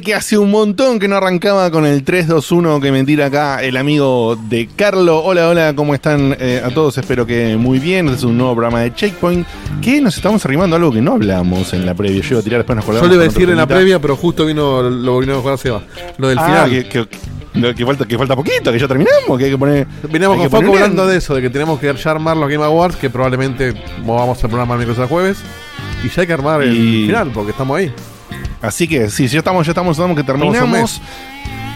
Que hace un montón que no arrancaba con el 321 que me tira acá el amigo de Carlo. Hola, hola, ¿cómo están eh, a todos? Espero que muy bien. Este es un nuevo programa de Checkpoint. Que nos estamos arrimando a algo que no hablamos en la previa. Yo iba a tirar después nos Yo acordamos le iba a decir en la previa, pero justo vino lo vino a jugar Seba. Lo del Ah, final. que, que- que falta, que falta poquito, que ya terminamos, que hay que poner. Veníamos con bien. hablando de eso, de que tenemos que ya armar los Game Awards, que probablemente movamos el programa el miércoles a jueves. Y ya hay que armar el Y- final, porque estamos ahí. Así que sí, ya estamos, ya estamos, estamos que terminamos.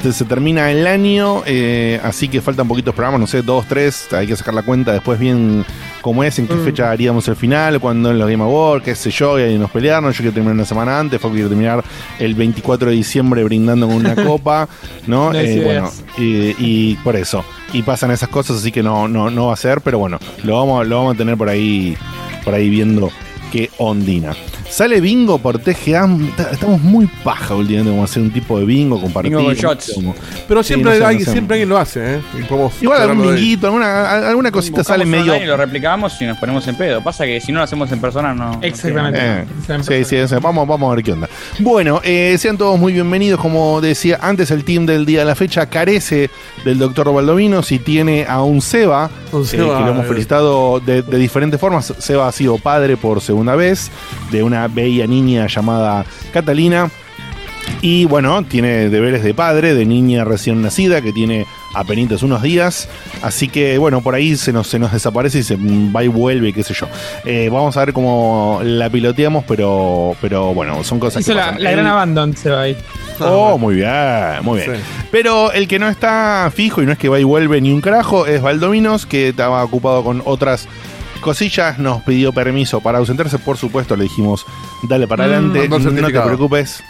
Se, se termina el año, eh, así que faltan poquitos programas, no sé, dos, tres, hay que sacar la cuenta después bien cómo es, en qué fecha haríamos el final, cuando en los Game Awards, qué sé yo, y ahí nos pelearon, yo quiero terminar una semana antes, fue quiero terminar el 24 de diciembre brindando con una copa, ¿no? No Eh, bueno, y, y por eso, y pasan esas cosas, así que no, no, no va a ser, pero bueno, lo vamos, lo vamos a tener por ahí, por ahí viendo qué ondina. Sale bingo por TGA. ta- Estamos muy paja últimamente. Vamos a hacer un tipo de bingo compartido. Bingo con shots. Como- Pero Sí, siempre, no sé, hay, no sé. siempre alguien lo hace, ¿eh? Igual algún binguito, alguna, alguna cosita Buscamos sale medio. y lo replicamos y nos ponemos en pedo. Pasa que si no lo hacemos en persona, no. Exactamente. Eh, sí, sí, sí, vamos, vamos a ver qué onda. Bueno, eh, sean todos muy bienvenidos. Como decía antes, el team del día de la fecha carece del doctor Baldovino. Si tiene a un Seba, Un eh, que lo hemos eh. felicitado de, de diferentes formas. Seba ha sido padre por segunda vez de una bella niña llamada Catalina. Y bueno, tiene deberes de padre, de niña recién nacida, que tiene apenas unos días. Así que bueno, por ahí se nos, se nos desaparece y se va y vuelve, qué sé yo. Eh, vamos a ver cómo la piloteamos, pero, pero bueno, son cosas Hizo que la, pasan. la El- gran abandon, se va ahí. Oh, muy bien, muy bien. Sí. Pero el que no está fijo y no es que va y vuelve ni un carajo es Valdominos, que estaba ocupado con otras cosillas, nos pidió permiso para ausentarse, por supuesto, le dijimos, dale para Mm, adelante, no te preocupes,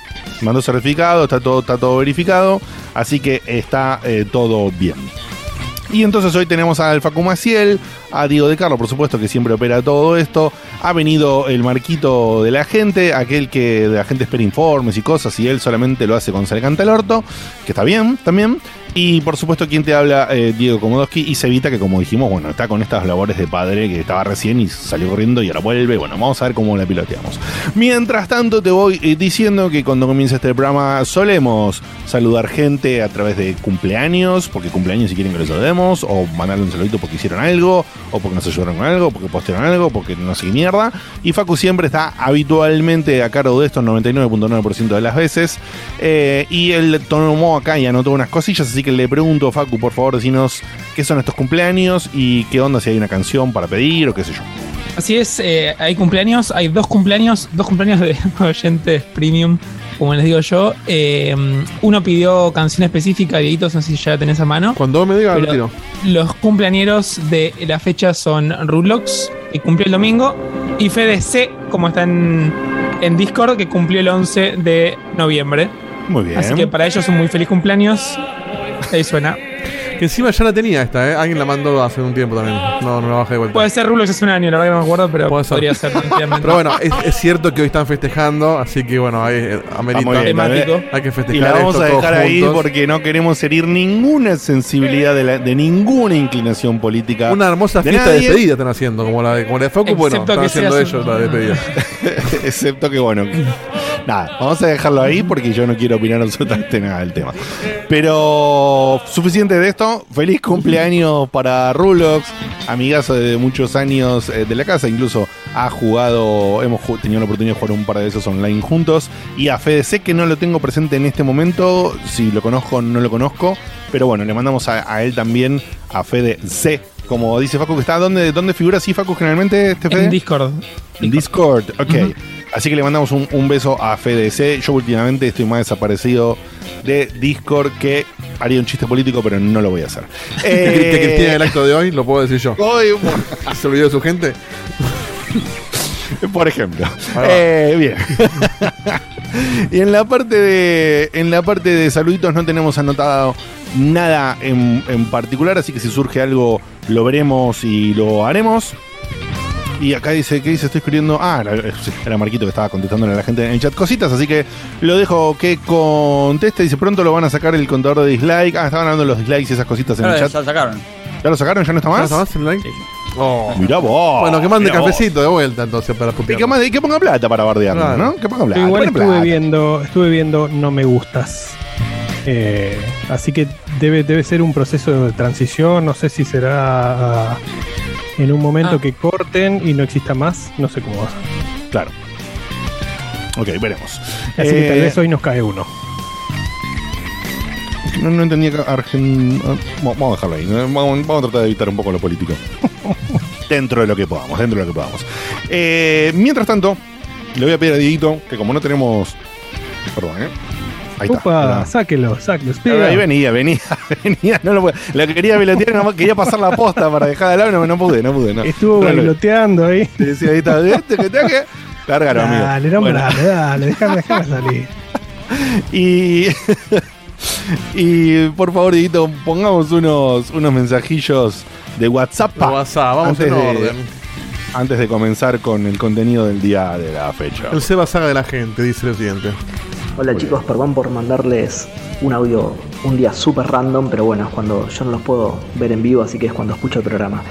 mandó certificado, está todo, está todo verificado, así que está eh, todo bien. Y entonces hoy tenemos a Alfa Maciel, a Diego de Carlo, por supuesto, que siempre opera todo esto. Ha venido el marquito de la gente, aquel que de la gente espera informes y cosas, y él solamente lo hace con Sale Canta el Orto, que está bien también. Y por supuesto, quien te habla, eh, Diego Komodowski, y se que, como dijimos, bueno, está con estas labores de padre que estaba recién y salió corriendo y ahora vuelve. Bueno, vamos a ver cómo la piloteamos. Mientras tanto, te voy eh, diciendo que cuando comienza este programa solemos saludar gente a través de cumpleaños, porque cumpleaños si quieren que los saludemos, o mandarle un saludito porque hicieron algo, o porque nos ayudaron con algo, porque postearon algo, porque no sé qué mierda. Y Facu siempre está habitualmente a cargo de esto 99.9% de las veces. Eh, y él tomó acá y anotó unas cosillas, así que le pregunto, Facu, por favor, decinos qué son estos cumpleaños y qué onda si hay una canción para pedir o qué sé yo. Así es, eh, hay cumpleaños, hay dos cumpleaños, dos cumpleaños de oyentes premium, como les digo yo. Eh, uno pidió canción específica, Dieguitos, no sé si ya la tenés a mano. Cuando me diga, lo tiro. Los cumpleañeros de la fecha son Rulox, que cumplió el domingo, y Fede C, como está en, en Discord, que cumplió el 11 de noviembre. Muy bien. Así que para ellos un muy feliz cumpleaños. Ahí suena. Que encima ya la tenía esta, ¿eh? Alguien la mandó hace un tiempo también. No, no la bajé de vuelta. Puede ser Rulos hace un año, la verdad que no me acuerdo, pero Puede ser. podría ser. Pero bueno, es, es cierto que hoy están festejando, así que bueno, ahí eh, amerita. muy bien, temático. Hay que festejar Y la vamos esto a todos dejar ahí juntos. porque no queremos herir ninguna sensibilidad de, la- de ninguna inclinación política. Una hermosa de fiesta de nadie, despedida están haciendo, como la de, como la de Facu, bueno, Excepto están que sea haciendo su- ellos la despedida. Excepto que, bueno, nada, vamos a dejarlo ahí porque yo no quiero opinar absolutamente nada del tema. Pero suficiente de esto. Feliz cumpleaños para Rulox, amigazo de muchos años eh, de la casa. Incluso ha jugado, hemos tenido la oportunidad de jugar un par de veces online juntos. Y a Fede, sé que no lo tengo presente en este momento. Si lo conozco, no lo conozco. Pero bueno, le mandamos a, a él también, a Fede C. Como dice Facu, que está. ¿Dónde, dónde figura así Facu generalmente este Fede? En Discord. En Discord, ok. Así que le mandamos un, un beso a FDC. Yo últimamente estoy más desaparecido de Discord que haría un chiste político, pero no lo voy a hacer. que Eh, Cristina en el acto de hoy, lo puedo decir yo. hoy, ¿Se olvidó de su gente? por ejemplo. Eh, bien. y en la parte de. En la parte de saluditos no tenemos anotado nada en, en particular, así que si surge algo lo veremos y lo haremos. Y acá dice, ¿qué dice? Estoy escribiendo. Ah, era, era Marquito que estaba contestándole a la gente en el chat cositas, así que lo dejo que conteste. Dice, pronto lo van a sacar el contador de dislike. Ah, estaban hablando de los dislikes y esas cositas en Ahora el ya chat. sacaron. ¿Ya lo sacaron? ¿Ya no está más? ¿Nada más el like? Oh. Mirá vos. Bueno, que mande mirá vos. cafecito de vuelta entonces para Y putear. que, mande- y que ponga plata para bardearnos, Claro. ¿no? Que ponga plata. Yo igual ponle estuve plata. viendo, estuve viendo no me gustas. Eh, así que debe, debe ser un proceso de transición. No sé si será en un momento Ah. que corten y no exista más. No sé cómo va. Claro. Ok, veremos. Así que tal Eh, vez hoy nos cae uno. No, no entendía que Argen... ah, Vamos a dejarlo ahí. Vamos, vamos a tratar de evitar un poco lo político. dentro de lo que podamos, dentro de lo que podamos. Eh, mientras tanto, le voy a pedir a Dieguito que como no tenemos... Perdón, ¿eh? Ahí está. Opa, Ahí sáquelo, sáquelo. está. Ahí venía, venía, venía. No lo, puedo- lo quería velotear, nada más quería pasar la posta para dejar de lado, no, no pude, no pude. No. Estuvo No ahí. Sí, sí, ahí está. Este que tenga que... Lárgalo, amigo. Dale, no, Bueno. dale, dale, déjame, déjame salir. Y, y por favor, pongamos unos, unos mensajillos de WhatsApp. Lo WhatsApp, vamos antes en de- orden. Antes de comenzar con el contenido del día de la fecha. El Seba Saga de la gente dice lo siguiente. Hola chicos, perdón por mandarles un audio un día súper random, pero bueno, es cuando yo no los puedo ver en vivo, así que es cuando escucho el programa.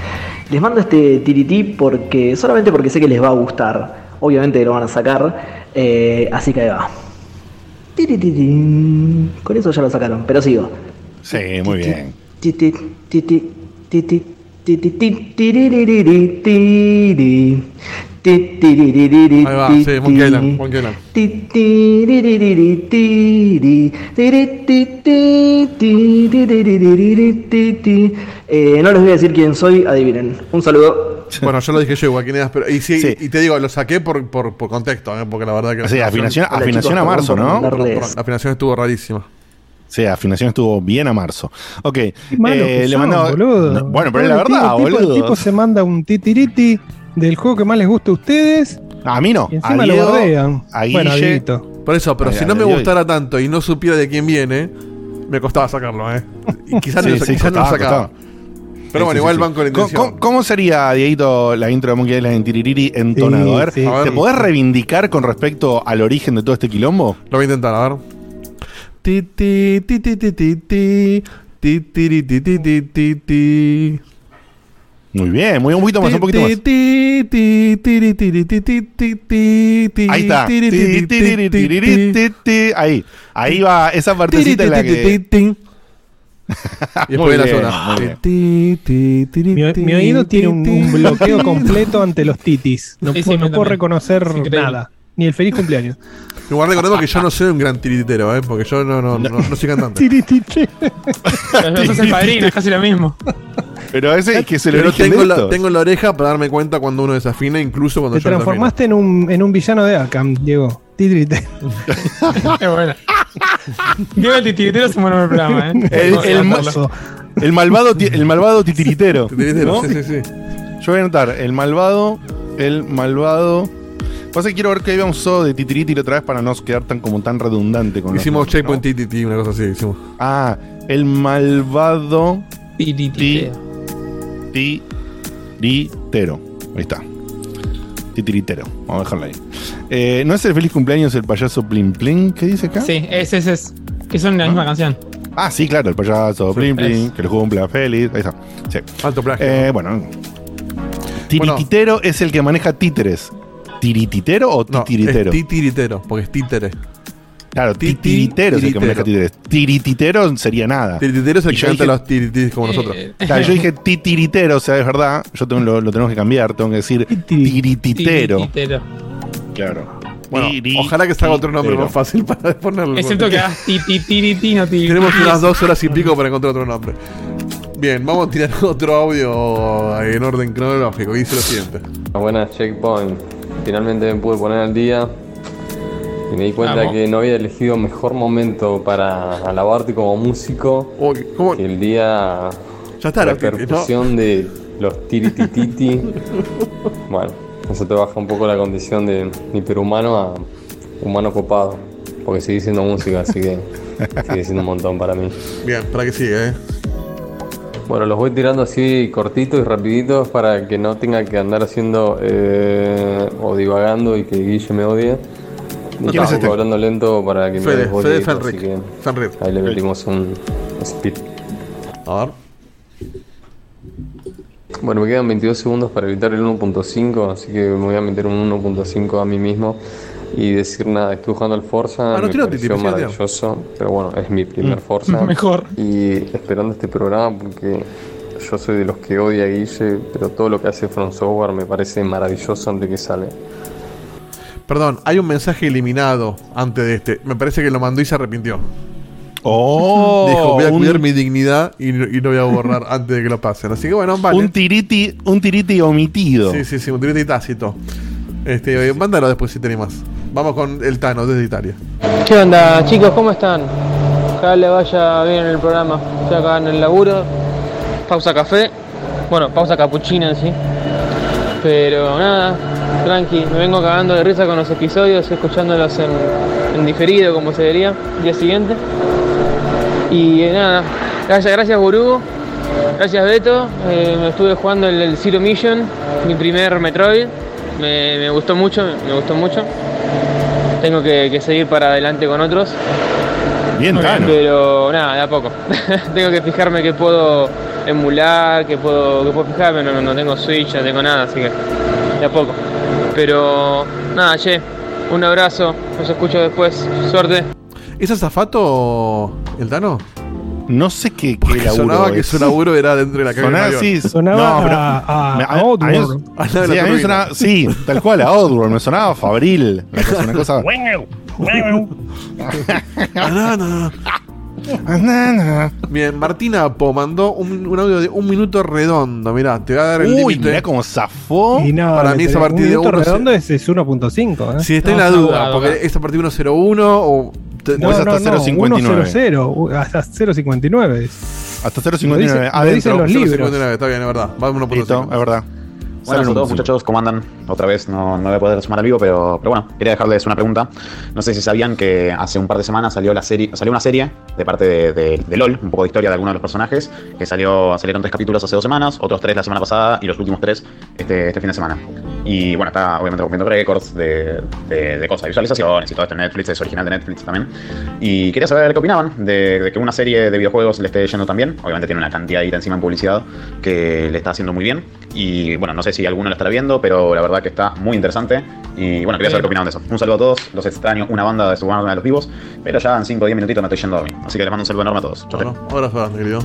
Les mando este tirití porque solamente porque sé que les va a gustar. Obviamente que lo van a sacar, eh, así que ahí va. Con eso ya lo sacaron, pero sigo. Sí, muy bien. Ahí va, sí, Monkey ti. Island, Monkey Island. Ti, tiririri, tiri. Tiri, ti, ti, ti, tiririri, ti, ti. Eh, no les voy a decir quién soy, adivinen. Un saludo. Bueno, yo lo dije yo igual, quién eras, pero. Y, sí, Sí. y te digo, lo saqué por, por, por contexto, ¿eh? porque la verdad que. Sí, la afinación, afinación a marzo, ¿no? La afinación estuvo rarísima. Sí, afinación estuvo bien a marzo. Ok. Qué malo eh, que le son, mandaba- boludo. No, bueno, pero es la El tipo- verdad, el tipo, El boludo. tipo se manda un titiriti del juego que más les gusta a ustedes A mí no. y encima a lo bordean. a bueno. Por eso, pero si no me gustara tanto y no supiera de quién viene, me costaba sacarlo, ¿eh? Y quizás Sí, no, lo- sí, quizás no lo costaba, sacaba. costaba. Pero Sí, bueno, sí, igual sí, van con la sí. ¿Cómo, intención. cómo- cómo sería, Dieguito, la intro de Monkey Island en Tiririri entonado? a ver, sí. A ver. ¿te podés reivindicar con respecto al origen de todo este quilombo? Lo voy a intentar, a ver. Ti, ti, ti, ti, ti, ti, ti. Ti, tiri, ti, ti, ti, ti, ti. Muy bien, muy un poquito más, un poquito más. Ahí está. Ahí. Ahí va esa partecita en la que. Y Muy después la bien, zona. Mi, mi oído tiene un, bloqueo completo ante los titis. No, puedo, no puedo reconocer nada. Ni el feliz cumpleaños. Igual recordemos que yo no soy un gran tiritero, ¿eh? Porque yo no, no, no, no soy cantante. Tirititi. Pero sos el padrino, es casi lo mismo. Pero ese es que se le tengo la, tengo la oreja para darme cuenta cuando uno desafina, incluso cuando Te yo transformaste en un, en un villano de Arkham, Diego. Titirite. Es bueno. Diego el titiritero es un buen nombre del programa, ¿eh? El- a el. El malvado, el malvado titiritero. Titiritero, ¿no? sí, sí, sí. Yo voy a anotar el malvado, el malvado. Pasa que quiero ver que habíamos usado de titiriti la otra vez para no quedar tan como tan redundante con Hicimos checkpoint ¿no? TTT, una cosa así. Hicimos. Ah, el malvado Tirititero. Tiritero. Ahí está. Titiritero. Vamos a dejarlo ahí. Eh, ¿No es el feliz cumpleaños el payaso Plin Plin? ¿Qué dice acá? Sí, ese ese es. Que son la misma canción. Ah, sí, claro, el payaso Plin Plin, es. que lo cumpla feliz. Ahí está. Sí. Alto plagio. Eh, bueno. Tirititero es el que maneja títeres. ¿Tirititero o no, titiritero? es titiritero, porque es títere. claro, titiritero es el que maneja títeres. Tirititero sería nada. Tirititero es el Y que canta dije- los tiritiris como nosotros. Eh, Claro, yo dije titiritero, o sea, es verdad. Yo tengo, lo, lo tenemos que cambiar, tengo que decir tirititero. Tirititero. Claro. Bueno, ojalá que salga otro nombre más fácil para ponerlo. Excepto que hagas titiritino, Tenemos unas dos horas y pico para encontrar otro nombre. Bien, vamos a tirar otro audio en orden cronológico. Dice lo siguiente. Buenas, Checkpoint. Finalmente me pude poner al día y me di cuenta Vamos. que no había elegido mejor momento para alabarte como músico que el día Ya está, la percusión de los tiritititi. bueno, eso te baja un poco la condición de hiperhumano a humano copado, porque sigue siendo música, así que sigue siendo un montón para mí. Bien, para que siga, eh. Bueno, los voy tirando así cortitos y rapiditos para que no tenga que andar haciendo eh, o divagando y que Guille me odie. Y ¿Quién es este? hablando lento para que me Fede, desodie, Fede así Fenric. que Fenric. ahí le metimos un speed. A ver. Bueno, me quedan 22 segundos para evitar el 1.5, así que me voy a meter un 1.5 a mí mismo y decir nada, estuve jugando al Forza, Ah, no me tiró pareció que maravilloso, pero bueno, es mi primer Mm, Forza. mejor. Y esperando este programa porque yo soy de los que odia a Guille, pero todo lo que hace From Software me parece maravilloso antes que sale. Perdón, hay un mensaje eliminado antes de este. Me parece que lo mandó y se arrepintió. Oh, Dijo, voy a un- cuidar mi dignidad y, no- y no voy a borrar antes de que lo pasen. Así que bueno, vale. Un tiriti, un tiriti omitido. Sí, sí, sí, un tiriti tácito. Este, eh, mándalo después si tenés más. Vamos con el Tano desde Italia. ¿Qué onda, chicos? ¿Cómo están? Ojalá le vaya bien en el programa. Estoy acá en el laburo. Pausa café. Bueno, pausa capuchina en sí. Pero nada, tranqui. Me vengo cagando de risa con los episodios, escuchándolos en, diferido, como se diría, día siguiente. Y eh, nada, gracias, gracias Gurú. Gracias Beto. Eh, me estuve jugando el, el Zero Mission, mi primer Metroid. Me, me gustó mucho, me gustó mucho. Tengo que, que seguir para adelante con otros. Bien, Tano. Pero nada, de a poco. tengo que fijarme que puedo emular, que puedo, que puedo fijarme, no, no- tengo Switch, no tengo nada, así que de a poco. Pero nada, che, un abrazo, nos escucho después, suerte. ¿Es azafato el Tano? No sé qué, qué laburo sonaba que es. su laburo era dentro de la calle Sonaba así. Sonaba no, pero- a- a- a A la la sí, a mí sonaba, sí, tal cual, a Oddworld. Me sonaba Fabril. Una cosa. Una cosa Banana. Bien, Martina Po mandó un, un audio de un minuto redondo. Mirá, te voy a dar el Uy, límite. mirá cómo zafó. Y no, Para mí es a partir un de minuto uno se- redondo es, es 1.5. ¿eh? Si está en No, la está duda, jugado, porque es a partir de 1.01 o. No, es hasta no, 0.59. 1.00, uh, hasta 0.59. Hasta Lo 0.59. dicen- lo adentro. dicen los libros. 0.59, está bien, es verdad. Va a 1.5. Listo, es verdad. Buenas a todos muchachos, ¿cómo andan? Otra vez no, no voy a poder sumar al vivo, pero, pero bueno, quería dejarles una pregunta. No sé si sabían que hace un par de semanas salió la serie, salió una serie de parte de, de- de LOL, un poco de historia de algunos de los personajes, que salió, salieron tres capítulos hace dos semanas, otros tres la semana pasada y los últimos tres este, este fin de semana. Y bueno, está obviamente rompiendo récords de, de, de cosas, visualizaciones y todo esto en Netflix, es original de Netflix también. Y quería saber qué opinaban de, de que una serie de videojuegos le esté yendo tan bien. Obviamente tiene una cantidad de encima en publicidad que le está haciendo muy bien. Y bueno, no sé si alguno lo estará viendo, pero la verdad que está muy interesante. Y bueno, quería saber qué opinaban de eso. Un saludo a todos, los extraño, una banda de su banda de los vivos, pero ya en 5 o 10 minutitos me estoy yendo a dormir. Así que les mando un saludo enorme a todos. Grande, querido.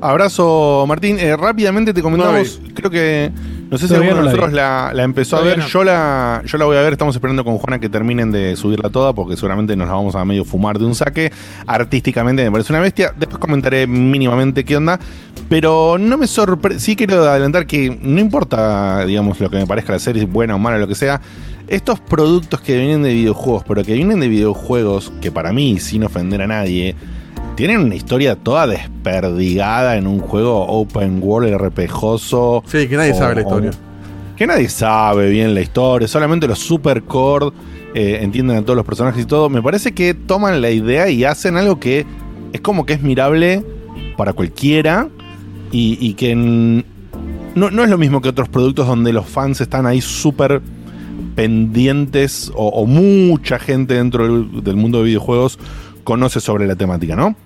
Abrazo, Martín. Eh, rápidamente te comentamos, creo que, no sé si alguno de la nosotros la, la empezó Todavía a ver. no. Yo, la, yo la voy a ver, estamos esperando con Juana que terminen de subirla toda, porque seguramente nos la vamos a medio fumar de un saque. Artísticamente me parece una bestia. Después comentaré mínimamente qué onda. Pero no me sorprende. Sí quiero adelantar que no importa, digamos, lo que me parezca la serie, buena o mala, lo que sea. Estos productos que vienen de videojuegos, pero que vienen de videojuegos, que para mí, sin ofender a nadie, tienen una historia toda desperdigada en un juego open world RPGoso. Sí, que nadie o- sabe la historia. o- que nadie sabe bien la historia, solamente los super core eh, entienden a todos los personajes y todo. Me parece que toman la idea y hacen algo que es como que es mirable para cualquiera. y, y que no, no es lo mismo que otros productos donde los fans están ahí súper pendientes o, o mucha gente dentro del, del mundo de videojuegos conoce sobre la temática, ¿no?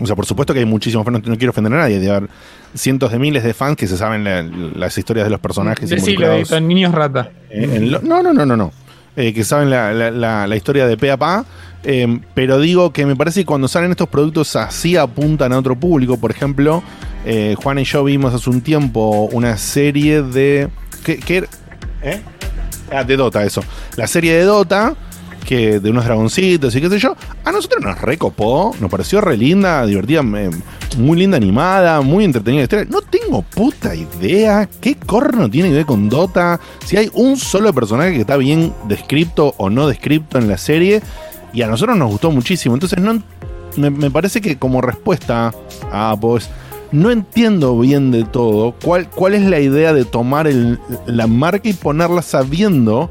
O sea, por supuesto que hay muchísimos fans, no, no quiero ofender a nadie, de haber cientos de miles de fans que se saben la- las historias de los personajes Decilo, Dieguito, niños rata. en- en lo- no, no, no, no, no. Eh, que saben la, la- la- la historia de pe a pa. eh, pero digo que me parece que cuando salen estos productos así apuntan a otro público. Por ejemplo, eh, Juan y yo vimos hace un tiempo una serie de. ¿Qué, qué era? ¿Eh? Ah, de Dota, eso. La serie de Dota, que de unos dragoncitos y qué sé yo. A nosotros nos recopó, nos pareció re linda, divertida, muy linda animada, muy entretenida la historia. No tengo puta idea qué corno tiene que ver con Dota. Si hay un solo personaje que está bien descripto o no descripto en la serie. Y a nosotros nos gustó muchísimo. Entonces no, me, parece que como respuesta a pues no entiendo bien de todo cuál, cuál es la idea de tomar la marca y ponerla sabiendo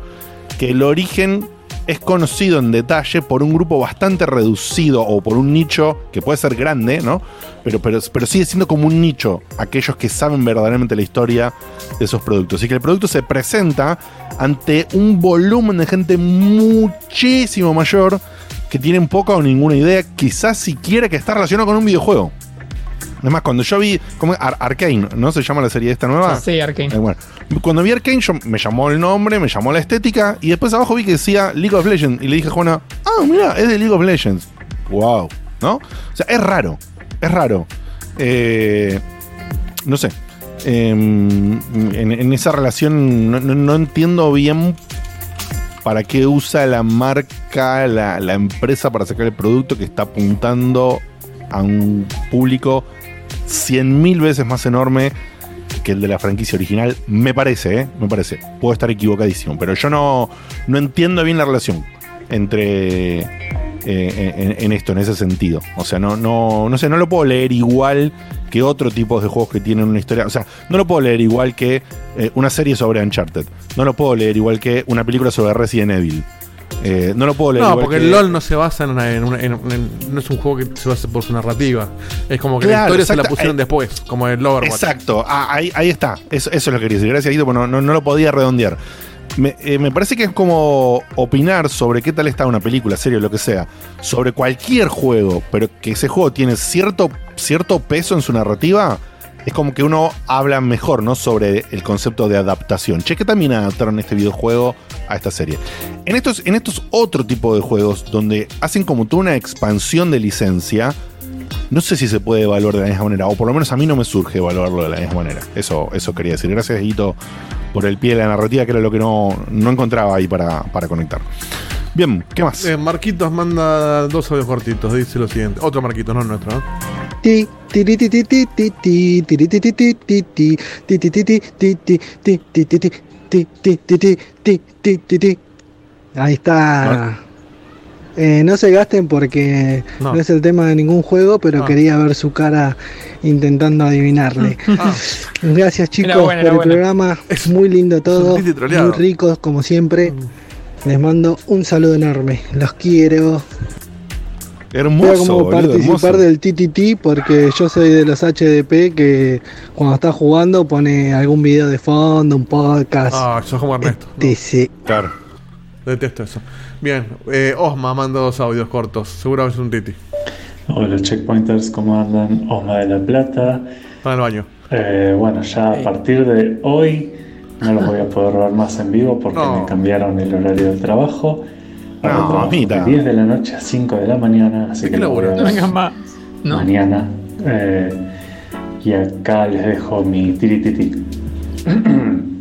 que el origen es conocido en detalle por un grupo bastante reducido o por un nicho que puede ser grande, ¿no? Pero, pero, pero sigue siendo como un nicho aquellos que saben verdaderamente la historia de esos productos. Y que el producto se presenta ante un volumen de gente muchísimo mayor que tienen poca o ninguna idea, quizás siquiera que está relacionado con un videojuego. Es más, cuando yo vi ¿cómo? Ar- Arcane, ¿no se llama la serie esta nueva? Sí, Arkane. Eh, bueno, cuando vi Arcane, yo, me llamó el nombre, me llamó la estética, y después abajo vi que decía League of Legends, y le dije a Juana, ah, mira, es de League of Legends. Wow, ¿no? O sea, es raro, es raro. Eh, no sé. Eh, en, en esa relación no, no- no entiendo bien para qué usa la marca, la, la empresa para sacar el producto que está apuntando a un público 100.000 veces más enorme que el de la franquicia original. Me parece, ¿eh? Me parece. Puedo estar equivocadísimo, pero yo no, no entiendo bien la relación entre eh, en, en esto, en ese sentido. O sea, no, no, no sé, no lo puedo leer igual que otro tipo de juegos que tienen una historia. O sea, no lo puedo leer igual que eh, una serie sobre Uncharted. No lo puedo leer igual que una película sobre Resident Evil. Eh, no lo puedo leer No, porque que- el LOL no se basa en una, en una- en- en- no es un juego que se basa por su narrativa. Es como que la Claro, historia se la pusieron eh, después, como el Overwatch. Exacto, Ah, ahí, ahí está. Eso, eso es lo que quería decir. Gracias, Guido, porque no, no, no lo podía redondear. Me, eh, me parece que es como opinar sobre qué tal está una película, serie o lo que sea, sobre cualquier juego, pero que ese juego tiene cierto, cierto peso en su narrativa. Es como que uno habla mejor, ¿no? Sobre el concepto de adaptación. Che, que también adaptaron este videojuego a esta serie. En estos, en estos otro tipo de juegos, donde hacen como toda una expansión de licencia, no sé si se puede evaluar de la misma manera, o por lo menos a mí no me surge evaluarlo de la misma manera. Eso, eso quería decir. Gracias, Guito, por el pie de la narrativa, que era lo que no, no encontraba ahí para, para conectar. Bien, ¿qué más? Eh, Marquitos manda dos audios cortitos. Dice lo siguiente. Otro Marquitos, no nuestro, ¿no? Ahí está. Eh, no se gasten porque no. es el tema de ningún juego, pero quería ver su cara intentando adivinarle. Gracias chicos por el programa. Es muy lindo todo. Muy ricos como siempre. Les mando un saludo enorme. Los quiero. Hermoso, Voy a como boludo, participar hermoso. del TTT porque yo soy de los HDP que cuando está jugando pone algún video de fondo, un podcast. Ah, sos como Ernesto. TC. Claro. Detesto eso. Bien, eh, Osma manda dos audios cortos. Seguramente es un Titi. Hola checkpointers, ¿cómo andan? Osma de la Plata. En el baño. Eh, bueno, ya a partir de hoy no los voy a poder ver más en vivo porque No. me cambiaron el horario del trabajo. No, mira. de 10 de la noche a 5 de la mañana, así que a No ver vengas más. No. mañana. Eh, y acá les dejo mi tirititi.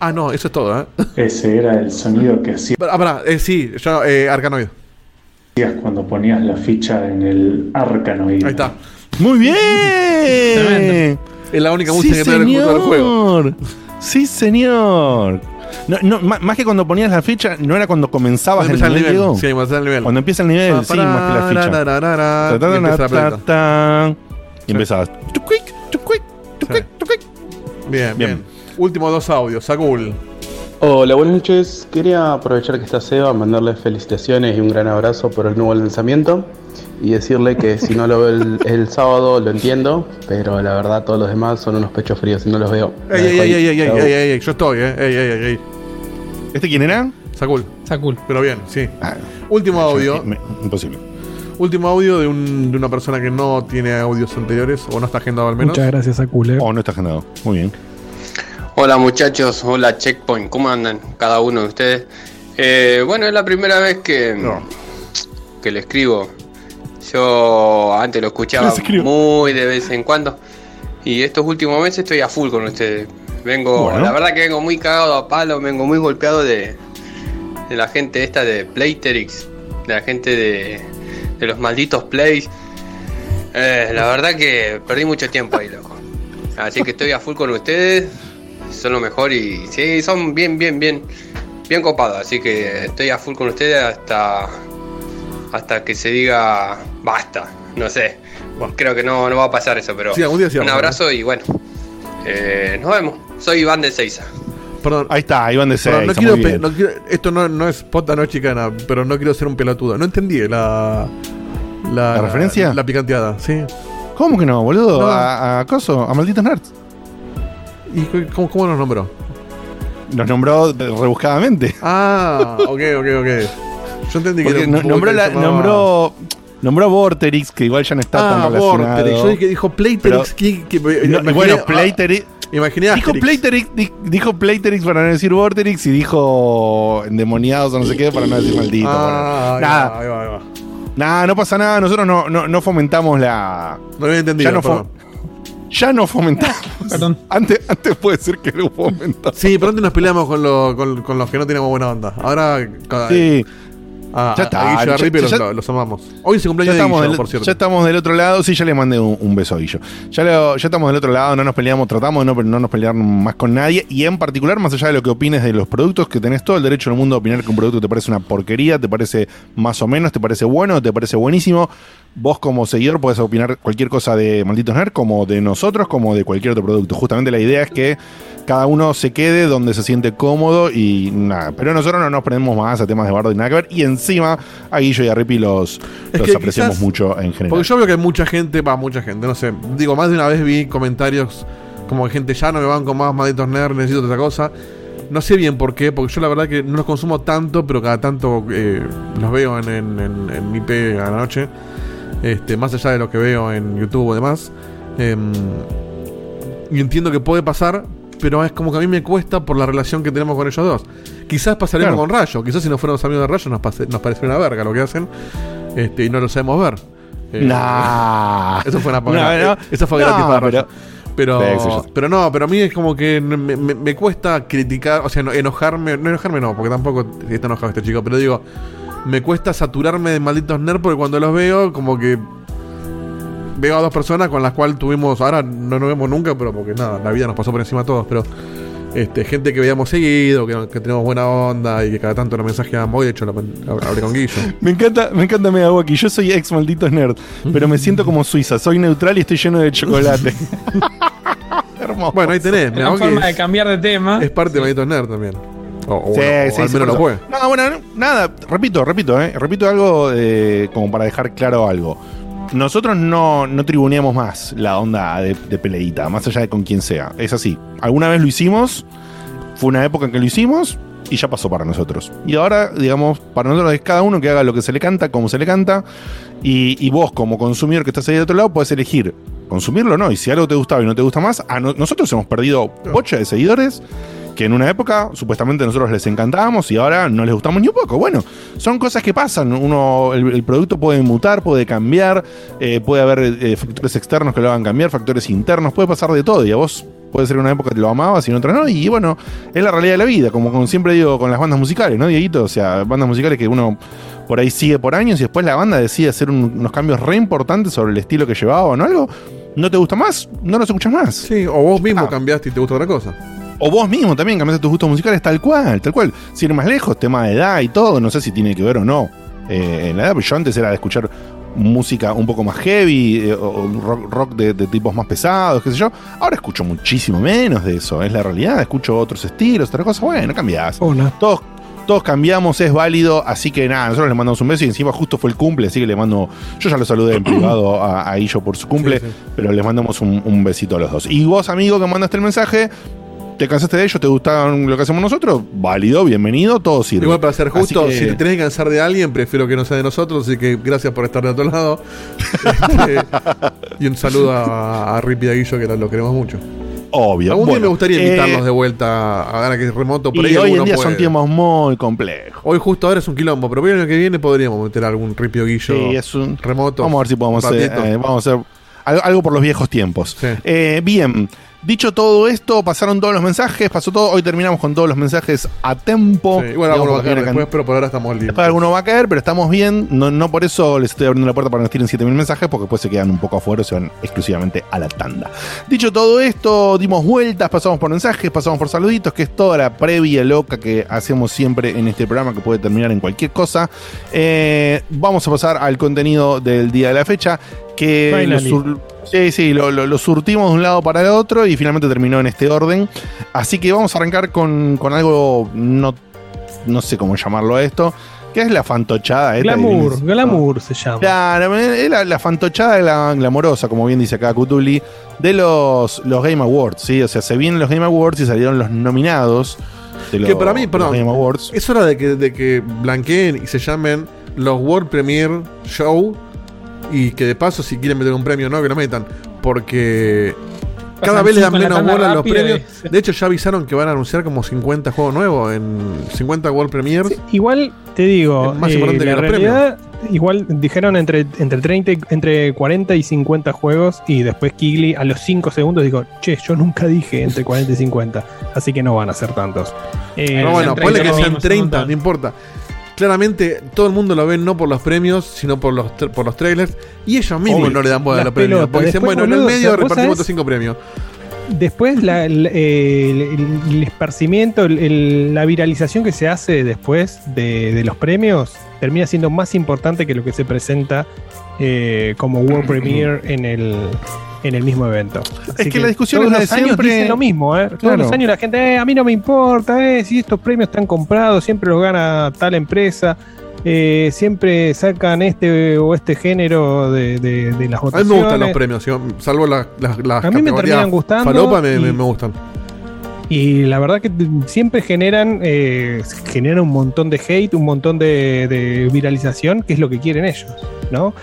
Ah, no, eso es todo, ¿eh? Ese era el sonido que hacías Ah, pará, eh, sí, yo, eh, Arcanoid. cuando ponías la ficha en el Arcanoid. Ahí está. Muy bien. Es la única Sí, música que tiene el del juego. Sí, señor. No, no, má- más que cuando ponías la ficha, no era cuando comenzabas Cuando el empieza el nivel, nivel. Sí, cuando el nivel. Cuando empieza el nivel, sí, más que la ficha. Tarararara, Ta, ta, y ta, Y empezabas. Bien, bien, Últimos dos audios. Sagul. Hola, buenas noches. Quería aprovechar que está Seba, mandarle felicitaciones y un gran abrazo por el nuevo lanzamiento y decirle que si no lo veo el, el sábado lo entiendo, pero la verdad todos los demás son unos pechos fríos si no los veo. Ey, ey, ey, ey, ey, ey, ey, yo estoy, eh. Ey, ey, ey. ¿Este quién era? Sakul. Sakul. Pero bien, sí. Ah, Último audio. Me, imposible. Último audio de, un, de una persona que no tiene audios anteriores o no está agendado al menos. Muchas gracias, Sakul. Eh. O no está agendado. Muy bien. Hola muchachos, hola Checkpoint, ¿cómo andan cada uno de ustedes? Eh, bueno, es la primera vez que, que le escribo. Yo antes lo escuchaba muy de vez en cuando y estos últimos meses estoy a full con ustedes. Vengo, Bueno. la verdad que vengo muy cagado a palo, vengo muy golpeado de, de la gente esta de Playterix, de la gente de, de los malditos plays. Eh, la verdad que perdí mucho tiempo ahí, loco. Así que estoy a full con ustedes. Son lo mejor y sí, son bien, bien, bien, bien copados. Así que estoy a full con ustedes hasta hasta que se diga basta. No sé. Creo que no, no va a pasar eso, pero Sí, algún día sí un abrazo y bueno. eh, nos vemos. Soy Iván de Seiza. Perdón. Ahí está, Iván de no Seiza, quiero no quiero- esto no, no es pota, no es chicana, pero no quiero ser un pelotudo. No entendí la. ¿La, ¿La referencia? La, picanteada, sí. ¿Cómo que no, boludo? No. A, a Coso, a Malditos Nerds. ¿Y cómo, cómo nos nombró? Nos nombró rebuscadamente. Ah, ok, ok, ok. Yo entendí que Porque no- nombró, que la- llamaba- nombró, nombró Vorterix, que igual ya no está Ah, tan relacionado. Vorterix. Yo dije, dijo Playterix. Pero- que- que- No, imaginé- bueno, ah, Playterix. Imaginé Dijo. Playterix, di- dijo Playterix para no decir Vorterix y dijo endemoniados o no sé qué para no decir maldito. Ah, Bueno, ahí nada, va, ahí va, ahí va. nada, no pasa nada. Nosotros no, no, no fomentamos la. No había entendido. Ya no, ya no fomentamos. Perdón. Antes, antes puede ser que lo fomentamos. Sí, pero antes nos peleamos con, lo- con, con los que no teníamos buena onda. Ahora. cada- Sí. Ah, Ya está, a Guillo ya- los, ya- los amamos. Hoy se Ya cumpleaños de estamos, Guillo, del, por cierto. ya estamos del otro lado. Sí, ya le mandé un, un beso a Guillo. Ya, lo- ya estamos del otro lado, no nos peleamos, tratamos de no, no nos pelear más con nadie. Y en particular, más allá de lo que opines de los productos, que tenés todo el derecho del mundo a opinar que un producto te parece una porquería, te parece más o menos, te parece bueno, te parece buenísimo. Vos como seguidor podés opinar cualquier cosa de Malditos Nerd, como de nosotros, como de cualquier otro producto. Justamente la idea es que cada uno se quede donde se siente cómodo y nada. Pero nosotros no nos prendemos más a temas de bardo y nada que ver. Y encima a Guillo y a Rippy los, los apreciamos quizás- mucho en general. Porque yo veo que hay mucha gente, va, mucha gente, no sé. Digo, más de una vez vi comentarios como gente ya no me van con más malditos nerds, necesito otra cosa. No sé bien por qué, porque yo la verdad que no los consumo tanto, pero cada tanto eh, los veo en, en, en, en mi P a la noche. Este, más allá de lo que veo en YouTube o demás. Em, y entiendo que puede pasar, pero es como que a mí me cuesta por la relación que tenemos con ellos dos. Quizás pasaría Claro. con Rayo, quizás si no fuéramos amigos de Rayo nos, pase- nos parecería una verga lo que hacen este, y no lo sabemos ver. Eh, Nah. Eso fue una No. Eso fue No, gratis para Rayo. Pero, pero no, pero a mí es como que me, me- me cuesta criticar, o sea, no- enojarme, no enojarme no, porque tampoco está enojado este chico, pero digo, me cuesta saturarme de malditos nerds porque cuando los veo, como que veo a dos personas con las cuales tuvimos, ahora no nos vemos nunca, pero porque nada, la vida nos pasó por encima a todos, pero este, gente que veíamos seguido, que, que tenemos buena onda y que cada tanto nos mensajeamos, hoy de hecho lo- hablé con Guillo. Me encanta, me encanta Megawaki. Yo soy ex malditos nerd, pero me siento como Suiza. Soy neutral y estoy lleno de chocolate. Hermoso. Bueno, ahí tenés, Una Megawaki forma de es, cambiar de tema. es parte de malditos nerds también. O, o Sí, bueno, o al menos lo por fue. No, bueno, no, nada, repito, repito, eh, repito algo eh, como para dejar claro algo. Nosotros no, no tribuneamos más la onda de, de peleita, más allá de con quien sea. Es así. Alguna vez lo hicimos, fue una época en que lo hicimos y ya pasó para nosotros. Y ahora, digamos, para nosotros es cada uno que haga lo que se le canta, como se le canta. Y, y vos, como consumidor que estás ahí de otro lado, puedes elegir consumirlo o no. Y si algo te gustaba y no te gusta más, a no- nosotros hemos perdido bocha de seguidores que en una época supuestamente nosotros les encantábamos y ahora no les gustamos ni un poco. Bueno, son cosas que pasan. Uno, el, el producto puede mutar, puede cambiar, eh, puede haber eh, factores externos que lo hagan cambiar, factores internos, puede pasar de todo. Y a vos puede ser en una época que lo amabas y en otra no. Y bueno, es la realidad de la vida, como, como siempre digo con las bandas musicales, ¿no, Dieguito? O sea, bandas musicales que uno por ahí sigue por años y después la banda decide hacer un- unos cambios re importantes sobre el estilo que llevaba o no algo. ¿No te gusta más? No los escuchas más. Sí, o vos mismo cambiaste y te gusta otra cosa. O vos mismo también cambiaste tus gustos musicales tal cual, tal cual. Sin ir más lejos, tema de edad y todo, no sé si tiene que ver o no eh, en la edad, pero yo antes era de escuchar música un poco más heavy, eh, o rock, rock de, de tipos más pesados, qué sé yo. Ahora escucho muchísimo menos de eso, es la realidad. Escucho otros estilos, otras cosas. Bueno, cambiás. Todos, todos cambiamos, es válido. Así que nada, nosotros le mandamos un beso y encima justo fue el cumple, así que le mando. Yo ya lo saludé en privado a, a Illo por su cumple, pero les mandamos un, un besito a los dos. Y vos, amigo, que mandaste el mensaje. ¿Te cansaste de ellos? ¿Te gustaron lo que hacemos nosotros? Válido, bienvenido, todo sirve. Igual para ser justo, que- si te tenés que cansar de alguien, prefiero que no sea de nosotros, así que gracias por estar de otro lado. Este, y un saludo a, a Rippy y a Guillo, que lo queremos mucho. Obvio. Algún día Bueno, me gustaría eh, invitarlos de vuelta a ganar que es remoto por Y ahí. hoy en día son tiempos muy complejos. Hoy justo ahora es un quilombo, pero el año que viene podríamos meter algún Rippy o Guillo Sí, es un remoto. Vamos a ver si podemos hacer, eh, vamos a hacer algo, algo por los viejos tiempos. Eh, bien, dicho todo esto, pasaron todos los mensajes, pasó todo. Hoy terminamos con todos los mensajes a tempo. Sí, alguno va a caer después, pero por ahora estamos listos. Después alguno va a caer, pero estamos bien. No, no por eso les estoy abriendo la puerta para que nos tiren 7000 mensajes, porque después se quedan un poco afuera y se van exclusivamente a la tanda. Dicho todo esto, dimos vueltas, pasamos por mensajes, pasamos por saluditos, que es toda la previa loca que hacemos siempre en este programa, que puede terminar en cualquier cosa. Eh, vamos a pasar al contenido del día de la fecha, que lo sur- Sí, sí, lo, lo- lo surtimos de un lado para el otro y finalmente terminó en este orden. Así que vamos a arrancar con, con algo, no, no sé cómo llamarlo a esto, que es la fantochada. esta Glamour, glamour se llama. Claro, es la, la fantochada gla- glamorosa, como bien dice acá Cutuli, de los, los Game Awards, ¿sí? O sea, se vienen los Game Awards y salieron los nominados de los, que para mí, perdón, los Game Awards. es hora de que, de que blanqueen y se llamen los World Premiere Show y que de paso si quieren meter un premio no, que lo metan, porque cada vez le dan menos bola a los premios. De hecho ya avisaron que van a anunciar como 50 juegos nuevos en 50 World Premiers. Igual te digo, Es más eh, importante la que los realidad, igual dijeron entre, entre 30, y- entre 40 y 50 juegos y después Kigli a los 5 segundos dijo, che, yo nunca dije entre 40 y 50, así que no van a ser tantos. Eh, Pero bueno, ponle que sean no 30, no importa. Claramente todo el mundo lo ve no por los premios, sino por los, por los trailers. Y ellos mismos Obvio. no le dan bola a los premios. pelotas. Porque dicen, bueno, en el medio ¿vos repartimos estos 5 premios. Después la- eh, el, el- el esparcimiento, el- la viralización que se hace después de, de los premios termina siendo más importante que lo que se presenta eh, como World Premiere en el, en el mismo evento. Así que la discusión todos es la los años siempre. dicen lo mismo, ¿eh? Todos Claro. los años la gente, "Eh, a mí no me importa, eh, si estos premios están comprados, siempre los gana tal empresa. eh, siempre sacan este o este género de, de- de las A mí votaciones. me gustan los premios, salvo las, las, las A mí me terminan gustando Falopa me, me- y- me gustan. Y la verdad que siempre generan, eh, generan un montón de hate, un montón de, de viralización, que es lo que quieren ellos, ¿no?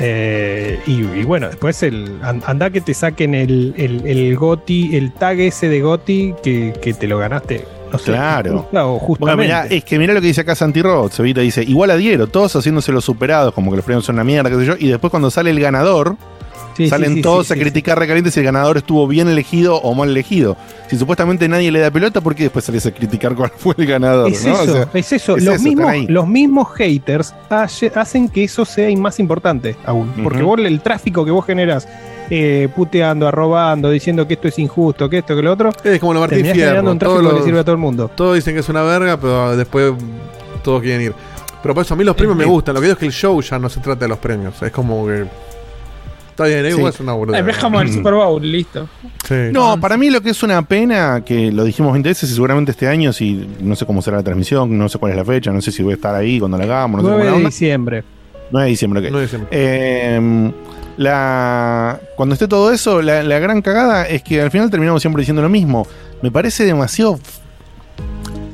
Eh, y, y bueno, después el an- anda que te saquen el, el, el GOTI, el tag ese de GOTI que, que te lo ganaste. No sé, Claro. justa o Bueno, justamente. mirá, es que mirá lo que dice acá Santi Roth, Evita dice, igual adhiero, todos haciéndose los superados, como que los premios son una mierda, qué sé yo, y después cuando sale el ganador, Sí, salen sí, todos sí, a sí, criticar recaliente si el ganador estuvo bien elegido o mal elegido. Si supuestamente nadie le da pelota, ¿por qué después sales a criticar cuál fue el ganador? Es ¿no? O eso, sea, es eso. es los, eso, mismos, los mismos haters hace- hacen que eso sea más importante aún. Porque Ujú. vos, el tráfico que vos generás eh, puteando, arrobando, diciendo que esto es injusto, que esto, que lo otro. Es como lo Martín Fierro. generando un tráfico todos que le sirve a todo el mundo. Todos dicen que es una verga, pero después todos quieren ir. Pero por eso a mí los premios me gustan. Lo que digo es que el show ya no se trata de los premios. Es como que. Está bien, Sí. igual es una burda. Eh, es como el Super Bowl, listo. No, para mí lo que es una pena, que lo dijimos 20 veces y seguramente este año, si no sé cómo será la transmisión, no sé cuál es la fecha, no sé si voy a estar ahí cuando la hagamos, no sé 9 cómo de la onda. diciembre. 9 de diciembre, ok. 9 de diciembre. Eh, la, cuando esté todo eso, la, la gran cagada es que al final terminamos siempre diciendo lo mismo. Me parece demasiado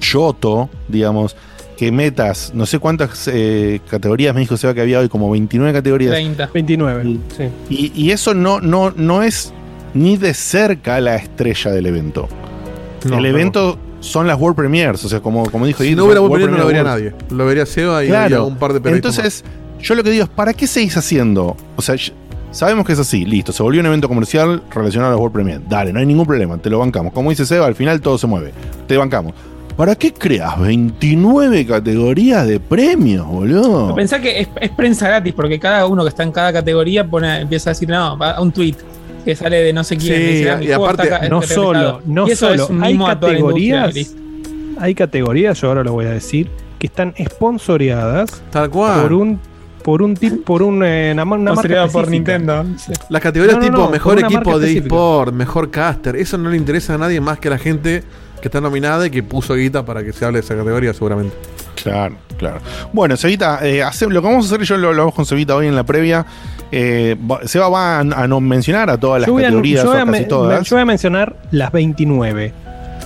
choto, digamos, que metas, no sé cuántas eh, categorías me dijo Seba que había hoy, como 29 categorías. 30. 29, sí. Y, y eso no, no, no es ni de cerca la estrella del evento. No, el no. evento son las World Premiers, o sea, como, como dijo Si no hubiera World Premiere, no lo vería nadie. Lo vería Seba y Claro. un par de Entonces, yo lo que digo es, ¿para qué seguís haciendo? O sea, sabemos que es así, listo, se volvió un evento comercial relacionado a los World Premiere. Dale, no hay ningún problema, te lo bancamos. Como dice Seba, al final todo se mueve. Te bancamos. ¿Para qué creas 29 categorías de premios, boludo? Pensá que es, es prensa gratis, porque cada uno que está en cada categoría pone, empieza a decir, no, va a un tweet que sale de no sé quién. Sí, dice, ah, y juego aparte, está no solo, no Y eso solo, es un hay categorías, hay categorías, yo ahora lo voy a decir, que están sponsoreadas Tal cual. por un por un tip, por un, eh, una, una marca por. Nintendo. Las categorías No, no, tipo no, mejor equipo de específica. eSport, mejor caster, eso no le interesa a nadie más que a la gente que está nominada y que puso guita para que se hable de esa categoría seguramente. Claro, claro. Bueno, Cevita, eh, hace- lo que vamos a hacer, yo lo hablamos con Cevita hoy en la previa. Eh, va- Seba va a, a no mencionar a todas las Yo a, categorías yo voy o a casi me- todas. yo voy a mencionar las 29,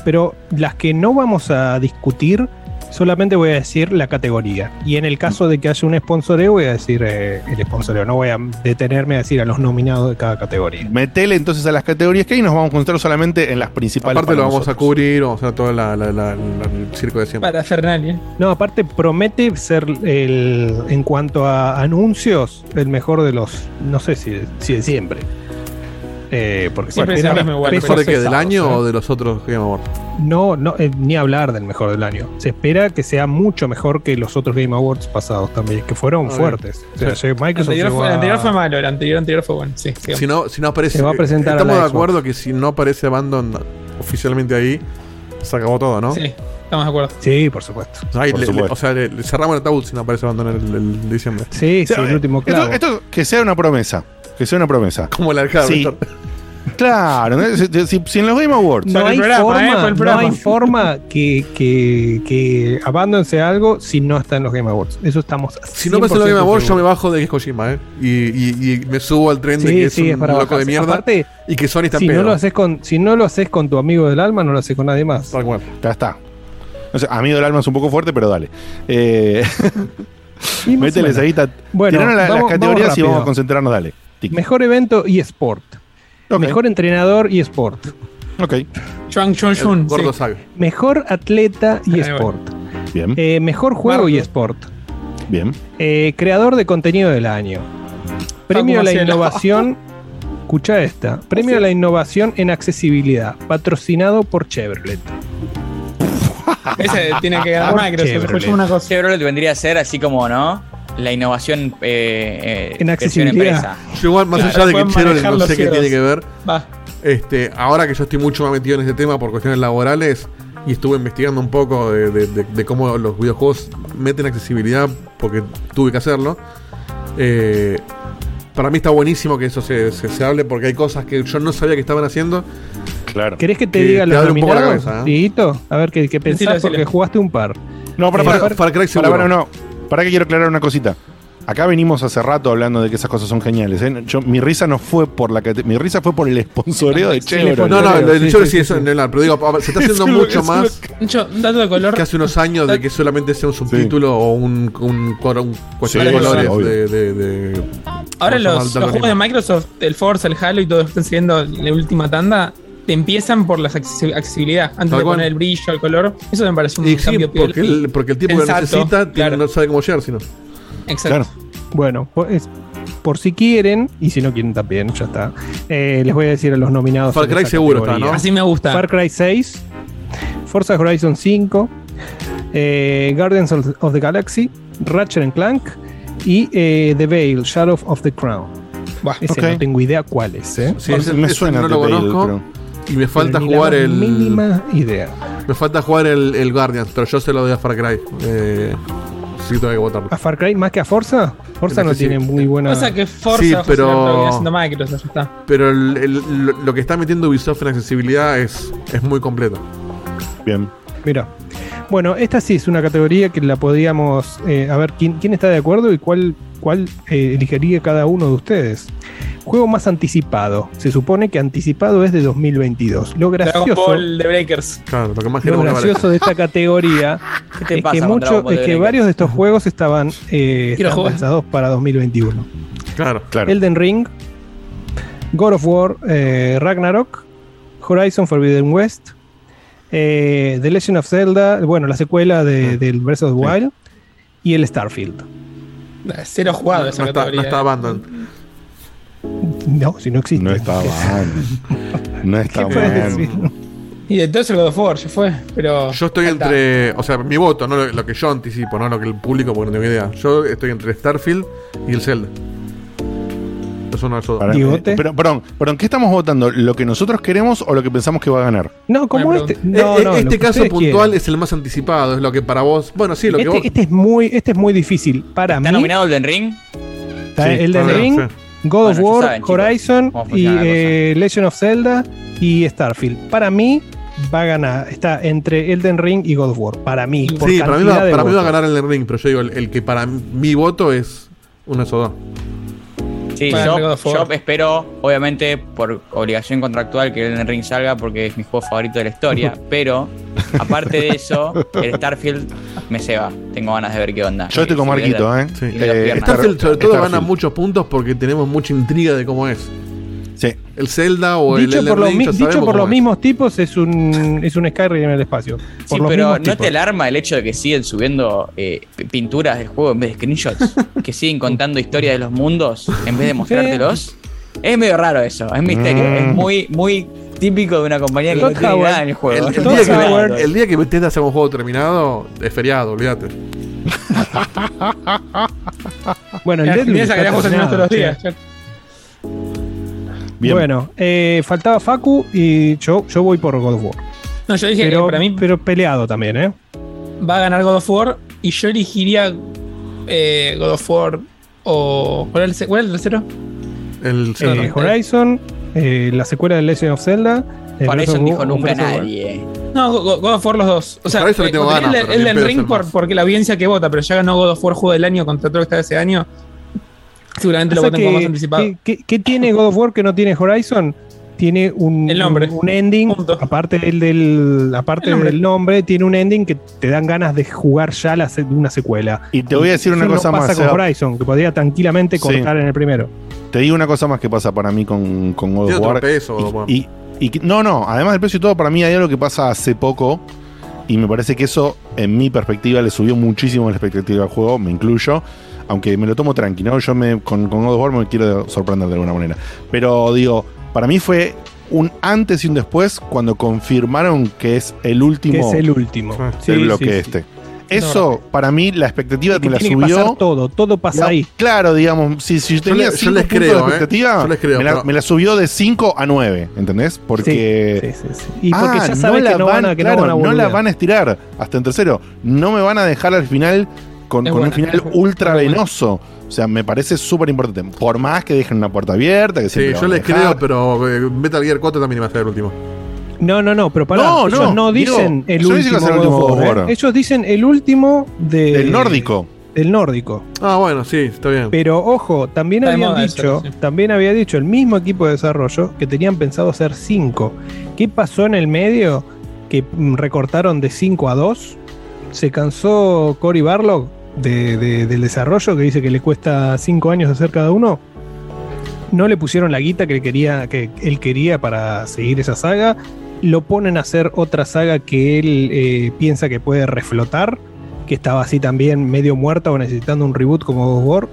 pero las que no vamos a discutir, solamente voy a decir la categoría. Y en el caso de que haya un sponsoreo, voy a decir eh, el sponsoreo. No voy a detenerme a decir a los nominados de cada categoría. Metele entonces a las categorías que hay y nos vamos a concentrar solamente en las principales. Aparte para lo vamos a cubrir, vamos a hacer todo la- la- la- la- el circo de siempre. Para Fernalia. No, aparte promete ser el, en cuanto a anuncios, el mejor de los, no sé si, si de siempre. Eh, porque Siempre el mismo igual, pesos ¿Mejor de qué? ¿Del año ¿eh? o de los otros Game Awards? No, no eh, ni hablar del mejor del año. Se espera que sea mucho mejor que los otros Game Awards pasados también, que fueron fuertes. O sea, Sí. El Microsoft anterior, fue, el a- anterior fue malo, el anterior, anterior fue bueno. Sí. Si no, si no aparece. Se va a presentar a Estamos la de acuerdo que si no aparece Abandon oficialmente ahí, se acabó todo, ¿no? Sí, estamos de acuerdo. Sí, por supuesto. O sea, ahí Por le- le- supuesto. o sea, le, le cerramos el ataúd si no aparece Abandon el, el diciembre. Sí, O sea, sí, el último esto, esto que sea una promesa. Que sea una promesa. Como el arcade. Sí. Claro, ¿no? si, si- si en los Game Awards. No Para el hay, programa, forma, eh, no hay forma que, que, que Abandon sea algo si no está en los Game Awards. Eso estamos Si no aparece en los Game 100% Awards, yo me bajo de es Kojima, ¿eh? Y, y- y me subo al tren de que es sí, es un para loco de mierda Aparte, y que Sony está en si no, lo haces con, si no lo haces con tu amigo del alma, no lo haces con nadie más. Tal cual. Ya está. O sea, amigo del alma es un poco fuerte, pero dale. Eh, Y más o métele, menos. Cevita. Bueno, Tiranos la- vamos- las categorías vamos y vamos a concentrarnos, dale. Tic. Mejor evento eSport. Ok. Mejor entrenador eSport. Ok, Chuang Chun El Chun. Gordo sí. Mejor atleta eSport. bien, Eh, mejor juego Marco. eSport. bien. Eh, creador de contenido del año. Premio a la innovación. Escucha esta. Premio a la innovación en accesibilidad. Patrocinado por Chevrolet. Ese tiene que ganar Microsoft. Chevrolet. Una cosa. Chevrolet vendría a ser así como, ¿no? La innovación eh, eh, En accesibilidad. empresa. Yo igual, más Claro, allá de que manejar no sé qué tiene que ver, Va. este, ahora que yo estoy mucho más metido en este tema por cuestiones laborales y estuve investigando un poco de, de- de- de cómo los videojuegos meten accesibilidad porque tuve que hacerlo. eh, para mí está buenísimo que eso se, se- se hable porque hay cosas que yo no sabía que estaban haciendo. Claro. ¿Querés que te Que diga te los abre un poco la nominados? cabeza, ¿eh? A ver qué, qué pensás porque jugaste un par. No, para, Eh, para, Far, Far Cry para, seguro. para, no. Para que quiero aclarar una cosita. Acá venimos hace rato hablando de que esas cosas son geniales. ¿eh? Yo, mi risa no fue por la mi risa fue por el sponsoreo de Sí, Chevrolet. No, no, Creo, el sí, Chevrolet sí, sí, sí, eso en el- pero digo, se está haciendo mucho más un dato de color. que hace unos años de que solamente sea un subtítulo o un, un, cuestión Sí, de colores obvio. de, de, de- Ahora los, los juegos de. Microsoft, el Forza, el Halo y todo lo que están siguiendo en la última tanda, empiezan por la accesi- accesibilidad. Antes Tal de cual. poner el brillo, el color. Eso me parece un Y sí, cambio piola. porque el, porque el tipo que necesita claro. no sabe cómo llegar, sino. Exacto. Claro. Bueno, pues, por si quieren, y si no quieren también, ya está. Eh, les voy a decir a los nominados. Far Cry seguro está. ¿no? Así me gusta. Far Cry 6, Forza Horizon 5, eh, Guardians of, the Galaxy, Ratchet and Clank y eh, The Veil, Shadow of the Crown. Buah, Ese no tengo idea cuál es, ¿eh? Sí, Me ese- suena no lo conozco. pero- Y me falta jugar el. mínima idea. Me falta jugar el, el Guardians, pero yo se lo doy a Far Cry. Eh, sí, tengo que votarlo. ¿A Far Cry más que a Forza? Forza no sí. tiene muy buena. Que Forza Sí, pero- lo que viene haciendo Microsoft, está. Pero el- el- lo, lo que está metiendo Ubisoft en accesibilidad es, es muy completo. Bien. Mira. Bueno, esta sí es una categoría que la podríamos. eh, a ver, ¿quién, quién está de acuerdo y cuál, cuál eh, elegiría cada uno de ustedes? Juego más anticipado. Se supone que anticipado es de 2022. Lo gracioso, Ball de Breakers. Claro, lo que más lo gracioso de esta categoría ¿Qué te es pasa que, mucho, es que varios de estos juegos estaban, eh, jugar. pensados para 2021. Claro. Claro. Elden Ring, God of War, eh, Ragnarok, Horizon Forbidden West, eh, The Legend of Zelda, bueno, la secuela de, del Breath of the Wild y el Starfield. Cero jugado esa No está, categoría. no está Abandon. No, si no existe. No está mal. No está ¿Qué puedes mal. decir? Y de todo el God of War, ya fue. Pero. Yo estoy entre. O sea, mi voto, no lo, lo que yo anticipo, no lo que el público, porque no tengo idea. Yo estoy entre Starfield y el Zelda. Eso no es. Para- eh, pero, perdón, perdón, ¿qué estamos votando? ¿Lo que nosotros queremos o lo que pensamos que va a ganar? No, como este. Eh, No, eh, no, lo este caso puntual es el más anticipado, es lo que para vos. Bueno, sí, lo que Este, vos. este es muy, este es muy difícil. Para ¿Está mí. nominado Elden Ring? Está Sí, Elden ah, Ring, sí. God of Bueno, War, saben, Horizon y eh, Legend of Zelda y Starfield. Para mí va a ganar. Está entre Elden Ring y God of War. Para mí. por Sí, para mí, va, cantidad de para mí va a ganar el ring, pero yo digo, el, el que para mi voto es esos dos. Sí, yo, yo espero, obviamente, por obligación contractual, que Elden Ring salga porque es mi juego favorito de la historia. pero, aparte de eso, el Starfield me ceba. Tengo ganas de ver qué onda. Yo estoy con Marquito, ¿eh? Sí. Eh. Starfield, sobre todo, Starfield. gana muchos puntos porque tenemos mucha intriga de cómo es. Sí. El Zelda o el Dicho por, los, Ring, mi- ya dicho por los mismos tipos, es un, es un Skyrim en el espacio. Por Sí, los pero ¿no tipos. te alarma el hecho de que siguen subiendo eh, pinturas del juego en vez de screenshots? que siguen contando historias de los mundos en vez de mostrártelos. Es medio raro eso, es misterio. Mm. Es muy, muy típico de una compañía que Todd no tiene Howard. nada en el juego. El, día que, el día que Bethesda haga un juego terminado, es feriado, olvídate. Bueno, el Deadloop sacaríamos animes todos los días. Bien. Bueno, eh, faltaba Facu y yo, yo voy por God of War. No, yo dije Pero, que para mí pero peleado también, ¿eh? va a ganar God of War y yo elegiría eh, God of War o. ¿Cuál es el, cuál es el tercero? El Eh. Horizon, eh, la secuela de Legend of Zelda. eh, Para Breath eso of dijo nunca nadie. No, Go- God of War los dos. O sea, Horizon le tengo ganas, el, el es Ring el por, porque la audiencia que vota, pero ya ganó God of War Juego del Año contra todo que está ese año. Seguramente lo voten como más anticipado. ¿qué, qué- qué tiene God of War que no tiene Horizon? Tiene un, El nombre. un, un ending, Punto. aparte del, del- aparte El nombre. del nombre, tiene un ending que te dan ganas de jugar ya la se- una secuela. Y te voy a decir una Eso cosa no pasa más. con. Horizon, que podría tranquilamente Sí. cortar en el primero. Te digo una cosa más que pasa para mí con, con God of War. peso. Y, y- y no, no, además del precio y todo, para mí hay algo que pasa hace poco. Y me parece que eso, en mi perspectiva, le subió muchísimo la expectativa al juego, me incluyo. Aunque me lo tomo tranqui, ¿no? Yo me, con, con God of War me quiero sorprender de alguna manera. Pero digo, para mí fue un antes y un después cuando confirmaron que es el último Que es el último. Sí, del sí, bloque sí. este. Eso, para mí, la expectativa Que me la tiene que pasar subió. todo, todo pasa No, ahí. Claro, digamos, si, si yo tenía le- yo 5 les puntos creo, de ¿eh? expectativa, Yo les creo, me, la, pero- me la subió de 5 a 9, ¿entendés? Porque... Sí, sí, sí. Y porque Ah, ya sabes la que no van a, que no claro, van a no la van a estirar hasta en tercero. No me van a dejar al final con, con un final ultra venoso. O sea, me parece súper importante. Por más que dejen una puerta abierta, que Sí, yo les creo, pero eh, Metal Gear 4 también iba a ser el último. No, no, no, pero para No, ellos no, no, digo, dicen el yo dije que último va a ser el God of último War, ¿eh? Ellos dicen el último de, Del nórdico. Del nórdico. Ah, bueno, sí, está bien. Pero ojo, también Está de habían moda dicho, eso, sí. también había dicho el mismo equipo de desarrollo que tenían pensado hacer 5. ¿Qué pasó en el medio? Que mm, recortaron de 5 a 2. Se cansó Cory Barlog de- de- del desarrollo, que dice que le cuesta 5 años hacer cada uno. No le pusieron la guita que, él quería, que él quería para seguir esa saga. Lo ponen a hacer otra saga que él eh, piensa que puede reflotar, que estaba así también medio muerta o necesitando un reboot como God War.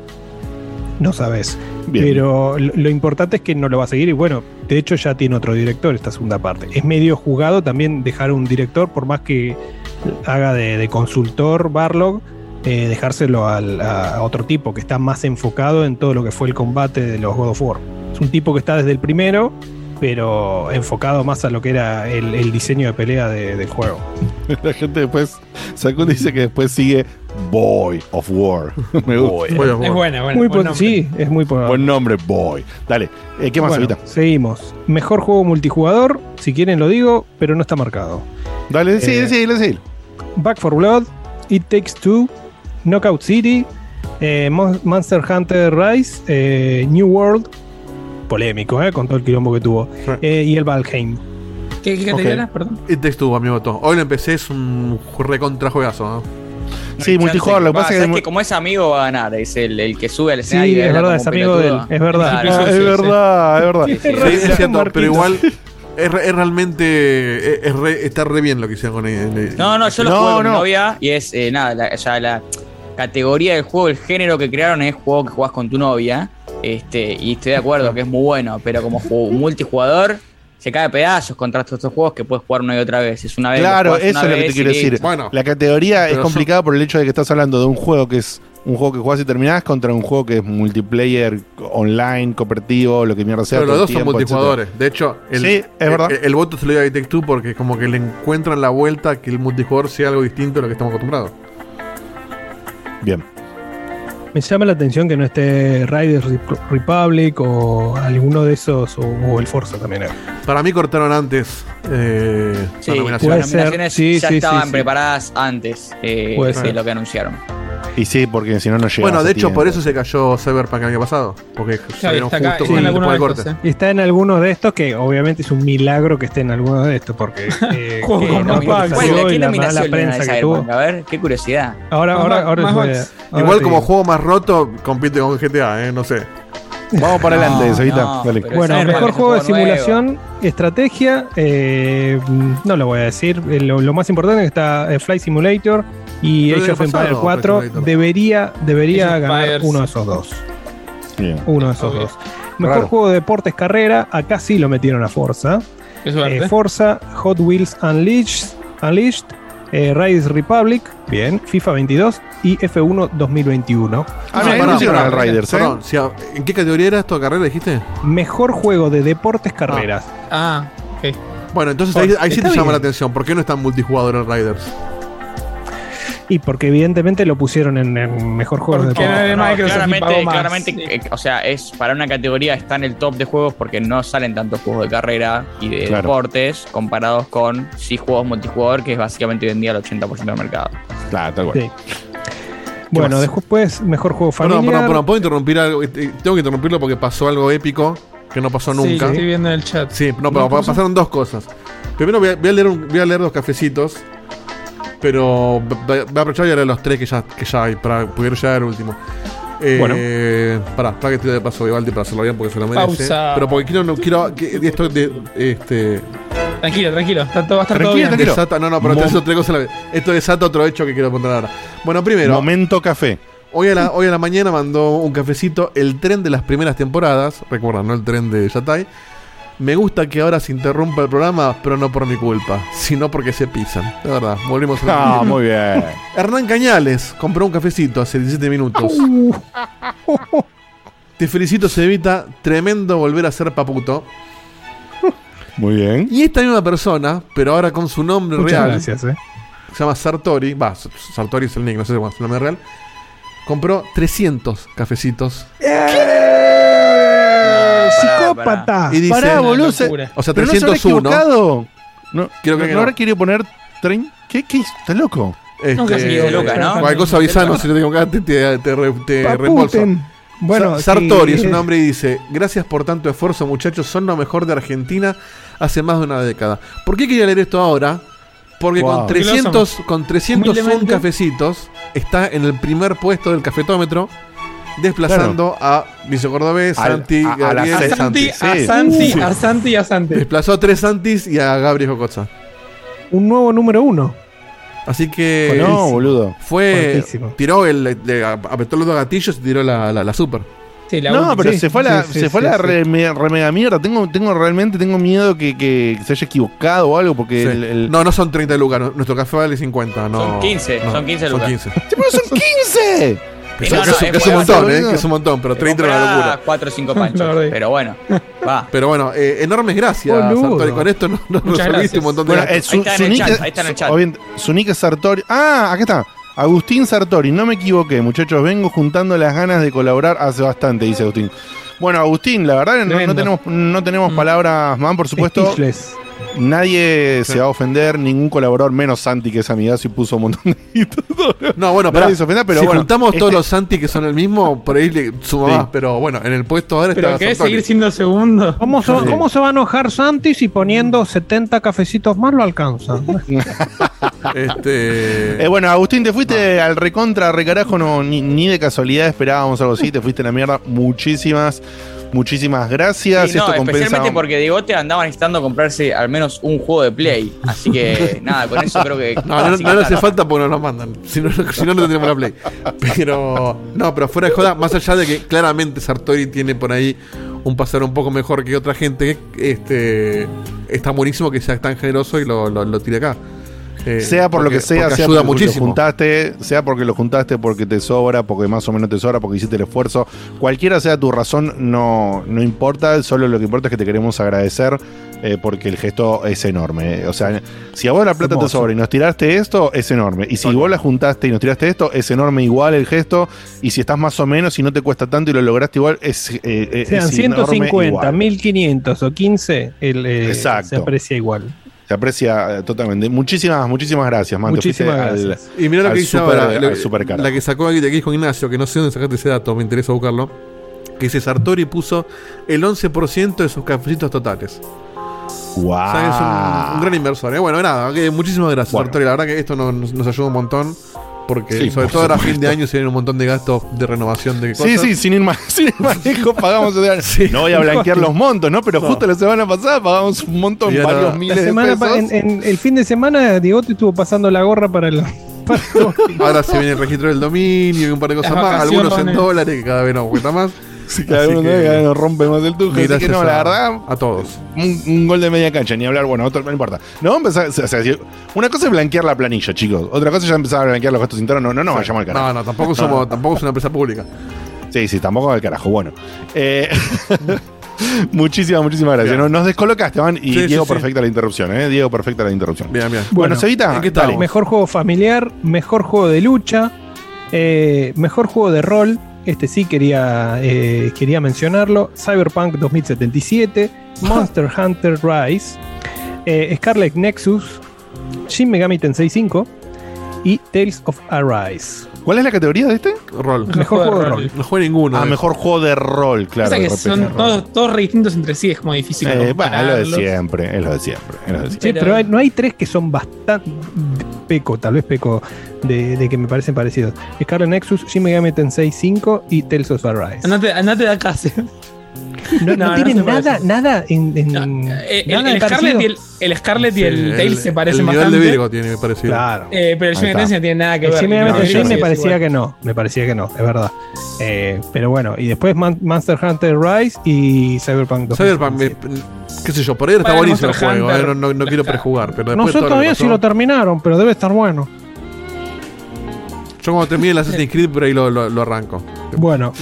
No sabes. Bien. Pero lo, lo importante es que no lo va a seguir y bueno, de hecho ya tiene otro director esta segunda parte. Es medio jugado también dejar un director, por más que haga de, de consultor Barlog, eh, dejárselo al- a, otro tipo que está más enfocado en todo lo que fue el combate de los God of War. Es un tipo que está desde el primero, pero enfocado más a lo que era el, el diseño de pelea de- del juego. La gente después, Sakun dice que después sigue Boy of War. Me gusta. Boy of Es buena, buena. muy buen sí, es muy probable. Buen nombre, Boy. Dale, eh, ¿qué más, Bueno, ahorita? seguimos. Mejor juego multijugador, si quieren lo digo, pero no está marcado. Dale, sí, Eh, sí, sí. Back for Blood, It Takes Two, Knockout City, eh, Mon- Monster Hunter Rise, eh, New World, polémico, eh, con todo el quilombo que tuvo, Sí. eh, y el Valheim. ¿Qué, qué categoría era? Perdón. It Takes Two, amigo. todo. Hoy lo empecé, es un recontra juegazo. ¿no? Sí, multijugador, lo que pasa es que- que como es amigo va a ganar, es el, el que sube al Sí, escenario. y es verdad, es amigo de él, es verdad. Claro, Ah, sí, es sí, sí. verdad, es verdad. Sí, sí, Sí, es cierto, pero igual es, re- es realmente. Es, es re- está re bien lo que hicieron con él. No, no, yo lo No, jugué con mi novia y es eh, nada, la, sea, la categoría del juego, el género que crearon es juego que jugás con tu novia. Este, y estoy de acuerdo que es muy bueno, pero como juego multijugador se cae a pedazos contra estos otros juegos que puedes jugar una y otra vez. Es una vez. Claro, eso una es lo que te quiero decir. Bueno, La categoría es complicada por el hecho de que estás hablando de un juego que es un juego que jugás y terminás contra un juego que es multiplayer, online, cooperativo, lo que mierda sea. Pero los dos son multijugadores. etcétera. De hecho, el, Sí, es verdad. El, el voto se lo dio a Take Two porque como que le encuentran la vuelta que el multijugador sea algo distinto a lo que estamos acostumbrados. Bien. Me llama la atención que no esté Riders Rep- Republic o alguno de esos, o, o el Forza también. Para mí cortaron antes eh, Sí, la las nominación. Puede ser. nominaciones Sí, ya sí, estaban sí, sí. preparadas antes eh, de ser. lo que anunciaron. Y sí, porque si no, no llega. Bueno, de hecho, por eso se cayó Cyberpunk el año pasado. Porque salieron está acá, justo está con en el, alguno corte. estos, Está en algunos de estos que obviamente es un milagro que esté en algunos de estos porque eh, Juego que no más bugs. salió ¿Cuál- y ¿Qué la nominación prensa que tuvo. A ver, qué curiosidad. Ahora, ahora, ahora, más ahora Igual como juego más roto, compite con GTA, ¿eh? No sé. Vamos para adelante, No, Evita. no, Bueno, mejor juego de juego nuevo. simulación, estrategia, eh, no lo voy a decir. Eh, Lo, lo más importante es que está eh, Flight Simulator y Age of Empires pasado, 4. Flight Simulator. Debería, debería ganar uno de esos dos. Bien. Uno de esos Obvio. dos. Mejor Raro. juego de deportes carrera, acá sí lo metieron a Forza. Eh, Forza, Hot Wheels Unleashed, Unleashed eh, Riders Republic, bien, FIFA 22 y F1 2021. Ah, No, no pará, al Riders, ¿eh? Perdón, si a- ¿en qué categoría era esto? ¿Carrera dijiste? Mejor juego de deportes carreras. Ah, ok. Bueno, entonces ahí, ahí sí te llama la atención. ¿Por qué no está en multijugador el Riders? Y porque evidentemente lo pusieron en el mejor juego de Porque No, Microsoft claramente, claramente Sí. eh, o sea, es para una categoría está en el top de juegos porque no salen tantos juegos de carrera y de Claro. deportes comparados con sí juegos multijugador que es básicamente hoy en día el 80% del mercado. Claro, tal cual. Sí. Bueno, más? después mejor juego familiar. Perdón, perdón, perdón. ¿Puedo interrumpir algo? Eh, Tengo que interrumpirlo porque pasó algo épico que no pasó Sí, nunca. lo estoy viendo en el chat. Sí, no, pero pasaron dos cosas. Primero voy a, voy a leer, un- voy a leer dos cafecitos. Pero voy a aprovechar y leer los tres que ya, que ya hay para poder llegar al último. Eh, Bueno. Pará, para que te de paso Vivaldi para hacerlo bien porque se lo merece. Pausa. Pero porque quiero, no, quiero que esto de, este, Tranquilo, tranquilo. Está todo, va a estar todo Tranquilo, bien. tranquilo. desata, no, no, pero te hace otra cosa a la vez. Esto desata otro hecho que quiero contar ahora. Bueno, primero, Momento café. Hoy a, la, hoy a la mañana mandó un cafecito el tren de las primeras temporadas. Recuerdan, ¿no? El tren de Yatay. Me gusta que ahora se interrumpa el programa, pero no por mi culpa, sino porque se pisan. De verdad, volvimos a Ah, muy bien. Hernán Cañales compró un cafecito hace 17 minutos. Te felicito, Cevita. Tremendo volver a ser paputo. Muy bien. Y esta misma persona, pero ahora con su nombre Muchas real, gracias, eh. se llama Sartori. Va, Sartori es el nick, no sé cuál es su nombre real. Compró 300 cafecitos. ¡Eh! ¡Psicópata! Y dice, Pará, boludo. Se- o sea, Pero no se habrá 301. equivocado. No, Creo que no, no. no habrá querido poner tren. ¿Qué? ¿Qué? ¿Está loco? Nunca se Este, equivoca, ¿no? Cualquier cosa avisanos, si no te equivocaste, te, te, re- te. Bueno, Sa- Sartori sí, es un nombre y dice: Gracias por tanto esfuerzo, muchachos. Son lo mejor de Argentina hace más de una década. ¿Por qué quería leer esto ahora? Porque Wow. con 300, con 301 Humildemente. cafecitos está en el primer puesto del cafetómetro, desplazando a Vice Cordobés, Al- Santi, a- a la Gabriel, A Santi, Santi. a Sí. Santi, Sí. a Santi y a Santi. Desplazó a tres Santis y a Gabriel Jocosa. Un nuevo número uno. Así que no, boludo. fue. Fuertísimo. Tiró el. le apretó los dos gatillos y tiró la, la, la super. Sí, la No, última. pero sí, se fue a la, sí, sí, se fue la re, re mega mierda. Tengo, tengo realmente tengo miedo que, que se haya equivocado o algo porque Sí. el, el- No, no son 30 lucas. Nuestro café vale 50. No, Son 15, no, son 15 lucas. 15. ¡Sí, pero son 15! Que, no, que no, es que es un muy montón, ¿eh? Que es un montón, pero Te 30 es una locura. 4 o 5 La panchos. pero bueno, va. Pero bueno, eh, enormes gracias. Sartori. Con esto no, no un montón de Bueno, eh, su, Ahí está su nick chat, es- ahí está en el chat. bien, su nick es Sartori. Ah, acá está. Agustín Sartori, no me equivoqué, muchachos. Vengo juntando las ganas de colaborar hace bastante, dice Agustín. Bueno, Agustín, la verdad no, no tenemos, no tenemos Mm. palabras, man, por supuesto. Speechless. Nadie se va a ofender, ningún colaborador, menos Santi, que es amigazo y puso un montón de No, bueno, Nadie pero se ofenda, pero si bueno, juntamos todos este- los Santi que son el mismo, por ahí le suma Sí. más. Pero bueno, en el puesto ahora Pero está querés Sartori. seguir siendo segundo. ¿Cómo, se- Sí. ¿Cómo se va a enojar Santi si poniendo 70 cafecitos más lo alcanza? Este, Eh, bueno, Agustín, te fuiste al recontra, recarajo, no, ni, ni de casualidad esperábamos algo así, te fuiste a la mierda. Muchísimas, muchísimas gracias. Sí, no, Esto compensa. especialmente porque Diegote andaba necesitando comprarse al menos un juego de Play. Así que nada, con eso creo que. No, no, no le hace falta porque no nos mandan. Si no, si no, no tendríamos la play. Pero, no, pero fuera de joda, más allá de que claramente Sartori tiene por ahí un pasar un poco mejor que otra gente, este está buenísimo que sea tan generoso y lo, lo, lo tire acá. Eh, sea por lo que sea, porque sea ayuda porque lo muchísimo. juntaste, sea porque lo juntaste porque te sobra, porque más o menos te sobra, porque hiciste el esfuerzo. Cualquiera sea tu razón, no, no importa, solo lo que importa es que te queremos agradecer eh, porque el gesto es enorme. O sea, si a vos la plata te sobra y nos tiraste esto, es enorme. Y si vos la juntaste y nos tiraste esto, es enorme igual el gesto. Y si estás más o menos y no te cuesta tanto y lo lograste igual, es, eh, eh, Sean es enorme 150, igual. 1500 o 15, el, eh, Exacto. se aprecia igual. Se aprecia eh, totalmente. Muchísimas, muchísimas gracias, man. Muchísimas al- gracias. Y mira lo que dice super- ahora, lo- super la que sacó aquí de aquí con Ignacio, que no sé dónde sacaste ese dato, me interesa buscarlo. Que dice Sartori puso el 11% de sus cafecitos totales. ¡Wow! O sea, es un, un gran inversor. ¿eh? Bueno, nada, muchísimas gracias, Bueno. Sartori. La verdad que esto nos- nos ayuda un montón. Porque Sí, sobre por todo ahora a fin supuesto. de año se vienen un montón de gastos de renovación de cosas. Sí, sí, sin ir más, sin ir más lejos pagamos. o sea, No voy a blanquear los montos, ¿no? Pero No. justo la semana pasada pagamos un montón, Y ahora- varios miles La de semana pesos. en, en el fin de semana, Diego te estuvo pasando la gorra para el. para Ahora se viene el registro del dominio y un par de cosas Las más. Algunos en dólares, que cada vez nos cuesta más. Sí, cada uno que- de cada vez nos rompe más el tuje. Así que no, la a- verdad, A todos. un, un gol de media cancha, ni hablar, bueno, otro, no importa. No, empezar, o sea, una cosa es blanquear la planilla, chicos. Otra cosa es ya empezar a blanquear los gastos internos. No, no, no, vayamos al carajo. No, no, tampoco somos, tampoco es una empresa pública. Sí, sí, tampoco al carajo. Bueno. Eh, muchísimas, muchísimas gracias. Bien. Nos descolocaste, Van. Y Sí, sí, Diego, sí. perfecta la interrupción, ¿eh? Diego, perfecta la interrupción. Bien, bien. Bueno, Bueno, Cevita, ¿en qué dale. estamos? mejor juego familiar, mejor juego de lucha, eh, mejor juego de rol. Este sí quería, eh, quería mencionarlo. Cyberpunk 2077, Monster Hunter Rise, eh, Scarlet Nexus, Shin Megami Tensei 5 y Tales of Arise. ¿Cuál es la categoría de este? Rol. Mejor juego de rol. No juega ninguno. Ah, de mejor juego de rol, claro. Pasa que de son todos, todos re distintos entre sí, es como difícil. Eh, bueno, es lo de siempre, es lo de siempre. es lo de Sí, pero hay- no hay tres que son bastante peco, tal vez peco, de, de que me parecen parecidos. Scarlet Nexus, Shin Megami Tensei 5 y Tales of Arise. Andate, andate de acá. sí. No, No, no no tienen nada, nada en, en- Eh, el, nada el Scarlet y el, el Scarlet y el Sí, Tails se parecen el nivel bastante. de Virgo tiene parecido. Claro. Eh, pero el está. Megami no tiene nada que El ver. Tensei me parecía igual. que no, me parecía que no, es verdad. Eh, pero bueno, y después Man- Monster Hunter Rise y Cyberpunk 2077. Cyberpunk, me- qué sé yo, por ahí está Bueno, buenísimo el juego. Hunter, eh, no, no- no quiero prejugar, pero No sé todavía si lo terminaron, pero debe estar bueno. Yo cuando termine el Assassin's Creed, por ahí lo, lo, lo arranco. Bueno.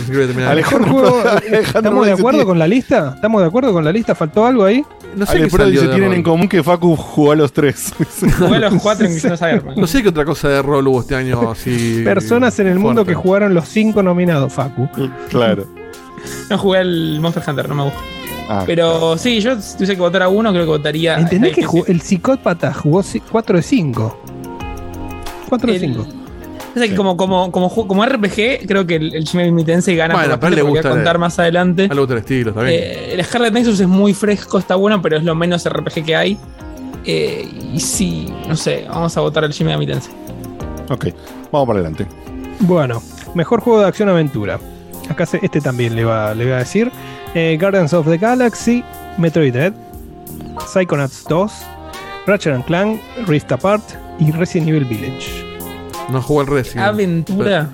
Alejandro, Mejor juego, Alejandro ¿estamos de acuerdo tiene- con la lista? ¿Estamos de acuerdo con la lista? ¿Faltó algo ahí? No sé Ale qué salió dice, tienen rol. en común que Facu jugó a los tres. Jugué a los cuatro incluyendo Cyberpunk. No sé qué otra cosa de rol hubo este año así. Personas en el mundo que jugaron los cinco nominados, Facu. claro. No jugué al Monster Hunter, no me gusta. Ah, Pero sí, yo si tuviese que votar a uno, creo que votaría. ¿Entendés que jugó- el psicópata jugó 4 de 5? 4 de El- 5. Pasa que como, como, como, como RPG, creo que el, el Shin Megami Tensei gana Bueno, por pero a él bastante, le porque voy gusta a contar el- más adelante. Le gusta el estilo, está bien. Eh, el Scarlet Nexus es muy fresco, está bueno, pero es lo menos RPG que hay. Eh, y sí, no sé, vamos a votar el Shin Megami Tensei. ok, vamos para adelante. Bueno, mejor juego de acción-aventura. Acá se- este también le va, le voy a decir. Eh, Guardians of the Galaxy, Metroid Dread, Psychonauts 2, Ratchet and Clank, Rift Apart y Resident Evil Village. No jugó el Resident. Aventura.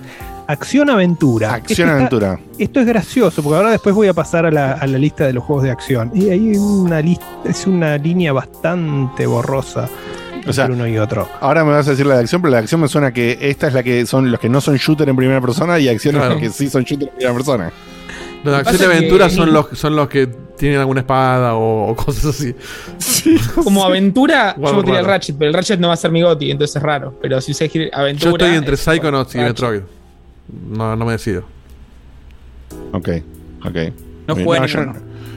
Acción-aventura. Esto está- Acción-aventura. Esto es gracioso, porque ahora después voy a pasar a la, a la lista de los juegos de acción. Y hay una lista, es una línea bastante borrosa O sea, entre uno y otro. Ahora me vas a decir la de acción, pero la de acción me suena que esta es la que son los que no son shooter en primera persona y acción es Claro. los que sí son shooter en primera persona. Los de acción que- aventura son los, son los que tienen alguna espada o, o cosas así. Como aventura, yo votaría el. Ratchet, pero el Ratchet no va a ser mi goti, entonces es raro. Pero si usted quiere aventura. Yo estoy entre es- Psychonauts y Ratchet. Metroid. No, no me decido. Ok, ok. No Eh, yo ninguno.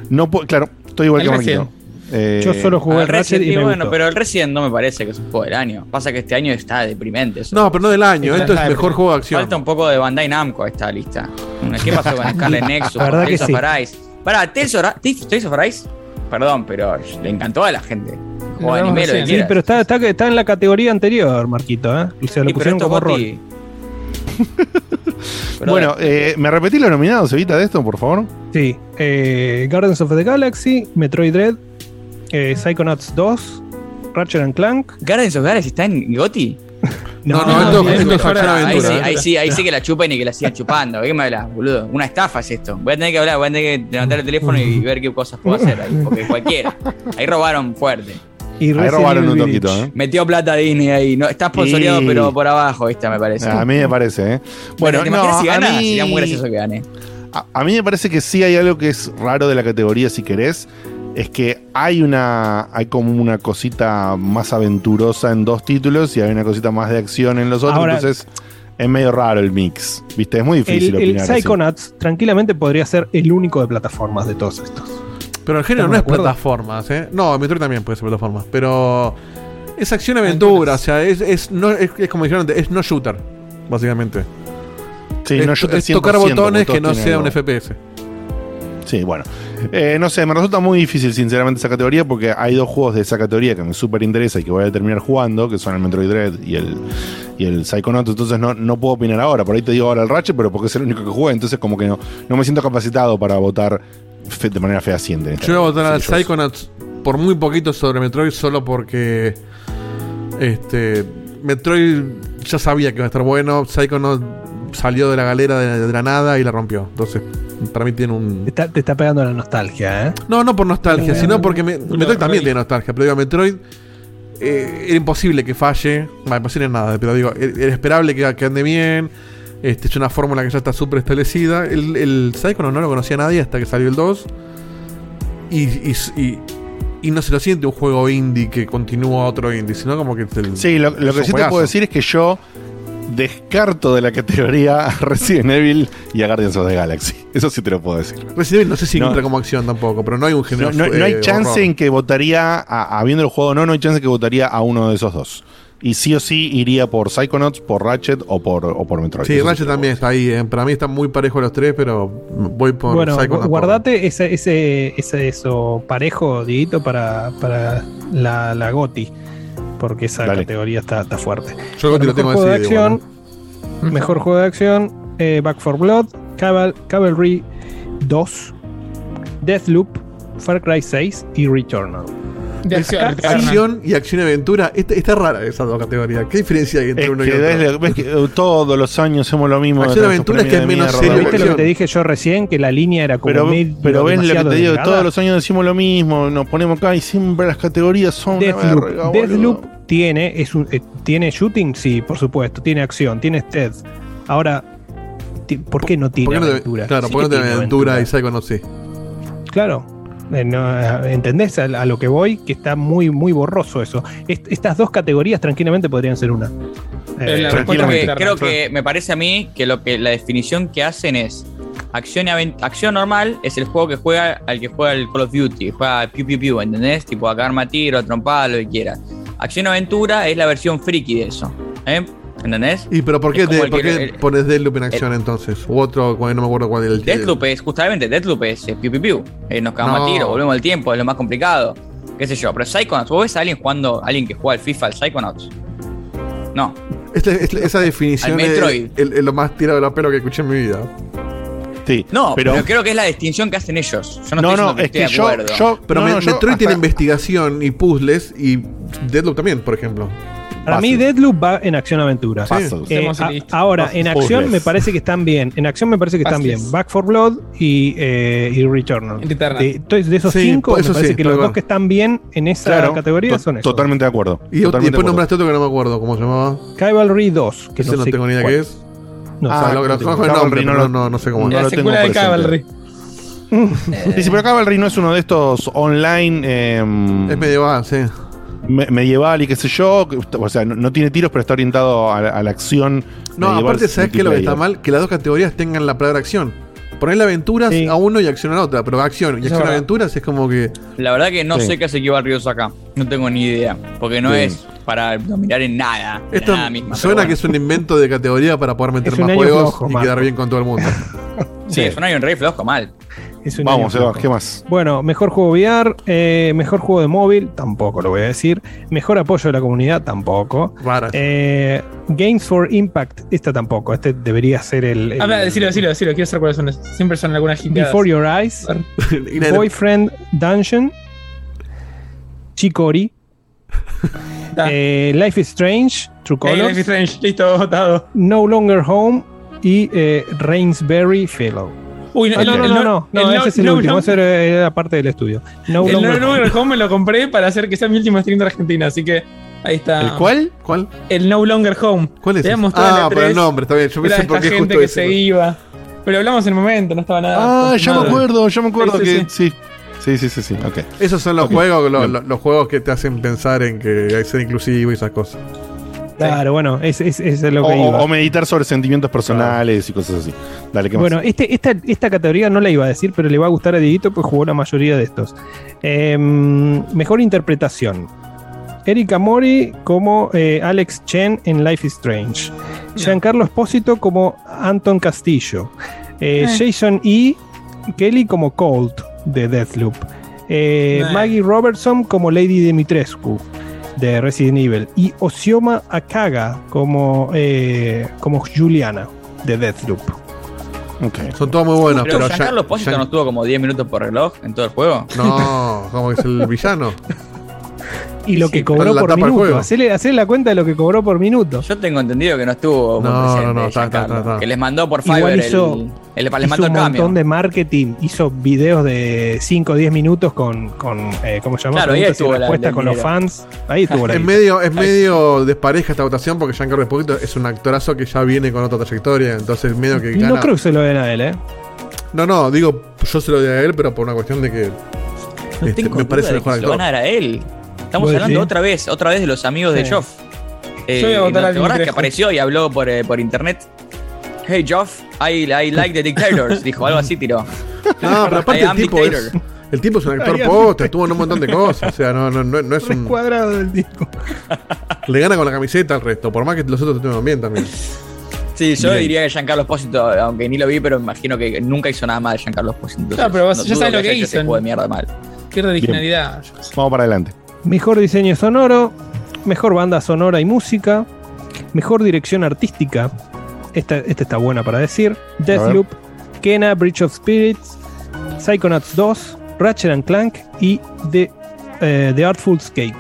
no puedo- claro, estoy igual El que. Marquito. Eh, Yo solo jugué Ah, el Ratchet Resident y me bueno, gustó. pero el Resident no me parece que es un juego del año. Pasa que este año está deprimente. eso. No, pero no del año. Esto es mejor juego de acción. Falta un poco de Bandai Namco a esta lista. ¿Qué pasó con Scarlet Nexus? La verdad que Tales sí. of Arise? Pará, Tales of, Tales- of Arise, perdón, pero le encantó a la gente. Anime, lo que. Sí, pero está, está, está en la categoría anterior, Marquito, ¿eh? O sea, lo Sí, pero pusieron esto como rol. Bueno, eh, ¿me repetí los nominados, Evita, de esto, por favor? Sí, eh, Guardians of the Galaxy, Metroid Dread, eh, Psychonauts 2, Ratchet and Clank. Guardians of Galaxy está en Goti. No, no, no, esto, no, esto es mejor acción Ahí sí, aventura. ¿eh? ahí sí, ahí sí que la chupen y que la sigan chupando. ¿De qué me hablas, boludo? Una estafa es esto. Voy a tener que hablar, voy a tener que levantar el teléfono y ver qué cosas puedo hacer ahí. Porque cualquiera. Ahí robaron fuerte. Y Ahí robaron un toquito. ¿eh? Metió plata Disney ahí. No, está sponsoreado, Y- pero por abajo, ¿viste? Me parece. A mí me parece, ¿eh? Bueno, ¿te no, si a gana? mí- Sería muy gracioso que gane. A, a mí me parece que sí hay algo que es raro de la categoría, si querés. Es que hay una. hay como una cosita más aventurosa en dos títulos y hay una cosita más de acción en los otros. Ahora- entonces es medio raro el mix. ¿Viste? Es muy difícil El, el opinar. así. Psychonauts tranquilamente podría ser el único de plataformas de todos estos. Pero el género ¿Estamos no es plataformas, ¿eh? No, Metroid también puede ser plataformas. Pero es acción-aventura, o sea, es, es, no, es, es como dijeron antes, es no shooter, básicamente. Sí, es, no shooter es tocar 100%, botones que no sea un FPS. Sí, bueno. Eh, no sé, me resulta muy difícil, sinceramente, esa categoría, porque hay dos juegos de esa categoría que me súper interesa y que voy a terminar jugando, que son el Metroid Dread y el, y el Psychonauts, entonces no, no puedo opinar ahora. Por ahí te digo ahora el Ratchet, pero porque es el único que jugué, entonces como que no, no me siento capacitado para votar fe- de manera fehaciente. Yo voy a votar al Psychonauts por muy poquito sobre Metroid, solo porque. Este. Metroid ya sabía que iba a estar bueno. Psychonauts salió de la galera de, de la nada y la rompió. Entonces, para mí tiene un. Te está, te está pegando la nostalgia, ¿eh? No, no por nostalgia, No, sino no, porque me- Metroid no, también tiene nostalgia. Pero digo, Metroid. eh, era imposible que falle. Bueno, imposible nada, pero digo, era era esperable que, que ande bien. Este, es una fórmula que ya está súper establecida. El, el Psychonauts no lo conocía nadie hasta que salió el 2. Y, y, y- y no se lo siente un juego indie que continúa otro indie, sino como que. el- Sí, lo, que sí te puedo decir es que yo descarto de la categoría a Resident Evil y a Guardians of the Galaxy. Eso sí te lo puedo decir. Resident Evil no sé si No. entra como acción tampoco, pero no hay un No, género. no- no hay eh, chance horror. en que votaría, a- habiendo el juego no, no hay chance que votaría a uno de esos dos. Y sí o sí iría por Psychonauts, por Ratchet o por, o por Metroid. Sí, Eso Ratchet también está ahí. eh. Para mí están muy parejos los tres, pero voy por Bueno, Psychonauts. gu- guardate ese, ese, ese eso parejo, Dieguito, para, para la, la GOTI. Porque esa Dale. categoría está, está fuerte. Yo lo tengo juego de acción. Mejor juego de acción. eh, Back for Blood. Caval- Cavalry 2. Deathloop. Far Cry 6 y Returnal. De acción, y acción y aventura. Está, está rara esas dos categorías. ¿Qué diferencia hay entre Es uno y otro? ves, ves que eh, todos los años hacemos lo mismo. Acción y aventura es que es menos serio ¿Viste lo que te dije yo recién? Que la línea era como Pero, medio pero ves lo que te digo, delgada. todos los años decimos lo mismo, nos ponemos acá y siempre las categorías son Deathloop, verga. Deathloop tiene, es un, eh, tiene shooting, sí, por supuesto. Tiene acción, tiene stealth. Ahora, ¿por qué no tiene ¿Por qué no te- aventura? claro, Sí ¿por qué no tiene aventura y Psychonauts sí? Claro. Eh, no, eh, ¿Entendés a, a lo que voy? Que está muy, muy borroso eso. Est- estas dos categorías tranquilamente podrían ser una. La Eh, respuesta que, creo que me parece a mí que lo que la definición que hacen es acción acción normal es el juego que juega al que juega el Call of Duty, juega piu piu piu, ¿entendés? Tipo a cagarme a tiro, a trompar, lo que quiera. Acción aventura es la versión friki de eso, ¿eh? ¿Entendés? ¿Y pero por qué, Es el por qué el- pones Deathloop en acción entonces? U otro, no me acuerdo cuál era el Deathloop es justamente, Deathloop es eh, piu piu piu. Eh, nos cagamos No. a tiro, volvemos al tiempo, es lo más complicado. Qué sé yo, pero Psychonauts, ¿vos ves a alguien jugando, alguien que juega al FIFA, al Psychonauts? No. Esta- esta- esa definición Al es, Metroid. es- es lo más tirado de la pelo que escuché en mi vida. Sí, No, pero, pero, creo que es la distinción que hacen ellos. Yo no, No, estoy no, que es que de yo, acuerdo. yo, Pero no, Me- no, yo Metroid tiene hasta- investigación y puzzles y Deathloop también, por ejemplo. Para mí, Deadloop va en acción-aventura. Sí. Puzzles. Eh, a- ahora, en acción me parece que están bien. En acción me parece que están Puzzles. bien. Back for Blood y, eh, y Returnal. De, entonces, de esos Sí, cinco, eso me parece sí, que los dos que están bien en esa Claro, categoría son esos. Totalmente de acuerdo. Y, totalmente y de después acuerdo. nombraste otro que no me acuerdo cómo se llamaba. Cavalry 2. Que Ese no, no, sé tengo ni idea cuál- qué es. No, o Ah, sea, lo, lo no, conozco el nombre, no sé cómo no es. la secuela de. Cavalry. Dice, pero Cavalry no es uno de estos online em, Es medieval, sí. Me- medieval y qué sé yo. O sea, no, no tiene tiros, pero está orientado a, la- a la acción. No, aparte, ¿sabes qué es lo que está mal? Que las dos categorías tengan la palabra acción. Ponerle aventuras Sí. a uno y acción a la otra, pero acción y es acción a verdad. aventuras es como que. La verdad que no Sí. sé qué hace Kiva Ríos acá. No tengo ni idea. Porque no es para dominar en nada. en Esto nada misma, suena que es un invento de categoría para poder meter Es más año juegos flojo, y quedar bien con todo el mundo. Sí, suena un rey flojo mal. Es un Vamos. ¿qué más? Bueno, mejor juego VR, eh, mejor juego de móvil, tampoco lo voy a decir. Mejor apoyo de la comunidad, tampoco. Eh, Games for Impact, esta tampoco. Este debería ser el. el Habla, decilo, decilo, decilo. Quiero saber cuáles son. Siempre son algunas hitadas. Before Your Eyes, Boyfriend Dungeon, Chicori, eh, Life is Strange, True Hey, Colors, Life is Strange. Listo, votado. No Longer Home y eh, Rainsbury Fellow. Uy, no, no, no, no, no, no, ese es el último, ese era, era parte del estudio. No el Longer No Home. Longer Home me lo compré para hacer que sea mi último stream de Argentina, así que ahí está. ¿El cuál? ¿Cuál? El No Longer Home. ¿Cuál es Ah, por el 3, nombre, está bien. Yo pensé por qué gente que ese. se iba. Pero hablamos en el momento, no estaba nada. Ah, ya me acuerdo, ya me acuerdo que sí. Sí, sí, sí, sí, ok. Esos son los juegos, lo- bien. lo- los juegos que te hacen pensar en que hay que ser inclusivo y esas cosas. Claro, bueno, es, es, es lo O, que iba. o meditar sobre sentimientos personales y cosas así. Dale, ¿qué más? Bueno, este, esta, esta categoría no la iba a decir, pero le va a gustar a Dieguito, pues jugó la mayoría de estos. Em, mejor interpretación. Erika Mori como eh, Alex Chen en Life is Strange. Giancarlo Espósito como Anton Castillo. Eh, Eh. Jason E. Kelly como Colt de Deathloop. Eh, Eh. Maggie Robertson como Lady Dimitrescu de Resident Evil. Y Osioma Akaga como, eh, como Juliana de Deathloop. Son todos muy buenos, pero pero, Giancarlo Pósito Gian- no estuvo como 10 minutos por reloj en todo el juego. No, como que es el villano. Y lo que cobró por minuto. juego. Hacele, hacele la cuenta de lo que cobró por minuto. Yo tengo entendido que no estuvo muy No, presente no, no, está, está, está. Que les mandó por Igual Fiverr hizo- el, el, les mandó el un cambio. montón de marketing, hizo videos de 5 o 10 minutos con, con eh, ¿cómo se llama? Claro, ahí y estuvo la- respuestas el con los fans. Ahí estuvo la Es medio, es medio despareja esta votación porque Giancarlo Esposito es un actorazo que ya viene con otra trayectoria. Entonces, medio que gana. No creo que se lo den a él, ¿eh? No, no, digo, yo se lo doy a él, pero por una cuestión de que. No este, tengo me parece mejor que se lo actor. van a dar a él. Estamos ¿Vos hablando otra vez, otra vez de los amigos de. Joff. Eh, Yo voy a votar ¿no ¿Te acordás que apareció y habló por, eh, por internet? Hey Joff, I, I like the dictators. Dijo algo así, tiró. No, pero aparte el tipo es. El tipo es un actor posta, estuvo en un montón de cosas. O sea, no, no, no, no es un. Cuadrado del disco. Le gana con la camiseta al resto, por más que los otros estuvieron bien también. Sí, yo Bien. diría que Giancarlo Espósito, aunque ni lo vi, pero me imagino que nunca hizo nada mal Giancarlo Espósito. Claro, pero vos no ya sabes lo que hecho hizo. de mierda mal. Pierde originalidad. Vamos para adelante. Mejor diseño sonoro, mejor banda sonora y música, mejor dirección artística. Esta, esta está buena para decir. Deathloop, Kena, Bridge of Spirits, Psychonauts 2, Ratchet and Clank y The, eh, The Artful Escape.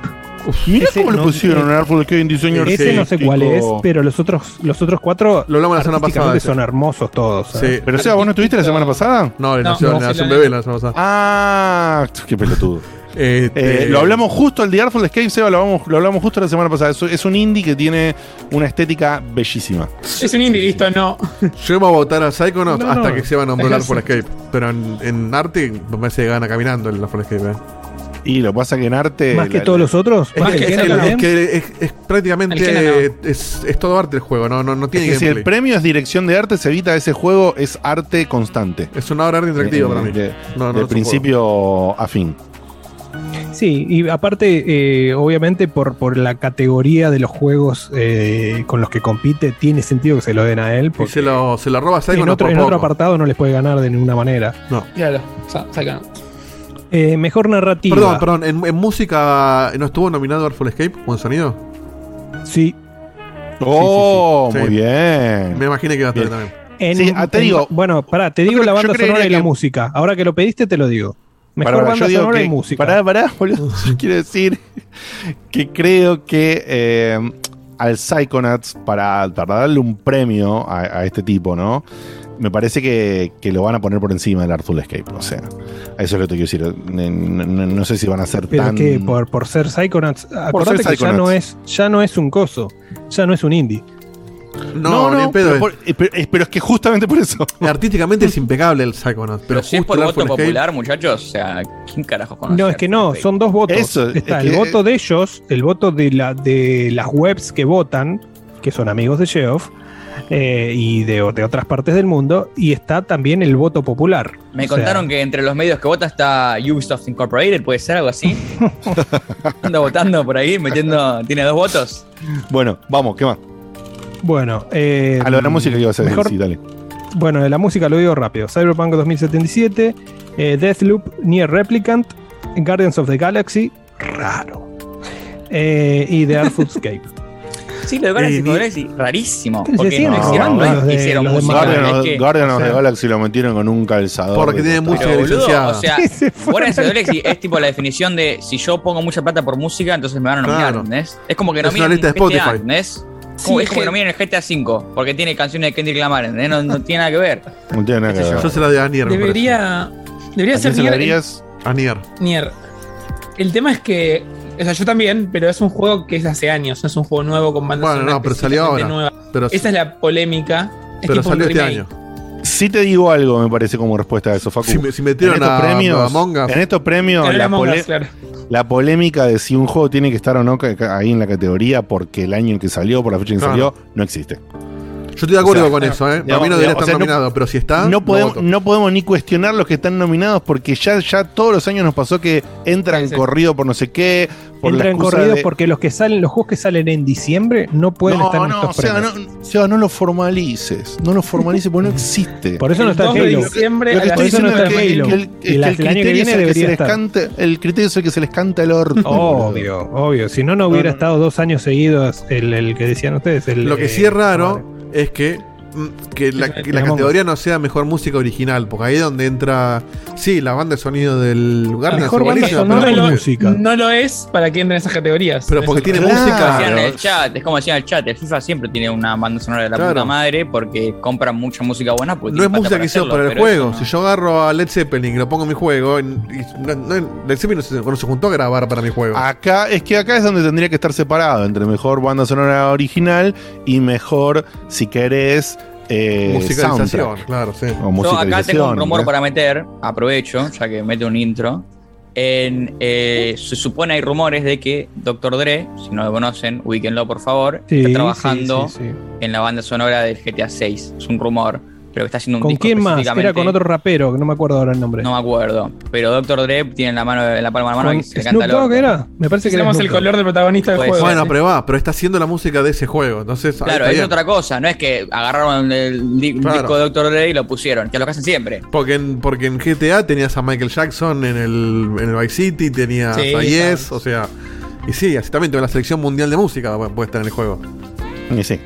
Mira cómo le no- pusieron a Artful Escape en diseño Ese no sé cuál es, pero los otros, los otros cuatro Lo hablamos la semana pasada. son hermosos todos. ¿eh? Pero, Seba, ¿vos no estuviste la semana pasada? No, le No, no, la- bebé la semana pasada. Ah, qué pelotudo. Este, Eh, lo hablamos justo, el de Artful Escape, Seba, lo hablamos, lo hablamos justo la semana pasada. Es, es un indie que tiene una estética bellísima. Es un indie, listo, no. Yo iba a votar a Psychonauts No, hasta no. que se va a nombrar Ajá, Artful Escape. Pero en, en arte me parece que gana caminando el Artful Escape. eh. Y lo que pasa que en arte. Más que la- todos los otros. Es, más que, que es, el que- Kena es también. que es- es prácticamente El es, es todo arte el juego, no, no, no Es tiene que si el premio es dirección de arte, se evita ese juego, es arte constante. Es una obra de arte interactiva Eh, para mí. De, No, no de principio a fin. Sí, y aparte, eh, obviamente, por, por la categoría de los juegos eh, con los que compite, tiene sentido que se lo den a él. Y Porque se lo, se lo roba en Psychonauts otro, en otro apartado no les puede ganar de ninguna manera. Claro, sa- saca. Eh, mejor narrativa. Perdón, perdón, en, en música ¿no estuvo nominado Artful Escape o en sonido? Sí. Oh, sí, sí. muy bien. Me imaginé que iba a estar Bien. también. En- Sí, ah, te en- digo- bueno, pará, te digo creo- la banda sonora y la música. Ahora que lo pediste, te lo digo. Mejor pará, banda yo digo sonora que- y música. Pará, pará, boludo. Yo quiero decir que creo que eh, al Psychonauts, para, para darle un premio a, a este tipo, ¿no? Me parece que, que lo van a poner por encima del Artful Escape. O sea, eso es lo que te quiero decir. No, no- no sé si van a ser Pero tan. que por, por ser Psychonauts, acordate ser que ya no, es, ya no es un coso, ya no es un indie. No, ni en pedo. pero, por- eh, pero- eh, pero es que justamente por eso. Artísticamente es impecable el Psychonauts, pero, Pero si es por el voto Escape- popular, muchachos, o sea, ¿quién carajo conoce? No, es que no, son dos votos. Eso, Está es el que- voto de ellos, el voto de, la, de las webs que votan, que son amigos de Geoff, eh, y de, de otras partes del mundo, y está también el voto popular. Me O sea, contaron que entre los medios que vota está Ubisoft Incorporated, puede ser algo así. Anda votando por ahí, metiendo. Tiene dos votos. Bueno, vamos, ¿qué más? Bueno, eh, A lo de la música que ibas a decir, sí, dale. Bueno, de la música lo digo rápido. Cyberpunk 2077, eh, Deathloop, Nier Replicant, Guardians of the Galaxy, raro. Eh, y The Artful Escape. Sí, lo de Galaxy Eh, of the Galaxy, rarísimo. Porque siguen no hicieron, robando no los de- hicieron de música. Guardian, es of- que- Guardian of o the Galaxy lo metieron con un calzador. Porque tiene música Pero, boludo, licenciada. o sea, se fueron Guardians of Galaxy es tipo la definición de si yo pongo mucha plata por música, entonces me van a nominar, Claro. ¿entendés? Es como que Es una lista de GTA, Spotify. ¿entendés? Como, Sí, es como que no miren el GTA V, porque tiene canciones de Kendrick Lamar. No, no tiene nada que ver. No tiene nada que ver. Yo se la de Anier. Debería, debería ¿A ser Nier. parece. Anier. Nier. El tema es que, o sea, yo también, pero es un juego que es de hace años, no es un juego nuevo con bandas Bueno, no, pero salió ahora. nuevas. Pero, Esa es la polémica. Es pero salió este año. Sí te digo algo, me parece, como respuesta a eso, Facu. Si, me- si metieron en estos a, premios, a Among Us, en estos premios la, Among Us, pole- claro. la polémica de si un juego tiene que estar o no ahí en la categoría porque el año en que salió, por la fecha en que Claro. salió, no existe. Yo estoy de acuerdo o sea, con eso, ¿eh? Para digamos, mí no debería estar o sea, no- nominado, pero si está. no, podemos, no podemos ni cuestionar los que están nominados porque ya, ya todos los años nos pasó que entran Sí, corrido por no sé qué. Por Entran corridos de- porque los que salen, los juegos que salen en diciembre no pueden no, estar en no, estos premios. no, Seba, no lo formalices. No lo formalices porque no existe. Por eso no El está 2 de Halo. diciembre a el, que el el año que criterio viene es el que se debería les estar. cante, el criterio es el que se les canta el orto. Obvio, obvio. Si no, no hubiera estado dos años seguidos el, el que decían ustedes. el, Lo que eh, sí es raro es que, que la, que la categoría no sea mejor música original, porque ahí es donde entra. Sí, la banda de sonido del lugar Mejor es banda sonora no, lo, música. no lo es para que entren en esas categorías. pero porque tiene Claro. música. Decían en el chat, es como decían en el chat, el FIFA siempre tiene una banda sonora de la Claro. puta madre porque compran mucha música buena. No es música que hicieron para el juego. no. Si yo agarro a Led Zeppelin y lo pongo en mi juego, y no- no- Led Zeppelin no se, no se juntó a grabar para mi juego. Acá es que acá es donde tendría que estar separado entre mejor banda sonora original y mejor, si querés, eh, Musicalización, soundtrack. claro, sí. O Yo acá tengo un rumor ¿eh? para meter, aprovecho, ya que mete un intro. En, eh, se supone hay rumores de que Dr. Dre, si no lo conocen, ubíquenlo por favor, Sí, está trabajando sí, sí. en la banda sonora del GTA 6. Es un rumor, pero que está haciendo un ¿Con disco quién más? Era con otro rapero, que no me acuerdo ahora el nombre. No me acuerdo. Pero Dr. Dre tiene en la mano, en la palma de la mano ¿Con que se canta Dogg era? Me parece que Tenemos el color del protagonista del juego. Bueno, pero va, pero está haciendo la música de ese juego. Entonces, Claro, es otra cosa. No es que agarraron el disco de Dr. Dre y lo pusieron, que es lo que hacen siempre. Porque en, porque en GTA tenías a Michael Jackson en el, en el Vice City, tenías Sí, a Yes, claro. o sea. Y sí, así también tengo la selección mundial de música puede estar en el juego. Y sí.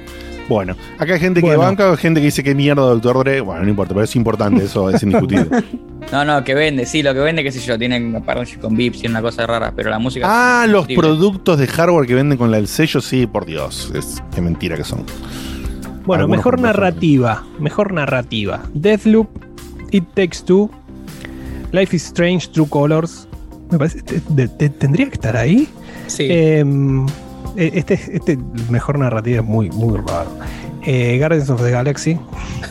Bueno, acá hay gente que Bueno. banca, hay gente que dice que mierda, Doctor Dre. Bueno, no importa, pero es importante, eso es indiscutible. No, no, que vende, sí, lo que vende, qué sé yo, tienen partnership con Vips y una cosa rara, pero la música. ah, es los productos de hardware que venden con la- el sello, sí, por Dios. Es, qué mentira que son. Bueno, Algunos mejor narrativa. Mejor narrativa. Deathloop, It Takes Two, Life is Strange, True Colors. Me parece. te- te- te- ¿Tendría que estar ahí? Sí. Eh, este, este mejor narrativa es muy, muy raro. Eh, Guardians of the Galaxy.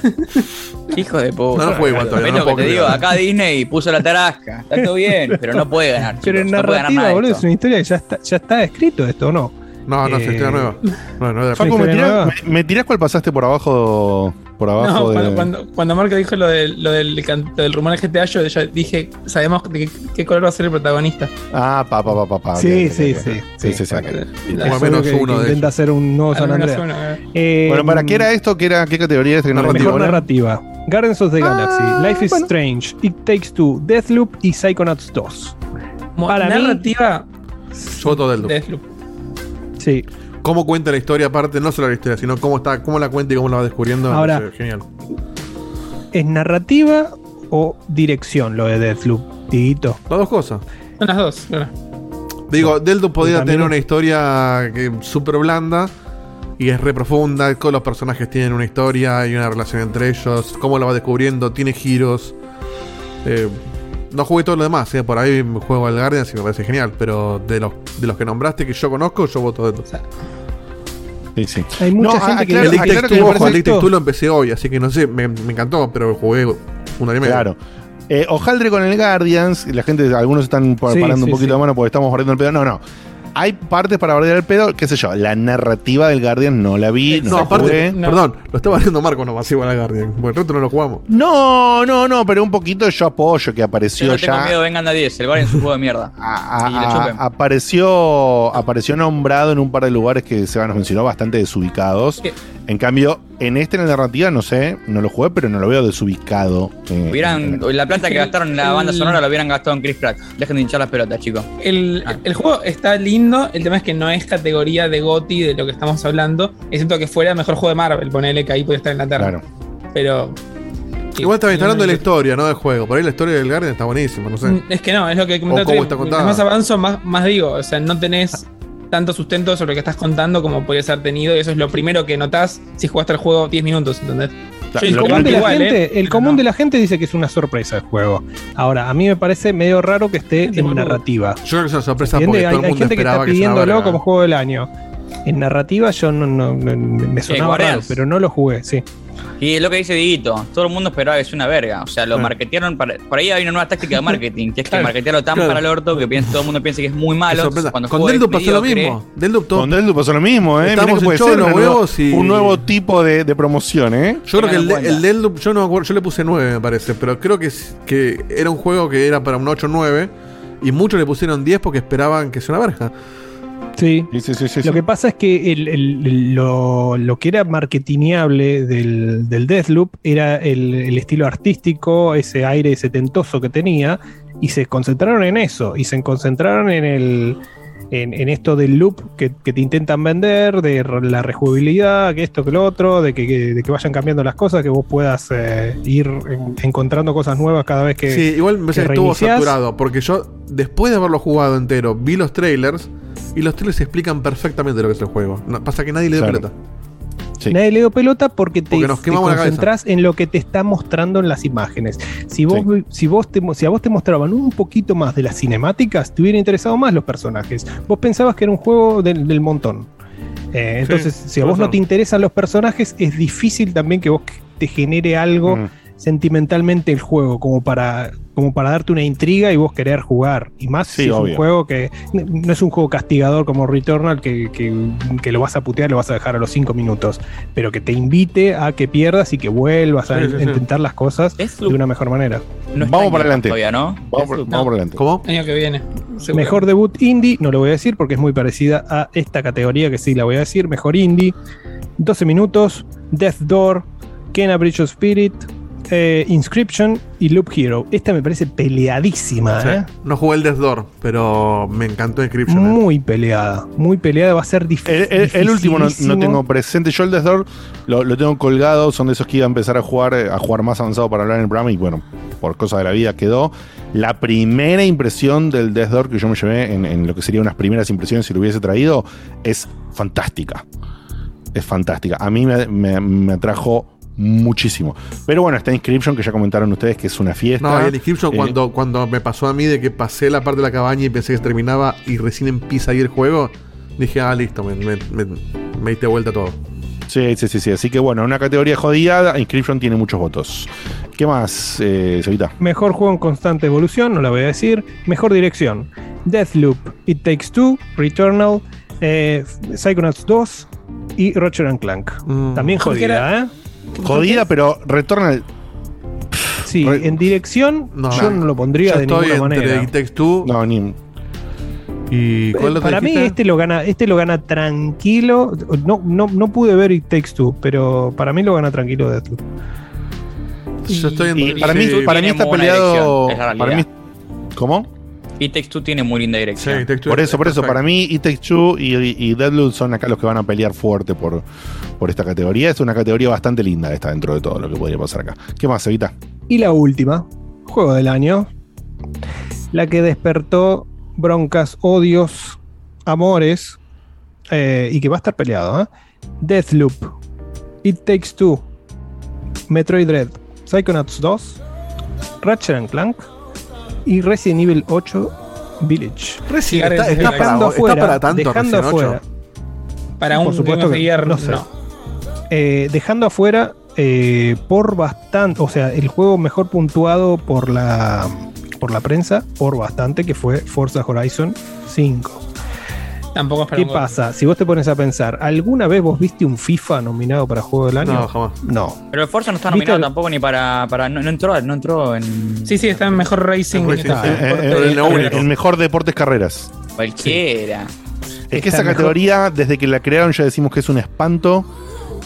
Hijo de puta. No, no juego igual todavía, ¿Ves no puedo te creer. digo? Acá Disney puso la tarasca. Está todo bien, pero no puede ganar. Pero chicos, en no puede ganar narrativa, boludo, es una historia que ya está, ya está escrito esto, ¿o no? No, no, Eh, es historia nueva. No, no, Facu, ¿me tirás, nueva? me- me tirás cuál pasaste por abajo? Por No, abajo de. cuando, Marco dijo lo del, lo del, lo del rumor de GTA, yo ya dije, sabemos de qué, qué color va a ser el protagonista. Ah, pa, pa, pa, pa, pa. Sí, sí, sí, Sí, sí. sí. Por menos que- uno que de intenta hacer un nuevo San Andreas. uno, eh. Eh, Bueno, ¿para qué era esto? ¿Qué, era, qué categoría es? Narrativa. Mejor ¿no? narrativa. Guardians of the Galaxy, Ah, Life is bueno. Strange, It Takes Two, Deathloop y Psychonauts 2. Como Para mí- narrativa, Yo del Deathloop. Sí. Cómo cuenta la historia, aparte, no solo la historia, sino cómo está, cómo la cuenta y cómo la va descubriendo. Ahora- genial. ¿Es narrativa o dirección lo de Deathloop? Tiguito. Las dos cosas. Son las dos, claro. Digo, podría También- tener una historia que súper blanda y es re profunda. Todos los personajes tienen una historia y una relación entre ellos. Cómo la va descubriendo, tiene giros. Eh, no jugué todo lo demás, eh, por ahí me juego al Guardians y me parece genial. Pero de los, de los que nombraste que yo conozco, yo voto Delta. Sí, sí. Hay mucha No, gente ah, que claro, el Take me Two, ojo, el Take Two lo empecé hoy, así que no sé, me, me encantó, pero jugué y media. Claro. Eh, Ojaldre con el Guardians, y la gente, algunos están parando sí, un poquito sí. de mano porque estamos barriendo el pedo. No, no. Hay partes para bardear el pedo, qué sé yo. La narrativa del Guardian no la vi, no, no, la aparte, jugué. No. perdón, lo estaba viendo Marco nomás igual a Guardian. Porque el resto no lo jugamos. No, no, no, pero un poquito yo apoyo que Yo apareció no tengo miedo, vengan a 10, el bar en su juego de mierda. a- Y a- chupen. apareció apareció nombrado en un par de lugares que se nos mencionó bastante desubicados. ¿Qué? En cambio, en este en la narrativa, no sé, no lo jugué, pero no lo veo desubicado. eh, Hubieran, en- la plata que gastaron en la banda El- sonora lo hubieran gastado en Chris Pratt. Dejen de hinchar las pelotas, chicos. El, Ah. el juego está lindo, el tema es que no es categoría de GOTI de lo que estamos hablando, excepto que fuera mejor juego de Marvel, ponele que ahí puede estar en la terna. Claro. Pero. Igual también está hablando de la historia, no del juego. Por ahí la historia del Guardian está buenísima, no sé. Es que no, es lo que O cómo está contada. Más avanzo, más, más digo. O sea, no tenés tanto sustento sobre lo que estás contando como podrías haber tenido. Y eso es lo primero que notás si jugaste el juego 10 minutos, ¿entendés? Yo el común, de la, igual, gente, ¿eh? el común de la gente dice que es una sorpresa el juego. Ahora, a mí me parece medio raro que esté en narrativa. Yo creo que es una sorpresa porque Hay, todo el hay mundo gente que está que pidiéndolo verga. como juego del año. En narrativa yo no, no- no- me sonaba raro, pero no lo jugué, sí. Y es lo que dice Diguito, todo el mundo esperaba que sea una verga. O sea, lo marketearon para. Por ahí hay una nueva táctica de marketing, que es que Claro. marketearlo tan Claro. para el orto que piensa- todo el mundo piensa que es muy malo. Cuando Con Deldu pasó lo mismo. Deldu todo- Con Deldu pasó lo mismo, ¿eh? Que puede ser los huevos y- un nuevo tipo de, de promoción, ¿eh? Yo creo que el, el Deldu, yo no me acuerdo, yo le puse 9 me parece, pero creo que, que era un juego que era para un 8 o 9 y muchos le pusieron 10 porque esperaban que sea una verga. Sí. Sí, sí, sí, sí, Lo que pasa es que el- el- el- lo, lo que era marketingable del, del Deathloop era el, el estilo artístico, ese aire setentoso que tenía, y se concentraron en eso, y se concentraron en el. En, en esto del loop que, que te intentan vender, de la rejugabilidad, que esto, que lo otro, de que, que- de que vayan cambiando las cosas, que vos puedas eh, ir en- encontrando cosas nuevas cada vez que. Sí, igual me estuvo saturado, porque yo, después de haberlo jugado entero, vi los trailers y los trailers explican perfectamente lo que es el juego. No, pasa que nadie le dio Claro. pelota. Sí. Nadie le dio pelota porque te, Porque te concentrás en lo que te está mostrando en las imágenes. Si vos, si vos te, si a vos te mostraban un poquito más de las cinemáticas, te hubiera interesado más los personajes. Vos pensabas que era un juego del, del montón. Eh, entonces, si a vos no te interesan los personajes, es difícil también que vos te genere algo Mm. sentimentalmente el juego, como para, como para darte una intriga y vos querer jugar. Y más Sí, si es obvio. un juego que no es un juego castigador como Returnal, que, que- que lo vas a putear, lo vas a dejar a los 5 minutos, pero que te invite a que pierdas y que vuelvas a Sí, sí, sí. intentar las cosas de una mejor manera. no Vamos para adelante. Todavía, ¿no? Vamos, por, vamos por adelante. ¿Cómo? Año que viene. seguro. Mejor debut indie, no lo voy a decir porque es muy parecida a esta categoría que sí la voy a decir. Mejor indie, 12 minutos, Death Door, Kena Bridge of Spirit, eh, Inscription y Loop Hero. Esta me parece peleadísima, Sí. ¿eh? No jugué el Death Door, pero me encantó Inscription. eh. Muy peleada, muy peleada, va a ser difícil. El, el- el último no, no tengo presente. Yo el Death Door lo, lo tengo colgado. Son de esos que iba a empezar a jugar, a jugar más avanzado para hablar en el programa. Y bueno, por cosa de la vida quedó. La primera impresión del Death Door que yo me llevé en, en lo que serían unas primeras impresiones si lo hubiese traído es fantástica. Es fantástica. A mí me, me- me atrajo muchísimo. Pero bueno, está Inscription que ya comentaron ustedes que es una fiesta. No, y el Inscription Eh, cuando, cuando me pasó a mí de que pasé la parte de la cabaña y pensé que se terminaba y recién empieza ahí el juego, dije, ah, listo, me, me, me, me diste vuelta todo. Sí, sí, sí, sí. Así que bueno, una categoría jodida. Inscription tiene muchos votos. ¿Qué más, eh, Cevita? Mejor juego en constante evolución, no la voy a decir. Mejor dirección: Deathloop, It Takes Two, Returnal, eh, Psychonauts 2 y Roger and Clank. También jodida, ¿eh? Jodida, pero Returnal. Sí, en dirección yo no lo pondría yo de estoy ninguna entre manera. It Takes Two No, ni. y ¿cuál Eh, Para mí este lo gana, este lo gana tranquilo. No, no, no pude ver It Takes Two, pero para mí lo gana tranquilo Deathloop. Yo estoy Y entre para mí, Tiene para mí está peleado. es Para mí. ¿Cómo? Y Takes Two tiene muy linda dirección. Por eso, por eso, para mí, It Takes Two y, y, y Deadloop son acá los que van a pelear fuerte por, por esta categoría. Es una categoría bastante linda esta dentro de todo lo que podría pasar acá. ¿Qué más, Evita? Y la última, juego del año, la que despertó broncas, odios, amores, eh, y que va a estar peleado. ¿eh? Deathloop, It Takes Two, Metroid Dread, Psychonauts 2, Ratchet and Clank y Resident Evil 8 Village. Resident está- está para- dejando está afuera, para tanto dejando Resident 8. afuera. Para Por un supuesto Game of que the Year, no sé. no. Eh, dejando afuera eh, por bastante, o sea, el juego mejor puntuado por la por la prensa, por bastante, que fue Forza Horizon 5. Tampoco es para ¿Qué pasa? Si vos te pones a pensar, ¿alguna vez vos viste un FIFA nominado para Juego del Año? No, jamás. No. Pero el Forza no está ¿Viste nominado el- tampoco ni para. para no, no entró, no entró en. Sí, sí, está en mejor racing. En racing, está. Eh, eh, el, el único. el mejor deportes carreras. Cualquiera. Es que esa mejor. categoría, desde que la crearon, ya decimos que es un espanto.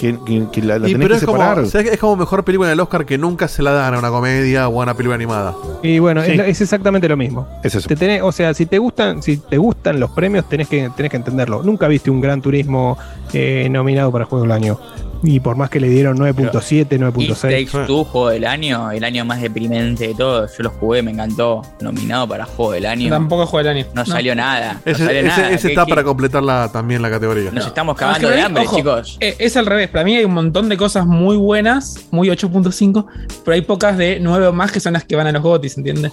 Que, que- que la, la Y tenés pero que es como, separar. ¿sabes qué? es como mejor película del Oscar que nunca se la dan a una comedia o a una película animada. Y bueno, Sí. es, es exactamente lo mismo. Es eso. Te tenés- o sea, si te gustan, si te gustan los premios, tenés que, tenés que entenderlo. Nunca viste un Gran Turismo eh, nominado para Juego del Año. Y por más que le dieron 9.7, It 9.6. Takes Two, juego del año, el año más deprimente de todos. Yo lo jugué, me encantó. Nominado para juego del año. Tampoco juego del año. No, salió nada. No Ese, salió ese- nada. ese ¿Qué- está qué- para completar la, también la categoría. Nos estamos No, que cagando de para mí, hambre, ojo, chicos. eh, Es al revés. Para mí hay un montón de cosas muy buenas, muy 8.5, pero hay pocas de 9 o más que son las que van a los GOTIS, ¿entiendes?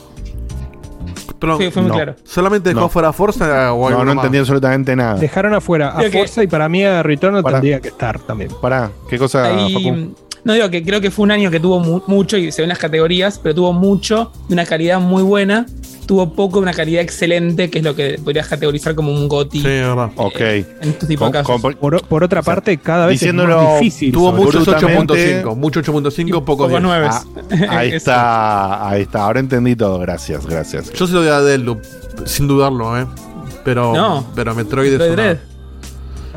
Pero, Fue- fue muy no. claro. ¿Solamente dejó No. fuera Forza o No, algo no entendí absolutamente nada. Dejaron afuera a Forza y para mí a Returnal Pará. tendría que estar también. Pará, ¿qué cosa, Ahí- Facu? No digo que creo que fue un año que tuvo mu- mucho y se ven las categorías, pero tuvo mucho de una calidad muy buena, tuvo poco de una calidad excelente, que es lo que podrías categorizar como un GOTI Sí, es verdad. Ok. en este tipo de casos. con- Por, por otra parte, cada vez es más difícil. Tuvo muchos todo. Absolutamente. 8.5, mucho 8.5, pocos Pocos 10. nueve. Ah, ahí Eso. está, ahí está. Ahora entendí todo. Gracias, gracias. Yo se lo doy a Deadloop, sin dudarlo, ¿eh? Pero, No. pero Metroid es Metroid una- Dread.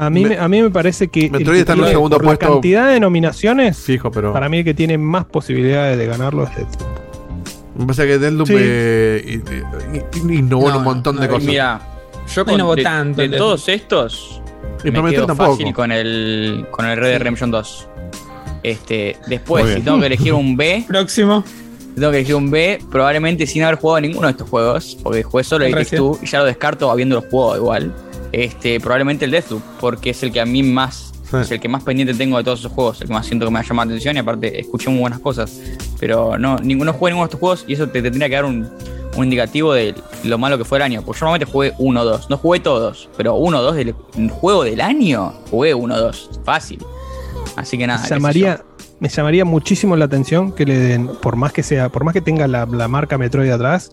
A mí, Me- me, a mí me parece que. el Metroid que está en un tiene- segundo por puesto. La cantidad de nominaciones, Fijo, pero. para mí el que tiene más posibilidades de ganarlo es Deathloop. Me parece que Deadloop Sí. eh, innovó en No, un montón de no, cosas. Mira, yo con de, tanto de el todos estos Y me quedo tampoco. fácil con el con el Red Dead Redemption 2. Este, después si tengo que elegir un B, Próximo. si tengo que elegir un B, probablemente sin haber jugado ninguno de estos juegos, porque jugué solo el Recién. Take Two y ya lo descarto habiéndolo jugado igual. Este, probablemente el Deathloop, porque es el que a mí más Sí. es el que más pendiente tengo de todos esos juegos, el que más siento que me ha llamado la atención y aparte escuché muy buenas cosas. Pero no, ninguno jugué ninguno de estos juegos y eso te, te tendría que dar un, un indicativo de lo malo que fue el año. Porque yo normalmente jugué uno o dos. No jugué todos, pero uno o dos del juego del año, jugué uno o dos. Fácil. Así que nada. me llamaría, me llamaría muchísimo la atención que le den, por más que sea, por más que tenga la, la marca Metroid atrás,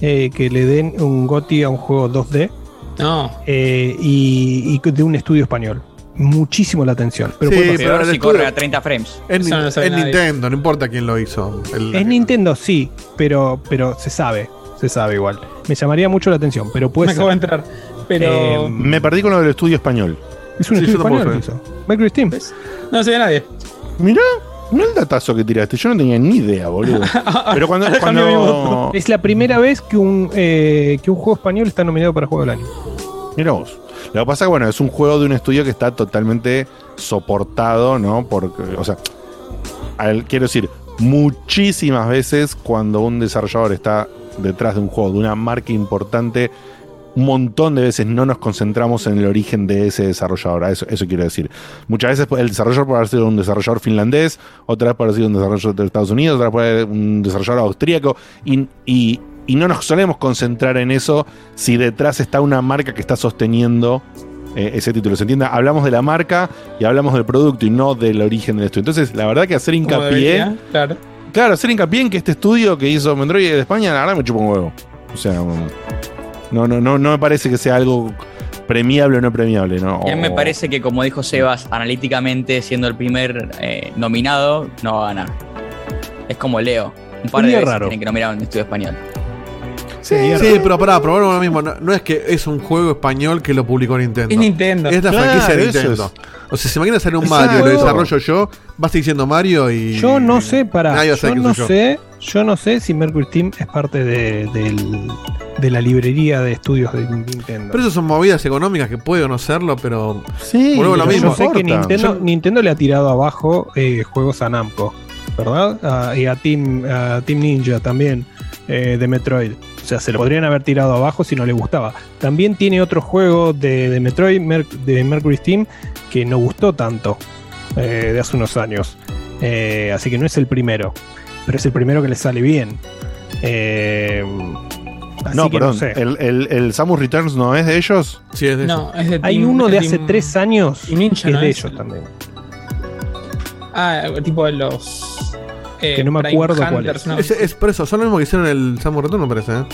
eh, que le den un GOTI a un juego 2D No. eh, y, y de un estudio español. Muchísimo la atención. Pero Sí, puede pasar. pero si corre a 30 frames. Es, no. Nintendo, no importa quién lo hizo. El- Es Nintendo, sí, pero, pero se sabe, se sabe igual. Me llamaría mucho la atención, pero puede me ser. acabo de entrar. Pero. Eh, Me perdí con lo del estudio español. Es un Sí, estudio yo tampoco español Steam. no se ve nadie. Mirá, no el datazo que tiraste. Yo no tenía ni idea, boludo. Pero cuando. Ahora cambió mi cuando... Es la primera vez que un, eh, que un juego español está nominado para Juego del Año. Mira vos. Lo que pasa es que, bueno, es un juego de un estudio que está totalmente soportado, ¿no? Porque, o sea, al- quiero decir, muchísimas veces cuando un desarrollador está detrás de un juego, de una marca importante, un montón de veces no nos concentramos en el origen de ese desarrollador. Eso, eso quiero decir. Muchas veces el desarrollador puede haber sido un desarrollador finlandés, otra vez puede haber sido un desarrollador de Estados Unidos, otra vez puede haber un desarrollador austríaco, y, y- y no nos solemos concentrar en eso si detrás está una marca que está sosteniendo eh, ese título. ¿Se entiende? Hablamos de la marca y hablamos del producto y no del origen del estudio. Entonces, la verdad que hacer hincapié. debería, Claro. Claro, hacer hincapié en que este estudio que hizo Metroid de España, la verdad me chupa un huevo. O sea, no, no, no, no me parece que sea algo premiable o no premiable, ¿no? Y a mí me parece que, como dijo Sebas, analíticamente, siendo el primer eh, nominado, no va a ganar. Es como Leo. Un par de veces raro. tienen que nominar un estudio español. Sí, sí, pero pará, probamos lo mismo. No, no es que es un juego español que lo publicó Nintendo. Es Nintendo. Es la Claro, franquicia de Nintendo. es. O sea, si mañana sale un Exacto. Mario y lo desarrollo yo, va a seguir siendo Mario y. Yo no sé, para. Nadie va a Yo que no yo. sé, yo no sé si Mercury Steam es parte de, la librería de estudios de Nintendo. Pero eso son movidas económicas que puede o no serlo, pero. Sí, Vuelvo a lo pero mismo. Yo sé que. Nintendo, Yo- Nintendo le ha tirado abajo eh, juegos a Namco, ¿verdad? Y a Team, a Team Ninja también, eh, de Metroid. O sea, se lo podrían haber tirado abajo si no le gustaba. También tiene otro juego de, de Metroid, Mer- de Mercury Steam, que no gustó tanto eh, de hace unos años. Eh, así que no es el primero, pero es el primero que le sale bien. Eh, así No, que perdón. sé. el, el, el Samus Returns no es de ellos? Sí, es de. No, es de Hay Team- uno de hace Team- tres años y Ninja, que es ¿no de es? ellos también. Ah, tipo de los. eh, Que no me Prime acuerdo cuál Hunters, es. ¿no? Es, es por eso, son lo mismo que hicieron el Samus Return, me parece. ¿eh?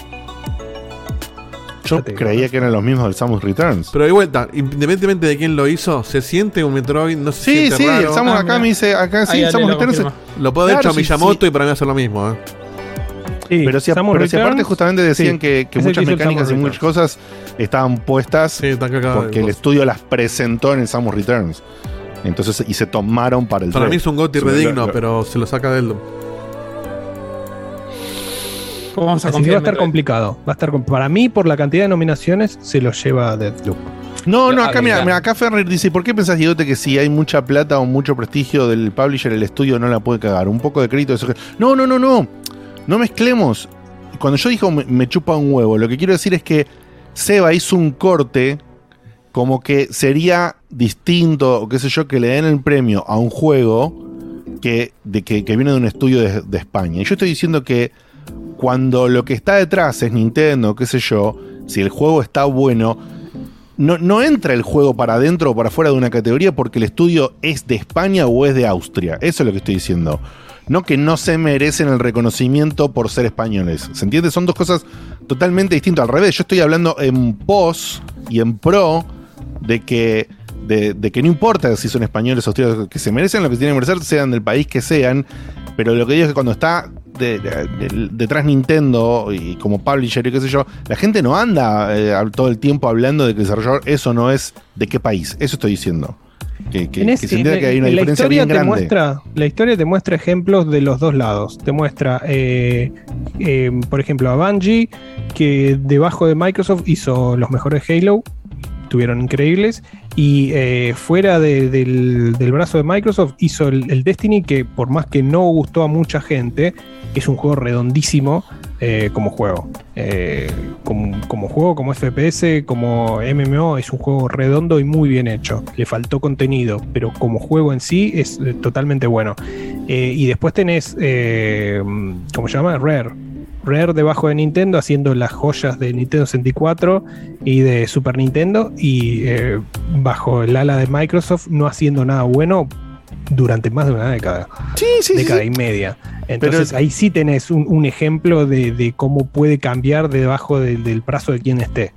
Yo creía que eran los mismos del Samus Returns. Pero de vuelta, independientemente de quién lo hizo, se siente un Metroid, no se Sí, siente sí, raro. el Samus Ah, acá mira. me dice, acá sí, Ahí, el Samus lo Returns. Lo puede haber Claro, hecho sí, Miyamoto y para mí hacer lo mismo. ¿eh? Sí, Pero si, Samus pero si aparte justamente decían sí, que, muchas que mecánicas y muchas cosas estaban puestas Sí, porque el estudio las presentó en el Samus Returns. Entonces, y se tomaron para el Para mí es un Gotti lo- redigno, lo- pero se lo saca de él. Vamos a así que va a estar complicado. Va a estar para mí, por la cantidad de nominaciones, se lo lleva Deathloop. No, no, acá, mira, acá Ferrer dice, ¿por qué pensás, Diegote, que si hay mucha plata o mucho prestigio del publisher, el estudio no la puede cagar? Un poco de crédito. Eso que... No, no, no, no. No mezclemos. Cuando yo digo me, me chupa un huevo, lo que quiero decir es que Seba hizo un corte como que sería distinto, o qué sé yo, que le den el premio a un juego que, de, que, que viene de un estudio de, de España. Y yo estoy diciendo que cuando lo que está detrás es Nintendo, qué sé yo, si el juego está bueno, no, no entra el juego para adentro o para afuera de una categoría porque el estudio es de España o es de Austria. Eso es lo que estoy diciendo. No que no se merecen el reconocimiento por ser españoles. ¿Se entiende? Son dos cosas totalmente distintas. Al revés, yo estoy hablando en pos y en pro de que, de, que no importa si son españoles o austriacos, que se merecen lo que tienen que merecer, sean del país que sean. Pero lo que digo es que cuando está de- de- de- detrás Nintendo y como publisher y qué sé yo, la gente no anda eh, todo el tiempo hablando de que el desarrollador eso no es de qué país. Eso estoy diciendo. Que, que- Tenés- que se entienda que hay una la diferencia historia bien te grande. Muestra, la historia te muestra ejemplos de los dos lados. Te muestra, eh, eh, por ejemplo, a Bungie, que debajo de Microsoft hizo los mejores Halo, tuvieron increíbles, y eh, fuera de- del, brazo de Microsoft hizo el, Destiny, que por más que no gustó a mucha gente, es un juego redondísimo eh, como juego. Eh, como, como juego, como FPS, como MMO, es un juego redondo y muy bien hecho. Le faltó contenido, pero como juego en sí es totalmente bueno. Y después tenés, ¿cómo se llama? Rare. Rare debajo de Nintendo haciendo las joyas de Nintendo 64 y de Super Nintendo y eh, bajo el ala de Microsoft no haciendo nada bueno durante más de una década. Sí, sí, década sí. y media. Entonces Pero- ahí sí tenés un, un ejemplo de, de cómo puede cambiar debajo del- del brazo de quien esté.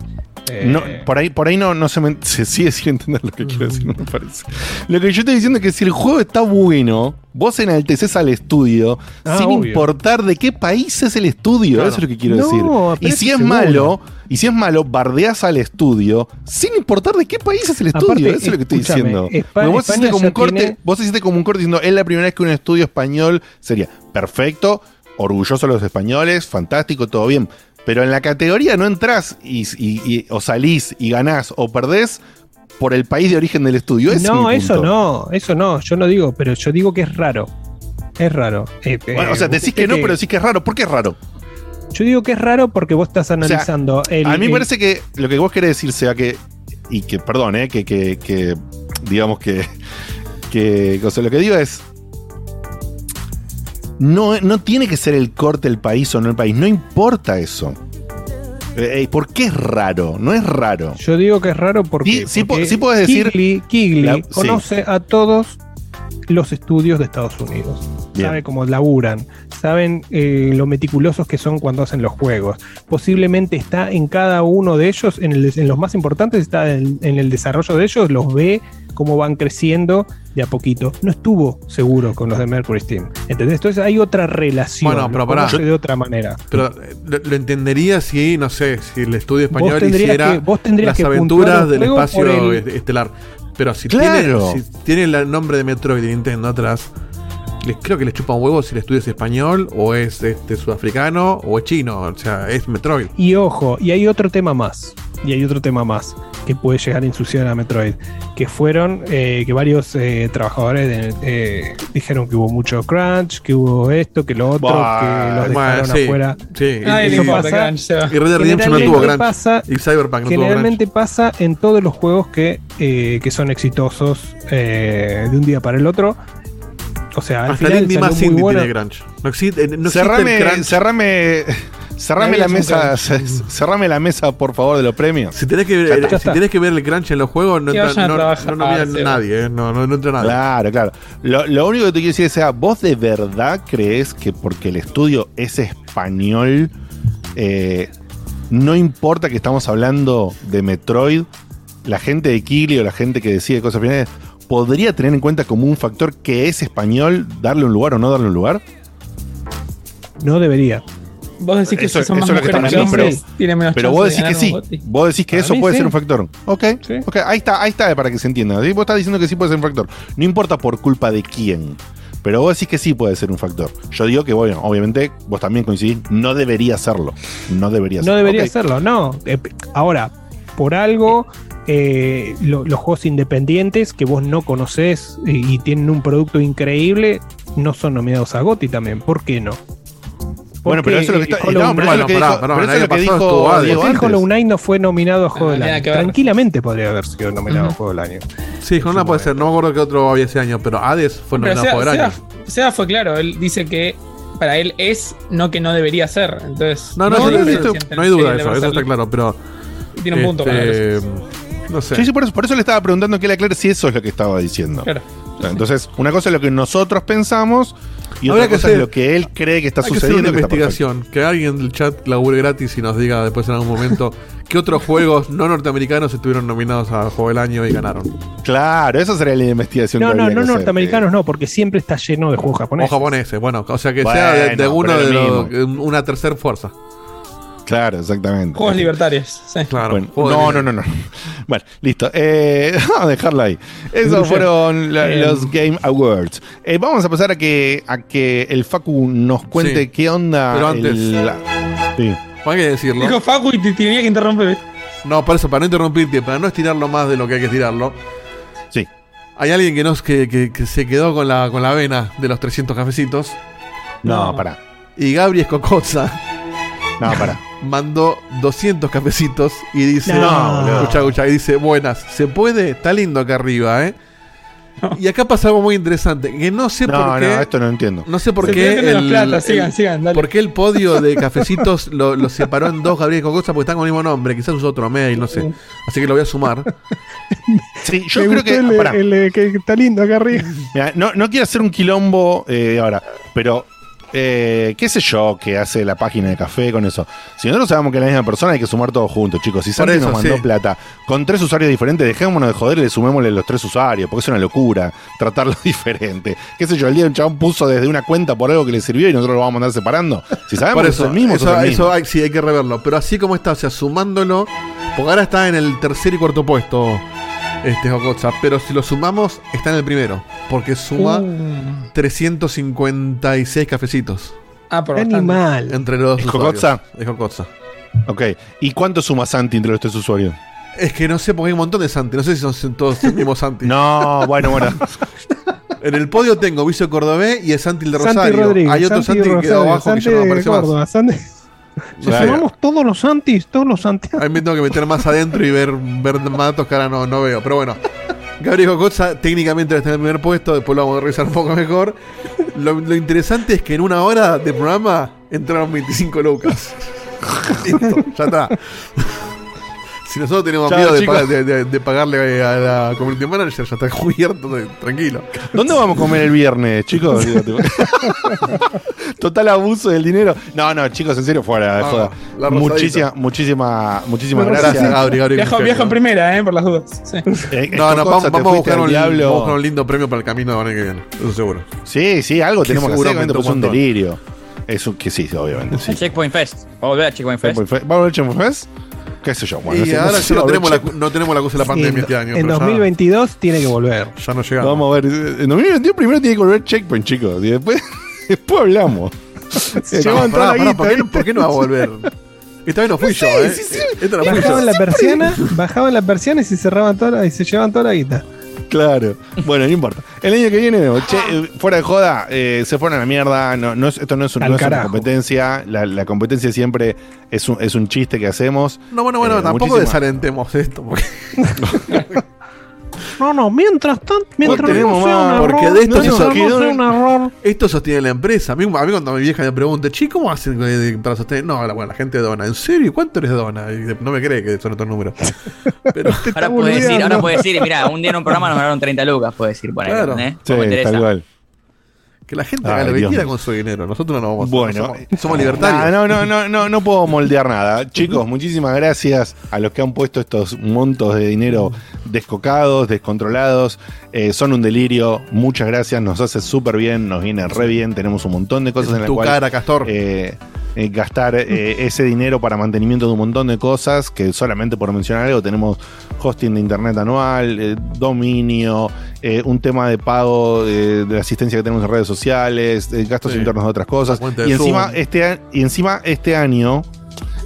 Eh, No, por ahí, por ahí no, no se me se sigue sin entender lo que quiero decir, no me parece. Lo que yo estoy diciendo es que si el juego está bueno, vos enalteces al estudio Ah, sin obvio. importar de qué país es el estudio. Claro. Eso es lo que quiero No, decir. Y si es seguro. malo, y si es malo, bardeás al estudio sin importar de qué país es el estudio. Aparte, Eso es lo que estoy diciendo. Vos hiciste como un corte, tiene- vos hiciste como un corte diciendo es la primera vez que un estudio español sería perfecto, orgulloso de los españoles, fantástico, todo bien. Pero en la categoría no entras y, y- y- o salís y ganás o perdés por el país de origen del estudio. Ese no, es eso no, eso no, yo no digo, pero yo digo que es raro. Es raro. Eh, Bueno, o sea, eh, decís que no, pero decís que es raro. ¿Por qué es raro? Yo digo que es raro porque vos estás analizando el- a mí me el- parece que lo que vos querés decir sea que. Y que, perdón, eh, que, que, que, digamos que. que o sea, lo que digo es. No, no tiene que ser el corte el país o no el país. No importa eso. Eh, eh, ¿Por qué es raro? No es raro. Yo digo que es raro porque, Sí, sí po- porque sí puedes decir- Kigley, Kigley La- sí. conoce a todos los estudios de Estados Unidos. Bien. Sabe cómo laburan, saben eh, lo meticulosos que son cuando hacen los juegos. Posiblemente está en cada uno de ellos, en, el- en los más importantes, está en, en el desarrollo de ellos, los ve cómo van creciendo de a poquito. No estuvo seguro con los de Mercury Steam. ¿Entendés? Entonces hay otra relación. Bueno, pero pará. de otra manera. Pero eh, lo, lo entendería si, no sé, si el estudio Vos español tendrías hiciera que- vos tendrías las que aventuras del espacio por el- est- estelar. Pero si, Claro. tiene, si tiene el nombre de Metroid de Nintendo atrás, les, creo que les chupa un huevo si el estudio es español, o es este sudafricano, o es chino. O sea, es Metroid. Y ojo, y hay otro tema más. Y hay otro tema más que puede llegar a ensuciar a Metroid. Que fueron eh, que varios eh, trabajadores de- eh, dijeron que hubo mucho crunch, que hubo esto, que lo otro, Bah, que los bueno, dejaron sí, afuera. sí. Eso Y- y- pasa. Y Red Dead Redemption no tuvo crunch. pasa- Y Cyberpunk no tuvo Generalmente pasa en todos los juegos que, eh, que son exitosos eh, de un día para el otro. O sea, al Hasta final más indie bueno. tiene crunch. No existe, no existe cerrame, el crunch. cerrame, la mesa, cerrame la mesa, por favor, de los premios. Si tenés, que, Ya ver, está. si tenés que ver el crunch en los juegos, no entra, no, no, no nadie, eh, no, no, no entra nadie. Claro, claro. Lo, lo único que te quiero decir es, sea, ¿vos de verdad crees que porque el estudio es español, eh, no importa que estamos hablando de Metroid, la gente de Kili o la gente que decide cosas finales, podría tener en cuenta como un factor que es español, darle un lugar o no darle un lugar? No debería. Vos decís que Eso- si son más eso es lo que hablando, hombres, tienen menos Pero vos de decís que sí. Vos decís que Para eso mí puede sí. ser un factor. Ok, ok, ahí está, ahí está para que se entienda. ¿sí? Vos estás diciendo que sí puede ser un factor. No importa por culpa de quién. Pero vos decís que sí puede ser un factor. Yo digo que, bueno, obviamente vos también coincidís, no debería serlo. No debería No serlo. debería Ok. serlo, no. Eh, Ahora, por algo eh, lo- los juegos independientes que vos no conocés eh, y tienen un producto increíble no son nominados a GOTY también. ¿Por qué no? Bueno, pero eso es lo que está- Hollow no, pero eso es lo que dijo- que dijo Diego ¿Por qué antes. Hollow Knight no fue nominado a Juego del Año? que. Tranquilamente podría haber sido nominado a Ujú. Juego del Año. Sí, con una puede ser. No me acuerdo qué otro había ese año, pero Hades fue Pero nominado Seba, por el año. Seba- fue claro, él dice que para él es, no que no debería ser. Entonces, No, no, esto- sienten- no hay duda de eso, eso está claro, pero. Tiene un punto con este, eso. No sé. Sí, sí, por eso, por eso le estaba preguntando que él aclare si eso es lo que estaba diciendo. Claro. Entonces, una cosa es lo que nosotros pensamos y otra que cosa hacer- es lo que él cree que está Hay que hacer sucediendo. una que está investigación. Que alguien del chat labure gratis y nos diga después en algún momento qué otros juegos no norteamericanos estuvieron nominados a Juego del Año y ganaron. perfecto. Claro, esa sería la investigación. No, que no, habría no que hacer, norteamericanos, no, porque siempre está lleno de juegos O japoneses. japoneses, bueno, o sea que Bueno, sea de, de uno pero de lo los, una tercera fuerza. Claro, exactamente. Juegos libertarios. Sí. Claro. Bueno, no, no, no, no. Bueno, listo. Eh, vamos a dejarlo ahí. Esos fueron la- Eh, los Game Awards. Eh, vamos a pasar a que, a que el Facu nos cuente Sí. qué onda. Pero antes- el- la- sí. Hay que decirlo. Dijo Facu y te tenía que interrumpir. No, por eso, para no interrumpirte, para no estirarlo más de lo que hay que estirarlo. Sí. Hay alguien que, nos, que, que- que se quedó con la, con la vena de los 300 cafecitos. No, No. pará. Y Gabriel Escocoza No, pará. mandó 200 cafecitos y dice: No, boludo. escucha, escucha, y dice: Buenas, ¿se puede? Está lindo acá arriba, ¿eh? Y acá pasa algo muy interesante, que no sé No, por qué. no, esto no entiendo. No sé por Se qué. el- platas, sigan, el- sigan, dale. ¿Por qué el podio de cafecitos lo, lo separó en dos Gabriel Cocosa? Porque están con el mismo nombre. Quizás usó otro mail, no sé. Así que lo voy a sumar. Sí, yo Me creo gustó que. el, pará. el, que está lindo acá arriba. Mira, no, no quiero hacer un quilombo eh, ahora, pero eh, qué sé yo que hace la página de café con eso. Si nosotros sabemos que es la misma persona, hay que sumar todos juntos, chicos. Si Santi eso, nos mandó sí. plata con tres usuarios diferentes, dejémonos de joder y le sumémosle los tres usuarios, porque es una locura tratarlo diferente. Qué sé yo, el día un chabón puso desde una cuenta por algo que le sirvió y nosotros lo vamos a mandar separando. Si sabemos Por que eso, es el mismo, eso, eso hay, sí hay que reverlo. Pero así como está, o sea, sumándolo. Porque ahora está en el tercer y cuarto puesto. Este Jocosa. Pero si lo sumamos, está en el primero. Porque suma Uh. 356 cafecitos. Ah, por bastante. Animal. Entre los dos ¿Es usuarios. Jocotza? Es Jocotza. Ok. ¿Y cuánto suma Santi entre los tres usuarios? Es que no sé, porque hay un montón de Santi. No sé si son todos el mismo Santi. No, bueno, bueno. En el podio tengo Vicio Cordobé y el Santi el de Santi Rosario. Rodríguez. hay otro Santi, que quedó Rosario, abajo Santi que ya no aparece Córdoba, más. Si Claro. sumamos todos los Santis, todos los Santis. Ahí me tengo que meter más adentro y ver, ver más datos que ahora no, no veo. Pero bueno, Gabriel Cocoza técnicamente está en el primer puesto, después lo vamos a revisar un poco mejor. Lo, lo interesante es que en una hora de programa entraron 25 lucas. Listo, ya está. Si nosotros tenemos Chao, miedo de, pagar- de- de- de pagarle a la community manager, ya está cubierto, de- tranquilo. ¿Dónde vamos a comer el viernes, chicos? Total abuso del dinero. No, no, chicos, en serio, fuera de joda. la. Muchísima, muchísima, muchísimas La gracias. Gracias, Gabri, Gabri. Viajo, en primera, eh, por las dudas. Sí. Eh, No, no, vamos, vamos a buscar un, vamos a buscar un lindo premio para el camino del año que viene. Eso seguro. Sí, sí, algo tenemos que hacer, es un un delirio. Es un, que sí, obviamente, sí. Checkpoint Fest. Vamos a volver a Checkpoint Fest. ¿Vamos a ver el Checkpoint Fest? ¿Qué sé yo? Bueno, y no sé- ahora no sé ya si no tenemos, la, no tenemos la cosa de la pandemia en, este año. en pero ya 2022 tiene que volver. Ya no llegamos. Vamos a ver. En 2021 primero tiene que volver Checkpoint, chicos. Y después, después hablamos. Se No, llevan toda la ¿por, qué, guita, no- por qué no va a volver? Esta vez no fui yo, ¿eh? Esta no fui yo. Bajaban la persiana, bajaban la persiana y se cerraban toda la- y se llevaban toda la guita. Claro. Bueno, no importa. El año que viene. Che, eh, fuera de joda, eh, se fueron a la mierda. No, no es- esto no es, un- no es una competencia. La, la competencia siempre es un, es un chiste que hacemos. No, bueno, bueno, Eh, tampoco muchísimas- desalentemos esto. Porque, No, no, mientras tanto, mientras tenemos no sea un más, error, porque de esto mientras se no sea un error. esto sostiene la empresa. A mí, a mí cuando mi vieja me pregunta, che, ¿cómo hacen eh, para sostener? No, la, bueno, la gente dona. ¿En serio? ¿Cuánto eres dona? Y no me cree que son otros números. Pero, Ahora puede decir, ahora puede decir, mira, un día en un programa nos ganaron 30 lucas, puede decir, por ahí, Claro. cual. Que la gente haga lo que quiera con su dinero. Nosotros no nos vamos a Bueno, somos, somos libertarios. No, no, no, no, no puedo moldear nada. Chicos, muchísimas gracias a los que han puesto estos montos de dinero descocados, descontrolados. Eh, son un delirio. Muchas gracias. Nos hace súper bien, nos viene re bien. Tenemos un montón de cosas en, En las tu cuales cara, Castor. eh, eh, gastar eh, ese dinero para mantenimiento de un montón de cosas que solamente por mencionar algo tenemos hosting de internet anual, eh, dominio, eh, un tema de pago eh, de la asistencia que tenemos en redes sociales, eh, gastos Sí. internos de otras cosas. Y encima, Zoom. este, y encima este año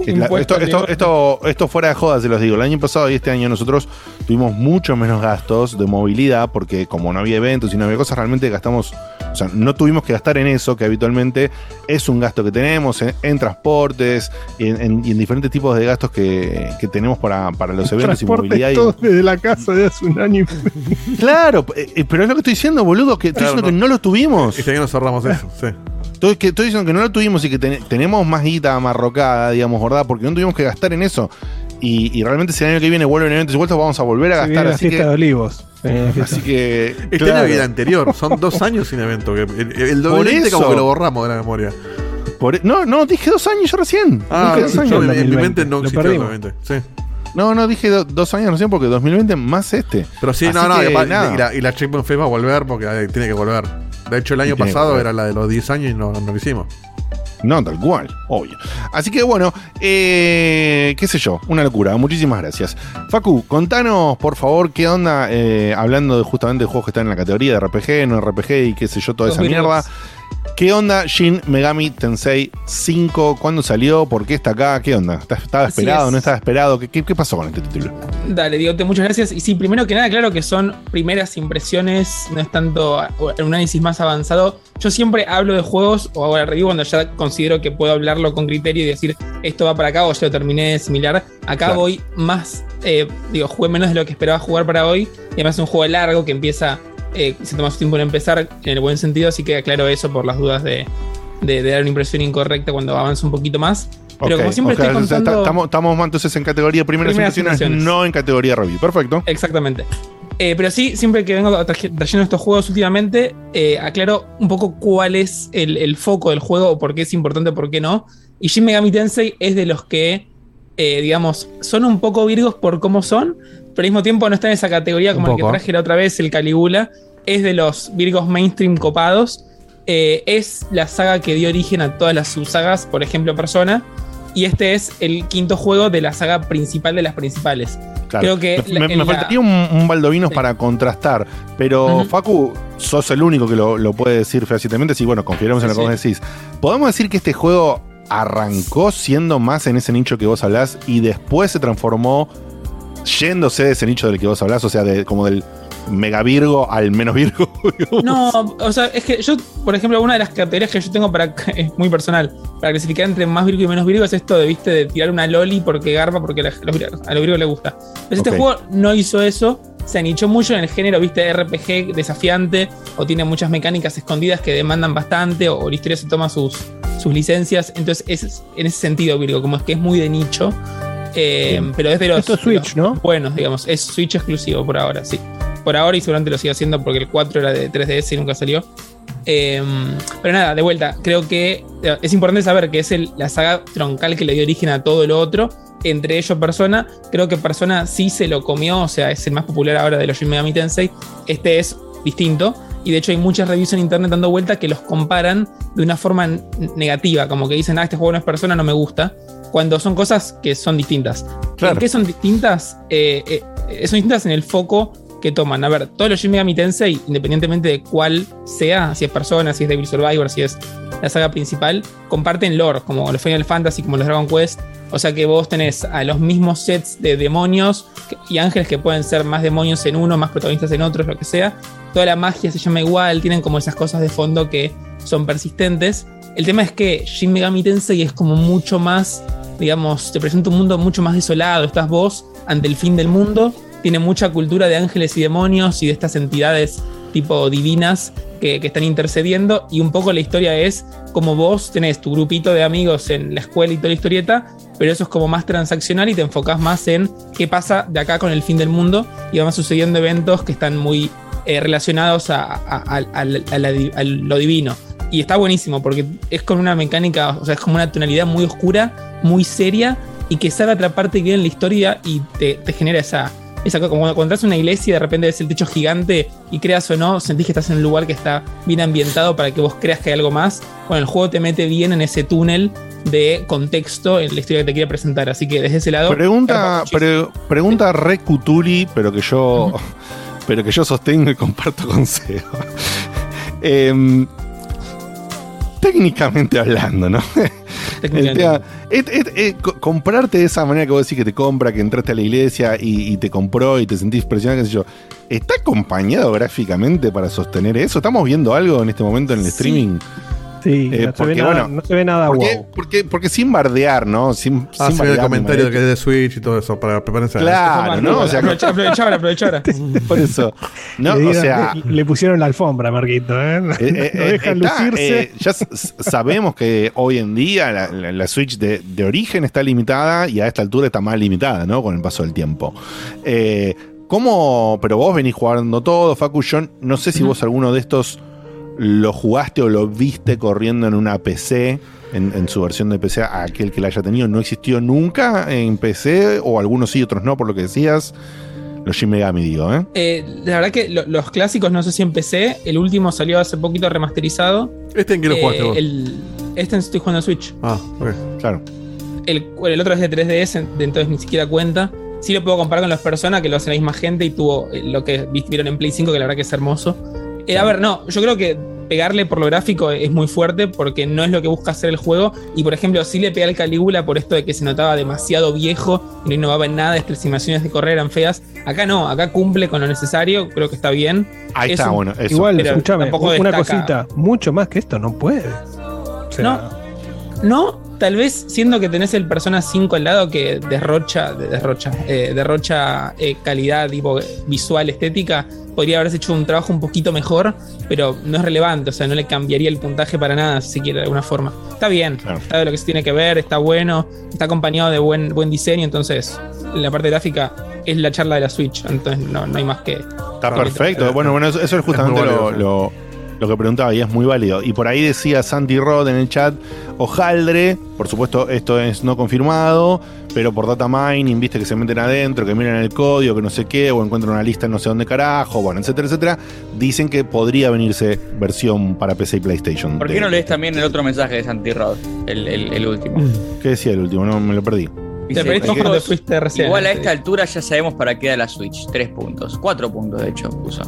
la- esto, esto, esto, esto fuera de joda, se los digo. El año pasado y este año nosotros tuvimos mucho menos gastos de movilidad porque como no había eventos y no había cosas, realmente gastamos, o sea, no tuvimos que gastar en eso, que habitualmente es un gasto que tenemos en, en transportes y en, en- y en diferentes tipos de gastos que, que tenemos para, para los eventos y movilidad. y- desde la casa de hace un año. Claro, eh, eh, pero es lo que estoy diciendo, boludo, que estoy Claro, diciendo que no lo tuvimos. Este año nos ahorramos eso, sí. Estoy, que estoy diciendo que no lo tuvimos y que ten- tenemos más guita amarrocada, digamos, ¿verdad? Porque no tuvimos que gastar en eso. Y, y realmente si el año que viene vuelven eventos y vueltas, vamos a volver a gastar. la Así fiesta que, de olivos. La así que. Este claro. año y el anterior, son dos años sin evento. que el, el Por 2020 como eso. que lo borramos de la memoria. Por- e, no, no, dije dos años yo recién. Ah, Dije dos años. en, en mi 2020. mente no existió el perdimos. 2020. Sí. No, no, dije do- dos años recién porque 2020 más este. Pero sí, Así no, no, que y, nada. y la, y la Checkpoint Fest va a volver porque eh, tiene que volver. De hecho, el año pasado era la de los 10 años y no, no lo hicimos. No, tal cual, obvio. Así que bueno, eh, qué sé yo, una locura. Muchísimas gracias. Facu, contanos por favor qué onda, eh, hablando de justamente juegos que están en la categoría de RPG, no RPG y qué sé yo, toda esa mierda. ¿Qué onda Shin Megami Tensei 5? ¿Cuándo salió? ¿Por qué está acá? ¿Qué onda? ¿Está- ¿Estaba esperado? es. ¿No estaba esperado? ¿Qué, qué, qué pasó con este título? Dale, Diegote, muchas gracias. Y sí, primero que nada, claro que son primeras impresiones, no es tanto un análisis más avanzado. Yo siempre hablo de juegos o hago la review cuando ya considero que puedo hablarlo con criterio y decir esto va para acá o ya lo terminé similar. Acá Claro. voy más, eh, digo, jugué menos de lo que esperaba jugar para hoy. Y además es un juego largo que empieza, eh, se toma su tiempo en empezar en el buen sentido, así que aclaro eso por las dudas de, de- de dar una impresión incorrecta cuando avanza un poquito más. Pero como siempre estoy contando... Estamos, estamos entonces en categoría primeras, Primeras impresiones, impresiones. no en categoría review. Perfecto. Exactamente. Eh, pero sí, siempre que vengo trayendo estos juegos últimamente, eh, aclaro un poco cuál es el, el foco del juego o por qué es importante o por qué no. Y Shin Megami Tensei es de los que, eh, digamos, son un poco virgos por cómo son, pero al mismo tiempo no está en esa categoría como el que traje la otra vez, el Caligula. Es de los virgos mainstream copados. Eh, es la saga que dio origen a todas las subsagas, por ejemplo, Persona. Y este es el quinto juego de la saga principal de las principales. Claro. Creo que me, la- me- la- faltaría un, un baldovinos Sí. para contrastar, pero. Facu, sos el único que lo, lo puede decir fehacientemente, sí, bueno, confiaremos en lo que vos decís. ¿Podemos decir que este juego arrancó siendo más en ese nicho que vos hablás y después se transformó yéndose de ese nicho del que vos hablás, o sea, de, como del mega virgo al menos virgo? No, o sea, es que yo, por ejemplo, una de las categorías que yo tengo para, es muy personal, para clasificar entre más virgo y menos virgo es esto de, viste, de tirar una loli porque garba, porque la- los a los virgos les gusta. Pero este juego no hizo eso, se anichó mucho en el género, viste, RPG desafiante, o tiene muchas mecánicas escondidas que demandan bastante, o, o la historia se toma sus, sus licencias, entonces es en ese sentido virgo, como es que es muy de nicho. Eh, pero es de los, Esto es Switch, los ¿no? buenos, digamos, es Switch exclusivo por ahora, sí por ahora y seguramente lo sigue haciendo porque el 4 era de 3DS y nunca salió. Eh, pero nada, de vuelta, creo que eh, es importante saber que es el- la saga troncal que le dio origen a todo lo otro, entre ellos Persona. Creo que Persona sí se lo comió, o sea, es el más popular ahora de los Shin Megami Tensei. Este es distinto. Y de hecho hay muchas reviews en internet dando vuelta que los comparan de una forma negativa, como que dicen, ah, este juego no es persona, no me gusta, cuando son cosas que son distintas. Claro. ¿En qué son distintas? Eh, eh, son distintas en el foco que toman. A ver, todos los Shin Megami Tensei, independientemente de cuál sea, si es Persona, si es Devil Survivor, si es la saga principal, comparten lore, como los Final Fantasy, como los Dragon Quest. O sea que vos tenés a los mismos sets de demonios y ángeles que pueden ser más demonios en uno, más protagonistas en otros, lo que sea. Toda la magia se llama igual, tienen como esas cosas de fondo que son persistentes. El tema es que Shin Megami Tensei es como mucho más, digamos, te presenta un mundo mucho más desolado. Estás vos ante el fin del mundo tiene mucha cultura de ángeles y demonios y de estas entidades tipo divinas que, están intercediendo y un poco la historia es como vos tenés tu grupito de amigos en la escuela y toda la historieta, pero eso es como más transaccional y te enfocás más en qué pasa de acá con el fin del mundo y van sucediendo eventos que están muy eh, relacionados a lo divino. Y está buenísimo porque es con una mecánica, o sea, es como una tonalidad muy oscura, muy seria y que sabe atraparte bien en la historia y te, te genera esa, esa cosa. Como cuando entras a una iglesia y de repente ves el techo gigante y creas o no, sentís que estás en un lugar que está bien ambientado para que vos creas que hay algo más. Bueno, el juego te mete bien en ese túnel de contexto en la historia que te quiere presentar. Así que desde ese lado. Pregunta, pre- pregunta re Cutuli, pero que yo, pero que yo sostengo y comparto con Seba. Em, técnicamente hablando, ¿no? El técnicamente. tema- et- et- et- co- comprarte de esa manera que vos decís que te compra, que entraste a la iglesia y, y te compró y te sentís presionado, qué sé yo. ¿Está acompañado gráficamente para sostener eso? ¿Estamos viendo algo en este momento en el streaming? Sí, Eh, no, se porque, ve nada, bueno, no se ve nada porque, wow. porque, porque sin bardear, ¿no? Sin, Ah, sin se el comentario que es de Switch y todo eso, para prepararse a Claro, ¿no? O sea, Aprovecha- aprovechar, aprovechar. por eso. No, le, o sea, le- le pusieron la alfombra, Marquito. ¿eh? Eh, eh, Lo eh, dejan está, lucirse. eh, ya sabemos que hoy en día la, la- la Switch de, de origen está limitada y a esta altura está más limitada, ¿no? Con el paso del tiempo. Eh, ¿Cómo? Pero vos venís jugando todo, Facu. Yo no sé si vos alguno de estos lo jugaste o lo viste corriendo en una PC, en, en su versión de PC, aquel que la haya tenido. ¿No existió nunca en PC? O algunos sí, otros no, por lo que decías. Los Shin Megami, digo, ¿eh? Eh, la verdad que lo- los clásicos no sé si empecé. El último salió hace poquito remasterizado. ¿Este en qué lo Eh, jugaste vos? el- este estoy jugando en Switch. Ah, ok. Claro. El, el otro es de 3DS, de- entonces ni siquiera cuenta. Sí lo puedo comparar con los Persona, que lo hace la misma gente y tuvo eh, lo que vi- vieron en Play 5, que la verdad que es hermoso. Eh, a ver, no, yo creo que pegarle por lo gráfico es muy fuerte porque no es lo que busca hacer el juego. Y por ejemplo, sí le pegué al Calígula por esto de que se notaba demasiado viejo y no innovaba en nada, estas animaciones de correr eran feas. Acá no, acá cumple con lo necesario, creo que está bien. Ahí Es está, un- bueno. Eso. Igual, escúchame, tampoco una destaca. cosita, mucho más que esto no puede. O sea, No, no, tal vez siendo que tenés el Persona 5 al lado que derrocha, de- derrocha, eh, derrocha eh, calidad tipo visual, estética, podría haberse hecho un trabajo un poquito mejor, pero no es relevante, o sea, no le cambiaría el puntaje para nada, si quiere de alguna forma. Está bien, está de lo que se tiene que ver, está bueno, está acompañado de buen, buen diseño, entonces la parte gráfica es la charla de la Switch, entonces no, no hay más que... Está perfecto. Bueno, bueno, eso, eso es justamente Es lo- lo que preguntaba y es muy válido. Y por ahí decía Santi Rod en el chat, Ojaldre, por supuesto esto es no confirmado, pero por data mining, viste que se meten adentro, que miran el código, que no sé qué, o encuentran una lista en no sé dónde carajo, bueno, etcétera, etcétera, dicen que podría venirse versión para PC y PlayStation. ¿Por de- qué no lees también el otro mensaje de Santi Rod? El, el- el último. ¿Qué decía el último? No, me lo perdí. Dice, perdiste "Chicos, cuando fuiste recién, Igual a esta altura ya sabemos para qué da la Switch. Tres puntos. Cuatro puntos, de hecho, puso.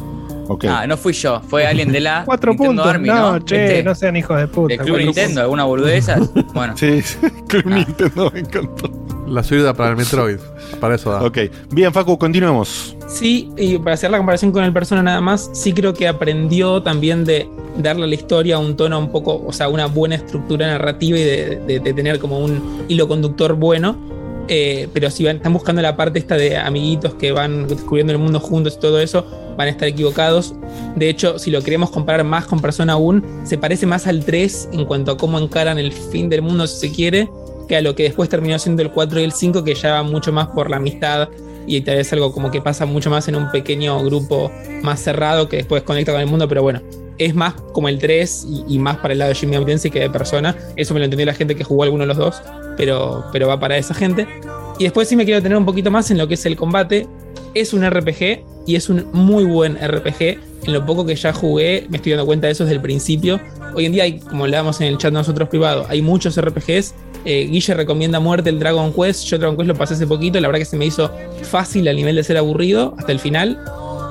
Ah, no fui yo, fue alguien de la Cuatro Nintendo puntos. Army, no, ¿no? che, no sean hijos de puta. ¿Del Club Nintendo? ¿Alguna boludez de esas? Bueno. Sí, Club Nintendo me encantó. La subida para el Metroid. Para eso da. Ok, bien, Facu, continuemos. Sí, y para hacer la comparación con el Persona nada más, sí creo que aprendió también de darle a la historia un tono un poco, o sea, una buena estructura narrativa y de, de- de tener como un hilo conductor bueno. Eh, pero si van, están buscando la parte esta de amiguitos que van descubriendo el mundo juntos y todo eso, van a estar equivocados. De hecho, si lo queremos comparar más con Persona 1, se parece más al 3 en cuanto a cómo encaran el fin del mundo, si se quiere, que a lo que después terminó siendo el 4 y el 5, que ya va mucho más por la amistad y tal vez algo como que pasa mucho más en un pequeño grupo más cerrado que después conecta con el mundo, pero bueno, es más como el 3 y, más para el lado de Jimmy Tensei que de persona. Eso me lo entendió la gente que jugó alguno de los dos, pero, pero va para esa gente. Y después sí me quiero tener un poquito más en lo que es el combate. Es un RPG y es un muy buen RPG. En lo poco que ya jugué, me estoy dando cuenta de eso desde el principio. Hoy en día hay, como le damos en el chat nosotros privado, hay muchos RPGs. Eh, Guille recomienda muerte el Dragon Quest. Yo Dragon Quest lo pasé hace poquito. La verdad que se me hizo fácil al nivel de ser aburrido hasta el final.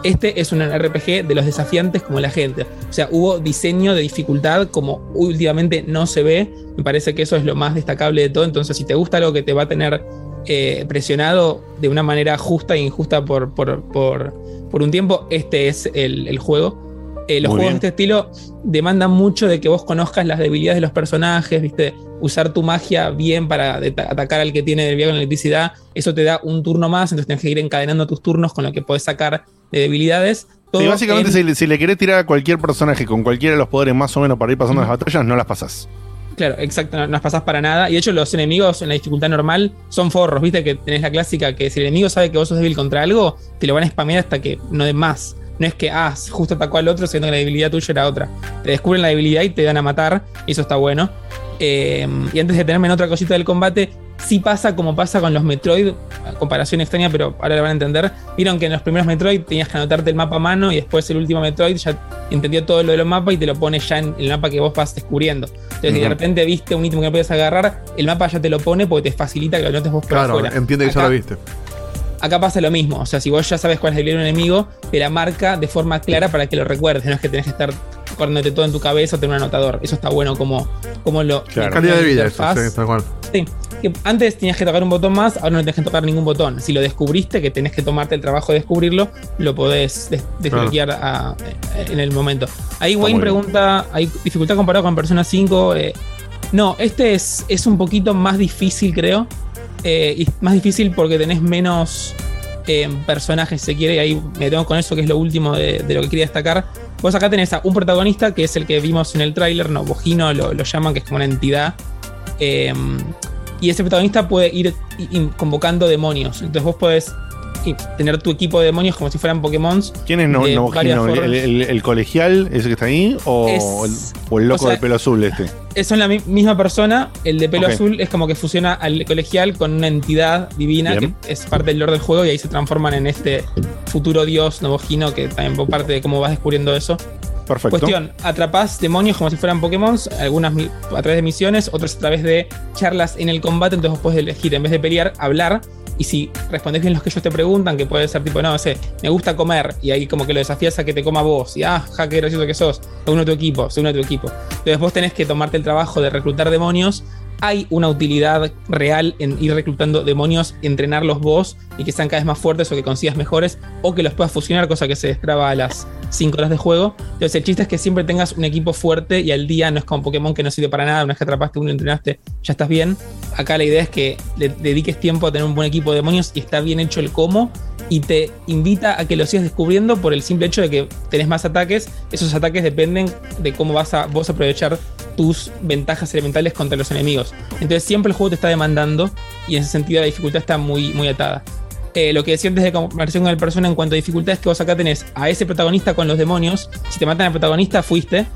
Este es un RPG de los desafiantes como la gente. O sea, hubo diseño de dificultad como últimamente no se ve. Me parece que eso es lo más destacable de todo. Entonces, si te gusta algo que te va a tener eh, presionado de una manera justa e injusta por, por, por, por un tiempo, este es el, el juego. Eh, los Muy juegos bien. de este estilo demandan mucho de que vos conozcas las debilidades de los personajes, ¿viste? Usar tu magia bien para atacar al que tiene debilidad con electricidad. Eso te da un turno más, entonces tienes que ir encadenando tus turnos con lo que podés sacar de debilidades. Todo Sí, básicamente, en- si, le- si le querés tirar a cualquier personaje con cualquiera de los poderes más o menos para ir pasando las batallas, no las pasás. Claro, exacto, no, no pasás para nada. Y de hecho, los enemigos en la dificultad normal son forros. Viste que tenés la clásica que si el enemigo sabe que vos sos débil contra algo, te lo van a spamear hasta que no den más. No es que, ah, justo atacó al otro, siendo que la debilidad tuya era otra. Te descubren la debilidad y te dan a matar, y eso está bueno. Eh, y antes de tenerme en otra cosita del combate, sí pasa como pasa con los Metroid, comparación extraña, pero ahora la van a entender. Vieron que en los primeros Metroid tenías que anotarte el mapa a mano y después el último Metroid ya entendió todo lo de los mapas y te lo pone ya en el mapa que vos vas descubriendo. Entonces, si de repente viste un ítem que no podías agarrar, el mapa ya te lo pone porque te facilita que lo notes vos por Claro, afuera. entiende que ya lo viste. Acá pasa lo mismo, o sea, si vos ya sabes cuál es el debilidad de un enemigo, te la marca de forma clara para que lo recuerdes, no es que tenés que estar acordándote todo en tu cabeza, tener un anotador. Eso está bueno como, como lo. Claro. como Calidad de la vida, eso, sí, tal cual. Sí, que antes tenías que tocar un botón más, ahora no tenés que tocar ningún botón. Si lo descubriste, que tenés que tomarte el trabajo de descubrirlo, lo podés des- desbloquear a- en el momento. Ahí Está Wayne pregunta, ¿hay dificultad comparado con Persona 5? Eh, no, este es, es un poquito más difícil, creo. Eh, y más difícil porque tenés menos eh, personajes, si se quiere, y ahí me tengo con eso, que es lo último de, de lo que quería destacar. Vos acá tenés a un protagonista, que es el que vimos en el tráiler, no, Bojino lo, lo llaman, que es como una entidad. Eh, y ese protagonista puede ir convocando demonios. Entonces vos podés tener tu equipo de demonios como si fueran Pokémon. ¿Quién es no, no- formas. ¿El, el- el colegial, ese que está ahí? ¿O, Es- el, o el loco o sea, de pelo azul este? Es son la mi- misma persona. El de pelo azul es como que fusiona al colegial con una entidad divina Bien. que es parte del lore del juego y ahí se transforman en este futuro dios novogino que también fue parte de cómo vas descubriendo eso. Perfecto. Cuestión, atrapás demonios como si fueran Pokémon, algunas a través de misiones, otras a través de charlas en el combate, entonces vos podés elegir, en vez de pelear, hablar, y si respondés bien los que ellos te preguntan, que puede ser tipo, no, sé, me gusta comer, y ahí como que lo desafías a que te coma vos, y ah, ja, qué gracioso que sos, se une tu equipo, se une tu equipo. Entonces vos tenés que tomarte el trabajo de reclutar demonios, hay una utilidad real en ir reclutando demonios, entrenarlos vos y que sean cada vez más fuertes o que consigas mejores o que los puedas fusionar, cosa que se destraba a las 5 horas de juego. Entonces el chiste es que siempre tengas un equipo fuerte y al día no es como Pokémon que no sirve para nada, una vez que atrapaste uno y entrenaste, ya estás bien. Acá la idea es que le dediques tiempo a tener un buen equipo de demonios y está bien hecho el cómo y te invita a que lo sigas descubriendo por el simple hecho de que tenés más ataques. Esos ataques dependen de cómo vas a vos aprovechar tus ventajas elementales contra los enemigos. Entonces siempre el juego te está demandando y en ese sentido la dificultad está muy, muy atada. Eh, lo que decía antes de comparación con el persona en cuanto a dificultad es que vos acá tenés a ese protagonista con los demonios. Si te matan al protagonista, fuiste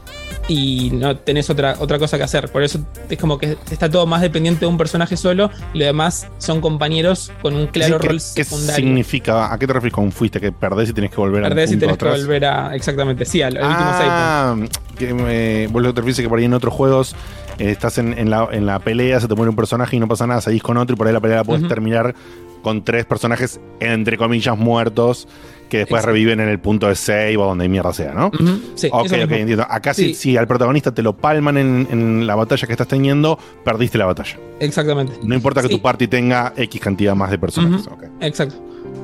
y no tenés otra, otra cosa que hacer. Por eso es como que está todo más dependiente de un personaje solo y lo demás son compañeros con un claro ¿Qué- rol ¿Qué secundario. significa? ¿A qué te refieres con fuiste? ¿Que perdés y tenés que volver a Perdés y tenés que volver a. Exactamente, sí, al, al último save. Ah, que me, vos lo que te refieres es que por ahí en otros juegos eh, estás en, en la, en la pelea, se te muere un personaje y no pasa nada, seguís con otro y por ahí la pelea la puedes terminar con tres personajes, entre comillas, muertos, que después Exacto. reviven en el punto de save o donde mierda sea, ¿no? Ujú, sí, ok, ok, mismo. entiendo. Acá Sí. si, si al protagonista te lo palman en, en la batalla que estás teniendo, perdiste la batalla. Exactamente. No importa que Sí. tu party tenga X cantidad más de personajes. Exacto.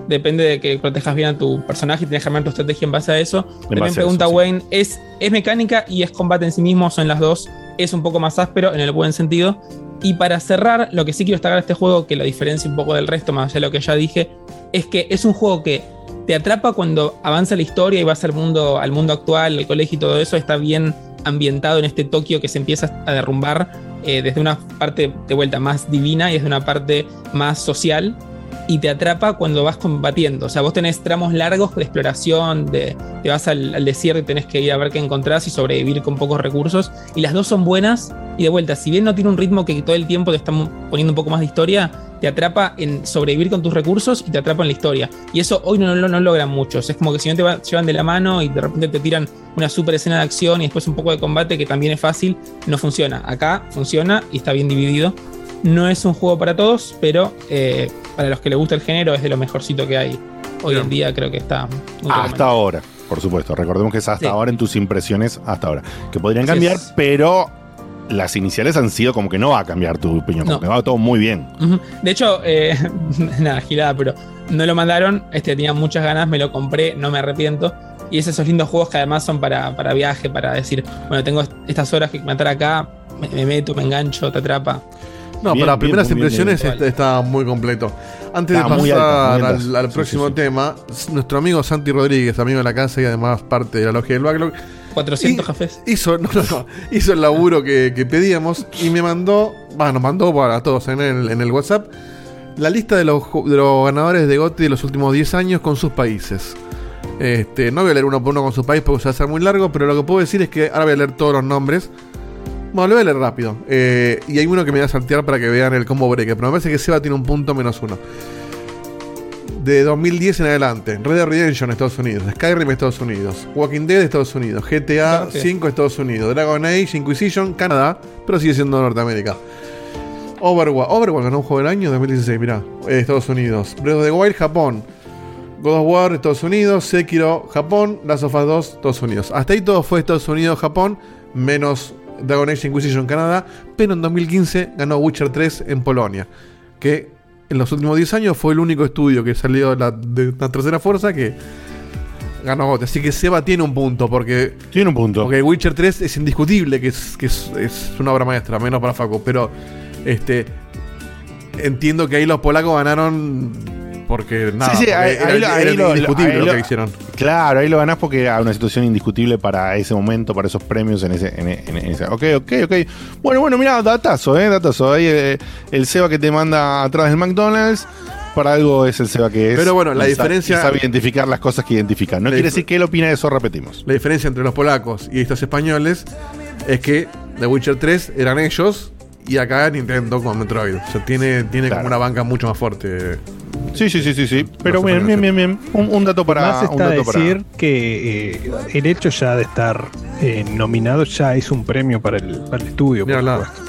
Depende de que protejas bien a tu personaje y tenés que armar tu estrategia en base a eso. También base a pregunta eso, sí. Wayne, ¿es, ¿es mecánica y es combate en sí mismo? Son las dos. Es un poco más áspero en el buen sentido. Y para cerrar, lo que sí quiero destacar de este juego, que lo diferencia un poco del resto, más allá de lo que ya dije, es que es un juego que te atrapa cuando avanza la historia y vas al mundo, al mundo actual, al colegio y todo eso. Está bien ambientado en este Tokio que se empieza a derrumbar eh, desde una parte de vuelta más divina y desde una parte más social y te atrapa cuando vas combatiendo. O sea, vos tenés tramos largos de exploración, de, te vas al, al desierto y tenés que ir a ver qué encontrás y sobrevivir con pocos recursos. Y las dos son buenas. Y de vuelta, si bien no tiene un ritmo que todo el tiempo te está poniendo un poco más de historia, te atrapa en sobrevivir con tus recursos y te atrapa en la historia. Y eso hoy no, no, no logran muchos. Es como que si no te va- llevan de la mano y de repente te tiran una super escena de acción y después un poco de combate que también es fácil, no funciona. Acá funciona y está bien dividido. No es un juego para todos, pero eh, para los que les gusta el género es de lo mejorcito que hay. Hoy en día creo que está muy Hasta ahora, por supuesto. Recordemos que es hasta Sí. ahora en tus impresiones, hasta ahora. Que podrían Así cambiar, es. pero las iniciales han sido como que no va a cambiar tu opinión, No. porque va todo muy bien. De hecho, eh, nada, gilada, pero no lo mandaron. Este tenía muchas ganas, me lo compré, no me arrepiento. Y es esos lindos juegos que además son para, para viaje, para decir, bueno, tengo estas horas que matar acá, me, me meto, me engancho, te atrapa. No, Bien, para bien, primeras bien, impresiones bien. está, está muy completo. Antes Está de pasar alto, al, al Sí, próximo sí, sí. tema, nuestro amigo Santi Rodríguez, amigo de la casa y además parte de la logia del backlog, 400 cafés. hizo, no, no, no, hizo el laburo que, que pedíamos y me mandó, bueno, nos mandó para todos en el, en el WhatsApp, la lista de los, de los ganadores de GOTY de los últimos 10 años con sus países. Este, no voy a leer uno por uno con su país porque se va a hacer muy largo, pero lo que puedo decir es que ahora voy a leer todos los nombres. Bueno, lo voy a leer rápido. Eh, y hay uno que me voy a saltear para que vean el combo breaker. Pero me parece que Seba tiene un punto menos uno. De 2010 en adelante. Red Dead Redemption Estados Unidos. Skyrim Estados Unidos. Walking Dead Estados Unidos. GTA Claro que- 5 Estados Unidos. Dragon Age Inquisition Canadá. Pero sigue siendo Norteamérica. Overwatch. Overwatch ganó un juego del año 2016. Mirá. Eh, Estados Unidos. Breath of the Wild Japón. God of War, Estados Unidos, Sekiro, Japón, Last of Us 2, Estados Unidos. Hasta ahí todo fue Estados Unidos, Japón, menos Dragon Age Inquisition Canadá, pero en 2015 ganó Witcher 3 en Polonia, que en los últimos 10 años fue el único estudio que salió de la, de la tercera fuerza que ganó GOTY. Así que Seba tiene un punto, porque... Tiene un punto. Porque Witcher 3 es indiscutible que es, que es, es una obra maestra, menos para Facu, pero este entiendo que ahí los polacos ganaron porque nada, sí, sí, porque ahí, era, ahí lo- era ahí lo- indiscutible ahí lo lo- que hicieron. Claro, ahí lo ganás porque era una situación indiscutible para ese momento, para esos premios en ese. En, en ese. Ok, ok, ok. Bueno, bueno, mira, datazo, eh, datazo. Ahí eh, el Seba que te manda atrás del McDonald's. Para algo es el Seba que es. Pero bueno, la y diferencia- sabe identificar las cosas que identifican. No quiere decir que él opina de eso, repetimos. La diferencia entre los polacos y estos españoles es que The Witcher 3 eran ellos y acá Nintendo con Metroid. O sea, tiene, tiene como una banca mucho más fuerte. Sí, sí, sí, sí, sí. Pero bien, bien, bien, bien. Un, un dato para. Más un dato para- decir que eh, el hecho ya de estar eh, nominado ya es un premio para el, para el estudio. por supuesto.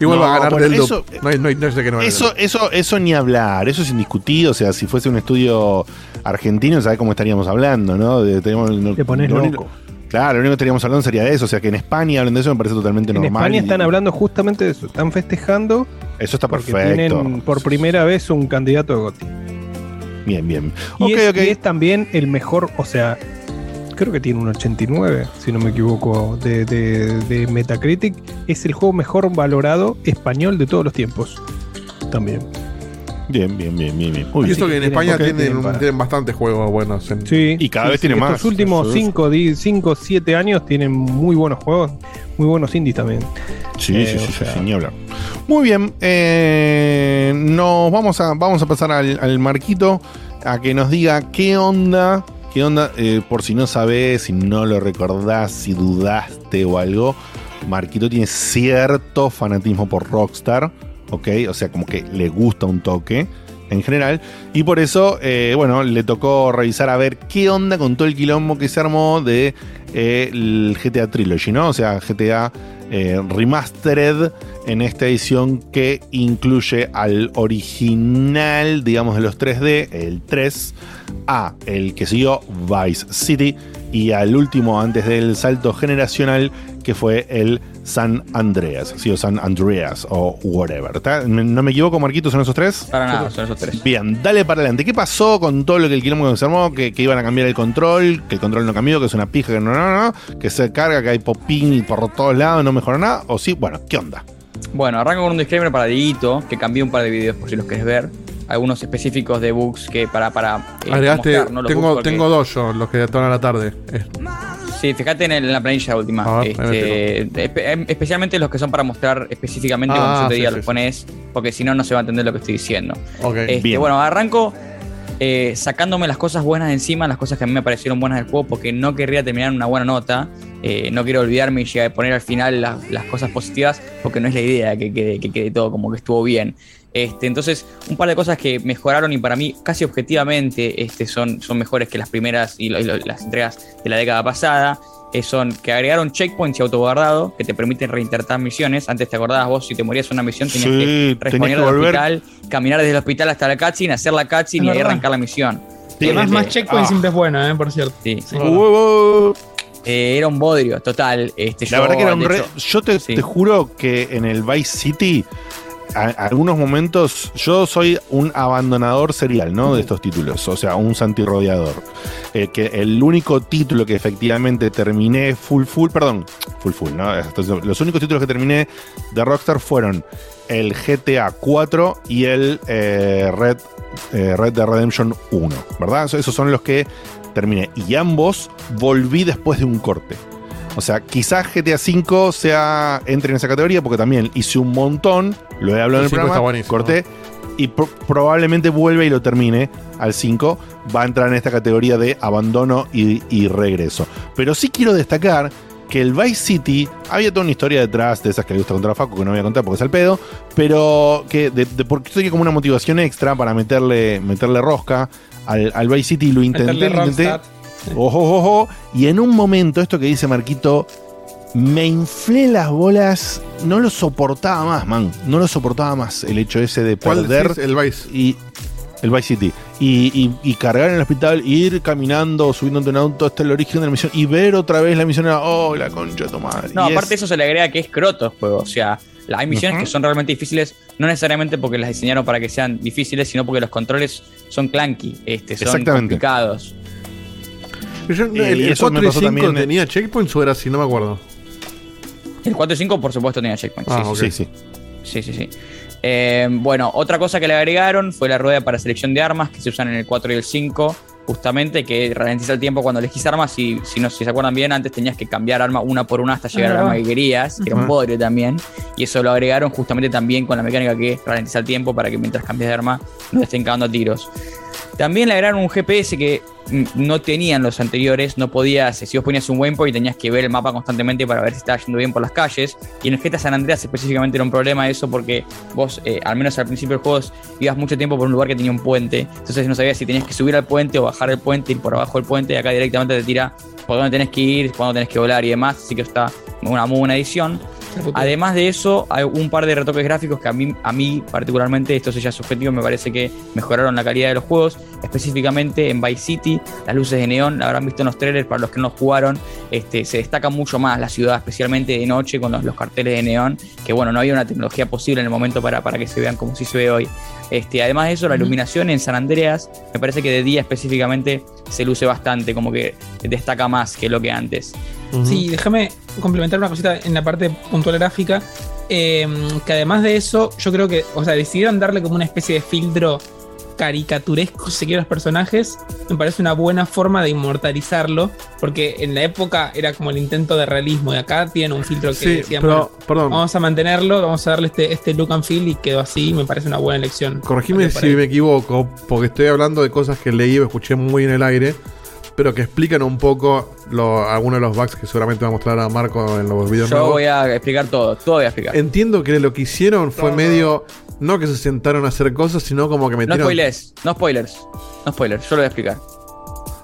Igual No, va a ganar bueno, eso- no, hay, no, hay, no sé qué no va a Eso, eso, eso ni hablar, eso es indiscutido. O sea, si fuese un estudio argentino, ¿sabes cómo estaríamos hablando, no? De, tenemos- Te pones lo loco. Claro, lo único que estaríamos hablando sería de eso. O sea, que en España hablen de eso me parece totalmente En normal. España y- están hablando justamente de eso. Están festejando Eso está perfecto. tienen por primera vez un candidato de GOTY. Bien, bien. Es, y es también el mejor, o sea, creo que tiene un 89, si no me equivoco, de, de- de Metacritic. Es el juego mejor valorado español de todos los tiempos. También. Bien, bien, bien, bien, bien. Muy Y bien. esto que en España tienen, tienen un- para- tienen bastantes juegos buenos. en- Sí. Y cada sí, vez sí, tiene más. Estos últimos Eso es- 5, 7 años tienen muy buenos juegos, muy buenos indies también. Sí, Eh, sí, sí, sí, sea, ni hablar. Muy bien, eh, nos vamos a, vamos a pasar al, al Marquito a que nos diga qué onda, qué onda, eh, por si no sabes, si no lo recordás, si dudaste o algo, Marquito tiene cierto fanatismo por Rockstar, ¿ok? O sea, como que le gusta un toque en general. Y por eso, eh, bueno, le tocó revisar a ver qué onda con todo el quilombo que se armó de eh, el GTA Trilogy, ¿no? O sea, GTA eh, Remastered en esta edición que incluye al original, digamos, de los 3D, el 3, a el que siguió Vice City y al último antes del salto generacional que fue el San Andreas, sí, o San Andreas o whatever. ¿No me equivoco, Marquitos, son esos tres? Para nada, son esos tres. Bien, dale para adelante. ¿Qué pasó con todo lo que el quilombo se armó? Que, que iban a cambiar el control, que el control no cambió, que es una pija, que no, no, no, que se carga, que hay popín y por todos lados, no mejoró nada. O sí, bueno, ¿qué onda? Bueno, arranco con un disclaimer para Dieguito, que cambié un par de videos por si los querés ver. Algunos específicos de bugs que para, para eh, Agregaste, mostrar, ¿no? Los tengo, porque- tengo dos yo, los que están a la tarde. Eh, Sí, fíjate en, el- en la planilla última. Ver, Este, em- especialmente los que son para mostrar específicamente Ah, cuando yo te sí, diga sí, los pones, porque si no, no se va a entender lo que estoy diciendo. Este, bien. bueno, arranco eh, sacándome las cosas buenas de encima, las cosas que a mí me parecieron buenas del juego, porque no querría terminar en una buena nota. Eh, no quiero olvidarme y llegar a poner al final las, las cosas positivas, porque no es la idea que quede, que quede todo como que estuvo bien. Este, entonces, un par de cosas que mejoraron y para mí casi objetivamente este, son, son mejores que las primeras y, lo- y lo- las entregas de la década pasada. eh, son que agregaron checkpoints y autoguardado que te permiten reintertar misiones. Antes te acordabas vos, si te morías en una misión, tenías Sí, que responder al hospital, caminar desde el hospital hasta la cutscene, hacer la cutscene y ahí arrancar la misión. Y además, Eh, más eh, checkpoint ah. siempre es bueno, ¿eh? Por cierto. Sí. Sí. Eh, era un bodrio, total. Este, La yo, verdad que era un re- hecho, Yo te, sí. te juro que en el Vice City, a- algunos momentos, yo soy un abandonador serial, ¿no? De estos títulos. O sea, un santirrodeador. Eh, que el único título que efectivamente terminé full full, perdón, full full, ¿no? Entonces, los únicos títulos que terminé de Rockstar fueron el GTA 4 y el eh, Red, eh, Red Dead Redemption 1, ¿verdad? Eso- Esos son los que terminé. Y ambos volví después de un corte. O sea, quizás GTA V sea, entre en esa categoría porque también hice un montón, lo he hablado El en el 5 programa, corté y pro- probablemente vuelva y lo termine al 5. Va a entrar en esta categoría de abandono y, y regreso. Pero sí quiero destacar que el Vice City había toda una historia detrás de esas que le gusta contar a Facu, que no voy a contar porque es al pedo, pero que de, de- porque estoy como una motivación extra para meterle, meterle rosca al, al Vice City y lo intenté, Meterle lo intenté. Ojo, ojo, ojo. Y en un momento, esto que dice Marquito, me inflé las bolas. No lo soportaba más, man. No lo soportaba más el hecho ese de ¿Cuál perder. El Vice. Y El Vice City. Y, y- y cargar en el hospital, ir caminando, subiendo en un auto hasta el origen de la misión y ver otra vez la misión. Era, oh, la concha de tu madre. No, Y aparte es- eso se le agrega que es croto el juego. O sea, hay misiones que son realmente difíciles, no necesariamente porque las diseñaron para que sean difíciles, sino porque los controles son clunky, este, son Exactamente. complicados. Yo- ¿El, y el eso me 4 y pasó 5 también, eh. tenía checkpoints o era así? No me acuerdo. El 4 y 5, por supuesto, tenía checkpoints. Ah, sí. Sí, sí. Sí, sí, sí. Eh, bueno, otra cosa que le agregaron fue la rueda para selección de armas que se usan en el 4 y el 5, justamente que ralentiza el tiempo cuando elegís armas. Y si, no, si se acuerdan bien, antes tenías que cambiar arma una por una hasta llegar al arma que querías, que era un bodrio también. Y eso lo agregaron justamente también con la mecánica que ralentiza el tiempo para que mientras cambias de arma no te estén cagando a tiros. También le agregaron un GPS que no tenían los anteriores, no podías, si vos ponías un waypoint tenías que ver el mapa constantemente para ver si estaba yendo bien por las calles. Y en el GTA San Andreas específicamente era un problema eso porque vos, eh, al menos al principio del juego, ibas mucho tiempo por un lugar que tenía un puente. Entonces no sabías si tenías que subir al puente o bajar el puente, ir por abajo del puente. Y acá directamente te tira por dónde tenés que ir, cuándo tenés que volar y demás. Así que está una muy buena edición. Además de eso, hay un par de retoques gráficos que a mí, a mí particularmente, esto es ya subjetivo, me parece que mejoraron la calidad de los juegos, específicamente en Vice City, las luces de neón, la habrán visto en los trailers, para los que no jugaron, este, se destaca mucho más la ciudad, especialmente de noche con los, los carteles de neón, que bueno, no había una tecnología posible en el momento para, para que se vean como si se ve hoy. Este, además de eso, la iluminación en San Andreas, me parece que de día específicamente se luce bastante, como que destaca más que lo que antes. Sí, déjame complementar una cosita en la parte puntual gráfica. eh, que además de eso, yo creo que, o sea, decidieron darle como una especie de filtro caricaturesco, si quiere, a los personajes. Me parece una buena forma de inmortalizarlo, porque en la época era como el intento de realismo, y acá tienen un filtro que Sí, decían, pero, bueno, perdón. vamos a mantenerlo, vamos a darle este, este look and feel, y quedó así, me parece una buena elección. Corregime si me equivoco, porque estoy hablando de cosas que leí o escuché muy en el aire, pero que explican un poco lo- algunos de los bugs que seguramente va a mostrar a Marco en los videos Yo nuevos. voy a explicar todo, todo voy a explicar. Entiendo que lo que hicieron fue medio. No que se sentaron a hacer cosas, sino como que No metieron. spoilers, no spoilers, no spoilers, yo lo voy a explicar.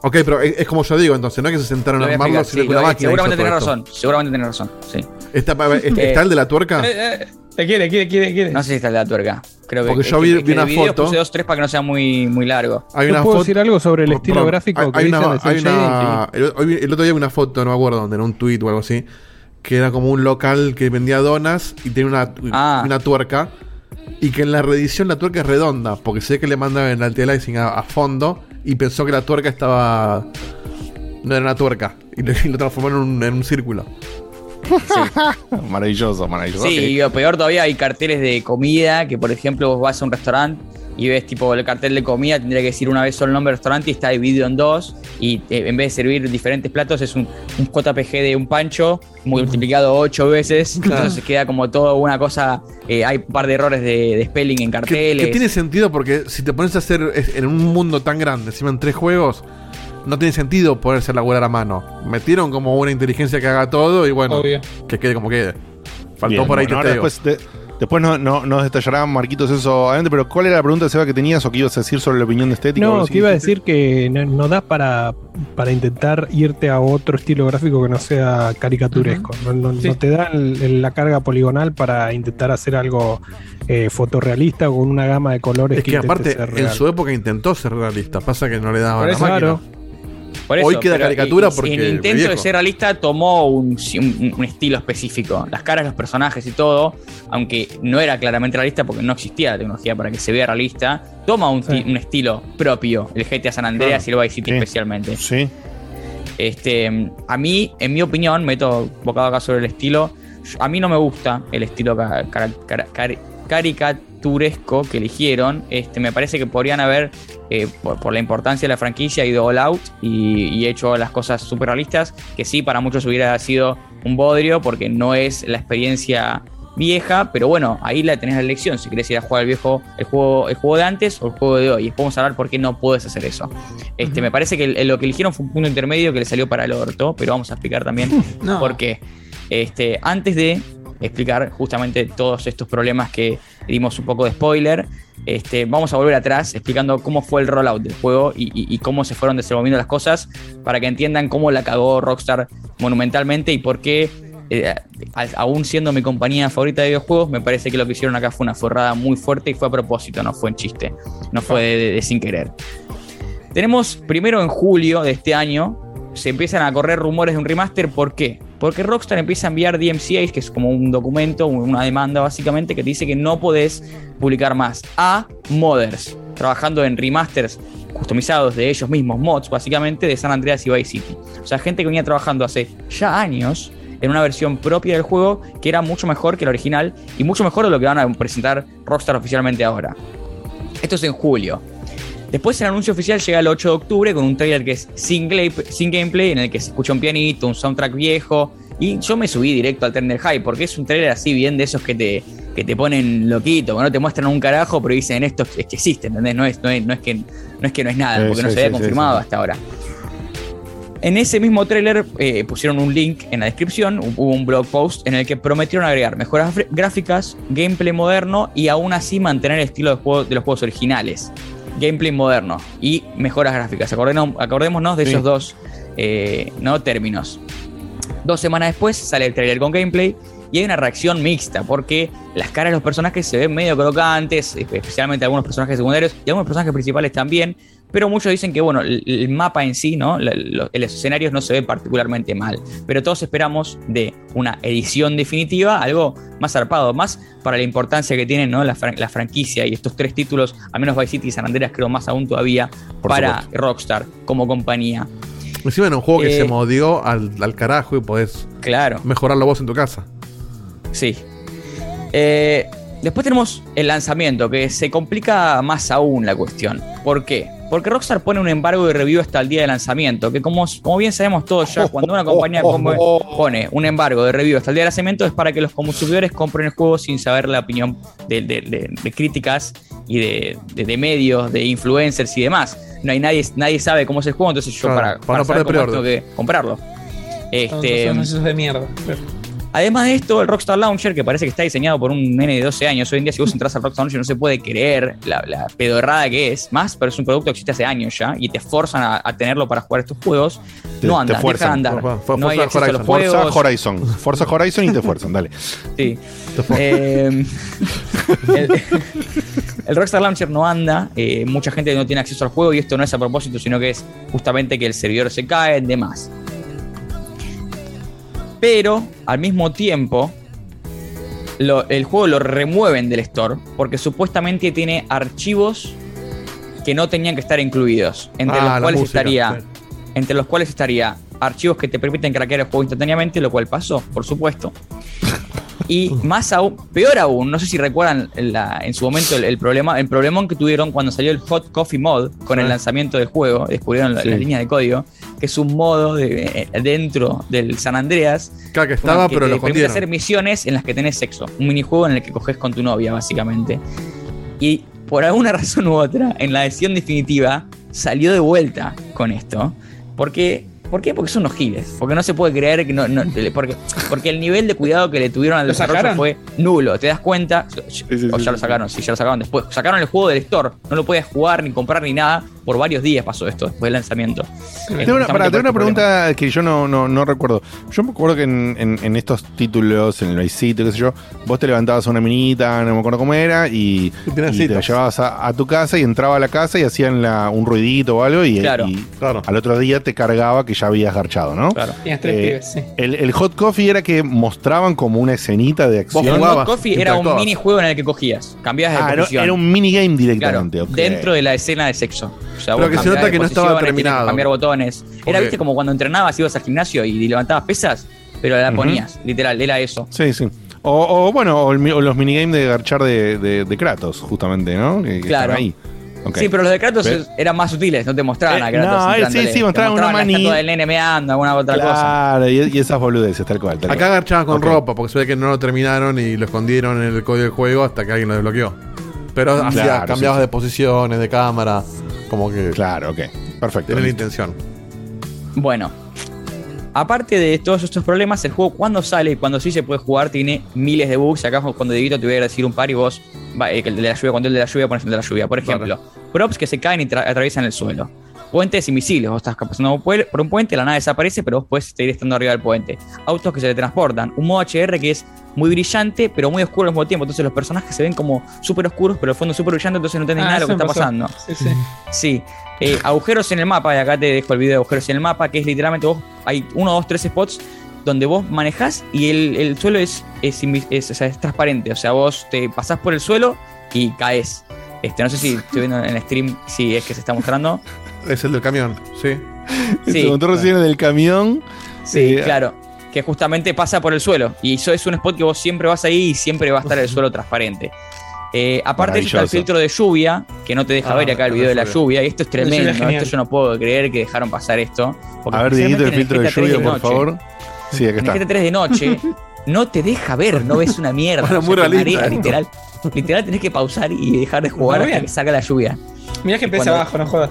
ok, pero es, es como yo digo, entonces, no es que se sentaron a armarlo, sino sí, que la máquina. seguramente tenés razón, seguramente tenés razón, sí. ¿Está, ¿está Eh, el de la tuerca? Eh, eh, te quiere, quiere, quiere, quiere. No sé si está el de la tuerca. Creo que, Porque yo vi- que- vi es que una de video foto. Puse dos, tres para que no sea muy, muy largo. Hay ¿Yo una puedo decir algo sobre el Por- estilo gráfico hay- que hay una- una- el, otro día vi una foto, no me acuerdo dónde, en un tweet o algo así, que era como un local que vendía donas y tenía una, Ah. una tuerca. Y que en la reedición la tuerca es redonda, porque sé que le mandaban el anti-aliasing a, a fondo y pensó que la tuerca estaba. No era una tuerca. Y lo, y lo transformaron en un, en un círculo. Maravilloso, maravilloso. Sí, y lo peor todavía hay carteles de comida, que por ejemplo vos vas a un restaurante y ves tipo el cartel de comida, tendría que decir una vez solo el nombre del restaurante y está dividido en dos. Y eh, en vez de servir diferentes platos, es un, un JPG de un pancho multiplicado ocho veces. Entonces queda como todo una cosa. eh, hay un par de errores de, de spelling en Que, carteles. que tiene sentido porque si te pones a hacer en un mundo tan grande, encima en tres juegos, no tiene sentido poderse laburar a mano. Metieron como una inteligencia que haga todo y bueno, Obvio. que quede como quede. Faltó Bien, por ahí bueno, testeo. después, de- después no, no, nos detallarán, Marquitos, eso adelante, pero ¿cuál era la pregunta, Seba, que tenías o que ibas a decir sobre la opinión de estética? No, que iba a decir que no, no da para, para intentar irte a otro estilo gráfico que no sea caricaturesco. No, no- Sí. no te da el- el- la carga poligonal para intentar hacer algo eh, fotorrealista o con una gama de colores Es que aparte, ser en su época intentó ser realista. Pasa que no le daban Por la máquina. claro. Por Hoy queda caricatura y- porque En el intento de ser realista tomó un, un- un estilo específico. Las caras, los personajes y todo, aunque no era claramente realista porque no existía la tecnología para que se vea realista, toma un, ti- un estilo propio, el GTA San Andreas y el Vice City Sí. especialmente. Sí. Este, a mí, en mi opinión, meto bocado acá sobre el estilo. A mí no me gusta el estilo ca- cara- cara- cari- que eligieron. Este, me parece que podrían haber, eh, por, por la importancia de la franquicia, ido all out y, y hecho las cosas súper realistas. Que sí, para muchos hubiera sido un bodrio porque no es la experiencia vieja, pero bueno, ahí la tenés la elección. Si querés ir a jugar el viejo, el juego, el juego de antes o el juego de hoy. Y podemos hablar por qué no puedes hacer eso. Este, Me parece que el- lo que eligieron fue un punto intermedio que le salió para el orto, pero vamos a explicar también No. por qué. Este, antes de explicar justamente todos estos problemas que dimos un poco de spoiler, este, vamos a volver atrás explicando cómo fue el rollout del juego y, cómo se fueron desenvolviendo las cosas para que entiendan cómo la cagó Rockstar monumentalmente y por qué eh, aún siendo mi compañía favorita de videojuegos, me parece que lo que hicieron acá fue una forrada muy fuerte y fue a propósito, no fue en chiste, no fue de sin querer. Tenemos primero en julio de este año, se empiezan a correr rumores de un remaster, ¿por qué? Porque Rockstar empieza a enviar DMCAs, que es como un documento, una demanda básicamente, que te dice que no podés publicar más a modders, trabajando en remasters customizados de ellos mismos, mods básicamente, de San Andreas y Vice City. O sea, gente que venía trabajando hace ya años en una versión propia del juego que era mucho mejor que la original y mucho mejor de lo que van a presentar Rockstar oficialmente ahora. Esto es en julio. Después el anuncio oficial llega el 8 de octubre con un trailer que es sin, sin gameplay, en el que se escucha un pianito, un soundtrack viejo. Y yo me subí directo al tren del hype, porque es un trailer así bien de esos que te, que te ponen loquito, que no te muestran un carajo, pero dicen esto es que existe, ¿entendés? No es, no es, no es, que, no es que no es nada, Sí, porque no se había sí, confirmado sí. hasta ahora. En ese mismo tráiler eh, pusieron un link en la descripción, hubo un blog post en el que prometieron agregar mejoras gráficas, gameplay moderno y aún así mantener el estilo de, juego- de los juegos originales. Gameplay moderno y mejoras gráficas. Acordémonos, acordémonos de Sí. esos dos eh, ¿no? términos. Dos semanas después sale el trailer con gameplay y hay una reacción mixta porque las caras de los personajes se ven medio crocantes, especialmente algunos personajes secundarios y algunos personajes principales también. Pero muchos dicen que bueno, el, el mapa en sí, ¿no? La- lo- los escenarios no se ve particularmente mal. Pero todos esperamos de una edición definitiva algo más zarpado, más para la importancia que tienen ¿no? la, fran- la franquicia y estos tres títulos, al menos Vice City y San Andreas, creo más aún todavía, Por para supuesto. Rockstar como compañía. Encima en un juego que Eh, se modió al, al carajo y podés Claro. mejorarlo vos en tu casa. Sí. Eh, después tenemos el lanzamiento, que se complica más aún la cuestión. ¿Por qué? Porque Rockstar pone un embargo de review hasta el día de lanzamiento, que como, como bien sabemos todos ya, cuando una compañía pone un embargo de review hasta el día de lanzamiento es para que los consumidores compren el juego sin saber la opinión de, de- de- de críticas y de, de- de medios, de influencers y demás. No hay nadie, nadie sabe cómo es el juego, entonces yo Claro, para, para saber cómo es, tengo que comprarlo. Entonces, Este, son esos de mierda. Además de esto, el Rockstar Launcher, que parece que está diseñado por un nene de 12 años, hoy en día si vos entras al Rockstar Launcher no se puede creer la, la pedorrada que es, más, pero es un producto que existe hace años ya y te forzan a, a tenerlo para jugar estos juegos. Te- no te anda, fuerzan. dejan andar. For- for- no hay Forza Horizon. juegos. Forza Horizon. Forza Horizon y te fuerzan, dale. Sí. Eh, el, el Rockstar Launcher no anda, eh, mucha gente no tiene acceso al juego y esto no es a propósito, sino que es justamente que el servidor se cae, demás. Pero al mismo tiempo, lo- el juego lo remueven del store porque supuestamente tiene archivos que no tenían que estar incluidos, entre Ah, los cuales música, estaría entre los cuales estaría archivos que te permiten craquear el juego instantáneamente, lo cual pasó, por supuesto. Y más aún, peor aún, no sé si recuerdan la- en su momento el, el problema, el problemón que tuvieron cuando salió el Hot Coffee Mod con el Sí. lanzamiento del juego, descubrieron Sí. la línea de código, que es un modo de, eh, dentro del San Andreas. Claro que estaba, que pero te lo permite hacer misiones en las que tenés sexo. Un minijuego en el que coges con tu novia, básicamente. Y por alguna razón u otra, en la edición definitiva, salió de vuelta con esto. Porque, ¿Por qué? Porque son unos giles. Porque no se puede creer que no. no- porque, porque el nivel de cuidado que le tuvieron al ¿Lo desarrollo sacaron? fue nulo. ¿Te das cuenta? o ya lo sacaron, sí, ya lo sacaron después. Sacaron el juego del store. No lo podías jugar ni comprar ni nada. Por varios días pasó esto, después del lanzamiento. Tengo una, tengo este problema. pregunta que yo no, no, no recuerdo. Yo me acuerdo que en, en- en estos títulos, en el Vice qué sé yo, vos te levantabas a una minita, no me acuerdo cómo era, y, y te llevabas a, a tu casa y entraba a la casa y hacían la- un ruidito o algo, y, Claro. y al otro día te cargaba que ya habías garchado, ¿no? Claro. Tenías tres Eh, pibes, sí. El, el hot coffee era que mostraban como una escenita de acción. El Hot Coffee era un minijuego en el que cogías. Cambiabas de Ah, era, posición. era un minigame Claro, directamente. ok. dentro de la escena de sexo. O sea, Pero que se nota que no estaba terminado. Cambiar botones. Era, viste, como cuando entrenabas, ibas al gimnasio y levantabas pesas, pero la ponías, literal, era eso. Sí, sí. O, o, bueno, o, el mi- o los minigames de garchar de, de- de Kratos, justamente, ¿no? Que, que Claro. están ahí. Sí, pero los de Kratos eran más sutiles, no te mostraban Eh, a Kratos. no, eh, sí, sí, mostraban una la mani- estatua del nene meando, alguna otra cosa. Claro, y, y esas boludeces, tal cual. tal Acá cual. garchaban con ropa, porque se ve que no lo terminaron y lo escondieron en el código del juego hasta que alguien lo desbloqueó. Pero Claro, hacía, sí, cambiabas sí. de posiciones, de cámara, como que. Claro, ok. Perfecto. Tiene la intención. Bueno, aparte de todos estos problemas, el juego cuando sale y cuando sí se puede jugar tiene miles de bugs. Acá cuando Dieguito te voy a decir un par y vos, eh, el de la lluvia, cuando el de la lluvia pones el de la lluvia. Por ejemplo, props que se caen y tra- atraviesan el suelo. Puentes invisibles, vos estás pasando por un puente, la nave desaparece, pero vos puedes seguir estando arriba del puente. Autos que se teletransportan. Un modo HR que es muy brillante, pero muy oscuro al mismo tiempo. Entonces los personajes se ven como súper oscuros, pero el fondo súper brillante, entonces no entendés Ah, nada de lo que está pasó. pasando. Sí, sí. Sí. Eh, agujeros en el mapa, y acá te dejo el video de agujeros en el mapa, que es literalmente vos, hay uno, dos, tres spots donde vos manejás y el, el suelo es, es, es- o sea, es transparente. O sea, vos te pasás por el suelo y caes. Este, no sé si estoy viendo en el stream si es que se está mostrando. Es el del camión, sí. Se montó recién en el camión. Sí, Eh, claro. Que justamente pasa por el suelo. Y eso es un spot que vos siempre vas ahí y siempre va a estar el suelo transparente. Eh, aparte está el filtro de lluvia, que no te deja Ah, ver acá el video de la lluvia. Y esto es tremendo. Esto yo no puedo creer que dejaron pasar esto. A ver, Dieguito, el filtro en de GTA 3 lluvia, por noche, favor. Sí, acá En está. el GTA 3 de noche no te deja ver, no ves una mierda. Bueno, o sea, muy te realista marea, esto. literal. Literal tenés que pausar y dejar de jugar hasta que salga la lluvia. Mirá que empieza abajo, no jodas.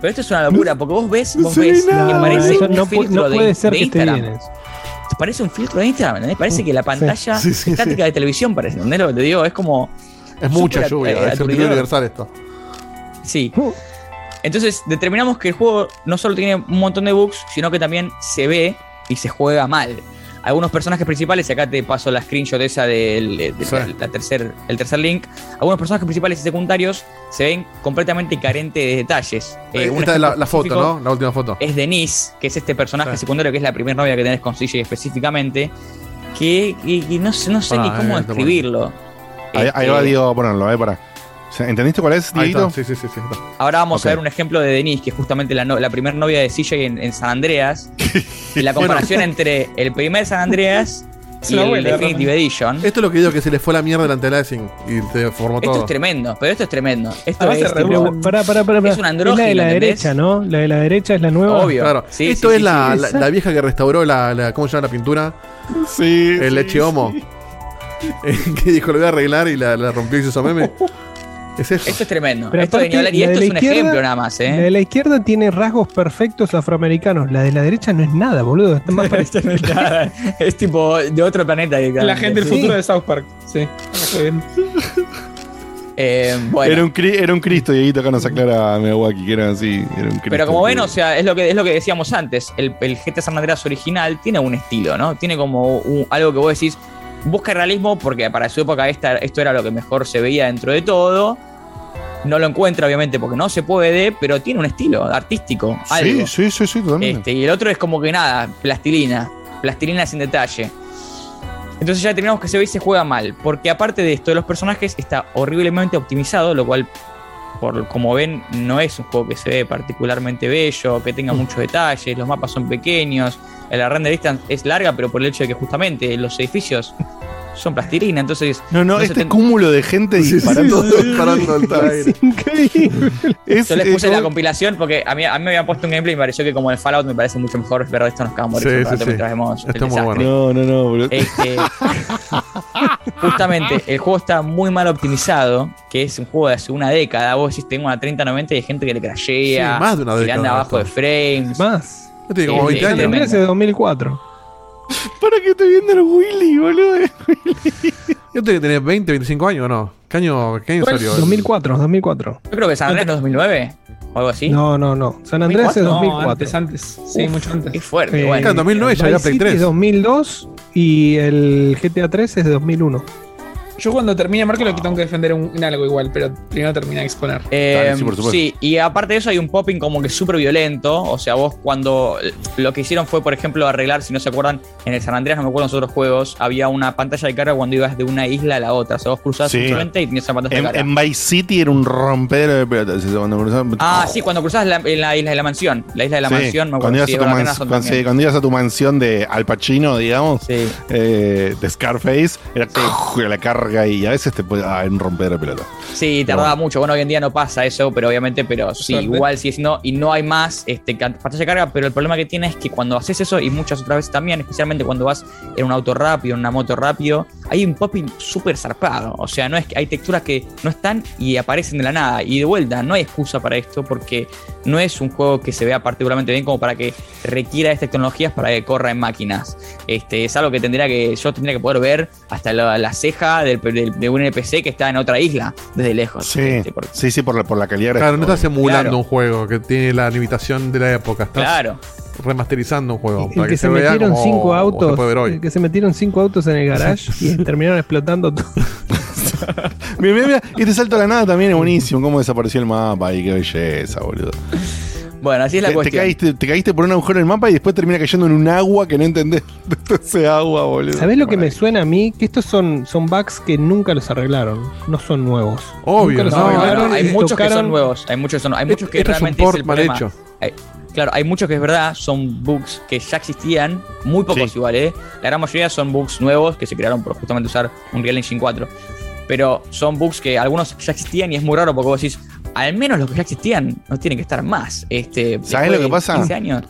Pero esto es una locura, porque vos ves, vos ves nada. que parece un no filtro no de, ser de que esté Instagram. Parece un filtro de Instagram, ¿entendés? Parece que la pantalla Sí, sí, estática sí. de televisión parece, ¿entendés lo que te digo? Es como. Es mucha lluvia, eh, es video universal esto. Sí. Entonces determinamos que el juego no solo tiene un montón de bugs, sino que también se ve y se juega mal. Algunos personajes principales, y acá te paso la screenshot esa del de Sí. la- tercer, el tercer link, algunos personajes principales y secundarios se ven completamente carentes de detalles. Eh, un Esta es la, la foto, ¿no? La última foto. Es Denise, que es este personaje Sí. secundario que es la primera novia que tenés con CJ específicamente, que, que- que no, sé- no sé Pará, ni cómo eh, está describirlo. Ahí, ahí Este, va Diego a ponerlo, eh, para. ¿Entendiste cuál es, Dieguito? sí, sí, sí. sí. Ahora vamos a ver un ejemplo de Denise, que es justamente la, no- la primera novia de CJ en, en San Andreas. y la comparación entre el primer San Andreas y el abuela, Definitive Edition. Esto es lo que digo que se le fue la mierda delante del Lessing y te formó Esto todo. es tremendo, pero esto es tremendo. Esto Ah, es, tipo- pará, pará, pará, pará. es un Es la andrógino, de la ¿entendés? derecha, ¿no? La de la derecha es la nueva. Obvio. Claro. Sí, Esto sí, es sí, la, vieja que restauró la, la- ¿Cómo se llama la pintura? Sí. El leche homo. que dijo, lo voy a arreglar y la, la rompió y se hizo meme. Es eso. Esto es tremendo. Pero esto de aparte, hablar- y la esto la es un ejemplo nada más, La ¿eh? de la izquierda tiene rasgos perfectos afroamericanos. La de la derecha no es nada, boludo. Está más parecida. es tipo de otro planeta. La gente del Sí. futuro de South Park. Sí. Eh, bueno. Era, un, era un Cristo, Dieguito, acá nos aclara Miyawaki, que era así. Era un Cristo Pero como ven, o sea, es lo que, es lo que decíamos antes. El, el GTA San Andreas original tiene un estilo, ¿no? Tiene como un- algo que vos decís, busca realismo porque para su época esta, esto era lo que mejor se veía dentro de todo. No lo encuentra, obviamente, porque no se puede, pero tiene un estilo artístico. Algo. Sí, sí, sí, sí, totalmente. Este, y el otro es como que nada, plastilina. Plastilina sin detalle. Entonces ya terminamos que se ve y se juega mal. Porque aparte de esto de los personajes, está horriblemente optimizado, lo cual, por como ven, no es un juego que se ve particularmente bello, que tenga muchos detalles, los mapas son pequeños, la render distance es larga, pero por el hecho de que justamente los edificios son plastilina, entonces. No, no, se este ten- cúmulo de gente disparando. disparando al aire. Increíble. Es, Yo les puse la como- compilación porque a mí, a mí me habían puesto un gameplay y me pareció que como el Fallout me parece mucho mejor ver esto nos cagamos de Sí, sí, sí. mientras vemos el desastre. No, no, no, boludo. Este, justamente, el juego está muy mal optimizado, que es un juego de hace una década. Vos decís, tengo una 3090 y hay gente que le crashea, Sí, más de una que le década anda abajo de frames. Más. Yo te digo, como Sí, 20 sí, años. tremendo. Andrés es de 2004. ¿Para qué estoy viendo el Willy, boludo? Yo tengo que tener 20, 25 años o no. ¿Qué año, qué año salió? 2004, 2004. Yo creo que San Andrés no es 2009 o algo así. No, no, no. San Andrés es No, 2004. antes, antes. Sí, Uf, mucho antes. Qué fuerte, Eh, bueno. En 2009 ya había Play City 3. es 2002 y el GTA 3 es de 2001. Yo cuando termine Marco lo que tengo que defender un, un algo igual, pero primero termina de exponer. Eh, Dale, sí, por supuesto. sí, y aparte de eso hay un popping como que súper violento. O sea, vos cuando lo que hicieron fue, por ejemplo, arreglar, si no se acuerdan, en el San Andreas, no me acuerdo en los otros juegos, había una pantalla de carga cuando ibas de una isla a la otra. O sea, vos cruzabas Sí. y tenías esa pantalla En, de carga. en Vice City era un rompedero de pelotas. cuando Ah, sí, cuando cruzabas la, en la isla de la mansión. La isla de la Sí, mansión, me cuando, acuerdo. ibas Sí, a tu en cuando, cuando ibas a tu mansión de Al Pacino, digamos, Sí. eh, de Scarface, era la carga y a veces te puede ah, rompedero de pelota. Sí, tardaba mucho. Bueno, hoy en día no pasa eso, pero obviamente, pero sí, Suerte. igual sigue siendo. Y no hay más este, pantalla de carga, pero el problema que tiene es que cuando haces eso, y muchas otras veces también, especialmente cuando vas en un auto rápido, en una moto rápido, hay un popping súper zarpado. O sea, no es que hay texturas que no están y aparecen de la nada. Y de vuelta, no hay excusa para esto porque no es un juego que se vea particularmente bien como para que requiera estas tecnologías para que corra en máquinas. Este, es algo que tendría que, yo tendría que poder ver hasta la, la ceja del- de un NPC que está en otra isla, desde lejos. Sí, Este, sí, sí, por la, por la calidad Claro, no estás emulando Claro. un juego que tiene la limitación de la época. Estás Claro. remasterizando un juego. El para que, se vea metieron como- cinco se autos. el que se metieron cinco autos en el garage y terminaron explotando todo. Mira, mira, mira, este salto a la nada también es buenísimo. Cómo desapareció el mapa y qué belleza, boludo. Bueno, así es la te, te cuestión. caíste, te caíste por un agujero en el mapa y después termina cayendo en un agua que no entendés. Ese agua, boludo. ¿Sabés lo que me suena a mí? Que estos son, son bugs que nunca los arreglaron. No son nuevos. Obvio, Nunca los No, no, arreglaron no, hay muchos que son nuevos. Hay muchos que son, hay muchos que Esto es un realmente port el mal problema. hecho. Hay- claro, hay muchos que es verdad, son bugs que ya existían, muy pocos Sí. igual, ¿eh? La gran mayoría son bugs nuevos que se crearon por justamente usar Unreal Engine 4. Pero son bugs que algunos ya existían y es muy raro porque vos decís, al menos los que ya existían no tienen que estar más. Este, ¿Sabés después lo que pasa? 15 años.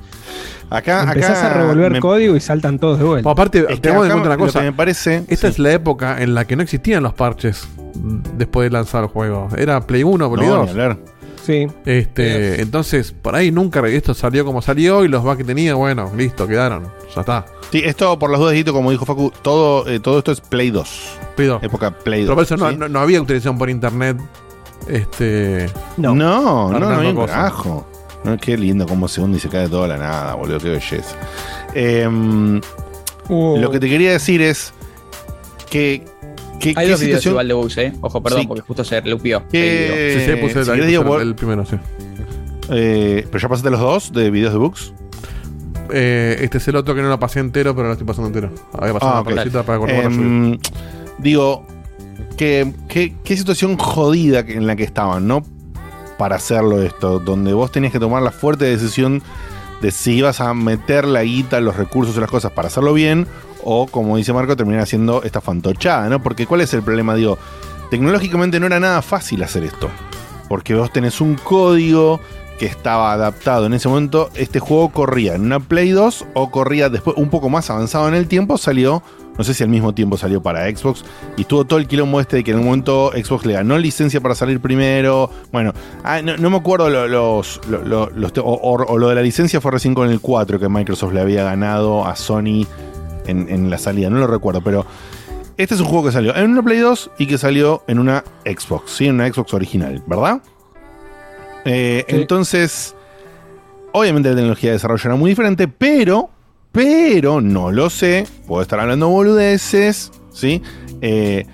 Acá, Empezás acá a revolver me- código y saltan todos de vuelta. Aparte, es que tenemos en cuenta una cosa. me parece. Esta sí. es la época en la que no existían los parches mm, después de lanzar el juego. Era Play 1, Play No, 2. ni hablar. Sí. Este, entonces, por ahí nunca esto salió como salió y los bugs que tenía, bueno, listo, quedaron. Ya está. Sí, esto por las dudas, como dijo Facu, todo, eh, todo esto es Play 2. Play 2. Época Play 2. Pero por eso no, ¿sí? no, no había utilización por internet. Este. No. No, no, no, hay un carajo. No, qué lindo cómo se hunde y se cae toda la nada, boludo, qué belleza. Em, Uh, Lo que te quería decir es que. que Hay qué dos videos igual de bugs, ¿eh? Ojo, perdón, Sí. porque justo se lupió. que- sí, sí, puse si puse digo, el, vos- el primero, sí. eh, pero ya pasaste los dos de videos de books. Eh, este es el otro que no lo pasé entero, pero lo estoy pasando entero. Había pasado Ah, una ok. partecita para subí. Em, digo, que, que- qué situación jodida en la que estaban, ¿no? Para hacerlo esto, donde vos tenías que tomar la fuerte decisión de si ibas a meter la guita, los recursos y las cosas para hacerlo bien, o como dice Marco, terminar haciendo esta fantochada, ¿no? Porque ¿cuál es el problema? Digo, tecnológicamente no era nada fácil hacer esto, porque vos tenés un código que estaba adaptado en ese momento, este juego corría en una Play 2 o corría después un poco más avanzado en el tiempo, salió, no sé si al mismo tiempo salió para Xbox, y tuvo todo el quilombo este de que en un momento Xbox le ganó licencia para salir primero, bueno, ah, no, no me acuerdo lo- los, lo- o, o- o lo de la licencia fue recién con el 4 que Microsoft le había ganado a Sony en, en la salida, no lo recuerdo, pero este es un juego que salió en una Play 2 y que salió en una Xbox, ¿sí? En una Xbox original, ¿verdad? Eh, Sí. Entonces, obviamente la tecnología de desarrollo era muy diferente, pero, pero, no lo sé, puedo estar hablando boludeces, ¿sí? Eh,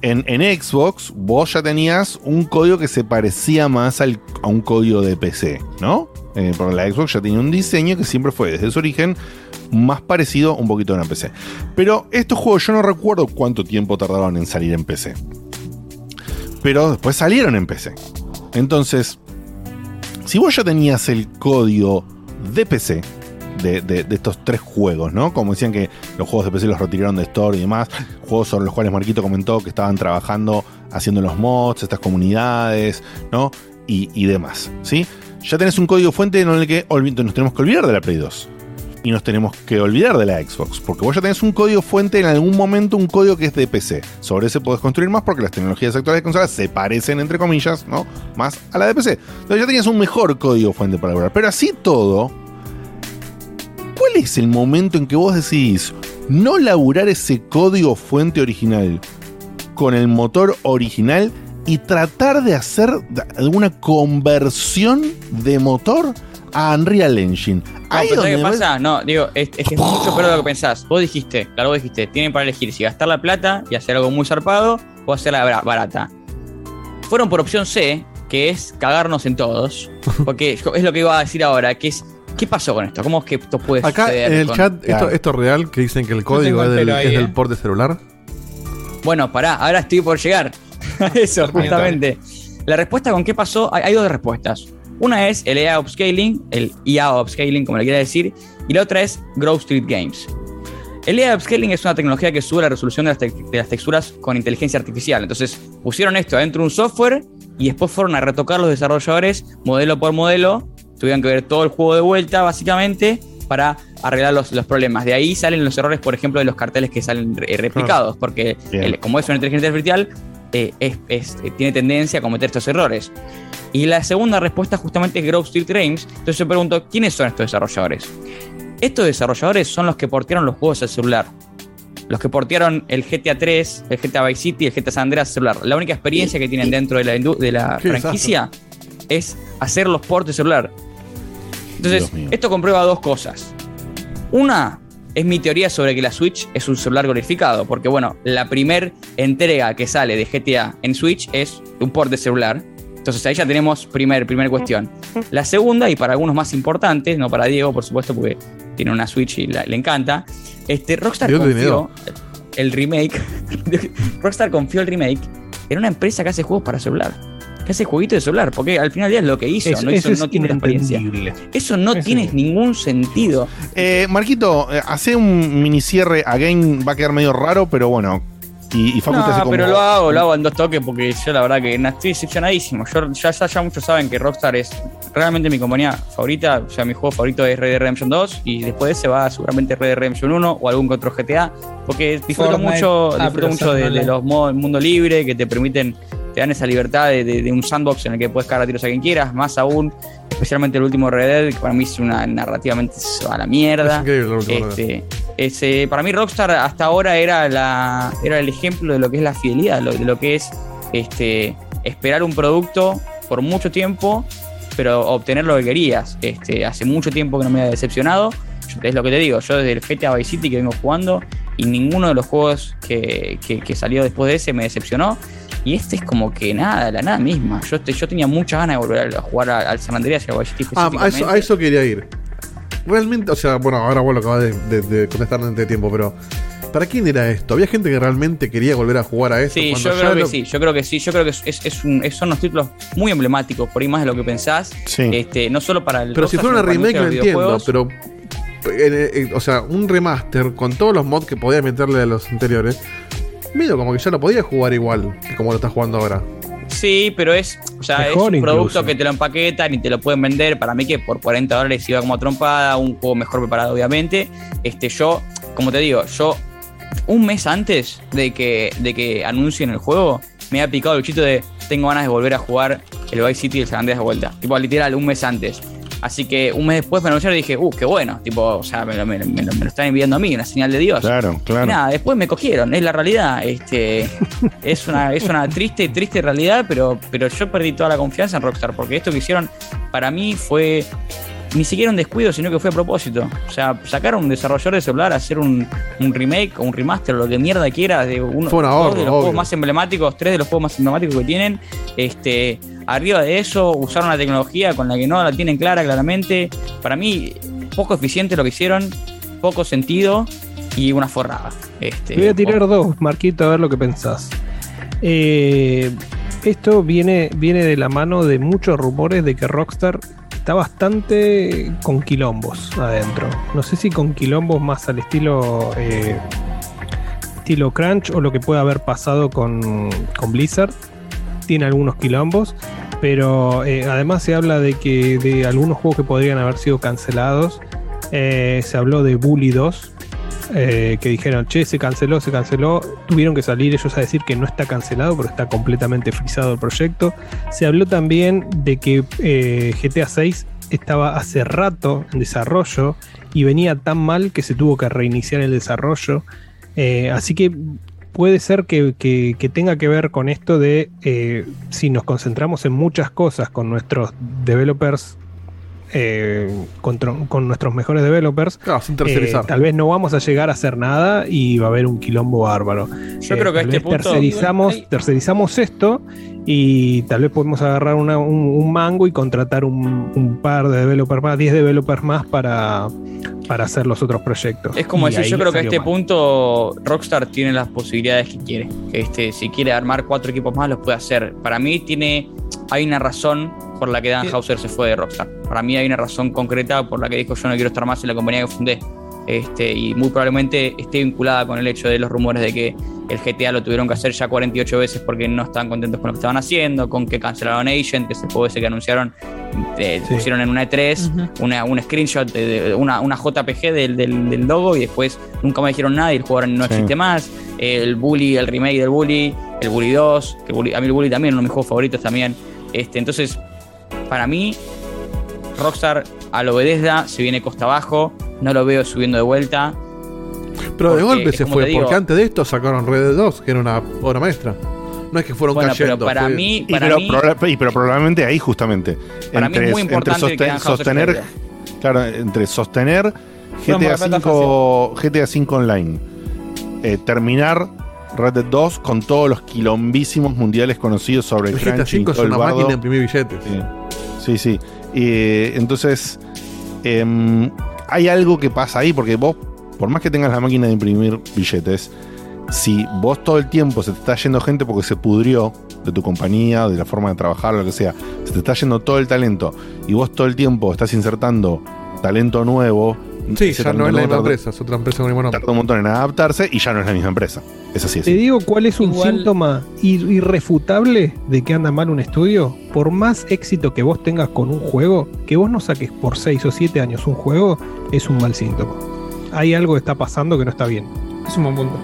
en, en Xbox vos ya tenías un código que se parecía más al- a un código de PC, ¿no? Eh, porque la Xbox ya tenía un diseño que siempre fue desde su origen más parecido un poquito a una PC. Pero estos juegos yo no recuerdo cuánto tiempo tardaron en salir en PC. Pero después salieron en PC. Entonces, si vos ya tenías el código de PC de, estos tres juegos, ¿no? Como decían que los juegos de PC los retiraron de Store y demás, juegos sobre los cuales Marquito comentó que estaban trabajando haciendo los mods, estas comunidades, ¿no? Y, y demás, ¿sí? Ya tenés un código fuente en el que nos tenemos que olvidar de la Play 2 y nos tenemos que olvidar de la Xbox, porque vos ya tenés un código fuente en algún momento, un código que es de PC. Sobre ese podés construir más porque las tecnologías actuales de consolas se parecen, entre comillas, ¿no? Más a la de PC. Entonces ya tenías un mejor código fuente para lograr. Pero así todo, ¿cuál es el momento en que vos decidís no laburar ese código fuente original con el motor original y tratar de hacer alguna conversión de motor a Unreal Engine? No, Ahí pero ¿sabes donde qué ves- pasa? No, digo, es, es que es mucho peor de lo que pensás. Vos dijiste, claro, vos dijiste, tienen para elegir si gastar la plata y hacer algo muy zarpado o hacerla bara- barata. Fueron por opción C, que es cagarnos en todos, porque es lo que iba a decir ahora, que es, ¿qué pasó con esto? ¿Cómo es que esto puede Acá suceder? en el con- chat, esto, Claro. esto es real, que dicen que el código es el del, ahí, es del eh. port de celular. Bueno, pará, ahora estoy por llegar a eso, justamente. La respuesta con qué pasó, hay, hay dos respuestas. Una es el EA Upscaling, el EA Upscaling, como le quiera decir, y la otra es Grove Street Games. El EA Upscaling es una tecnología que sube la resolución de las, te- de las texturas con inteligencia artificial. Entonces, pusieron esto adentro de un software y después fueron a retocar los desarrolladores modelo por modelo. Tuvieron que ver todo el juego de vuelta, básicamente, para arreglar los, los problemas. De ahí salen los errores, por ejemplo, de los carteles que salen eh, replicados, porque el- como es una inteligencia artificial, eh, es- es- eh, tiene tendencia a cometer estos errores. Y la segunda respuesta justamente es Grove Street Games. Entonces yo pregunto, ¿quiénes son estos desarrolladores? Estos desarrolladores son los que portearon los juegos al celular. Los que portearon el GTA 3, el GTA Vice City, el GTA San Andreas al celular. La única experiencia que tienen dentro de la, de la franquicia es hacer los portes celular. Entonces, esto comprueba dos cosas. Una es mi teoría sobre que la Switch es un celular glorificado, porque bueno, la primer entrega que sale de GTA en Switch es un port de celular. Entonces ahí ya tenemos primer, primer cuestión. La segunda, y para algunos más importantes, no para Diego, por supuesto, porque tiene una Switch y la- le encanta, este, Rockstar confió el remake, Rockstar confió el remake en una empresa que hace juegos para celular. Que hace jueguitos de celular, porque al final del día es lo que hizo, Eso- no, hizo- eso es tiene la experiencia. Eso no Eso tiene es- ningún sentido. Eh, Marquito, eh, hace un mini cierre a Game, va a quedar medio raro, pero bueno. Y, y Facu te hace No, como. pero lo hago, lo hago en dos toques porque yo la verdad que estoy decepcionadísimo. Yo, ya, ya, ya muchos saben que Rockstar es realmente mi compañía favorita. O sea, mi juego favorito es Red Dead Redemption 2 y después de ese va seguramente Red Dead Redemption 1 o algún otro GTA. Porque disfruto Fortnite. mucho, Ah, disfruto mucho de, los modos mundo libre que te permiten, te dan esa libertad de, de- de un sandbox en el que puedes cagar a tiros a quien quieras. Más aún, especialmente el último Red Dead, que para mí es una narrativamente a la mierda. Es increíble Este, ese, para mí Rockstar hasta ahora era, la, era el ejemplo de lo que es la fidelidad, lo- de lo que es este, esperar un producto por mucho tiempo, pero obtener lo que querías. Este, hace mucho tiempo que no me había decepcionado. Es lo que te digo, yo desde el GTA Vice City que vengo jugando y ninguno de los juegos que, que- que salió después de ese me decepcionó. Y este es como que nada, la nada misma. Yo, este- yo tenía muchas ganas de volver a jugar a- al San Andreas y al Ah, a eso, a eso quería ir. Realmente, o sea, bueno, ahora vos lo acabas de, de- de contestar antes de tiempo, pero ¿para quién era esto? ¿Había gente que realmente quería volver a jugar a eso? Sí, yo creo que lo- sí, yo creo que sí, yo creo que es, un- es- son unos títulos muy emblemáticos, por ahí más de lo que pensás. Este, no solo para el Pero si fuera una remake lo entiendo, pero. eh, eh, o sea, un remaster con todos los mods que podía meterle a los anteriores. Medio como que ya lo podía jugar igual que como lo estás jugando ahora. Sí, pero es, o sea, es un producto incluso. que te lo empaquetan y te lo pueden vender. Para mí que por 40 dólares iba como trompada, un juego mejor preparado, obviamente. Este, yo, como te digo, yo un mes antes de que, de que anuncien el juego, me ha picado el bichito de tengo ganas de volver a jugar el Vice City y el San Andreas de vuelta. Tipo, literal, un mes antes. Así que un mes después me anunciaron y dije, uh, qué bueno. Tipo, o sea, me lo, me lo- me lo- me lo están enviando a mí, una señal de Dios. Claro, claro. Y nada, después me cogieron, es la realidad. Este, es una, es una triste, triste realidad, pero, pero yo perdí toda la confianza en Rockstar, porque esto que hicieron para mí fue ni siquiera un descuido, sino que fue a propósito. O sea, sacar a un desarrollador de celular a hacer un, un remake o un remaster o lo que mierda quiera de uno Fue un ahorro, dos de los obvio. juegos más emblemáticos, tres de los juegos más emblemáticos que tienen. Este, arriba de eso, usaron una tecnología con la que no la tienen clara claramente. Para mí, poco eficiente lo que hicieron, poco sentido y una forrada. Este, Te voy a tirar dos, Marquito, a ver lo que pensás. Eh, esto viene, viene de la mano de muchos rumores de que Rockstar está bastante con quilombos adentro. No sé si con quilombos más al estilo eh, estilo Crunch o lo que puede haber pasado con, con Blizzard. Tiene algunos quilombos, pero eh, además se habla de que de algunos juegos que podrían haber sido cancelados. Eh, se habló de Bully 2, eh, que dijeron, che, se canceló, se canceló. Tuvieron que salir ellos a decir que no está cancelado, pero está completamente frisado el proyecto. Se habló también de que GTA 6 estaba hace rato en desarrollo y venía tan mal que se tuvo que reiniciar el desarrollo. Así que puede ser que, que- que tenga que ver con esto de eh, si nos concentramos en muchas cosas con nuestros developers eh, con, con nuestros mejores developers, sin tercerizar. eh, tal vez no vamos a llegar a hacer nada y va a haber un quilombo bárbaro. Yo creo que a este punto- tercerizamos, tercerizamos esto y tal vez podemos agarrar una- un, un mango y contratar un, un par de developers más, 10 developers más para, para hacer los otros proyectos. Es como Y decir, yo creo que a este mal. punto Rockstar tiene las posibilidades que quiere. Este, si quiere armar cuatro equipos más, los puede hacer. Para mí tiene, hay una razón por la que Dan Hauser se fue de Rockstar. Para mí hay una razón concreta por la que dijo yo no quiero estar más en la compañía que fundé. Este, y muy probablemente esté vinculada con el hecho de los rumores de que el GTA lo tuvieron que hacer ya 48 veces porque no estaban contentos con lo que estaban haciendo, con que cancelaron Agent, que es el juego ese que anunciaron, eh, Sí. pusieron en una E3 una, un screenshot, de, de- una, una JPG del, del- del logo y después nunca más dijeron nada y el juego no Sí. existe más. El Bully, el remake del Bully, el Bully 2, que el Bully- a mí el Bully también, uno de mis juegos favoritos también. Este, entonces, para mí, Rockstar a lo Bethesda se viene costa abajo, no lo veo subiendo de vuelta. Pero de golpe se fue, digo- porque antes de esto sacaron Red Dead 2, que era una obra maestra. No es que fueron Bueno, pero para fue- mí- Y para pero, mí- proba- y pero probablemente ahí justamente. Para mí es muy importante que sostener, claro, entre sostener GTA 5, GTA 5 Online, eh, terminar Red Dead 2 con todos los quilombísimos mundiales conocidos sobre el, El GTA crunching, 5 es una bardo. máquina de imprimir billetes. Sí, sí. sí. Eh, entonces, em, hay algo que pasa ahí, porque vos, por más que tengas la máquina de imprimir billetes, si vos todo el tiempo se te está yendo gente porque se pudrió de tu compañía, de la forma de trabajar, lo que sea, se te está yendo todo el talento y vos todo el tiempo estás insertando talento nuevo. Sí, ya no es la misma empresa, es otra empresa con el mismo nombre. Tarda un montón en adaptarse y ya no es la misma empresa. Es así, es Te así. digo cuál es un Igual- síntoma ir- irrefutable de que anda mal un estudio. Por más éxito que vos tengas con un juego, que vos no saques por 6 o 7 años un juego, es un mal síntoma. Hay algo que está pasando que no está bien. Es un buen punto.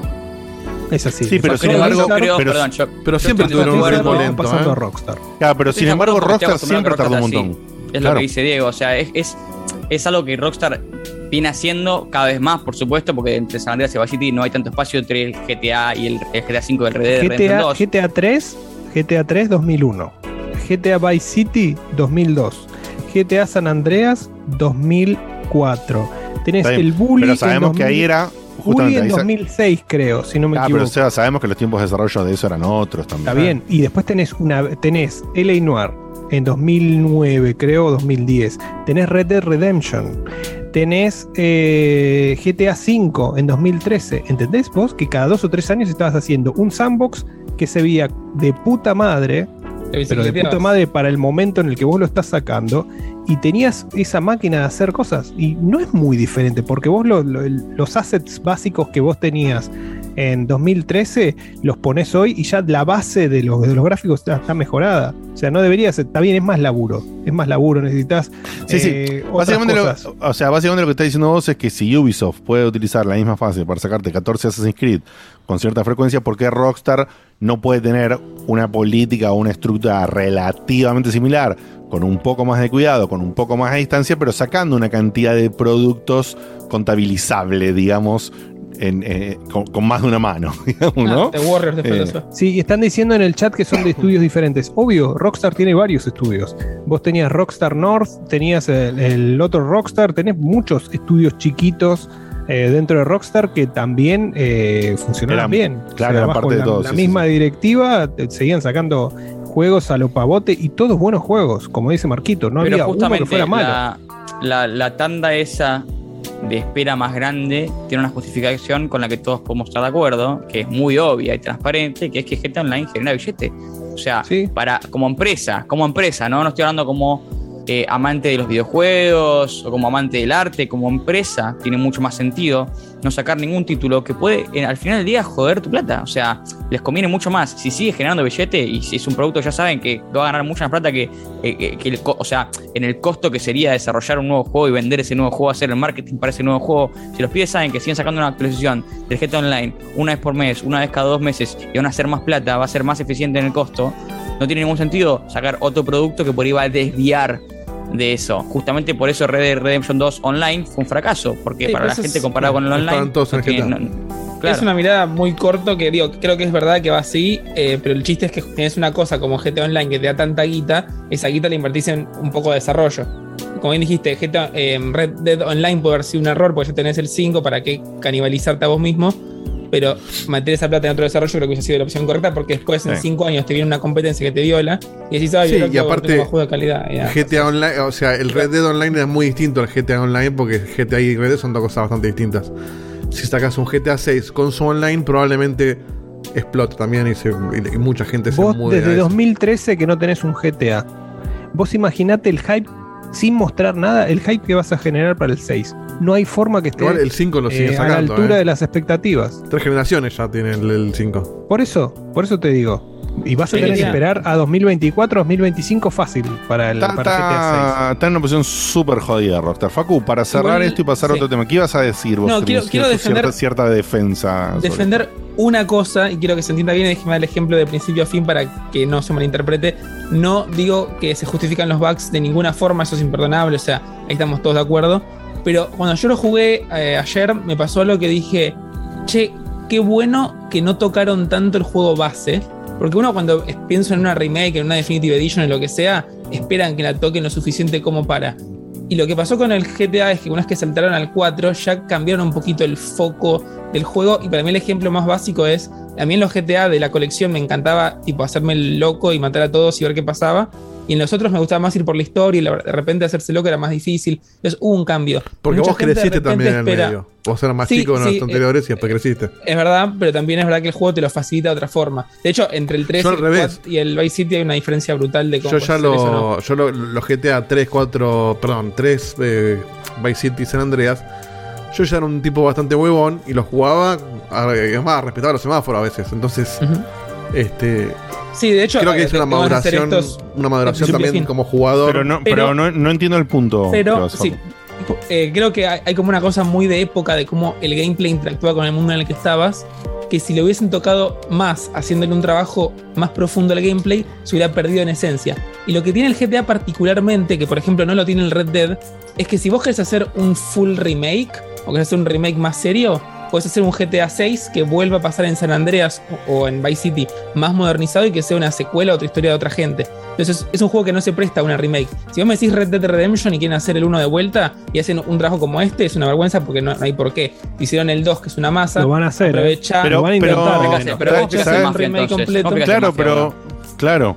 Es así. Sí, pero sin a embargo, pero- siempre tuvieron un ritmo lento. pasando ¿eh? a Rockstar. Claro, pero sin embargo, Rockstar siempre tardó un montón. Es Claro. lo que dice Diego. O sea, es, es, es algo que Rockstar viene haciendo cada vez más, por supuesto, porque entre San Andreas y Vice City no hay tanto espacio entre el GTA y el, el GTA 5 del Red Dead Redemption GTA, 2. GTA 3, GTA 3 2001. GTA Vice City 2002. GTA San Andreas 2004. Tenés el Bully Pero en sabemos que 2000 ahí era Bully en ahí sa- 2006 creo, si no me Ah, pero equivoco. Seba, sabemos que los tiempos de desarrollo de eso eran otros también. Está bien. Y después tenés una tenés LA Noir en 2009, creo, o 2010. Tenés Red Dead Redemption. Tenés eh, GTA V en 2013. ¿Entendés vos que cada dos o tres años estabas haciendo un sandbox que se veía de puta madre, pero de puta madre para el momento en el que vos lo estás sacando? Y tenías esa máquina de hacer cosas. Y no es muy diferente, porque vos lo- lo- el- los assets básicos que vos tenías en 2013 los pones hoy y ya la base de los, de los gráficos está, está mejorada. O sea, no debería ser, está bien, es más laburo. Es más laburo, necesitas. Sí, sí. eh, Básicamente lo, o sea, básicamente lo que está diciendo vos es que si Ubisoft puede utilizar la misma fase para sacarte 14 Assassin's Creed con cierta frecuencia, ¿por qué Rockstar no puede tener una política o una estructura relativamente similar? Con un poco más de cuidado, con un poco más de distancia, pero sacando una cantidad de productos contabilizable, digamos, en, eh, con, con más de una mano, digamos, ¿no? Ah, The Warriors de Eh. Sí, y están diciendo en el chat que son de estudios diferentes. Obvio, Rockstar tiene varios estudios. Vos tenías Rockstar North, tenías el, el otro Rockstar, tenés muchos estudios chiquitos eh, dentro de Rockstar que también eh, funcionaban Eran- bien. claro, eran bajo parte de la, todo, la sí, sí, misma directiva seguían sacando juegos a lo pavote y todos buenos juegos, como dice Marquito. No Pero había uno que justamente fuera malo. la, la, la tanda esa de espera más grande tiene una justificación con la que todos podemos estar de acuerdo, que es muy obvia y transparente, que es que GTA Online genera billete. O sea, para, como empresa, como empresa, ¿no? No estoy hablando como eh, amante de los videojuegos o como amante del arte, como empresa, tiene mucho más sentido no sacar ningún título que puede eh, al final del día joder tu plata. O sea, les conviene mucho más. Si sigue generando billete y si es un producto, ya saben que va a ganar mucha más plata que, eh, que- el o sea, en el costo que sería desarrollar un nuevo juego y vender ese nuevo juego, hacer el marketing para ese nuevo juego. Si los pibes saben que siguen sacando una actualización del GTA Online una vez por mes, una vez cada dos meses y van a hacer más plata, va a ser más eficiente en el costo, no tiene ningún sentido sacar otro producto que por ahí va a desviar de eso. Justamente por eso Red Dead Redemption 2 Online fue un fracaso, porque Sí, para la gente es- comparado con el online. Estaban todos en no tiene- GTA. no- claro. Es una mirada muy corto que digo, creo que es verdad que va así, eh, pero el chiste es que tienes una cosa como GTA Online que te da tanta guita, esa guita la invertís en un poco de desarrollo. Como bien dijiste, GTA, eh, Red Dead Online puede haber sido un error porque ya tenés el 5 para que canibalizarte a vos mismo, pero meter esa plata en otro desarrollo creo que hubiese sido la opción correcta porque después en Sí. 5 años te viene una competencia que te viola y decís, ay, Sí, y aparte, juego de calidad. y nada. GTA Online, o sea, el Red Dead Online es muy distinto al GTA Online porque GTA y Red Dead son dos cosas bastante distintas. Si sacas un GTA 6 con su online, probablemente explote también y, se- y- y mucha gente se Vos mude a desde eso. 2013 que no tenés un GTA. Vos imaginate el hype sin mostrar nada, el hype que vas a generar para el 6. No hay forma que esté Igual el 5 lo sigue eh, a la sacando. altura eh. de las expectativas. Tres generaciones ya tiene el, el 5. Por eso, por eso te digo. Y vas a tener que esperar a 2024, 2025 fácil para el Está, para GTA está- está en una posición súper jodida, Rockstar. Facu, para cerrar Igual, esto y pasar a otro tema, ¿qué ibas a decir vos? No, quiero- quiero defender- cierta, cierta defensa. defender una cosa, y quiero que se entienda bien, y déjeme dar el ejemplo de principio a fin para que no se malinterprete. No digo que se justifican los bugs de ninguna forma, eso es imperdonable, o sea, ahí estamos todos de acuerdo. Pero cuando yo lo jugué eh, ayer, me pasó algo que dije, che, qué bueno que no tocaron tanto el juego base. Porque uno cuando piensa en una remake, en una Definitive Edition, en lo que sea, esperan que la toquen lo suficiente como para. Y lo que pasó con el GTA es que una vez que saltaron al 4 ya cambiaron un poquito el foco del juego y para mí el ejemplo más básico es, a mí en los GTA de la colección me encantaba tipo hacerme el loco y matar a todos y ver qué pasaba. Y en los otros me gustaba más ir por la historia y de repente hacerse loco era más difícil. Entonces hubo un cambio. Porque Mucha vos creciste también en el espera- medio. Vos eras más Sí, chico en sí, los eh, anteriores y después creciste. Es verdad, pero también es verdad que el juego te lo facilita de otra forma. De hecho, entre el 3 Yo y al el, revés. 4 y el Vice City hay una diferencia brutal de cómo Yo ya eso, ¿no? lo, yo lo, los GTA 3, 4, perdón, 3 eh, Vice City San Andreas, yo ya era un tipo bastante huevón y los jugaba, a- es más, respetaba los semáforos a veces. Entonces, este Sí, de hecho, creo que eh, es una maduración, una maduración también fin. como jugador. Pero no, pero, Pero- no, no entiendo el punto. Pero sí, eh, creo que hay, hay como una cosa muy de época de cómo el gameplay interactúa con el mundo en el que estabas, que si le hubiesen tocado más, haciéndole un trabajo más profundo al gameplay, se hubiera perdido en esencia. Y lo que tiene el GTA particularmente, que por ejemplo no lo tiene el Red Dead, es que si vos querés hacer un full remake, o querés hacer un remake más serio, puedes hacer un GTA 6 que vuelva a pasar en San Andreas o en Vice City más modernizado y que sea una secuela o otra historia de otra gente. Entonces es un juego que no se presta a una remake. Si vos me decís Red Dead Redemption y quieren hacer el 1 de vuelta y hacen un trabajo como este, es una vergüenza porque no, no hay por qué. Hicieron el 2, que es una masa. Lo van a hacer, ¿eh? Aprovechá- Pero- Lo van a pero- intentar. pero- pero vos ¿sabes? querés hacer un remake entonces? completo. ¿Cómo que Claro, Mafia, pero. Claro.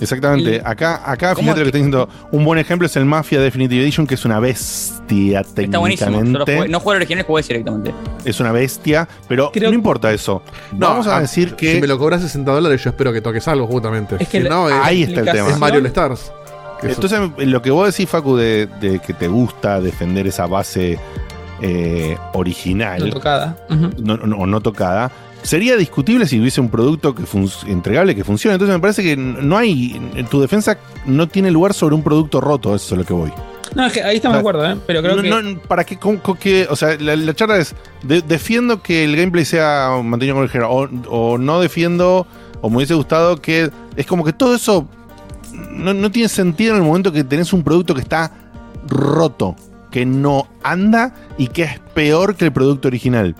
Exactamente. El- Acá, acá ¿Cómo fíjate lo que que- está diciendo. Un buen ejemplo es el Mafia Definitive Edition, que es una bestia Está buenísimo. Jugué- no el original, jugué directamente. Es una bestia, pero Creo- no importa eso. No, Vamos a decir que. Si me lo cobras 60 dólares, yo espero que toques algo, justamente. Es que Si no, es, ahí está el tema. es Mario All Stars. Entonces, lo que vos decís, Facu, de, de que te gusta defender esa base eh, original No tocada. Ujú. no- no- o no tocada, sería discutible si hubiese un producto que entregable que funcione. Entonces, me parece que no hay. Tu defensa no tiene lugar sobre un producto roto, eso es lo que voy. No, es que ahí estamos de acuerdo, ¿eh? pero creo No, que. no, para que, con- con que- o sea, la, la charla es, de- defiendo que el gameplay sea mantenido con el género, o, o no defiendo, o me hubiese gustado que, es como que todo eso no, no tiene sentido en el momento que tenés un producto que está roto, que no anda y que es peor que el producto original.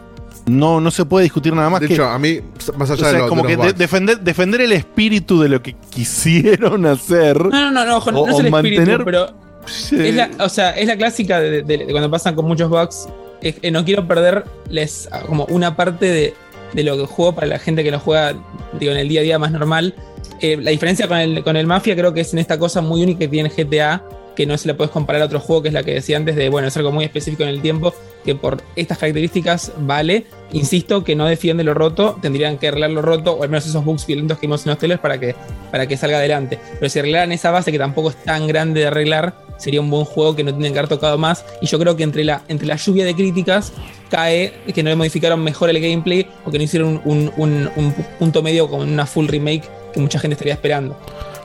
No, no se puede discutir nada más de que... hecho, a mí, más o allá sea, de, lo, como de que de- defender, defender el espíritu de lo que quisieron hacer. No, no, no, no, ojo, no O- es o el espíritu, pero es la, o sea, es la clásica de, de- de cuando pasan con muchos bugs. Es que no quiero perderles ah, como una parte de, de lo que juego para la gente que lo juega digo, en el día a día más normal. Eh, la diferencia con el, con el Mafia creo que es en esta cosa muy única que tiene GTA, que no se la puedes comparar a otro juego, que es la que decía antes de, bueno, es algo muy específico en el tiempo, que por estas características vale. Insisto que no defiende lo roto, tendrían que arreglar lo roto, o al menos esos bugs violentos que vimos en los para que, para que salga adelante. Pero si arreglaran esa base que tampoco es tan grande de arreglar, sería un buen juego que no tienen que haber tocado más. Y yo creo que entre la, entre la lluvia de críticas cae que no le modificaron mejor el gameplay o que no hicieron un, un- un punto medio con una full remake que mucha gente estaría esperando.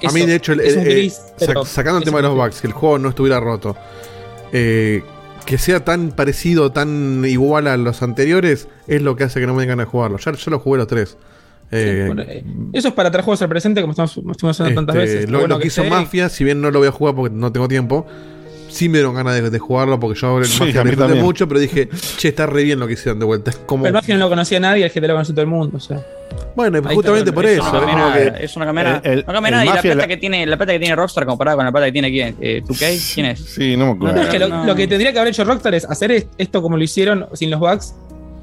A mí, de hecho, el- eh, sac- pero sacando el tema de los bugs, que el juego no estuviera roto, eh, que sea tan parecido, tan igual a los anteriores, es lo que hace que no me den ganas de jugarlo. Ya, yo lo jugué los tres. Eh, Bueno, eh, Eso es para traer juegos al presente, como estamos, como estuvimos hablando tantas Este, veces. Lo, Bueno lo que que hizo. Mafia, si bien no lo voy a jugar porque no tengo tiempo, sí me dieron ganas de, de jugarlo porque yo el Sí, Mafia a lo mí disfruté también. mucho, pero dije, che, está re bien lo que hicieron de vuelta. Es como. Pero el Mafia no lo conocía nadie, el GTA lo conoció todo el mundo. O sea. Bueno, Ahí justamente por eso es que- cambia nada. el- el- el nada. Y la Mafia plata, la- que tiene, la plata que tiene Rockstar comparada con la plata que tiene quién? Eh, ¿2K? ¿Quién es? Sí, no me acuerdo. No, es que lo, no. lo que tendría que haber hecho Rockstar es hacer es- esto como lo hicieron sin los bugs,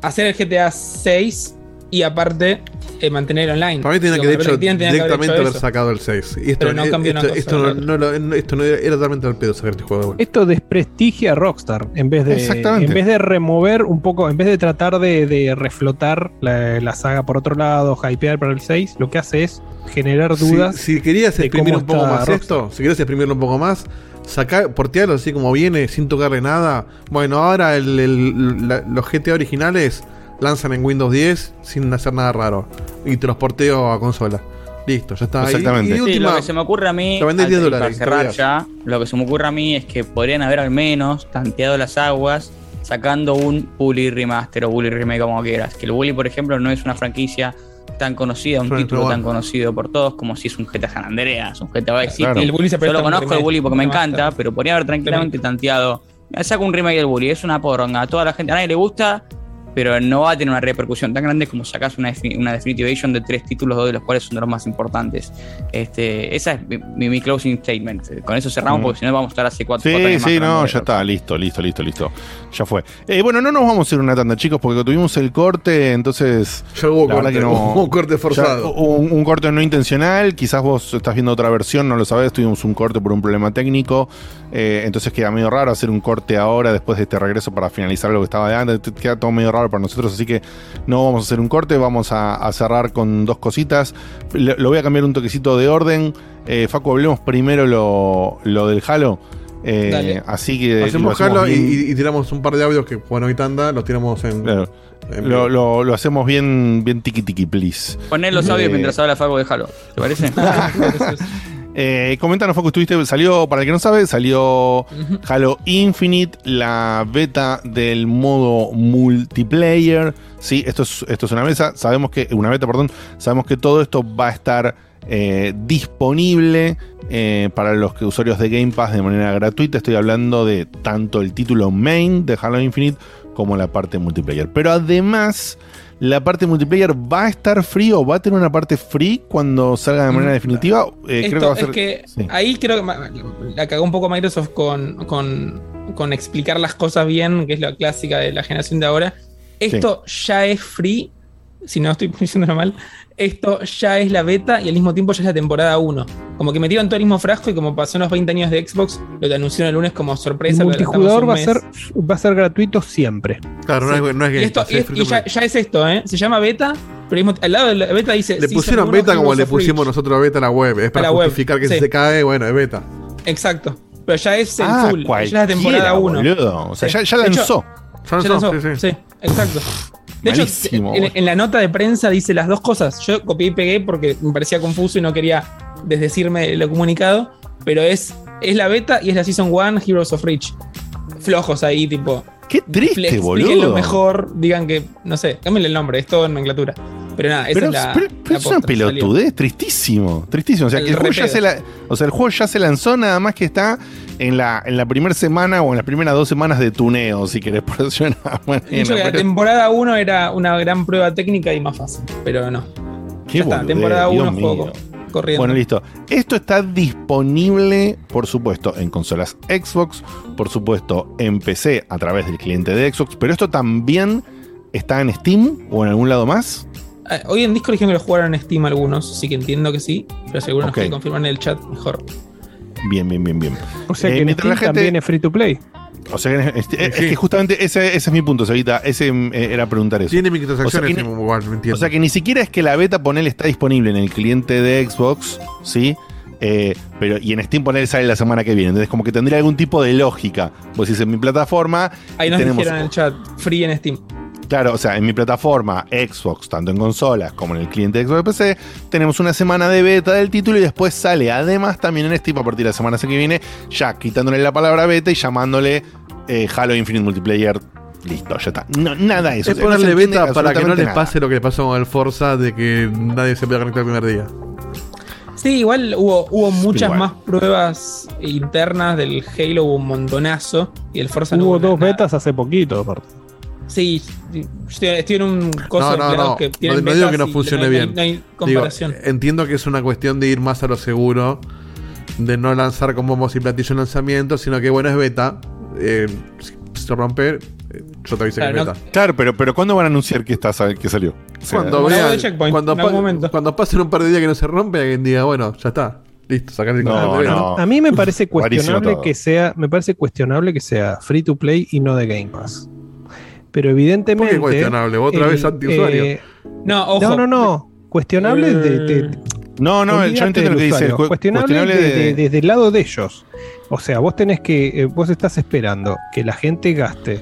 hacer el GTA 6 y aparte eh, mantener online. Para mí tenía Digo, que, de hecho, que haber directamente haber sacado el 6. Y esto, Pero no cambió una esto, cosa esto no, esto no era, era totalmente al pedo sacar este juego. Esto desprestigia a Rockstar en vez de Exactamente. en vez de remover un poco, en vez de tratar de, de reflotar la, la saga por otro lado, hypear para el 6, lo que hace es generar dudas. Si, si querías exprimir un poco más Rockstar. esto, si querías exprimirlo un poco más, Saca, portearlo así como viene, sin tocarle nada. Bueno, ahora el- el- la- los GTA originales lanzan en Windows 10 sin hacer nada raro. Y te los porteo a consola. Listo, ya está. Y- Exactamente. Y, Sí, última, lo que se me ocurre a mí, al- 10 y dólares, para cerrar ya, lo que se me ocurre a mí es que podrían haber al menos tanteado las aguas sacando un Bully Remaster o Bully Remake como quieras. Que el Bully, por ejemplo, no es una franquicia tan conocida, un título tan conocido por todos como si es un GTA San Andreas, un GTA Vice City. Claro. El Yo lo conozco el Bully porque me encanta, pero podría haber tranquilamente tanteado. Saco un remake del Bully, es una poronga. A toda la gente, a nadie le gusta, pero no va a tener una repercusión tan grande como sacas una, una Definitive Edition de tres títulos, dos de los cuales son de los más importantes. Este, esa es mi, closing statement. Con eso cerramos Mm. porque si no vamos a estar hace cuatro, cuatro Sí, años sí, no, ya está, listo, listo, listo, listo. Ya fue. Eh, bueno, no nos vamos a ir una tanda, chicos, porque tuvimos el corte, entonces. Ya hubo la corte, que no- hubo un corte forzado. un corte no intencional, quizás vos estás viendo otra versión, no lo sabés, tuvimos un corte por un problema técnico, eh, entonces queda medio raro hacer un corte ahora después de este regreso para finalizar lo que estaba de antes, queda todo medio raro para nosotros, así que no vamos a hacer un corte, vamos a, a cerrar con dos cositas. Lo, lo voy a cambiar un toquecito de orden. Eh, Facu, hablemos primero lo, lo del Halo. Eh, Dale. así que Hacemos lo Halo y, y- y tiramos un par de audios que, bueno, hoy tanda, los tiramos en. Claro. en Lo, lo- lo hacemos bien, bien tiki tiki, please. Poner los audios Eh, mientras habla Fago de Halo. ¿Te parece? Eh, coméntanos, Facu, estuviste, salió, para el que no sabe, salió Halo Infinite, la beta del modo multiplayer. Sí, esto es, esto es una mesa, sabemos que, una beta, perdón, sabemos que todo esto va a estar eh, disponible eh, para los que usuarios de Game Pass de manera gratuita. Estoy hablando de tanto el título main de Halo Infinite como la parte multiplayer. Pero además, la parte multiplayer va a estar free o va a tener una parte free cuando salga de manera definitiva. Eh, Esto creo que va a ser. es que sí. ahí creo que la cagó un poco Microsoft con, con, con explicar las cosas bien, que es la clásica de la generación de ahora. Esto ya es free, si no estoy diciéndolo mal. Esto ya es la beta y al mismo tiempo ya es la temporada 1. Como que metieron todo el mismo frasco y como pasó en los 20 años de Xbox, lo anunciaron el lunes como sorpresa. El multijugador va a, ser, va a ser gratuito siempre. Claro, no es, no es Y, esto, es y ya, es esto, ¿eh? Se llama beta, pero al mismo- al lado de la beta dice. Le pusieron 1 beta como le pusimos nosotros beta a la web. Es A para web, justificar que sí. si se cae, bueno, es beta. Exacto. Pero ya es el Ah, full, ya es la temporada 1. boludo. O sea, ya, ya De hecho, lanzó. Ya lanzó, lanzó, sí, sí. sí, exacto. De Malísimo, hecho, en, la nota de prensa dice las dos cosas. Yo copié y pegué porque me parecía confuso y no quería desdecirme lo comunicado. Pero es, es la beta y es la Season 1 Heroes of Reach. Flojos ahí, tipo. Qué triste, boludo. lo mejor, digan que, no sé, cámbienle el nombre, es todo en nomenclatura. Pero nada, esa Pero, es la. pero- pero la es una pelotudez, tristísimo. Tristísimo. O sea, El que el juego ya se la, o sea, el juego ya se lanzó, nada más que está en la, en la primera semana o en las primeras dos semanas de tuneo, si querés, por hecho, que la temporada 1 era una gran prueba técnica y más fácil, pero no. Qué ya está, boludez, temporada Dios 1 mío. juego corriendo. Bueno, listo. Esto está disponible, por supuesto, en consolas Xbox, por supuesto, en PC a través del cliente de Xbox, pero esto también está en Steam o en algún lado más. Eh, Hoy en Discord dijeron que lo jugaron en Steam algunos, así que entiendo que sí. Pero si algunos Ok. quieren confirmar en el chat, mejor. Bien, bien, bien, bien. O sea Eh, que en Steam la gente- también es free to play. O sea, es, es- es que justamente ese, ese es mi punto, Sabita. Ese mm, eh, era preguntar eso. Tiene O sea, microtransacciones, que ni- igual, me entiendo. O sea que ni siquiera es que la beta ponele está disponible en el cliente de Xbox, ¿sí? Eh, pero y en Steam ponele sale la semana que viene. Entonces, como que tendría algún tipo de lógica. Vos decís en mi plataforma. Ahí nos tenemos- dijeron en el chat, free en Steam. Claro, o sea, en mi plataforma Xbox, tanto en consolas como en el cliente de Xbox PC, tenemos una semana de beta del título y después sale además también en Steam a partir de la semana que viene, ya quitándole la palabra beta y llamándole eh, Halo Infinite Multiplayer. Listo, ya está. No, nada de eso. Es no ponerle beta para que no les nada. pase lo que le pasó con el Forza de que nadie se puede conectar el primer día. Sí, igual hubo, hubo muchas igual. más pruebas internas del Halo, hubo un montonazo. Y el Forza no Hubo hubo dos nada. betas hace poquito, aparte. Sí, estoy, estoy en un coso No, no, no. que No, tienen no digo que no funcione bien. No hay Digo, comparación. entiendo que es una cuestión de ir más a lo seguro, de no lanzar con bombos y platillos en lanzamiento, sino que bueno, es beta. Eh, si se rompe, eh, yo te aviso que es beta. Claro, pero, pero ¿cuándo van a anunciar que, está, que salió? O sea, Cuando, vean- cuando, pa- momento. cuando pasen un par de días que no se rompe, alguien diga, bueno, ya está. Listo, sacar el No, no. A mí me parece cuestionable que sea, me parece cuestionable que sea free to play y no de Game Pass. Pero evidentemente. ¿Por qué cuestionable? Otra vez antiusuario. No, ojo. No, no, no. Cuestionable de, de- Eh. No, no, yo entiendo lo que dice. cu- Cuestionable, cuestionable de- de- de- desde el lado de ellos. O sea, vos tenés que, eh, vos estás esperando que la gente gaste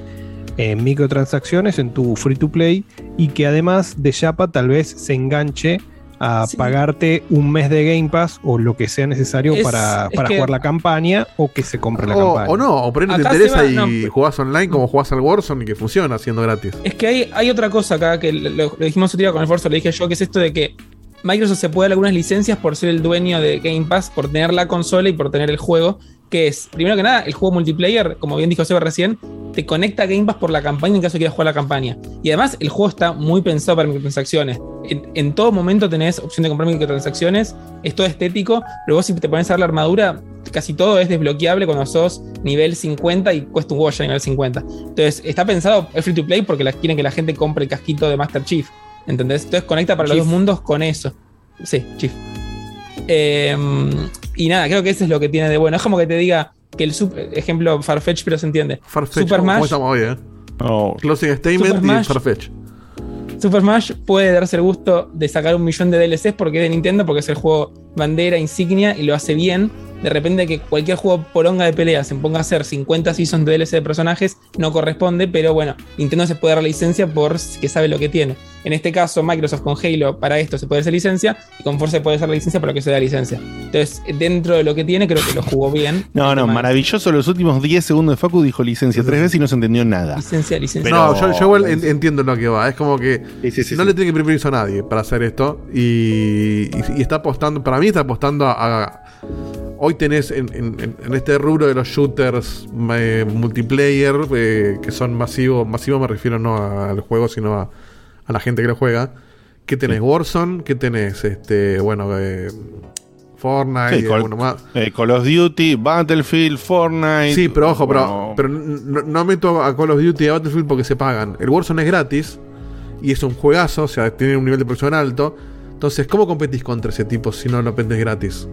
en microtransacciones en tu free to play y que además de Yapa tal vez se enganche a pagarte un mes de Game Pass o lo que sea necesario Es- para, es para que- jugar la campaña o que se compre la O, campaña. o no, o por ahí no te interesa va- y no. jugás online como jugás al Warzone y que funciona siendo gratis. Es que hay, hay otra cosa acá que lo, lo dijimos otro día con el Forza, lo dije yo, que es esto de que Microsoft se puede dar algunas licencias por ser el dueño de Game Pass, por tener la consola y por tener el juego, que es, primero que nada, el juego multiplayer, como bien dijo Seba recién, te conecta a Game Pass por la campaña en caso de quieras jugar la campaña. Y además el juego está muy pensado para microtransacciones. En, en todo momento tenés opción de comprar microtransacciones, es todo estético, pero vos si te pones a ver la armadura, casi todo es desbloqueable cuando sos nivel 50 y cuesta un huevo ya nivel 50. Entonces está pensado, es free to play porque quieren que la gente compre el casquito de Master Chief. ¿Entendés? Entonces conecta para Chief. los dos mundos con eso. Sí, Chief. Eh, y nada, creo que eso es lo que tiene de bueno. Es como que te diga que el super, ejemplo Farfetch, pero se entiende. Farfetch, Super ¿cómo Smash, estamos hoy, eh? Oh, Closing Statement Super y. Farfetch. Super Smash puede darse el gusto de sacar un millón de DLCs porque es de Nintendo, porque es el juego bandera, insignia y lo hace bien. De repente que cualquier juego poronga de pelea se ponga a hacer 50 seasons de DLC de personajes no corresponde, pero bueno, Nintendo se puede dar la licencia por que sabe lo que tiene. En este caso, Microsoft con Halo para esto se puede hacer licencia y con Forza puede hacer la licencia para lo que se da licencia. Entonces, dentro de lo que tiene, creo que lo jugó bien. No, no, maravilloso. Los últimos 10 segundos de Facu dijo licencia tres veces y no se entendió nada. Licencia, licencia. no, yo, yo igual en- entiendo lo que va. Es como que Sí, sí, sí, no sí. le tiene que pedir permiso a nadie para hacer esto. Y, y- y está apostando, para mí está apostando a... a- hoy tenés en, en- en- en este rubro de los shooters eh, multiplayer, eh, que son masivos, masivo me refiero no al juego, sino a, a la gente que lo juega. Que tenés Warzone, que tenés este, bueno, eh, Fortnite, Sí, Call, alguno más. eh, Call of Duty, Battlefield, Fortnite. Sí, pero ojo, Bueno, pero, pero no, no meto a Call of Duty y a Battlefield porque se pagan. El Warzone es gratis y es un juegazo, o sea, tiene un nivel de producción alto. Entonces, ¿cómo competís contra ese tipo si no lo vendes gratis?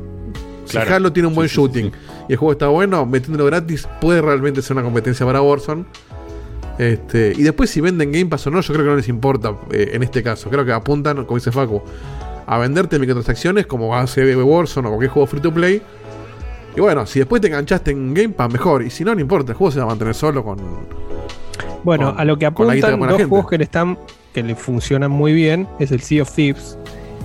Si Claro. Halo tiene un buen shooting y el juego está bueno, metiéndolo gratis puede realmente ser una competencia para Warzone. Este, y después, si venden Game Pass o no, yo creo que no les importa eh, en este caso. Creo que apuntan, como dice Facu, a venderte microtransacciones como hace Warzone o cualquier juego free to play. Y bueno, si después te enganchaste en Game Pass, mejor. Y si no, no importa, el juego se va a mantener solo con. Bueno, con- a lo que apuntan dos gente. juegos que le están que le funcionan muy bien es el Sea of Thieves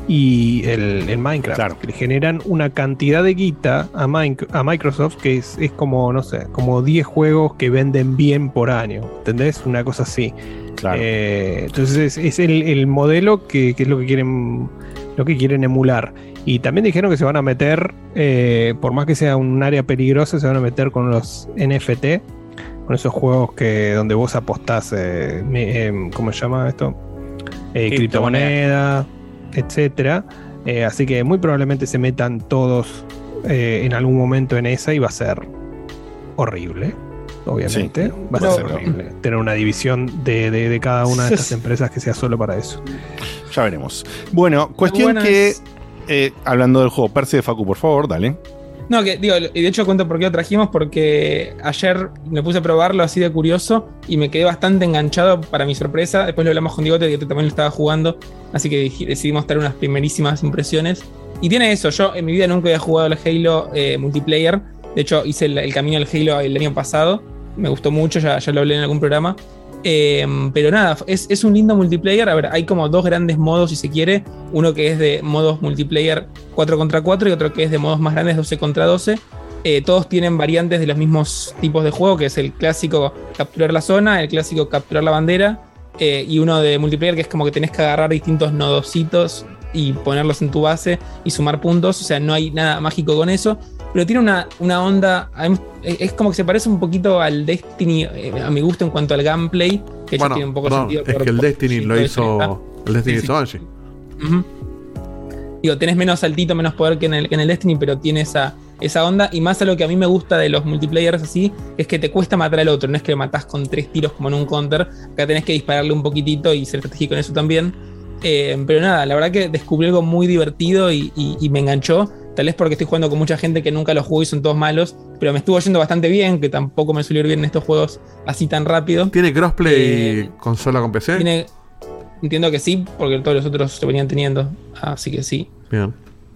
y el, el Minecraft, que le generan una cantidad de guita a, Min- a Microsoft que es, es como, no sé, como 10 juegos que venden bien por año, ¿entendés? Una cosa así. Eh, entonces es, es el, el modelo que, que es lo que quieren lo que quieren emular. Y también dijeron que se van a meter, eh, por más que sea un área peligrosa, se van a meter con los NFT, con esos juegos que donde vos apostás, eh, em, ¿cómo se llama esto? Eh, criptomoneda, etcétera. Eh, así que muy probablemente se metan todos eh, en algún momento en esa y va a ser horrible. Obviamente, Sí, va a ser horrible. Tener una división de, de- de cada una de estas empresas que sea solo para eso. Ya veremos. Bueno, cuestión buenas- que. eh, hablando del juego, Perse de Facu, por favor, dale. No, que digo, y de hecho cuento por qué lo trajimos, porque ayer me puse a probarlo así de curioso y me quedé bastante enganchado para mi sorpresa. Después lo hablamos con Digote, que también lo estaba jugando, así que decidí mostrar unas primerísimas impresiones. Y tiene eso, yo en mi vida nunca había jugado al Halo eh, multiplayer. De hecho, hice el, el camino al Halo el año pasado. Me gustó mucho, ya, ya lo hablé en algún programa. Eh, pero nada, es, es un lindo multiplayer. A ver, hay como dos grandes modos, si se quiere. Uno que es de modos multiplayer 4 contra 4 y otro que es de modos más grandes 12 contra 12. Eh, todos tienen variantes de los mismos tipos de juego, que es el clásico capturar la zona, el clásico capturar la bandera, eh, y uno de multiplayer que es como que tenés que agarrar distintos nodositos y ponerlos en tu base y sumar puntos. O sea, no hay nada mágico con eso. Pero tiene una, una onda. mí- Es como que se parece un poquito al Destiny, eh, a mi gusto, en cuanto al gameplay. Que Bueno, tiene un poco perdón, sentido. es por- que el Destiny lo hizo. El Destiny hizo. Bungie. Digo, tenés menos saltito, menos poder que en el, que en el Destiny, pero tiene esa, esa onda. Y más a lo que a mí me gusta de los multiplayers así, es que te cuesta matar al otro. No es que lo matás con tres tiros como en un counter. Acá tenés que dispararle un poquitito y ser estratégico en eso también. Eh, pero nada, la verdad que descubrí algo muy divertido y, y- y me enganchó. Tal vez porque estoy jugando con mucha gente que nunca lo jugó y son todos malos. Pero me estuvo yendo bastante bien, que tampoco me suele ir bien en estos juegos así tan rápido. ¿Tiene crossplay Eh, consola con PC? Tiene, entiendo que sí, porque todos los otros se venían teniendo. Así que sí. Bien.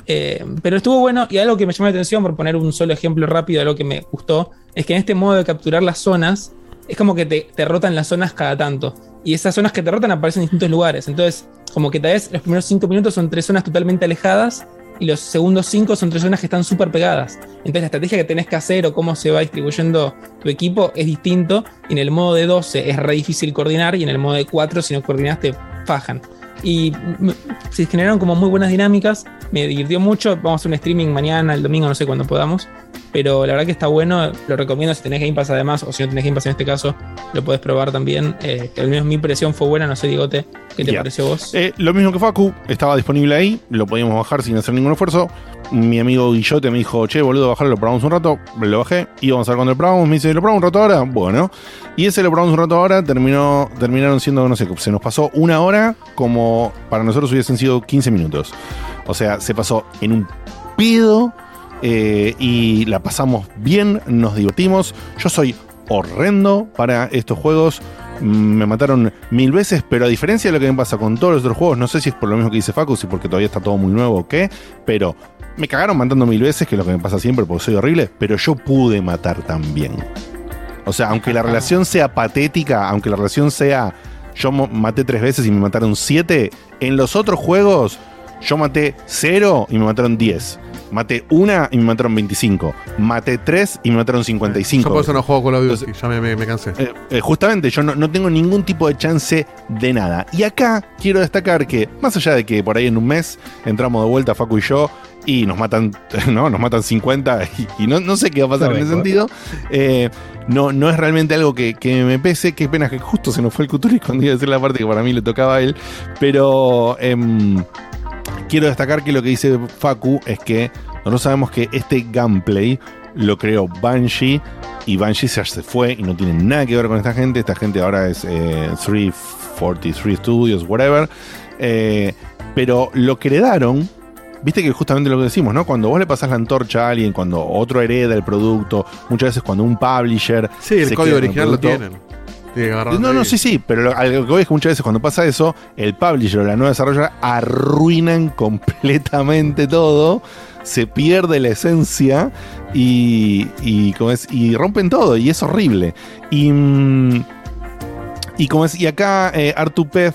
Eh, pero estuvo bueno y algo que me llamó la atención, por poner un solo ejemplo rápido de lo que me gustó, es que en este modo de capturar las zonas, es como que te, te rotan las zonas cada tanto. Y esas zonas que te rotan aparecen en distintos lugares. Entonces, como que tal vez los primeros cinco minutos son tres zonas totalmente alejadas y los segundos cinco son tres zonas que están súper pegadas. Entonces la estrategia que tenés que hacer o cómo se va distribuyendo tu equipo es distinto. Y en el modo de 12 es re difícil coordinar y en el modo de 4 si no coordinas te fajan. Y se generaron como muy buenas dinámicas. Me divirtió mucho. Vamos a hacer un streaming mañana, el domingo, no sé cuándo podamos. Pero la verdad que está bueno. Lo recomiendo si tenés Game Pass además. O si no tenés Game Pass en este caso, lo puedes probar también. Eh, que al menos mi impresión fue buena. No sé, Digote, ¿qué te Ya. pareció vos? Eh, lo mismo que Facu, estaba disponible ahí, lo podíamos bajar sin hacer ningún esfuerzo. Mi amigo Guillote me dijo, che, boludo, bajarlo, lo probamos un rato. Lo bajé, íbamos a ver cuando lo probamos. Me dice, ¿lo probamos un rato ahora? Bueno. Y ese lo probamos un rato ahora, terminó, terminaron siendo, no sé, se nos pasó una hora como para nosotros hubiesen sido 15 minutos. O sea, se pasó en un pido eh, y la pasamos bien, nos divertimos. Yo soy horrendo para estos juegos. Mm, Me mataron mil veces, pero a diferencia de lo que me pasa con todos los otros juegos, no sé si es por lo mismo que dice Facu, si porque todavía está todo muy nuevo o qué, pero me cagaron matando mil veces, que es lo que me pasa siempre porque soy horrible, pero yo pude matar también. O sea, aunque la relación sea patética, aunque la relación sea yo maté tres veces y me mataron siete, en los otros juegos yo maté cero y me mataron 10. Maté una y me mataron 25. Maté tres y me mataron 55. Yo por eso no juego Call of Duty, ya me, me- me cansé. Eh, eh, justamente, yo no, no tengo ningún tipo de chance de nada. Y acá quiero destacar que, más allá de que por ahí en un mes entramos de vuelta Facu y yo y nos matan, ¿no? Nos matan 50 y, y no, no sé qué va a pasar No en ese sentido. eh, no, no es realmente algo que, que me pese. Qué pena que justo se nos fue el Cuturis cuando iba a decir la parte que para mí le tocaba a él. Pero em, quiero destacar que lo que dice Facu es que nosotros sabemos que este gameplay lo creó Banshee y Banshee se fue y no tiene nada que ver con esta gente. Esta gente ahora es eh, 343 Studios, whatever. Eh, pero lo que heredaron, viste que justamente lo que decimos, ¿no? Cuando vos le pasás la antorcha a alguien, cuando otro hereda el producto, muchas veces cuando un publisher. Sí, el código original lo tienen. No, no, ahí. sí, sí, pero lo, a lo que voy es que muchas veces cuando pasa eso, el publisher o la nueva desarrolladora arruinan completamente todo, se pierde la esencia y, y, como es, y rompen todo, y es horrible. Y, mm, y como es, y acá eh, Artupet,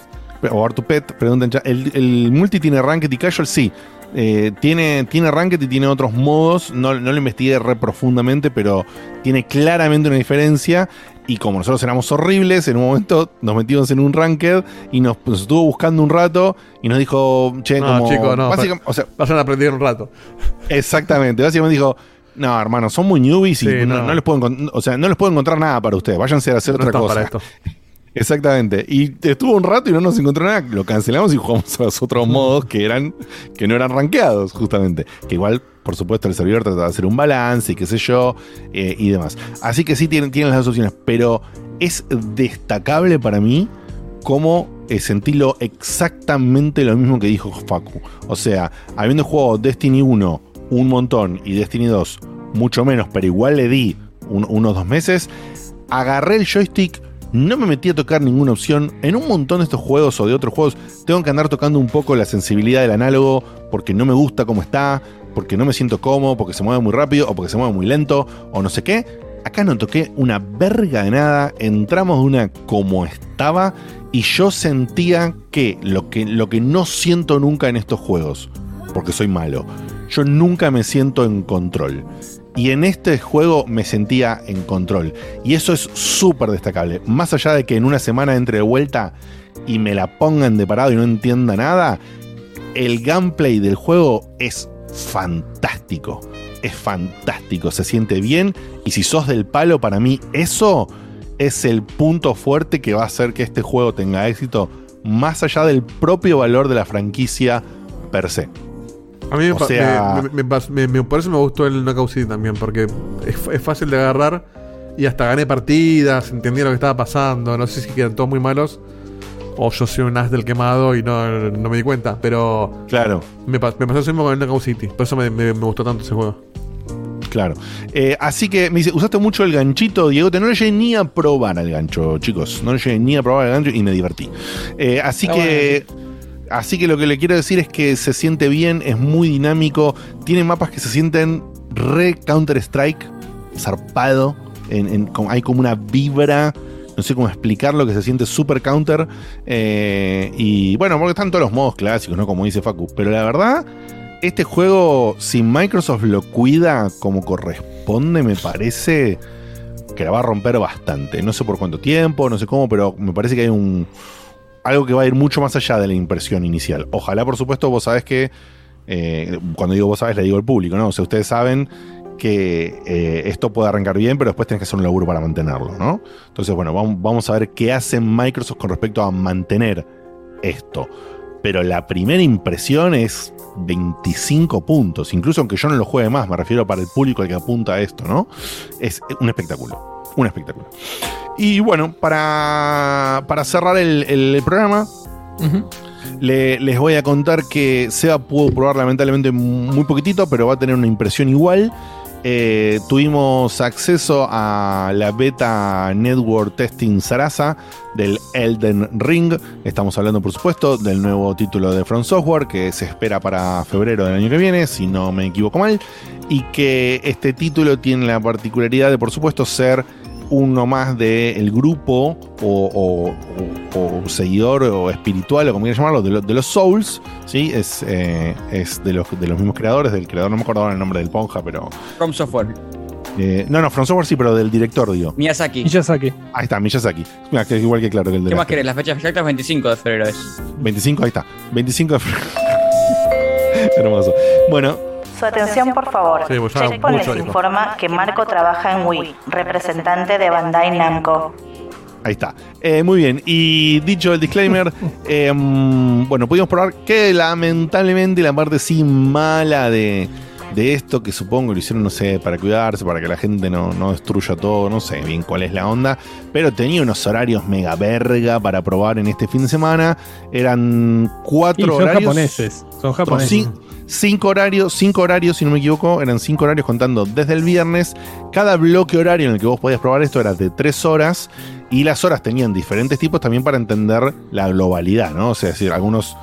o Artupet, preguntan ya, ¿el, el multi tiene ranked y casual? Sí. Eh, tiene, tiene ranked y tiene otros modos. No, no lo investigué re profundamente, pero tiene claramente una diferencia. Y como nosotros éramos horribles, en un momento nos metimos en un ranked y nos, nos estuvo buscando un rato y nos dijo, che, No, como. chicos, no. o sea, vayan a aprender un rato. Exactamente. Básicamente dijo. No, hermano, son muy newbies y Sí, no, no. no les puedo o sea, no les puedo encontrar nada para ustedes. Váyanse a hacer No otra cosa. para esto. Exactamente. Y estuvo un rato y no nos encontró nada. Lo cancelamos y jugamos a los otros modos que eran que no eran rankeados, justamente. Que igual, por supuesto, el servidor trata de hacer un balance y qué sé yo eh, y demás. Así que sí tienen, tienen las dos opciones. Pero es destacable para mí cómo eh, sentirlo exactamente lo mismo que dijo Facu. O sea, habiendo jugado Destiny 1 un montón y Destiny 2 mucho menos, pero igual le di un- unos dos meses, agarré el joystick, no me metí a tocar ninguna opción. En un montón de estos juegos o de otros juegos tengo que andar tocando un poco la sensibilidad del análogo porque no me gusta cómo está, porque no me siento cómodo, porque se mueve muy rápido o porque se mueve muy lento o no sé qué. Acá no toqué una verga de nada, entramos de una como estaba y yo sentía que lo que, lo que no siento nunca en estos juegos, porque soy malo, yo nunca me siento en control. Y en este juego me sentía en control. Y eso es súper destacable. Más allá de que en una semana entre de vuelta y me la pongan de parado y no entienda nada, el gameplay del juego es fantástico. Es fantástico, se siente bien. Y si sos del palo, para mí eso es el punto fuerte que va a hacer que este juego tenga éxito, más allá del propio valor de la franquicia per se. A mí me, O pa- sea- me- me- me pas- me- me- por eso me gustó el Knockout City también, porque es, es fácil de agarrar y hasta gané partidas, entendí lo que estaba pasando. No sé si quedan todos muy malos o yo soy un as del quemado y no, no me di cuenta, pero. Claro. Me, pas- me pasó eso mismo con el Knockout City, por eso me, me- me gustó tanto ese juego. Claro. Eh, así que me dice, usaste mucho el ganchito, Diego. No lo llegué ni a probar al gancho, chicos. No lo llegué ni a probar el gancho y me divertí. Eh, así Está que. Así que lo que le quiero decir es que se siente bien, es muy dinámico, tiene mapas que se sienten re Counter-Strike, zarpado, en- hay como una vibra, no sé cómo explicarlo, que se siente super counter. eh, y bueno, porque están todos los modos clásicos, ¿no? Como dice Facu. Pero la verdad, este juego, si Microsoft lo cuida como corresponde, me parece que la va a romper bastante. No sé por cuánto tiempo, no sé cómo, pero me parece que hay un. Algo que va a ir mucho más allá de la impresión inicial. Ojalá, por supuesto, vos sabés que. eh, cuando digo vos sabés, le digo al público, ¿no? O sea, ustedes saben que eh, esto puede arrancar bien, pero después tenés que hacer un laburo para mantenerlo, ¿no? Entonces, bueno, vamos, a ver qué hace Microsoft con respecto a mantener esto. Pero la primera impresión es 25 puntos, incluso aunque yo no lo juegue más, me refiero para el público al que apunta a esto, ¿no? Es un espectáculo, un espectáculo. Y bueno, para, para cerrar el, el programa, le- les voy a contar que Seba pudo probar lamentablemente muy poquitito, pero va a tener una impresión igual. Eh, tuvimos acceso a la beta Network Testing Sarasa del Elden Ring. Estamos hablando, por supuesto, del nuevo título de From Software que se espera para febrero del año que viene, si no me equivoco mal. Y que este título tiene la particularidad de, por supuesto, ser uno más del grupo o, o- o- o seguidor o espiritual o como quieran llamarlo de, lo- de los Souls ¿sí? es, eh, es de, los, de los mismos creadores del creador no me acordaba el nombre del ponja pero From Software. eh, no no From Software sí pero del director digo Miyazaki. Miyazaki. ahí está Miyazaki Mira, que es igual que claro que el de ¿Qué más querés? La fecha exacta es 25 de febrero es. 25 ahí está 25 de febrero hermoso bueno Su atención, por favor. Sí, pues Checkpoint les dijo. informa que Marco trabaja en Wii, representante de Bandai Namco. Ahí está. Eh, muy bien. Y dicho el disclaimer, eh, mm, bueno, pudimos probar que lamentablemente la parte sí mala de, de esto, que supongo lo hicieron, no sé, para cuidarse, para que la gente no, no destruya todo, no sé bien cuál es la onda, pero tenía unos horarios mega verga para probar en este fin de semana. Eran cuatro Y son horarios. japoneses. Son japoneses. Cinco horarios, cinco horarios, si no me equivoco, eran cinco horarios contando desde el viernes. Cada bloque horario en el que vos podías probar esto era de tres horas y las horas tenían diferentes tipos también para entender la globalidad, ¿no? O sea, es decir, algunos,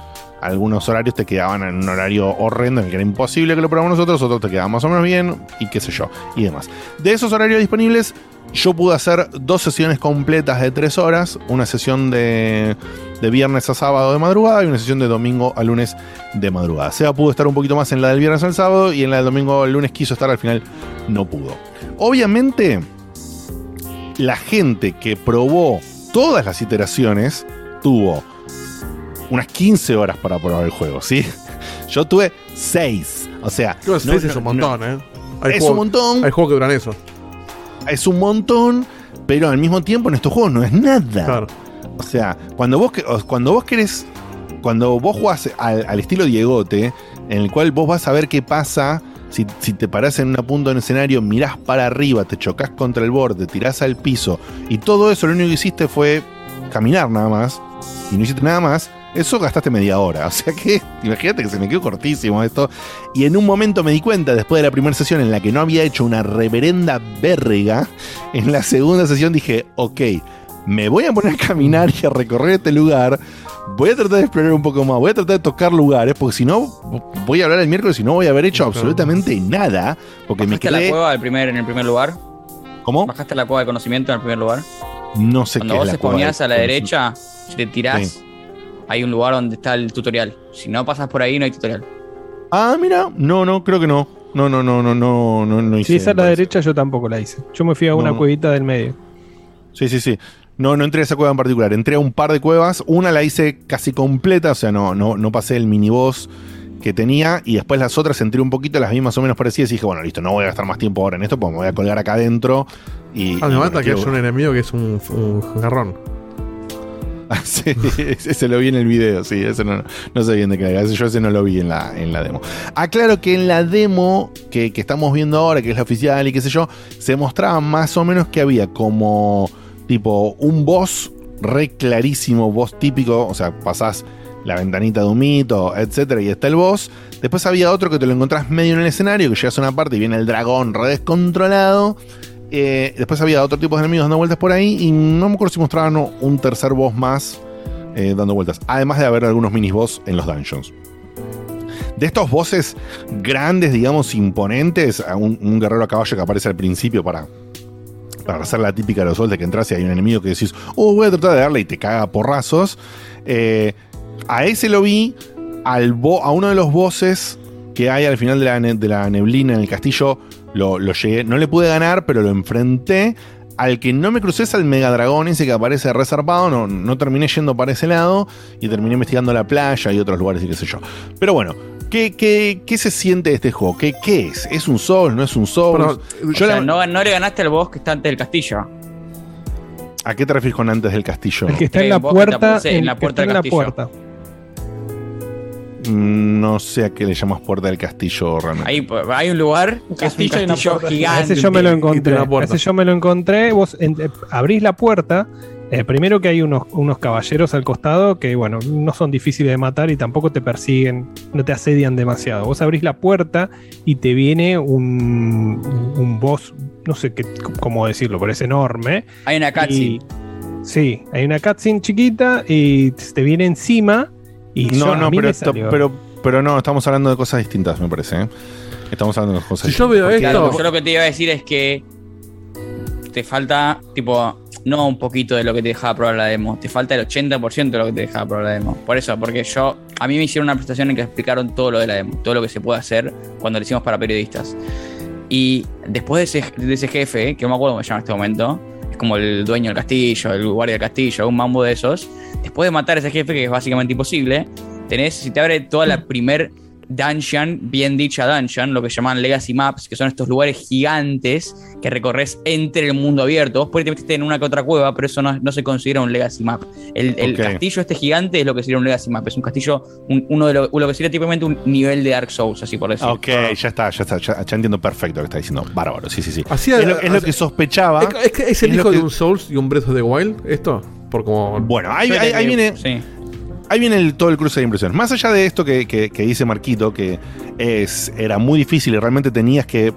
algunos horarios te quedaban en un horario horrendo en el que era imposible que lo probamos nosotros, otros te quedaban más o menos bien y qué sé yo, y demás. De esos horarios disponibles, yo pude hacer dos sesiones completas de tres horas, una sesión de, de viernes a sábado de madrugada y una sesión de domingo a lunes de madrugada. Seba pudo estar un poquito más en la del viernes al sábado y en la del domingo al lunes quiso estar, al final no pudo. Obviamente, la gente que probó todas las iteraciones tuvo unas 15 horas para probar el juego, ¿sí? Yo tuve 6. O sea, no- seis no- es un montón, no- ¿eh? Hay es un montón. Hay juegos que duran eso. Es un montón, pero al mismo tiempo en estos juegos no es nada. O sea, cuando vos, cuando vos querés, cuando vos jugás al, al estilo Diegote, en el cual vos vas a ver qué pasa si, si te parás en una punta en el escenario, mirás para arriba, te chocas contra el borde, tirás al piso, y todo eso lo único que hiciste fue caminar nada más, y no hiciste nada más, eso gastaste media hora. O sea que, imagínate que se me quedó cortísimo esto. Y en un momento me di cuenta, después de la primera sesión en la que no había hecho una reverenda verga, en la segunda sesión dije, ok, me voy a poner a caminar y a recorrer este lugar. Voy a tratar de explorar un poco más, voy a tratar de tocar lugares, porque si no, voy a hablar el miércoles y no voy a haber hecho absolutamente nada. Porque me ¿Bajaste la quedé. cueva al primer, en el primer lugar? ¿Cómo? ¿Bajaste la cueva de conocimiento en el primer lugar? No sé Cuando qué vos es la cueva a la derecha, te tirás, Sí. Hay un lugar donde está el tutorial. Si no pasas por ahí, no hay tutorial. Ah, mira, no, no, creo que no. No, no, no, no, no, no, no hice. Si esa es la derecha, yo tampoco la hice. Yo me fui a una no. cuevita del medio. Sí, sí, sí. No, no entré a esa cueva en particular. Entré a un par de cuevas. Una la hice casi completa, o sea, no, no, no pasé el miniboss que tenía. Y después las otras entré un poquito, las vi más o menos parecidas. Y dije, bueno, listo, no voy a gastar más tiempo ahora en esto, porque me voy a colgar acá adentro. Y, Ah, me y mata bueno, que quiero- haya un enemigo que es un, un garrón. Ah, ese lo vi en el video, sí, ese no, no sé bien de qué era, yo ese no lo vi en la, en la demo. Aclaro que en la demo que, que estamos viendo ahora, que es la oficial y qué sé yo, se mostraba más o menos que había como tipo un boss re clarísimo, boss típico, o sea, pasás la ventanita de humito, etcétera, y está el boss. Después había otro que te lo encontrás medio en el escenario, que llegas a una parte y viene el dragón re descontrolado. Eh, después había otro tipo de enemigos dando vueltas por ahí y no me acuerdo si mostraban un tercer boss más eh, dando vueltas. Además de haber algunos mini boss en los dungeons. De estos bosses grandes, digamos, imponentes, un, un guerrero a caballo que aparece al principio para, para hacer la típica de los de que entras y hay un enemigo que decís, oh, voy a tratar de darle y te caga porrazos. Eh, a ese lo vi, al bo- a uno de los bosses que hay al final de la neblina en el castillo, lo, lo llegué, no le pude ganar, pero lo enfrenté. Al que no me crucé es al Mega Dragón, ese que aparece reservado, no, no terminé yendo para ese lado y terminé investigando la playa y otros lugares y qué sé yo. Pero bueno, ¿qué, qué, qué se siente de este juego? ¿Qué, qué es? ¿Es un Soul? ¿No es un Soul? O Yo la- no, no le ganaste al boss que está antes del castillo. ¿A qué te refieres con antes del castillo? El que está en Eh, la puerta. en la puerta del castillo. No sé a qué le llamas puerta del castillo realmente. Ahí hay un lugar que es un castillo gigante. Ese yo me lo encontré. Ese yo me lo encontré. Vos en- eh, abrís la puerta. eh, primero que hay unos, unos caballeros al costado que, bueno, no son difíciles de matar y tampoco te persiguen, no te asedian demasiado. Vos abrís la puerta y te viene un, un boss, no sé qué, cómo decirlo, pero es enorme. Hay una cutscene. Y- Sí, hay una cutscene chiquita y te viene encima. Y no, no, pero, esto- pero, pero no, estamos hablando de cosas distintas, me parece. ¿eh? Estamos hablando de cosas Si yo veo distintas. esto- Claro, yo lo que te iba a decir es que te falta, tipo, no un poquito de lo que te dejaba probar la demo, te falta el 80% de lo que te dejaba probar la demo. Por eso, porque yo, a mí me hicieron una presentación en que explicaron todo lo de la demo, todo lo que se puede hacer cuando lo hicimos para periodistas. Y después de ese, de ese jefe, que no me acuerdo cómo se llama en este momento, es como el dueño del castillo, el guardia del castillo, un mambo de esos, después de matar a ese jefe, que es básicamente imposible, tenés, si te abre toda la primer dungeon, bien dicha dungeon, lo que llaman legacy maps, que son estos lugares gigantes que recorres entre el mundo abierto. Vos por ahí te metiste en una que otra cueva, pero eso no, no se considera un legacy map. El, castillo este gigante es lo que sería un legacy map. Es un castillo, un- uno de lo, lo que sería típicamente un nivel de Dark Souls, así por decirlo. Ok, ya está, ya está, ya, ya entiendo perfecto lo que está diciendo. Bárbaro, sí, sí, sí. Así- es, lo, es lo que sospechaba. ¿Es, es, que es el hijo que- de un Souls y un Breath of the Wild? ¿Esto? Por como. Bueno, ahí, te viene, Sí. ahí viene el- todo el cruce de impresiones. Más allá de esto que, que- que dice Marquito, que es, era muy difícil y realmente tenías que.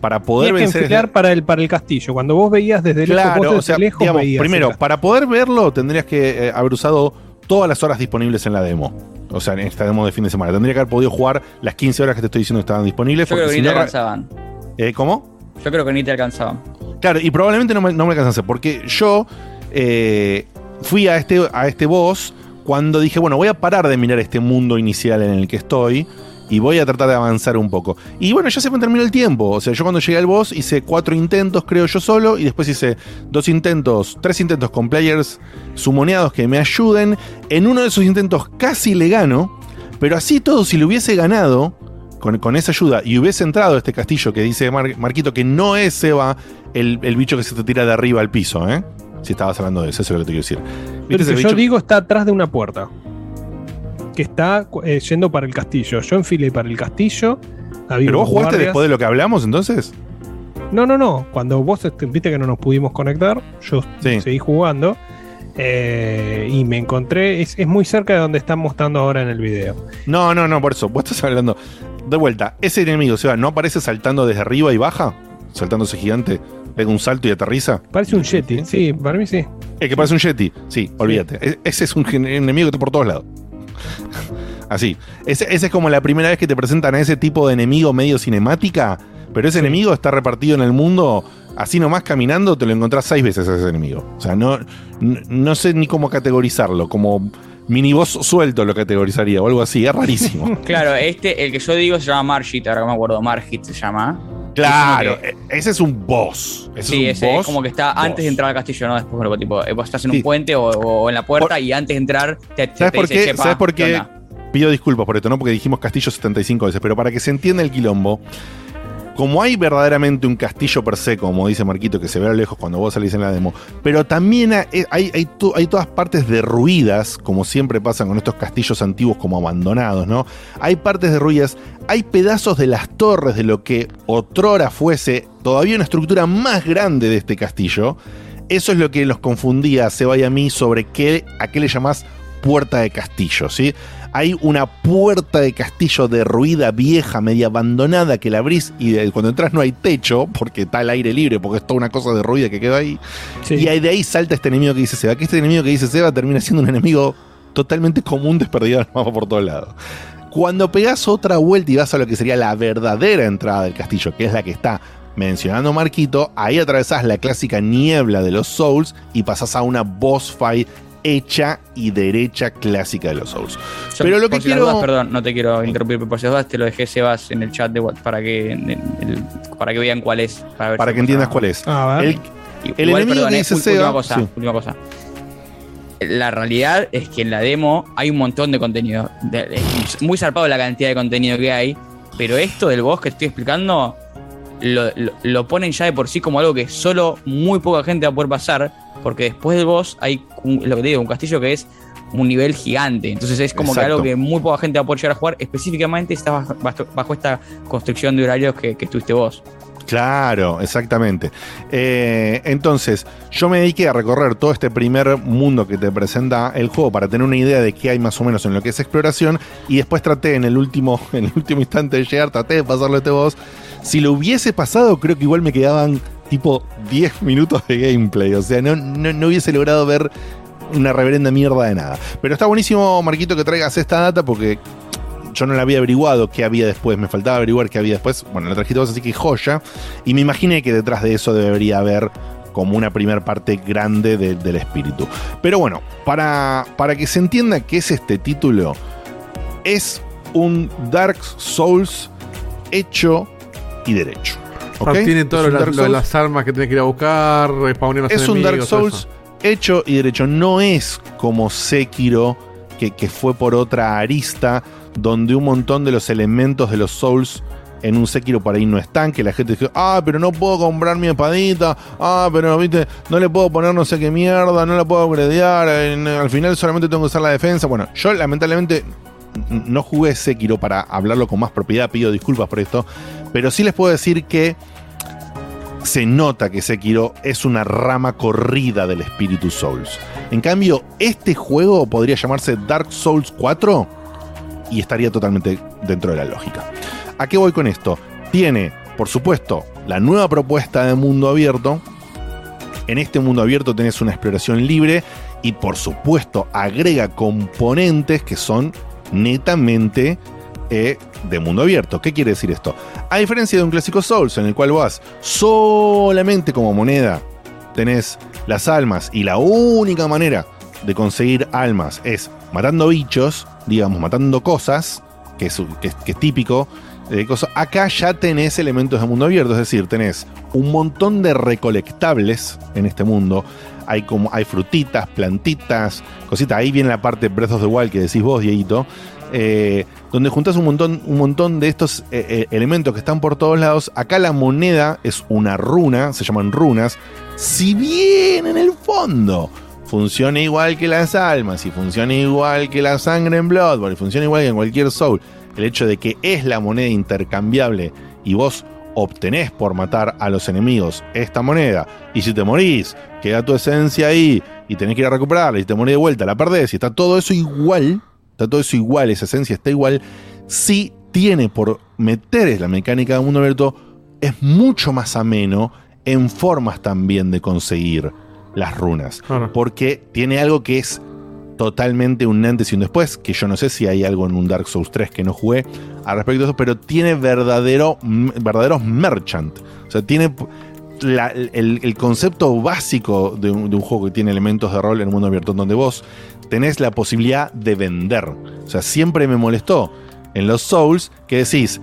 Para poder Tenías que vencer. enfilar para el, para el castillo. Cuando vos veías desde lejos, Claro, vos o sea, lejos digamos, veías primero, el para poder verlo tendrías que eh, haber usado todas las horas disponibles en la demo. O sea, en esta demo de fin de semana. Tendría que haber podido jugar las 15 horas que te estoy diciendo que estaban disponibles. Yo creo que si ni te no, alcanzaban. eh, ¿Cómo? Yo creo que ni te alcanzaban. Claro, y probablemente no me, no me alcanza a hacer, porque yo eh, fui a este, a este boss cuando dije, bueno, voy a parar de mirar este mundo inicial en el que estoy y voy a tratar de avanzar un poco. Y bueno, ya se me terminó el tiempo. O sea, yo cuando llegué al boss hice cuatro intentos, creo yo solo, y después hice dos intentos, tres intentos con players sumoneados que me ayuden. En uno de esos intentos casi le gano, pero así todo, si lo hubiese ganado, con, con esa ayuda y hubiese entrado a este castillo que dice Mar- Marquito que no es Seba el, el bicho que se te tira de arriba al piso, ¿eh? Si estabas hablando de eso, eso es lo que te quiero decir. Pero ¿Viste el ese que yo bicho? digo está atrás de una puerta. Que está eh, yendo para el castillo. Yo enfilé para el castillo. había ¿Pero vos jugaste guardias. después de lo que hablamos entonces? No, no, no. Cuando vos este, viste que no nos pudimos conectar, yo seguí jugando. eh, y me encontré. Es, es muy cerca de donde están mostrando ahora en el video. No, no, no, por eso. Vos estás hablando. De vuelta, ese enemigo, Seba, ¿no aparece saltando desde arriba y baja? Saltándose gigante, pega un salto y aterriza. Parece un Yeti. Sí, para mí sí. El que parece un Yeti, sí, olvídate. E- Ese es un enemigo que está por todos lados. Así. Ese, ese es como la primera vez que te presentan a ese tipo de enemigo medio cinemática, pero ese enemigo está repartido en el mundo, así nomás caminando, te lo encontrás seis veces a ese enemigo. O sea, no, no, no sé ni cómo categorizarlo, como miniboss suelto lo categorizaría o algo así, es rarísimo. Claro, este, el que yo digo se llama Margit, ahora que me acuerdo, Margit se llama. Claro, e- ese es un boss. Ese sí, es un ese es como que está antes de entrar al castillo, no después, luego, tipo, eh, vos estás en un Sí. puente o, o en la puerta y antes de entrar te, te- ¿Sabes te por dice, qué? "Che, pa, ¿Sabes por ¿qué qué? onda?". Pido disculpas por esto, ¿no? Porque dijimos castillo 75 veces, pero para que se entienda el quilombo, como hay verdaderamente un castillo per se, como dice Marquito, que se ve a lo lejos cuando vos salís en la demo, pero también hay, hay, hay to- hay todas partes derruidas, como siempre pasa con estos castillos antiguos como abandonados, ¿no? Hay partes derruidas, hay pedazos de las torres de lo que otrora fuese todavía una estructura más grande de este castillo. Eso es lo que los confundía a Seba y a mí sobre qué, a qué le llamás puerta de castillo, ¿sí? Hay una puerta de castillo derruida, vieja, media abandonada, que la abrís y de- cuando entras no hay techo, porque está el aire libre, porque es toda una cosa derruida que quedó ahí. Y ahí de ahí salta este enemigo que dice Seba, que este enemigo que dice Seba termina siendo un enemigo totalmente común, desperdigado en el mapa por todos lados. Cuando pegás otra vuelta y vas a lo que sería la verdadera entrada del castillo, que es la que está mencionando Marquito, ahí atravesás la clásica niebla de los Souls y pasás a una boss fight hecha y derecha clásica de los Souls. Yo, Pero lo que por si las quiero... dudas, perdón, no te quiero interrumpir, pero por si las dudas te lo dejé Sebas en el chat de What- para que en el- para que vean cuál es. Para, ver Para si- que entiendas cuál es. El, el Igual, enemigo perdón, que eh, dice ul- última Seba... cosa, sí. última cosa. La realidad es que en la demo hay un montón de contenido. De- es muy zarpado la cantidad de contenido que hay. Pero esto del boss que estoy explicando lo, lo- lo ponen ya de por sí como algo que solo muy poca gente va a poder pasar. Porque después del boss hay un- lo que te digo, un castillo que es un nivel gigante. Entonces es como que algo que muy poca gente va a poder llegar a jugar. Específicamente estás bajo, bajo- bajo esta construcción de horarios que, que estuviste vos. Claro, exactamente. Eh, entonces, yo me dediqué a recorrer todo este primer mundo que te presenta el juego para tener una idea de qué hay más o menos en lo que es exploración. Y después traté en el último, en el último instante de llegar, traté de pasarlo a este boss. Si lo hubiese pasado, creo que igual me quedaban tipo 10 minutos de gameplay. O sea, no, no, no hubiese logrado ver una reverenda mierda de nada. Pero está buenísimo, Marquito, que traigas esta data porque yo no la había averiguado qué había después, me faltaba averiguar qué había después. Bueno, la trajiste vos, así que joya. Y me imaginé que detrás de eso debería haber como una primera parte grande de- del espíritu. Pero bueno, para, para que se entienda qué es este título, es un Dark Souls hecho y derecho. Ah, Tiene Dark lo de Souls las armas que tenés que ir a buscar, los es un Dark Souls hecho y derecho. No es como Sekiro, que, que fue por otra arista, donde un montón de los elementos de los Souls en un Sekiro por ahí no están, que la gente dice, ah, pero no puedo comprar mi espadita, ah, pero viste, no le puedo poner no sé qué mierda, no la puedo upgradear, al final solamente tengo que usar la defensa. Bueno, yo lamentablemente no jugué Sekiro para hablarlo con más propiedad, pido disculpas por esto, pero sí les puedo decir que se nota que Sekiro es una rama corrida del espíritu Souls. En cambio, este juego podría llamarse Dark Souls 4 y estaría totalmente dentro de la lógica. ¿A qué voy con esto? Tiene, por supuesto, la nueva propuesta de mundo abierto. En este mundo abierto tenés una exploración libre y por supuesto agrega componentes que son netamente eh, de mundo abierto. ¿Qué quiere decir esto? A diferencia de un clásico Souls en el cual vas solamente como moneda, tenés las almas y la única manera de conseguir almas es matando bichos, digamos, matando cosas, que es, típico. de cosas. Acá ya tenés elementos de mundo abierto, es decir, tenés un montón de recolectables en este mundo. Hay como hay frutitas, plantitas, cositas. Ahí viene la parte Breath of the Wild que decís vos, Dieguito. eh, donde juntás un montón, un montón de estos eh, eh, elementos que están por todos lados. Acá la moneda es una runa, se llaman runas. Si bien en el fondo funciona igual que las almas y funciona igual que la sangre en Bloodborne y funciona igual que en cualquier Soul, el hecho de que es la moneda intercambiable y vos obtenés por matar a los enemigos esta moneda y si te morís, queda tu esencia ahí y tenés que ir a recuperarla y si te morís de vuelta, la perdés y está todo eso igual, está todo eso igual, esa esencia está igual, si tiene por meter la mecánica de mundo abierto, es mucho más ameno en formas también de conseguir las runas. Porque tiene algo que es totalmente un antes y un después, que yo no sé si hay algo en un Dark Souls 3 que no jugué al respecto de eso, pero tiene verdadero, verdaderos merchant. O sea, tiene la- el, el concepto básico de un, de un juego que tiene elementos de rol en el mundo abierto, donde vos tenés la posibilidad de vender. O sea, siempre me molestó en los Souls que decís,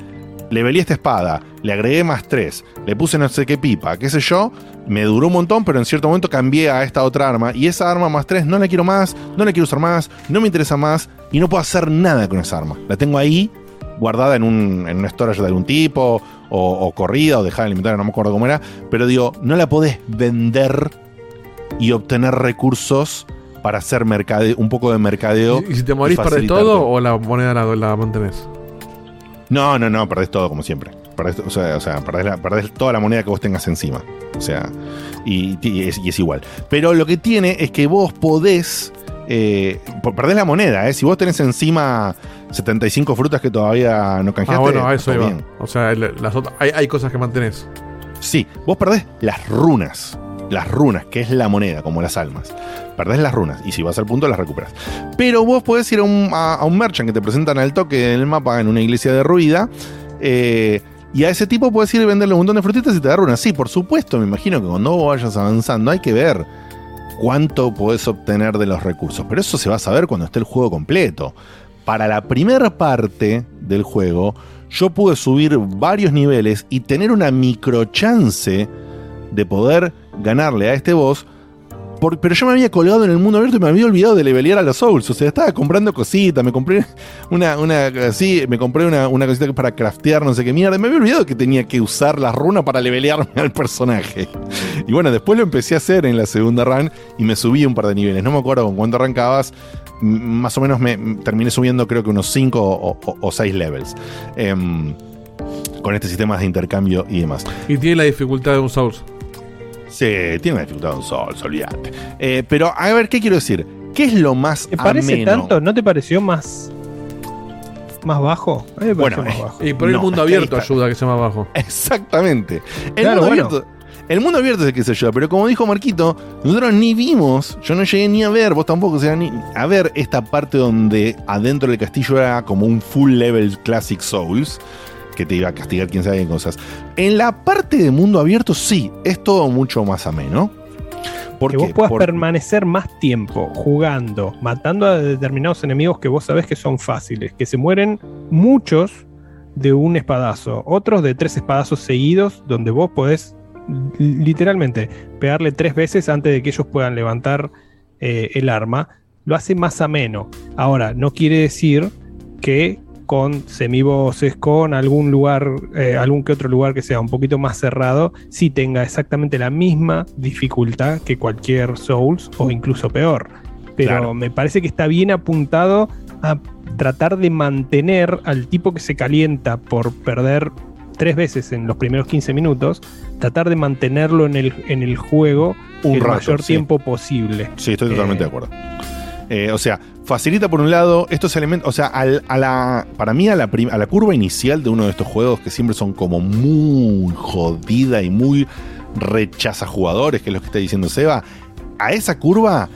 le velí esta espada, le agregué más 3, le puse no sé qué pipa, qué sé yo, me duró un montón, pero en cierto momento cambié a esta otra arma y esa arma más 3 no la quiero más, no la quiero usar más, no me interesa más y no puedo hacer nada con esa arma. La tengo ahí guardada en un, en un storage de algún tipo o, o corrida o dejada en el inventario, no me acuerdo cómo era, pero digo, no la podés vender y obtener recursos para hacer mercade un poco de mercadeo. ¿Y si te morís, perdés todo o la moneda la, la mantenés? No, no, no, perdés todo como siempre. Perdés, o sea, o sea, perdés, la- perdés toda la moneda que vos tengas encima. O sea, y, y es, y es igual. Pero lo que tiene es que vos podés eh, perdés la moneda, ¿eh? Si vos tenés encima 75 frutas que todavía no Ah, canjeaste. bueno, a eso iba. bien. O sea, las otras- hay, hay cosas que mantenés. Sí, vos perdés las runas. Las runas, que es la moneda, como las almas. Perdés las runas y si vas al punto las recuperas. Pero vos podés ir a un, a, a un merchant que te presentan al toque en el mapa en una iglesia derruida. eh, y a ese tipo puedes ir y venderle un montón de frutitas y te da runas. Sí, por supuesto, me imagino que cuando vayas avanzando hay que ver cuánto podés obtener de los recursos. Pero eso se va a saber cuando esté el juego completo. Para la primera parte del juego, yo pude subir varios niveles y tener una microchance de poder ganarle a este boss. Pero yo me había colgado en el mundo abierto y me había olvidado de levelear a los Souls. O sea, estaba comprando cositas, me compré una, una me compré una, una cosita para craftear, no sé qué mierda. Me había olvidado que tenía que usar las runas para levelearme al personaje. Y bueno, después lo empecé a hacer en la segunda run y me subí un par de niveles. No me acuerdo con cuánto arrancabas. Más o menos me terminé subiendo creo que unos 5 o 6 levels. Em, con este sistema de intercambio y demás. Y tiene la dificultad de un Souls. Sí, tiene una dificultad de un sol, olvídate. Eh, pero a ver, ¿qué quiero decir? ¿Qué es lo más ¿Te parece ameno? tanto? ¿No te pareció más, más bajo? A mí me Bueno, más eh, bajo. Y por el mundo abierto está. ayuda a que sea más bajo. Exactamente. El, Claro, mundo bueno. abierto, el mundo abierto es el que se ayuda, pero como dijo Marquito, nosotros ni vimos, yo no llegué ni a ver, vos tampoco, o sea, ni a ver esta parte donde adentro del castillo era como un full level Classic Souls, que te iba a castigar quién sabe qué cosas. En la parte de mundo abierto sí, es todo mucho más ameno. ¿Por que vos puedas Por- permanecer más tiempo jugando, matando a determinados enemigos que vos sabés que son fáciles, que se mueren muchos de un espadazo, otros de tres espadazos seguidos, donde vos podés li- literalmente pegarle tres veces antes de que ellos puedan levantar eh, el arma, lo hace más ameno. Ahora, no quiere decir que con semibosses, con algún lugar, eh, algún que otro lugar que sea un poquito más cerrado, sí tenga exactamente la misma dificultad que cualquier Souls o incluso peor. Pero Claro. me parece que está bien apuntado a tratar de mantener al tipo que se calienta por perder tres veces en los primeros 15 minutos, tratar de mantenerlo en el, en el juego Un el rato, mayor sí. tiempo posible. Sí, estoy totalmente Eh, de acuerdo. Eh, o sea, facilita por un lado estos elementos, o sea, al- a la, para mí a la, prim- a la curva inicial de uno de estos juegos que siempre son como muy jodida y muy rechaza jugadores, que es lo que está diciendo Seba, a esa curva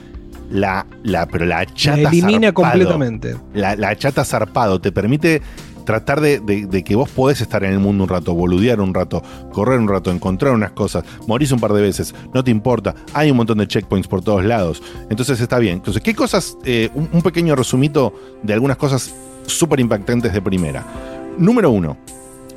la, la pero la chata La elimina zarpado, completamente. La, la chata zarpado te permite tratar de, que vos podés estar en el mundo un rato, boludear un rato, correr un rato, encontrar unas cosas, morís un par de veces, no te importa, hay un montón de checkpoints por todos lados, entonces está bien. Entonces, ¿qué cosas? Eh, un, pequeño resumito de algunas cosas súper impactantes de primera. Número uno,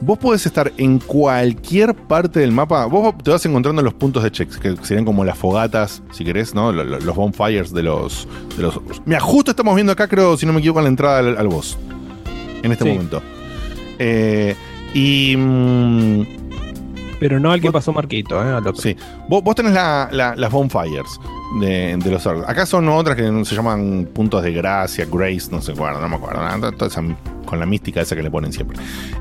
vos podés estar en cualquier parte del mapa, vos te vas encontrando los puntos de checks, que serían como las fogatas, si querés, ¿no? Lo- lo- Los bonfires de los... De los Mira, justo estamos viendo acá, creo, si no me equivoco, la entrada al, al boss en este Sí. momento. Eh, y. mm, Pero no al que pasó Marquito, ¿eh? al otro. sí. Vos, vos tenés la- la- las bonfires de, de los. Acá son otras que se llaman puntos de gracia, grace, no sé cuál, no me acuerdo. nada, toda esa- con la mística esa que le ponen siempre.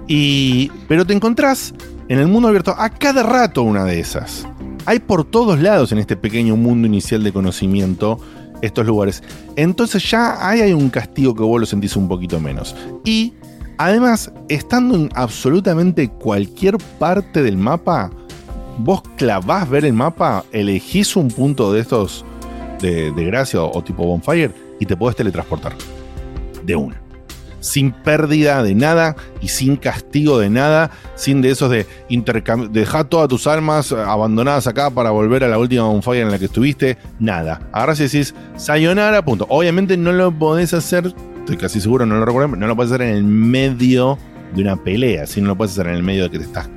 Y. Pero te encontrás en el mundo abierto a cada rato una de esas. Hay por todos lados en este pequeño mundo inicial de conocimiento estos lugares. Entonces ya ahí hay un castigo que vos lo sentís un poquito menos. Y además, estando en absolutamente cualquier parte del mapa, vos clavás ver el mapa, elegís un punto de estos de, gracia o, o tipo bonfire y te podés teletransportar. De una. Sin pérdida de nada y sin castigo de nada, sin de esos de dejar todas tus almas eh, abandonadas acá para volver a la última bonfire en la que estuviste, nada. Agarrás y decís, sayonara, punto. Obviamente no lo podés hacer, estoy casi seguro, no lo recuerdo, no lo podés hacer en el medio de una pelea, si no lo podés hacer en el medio de que te estás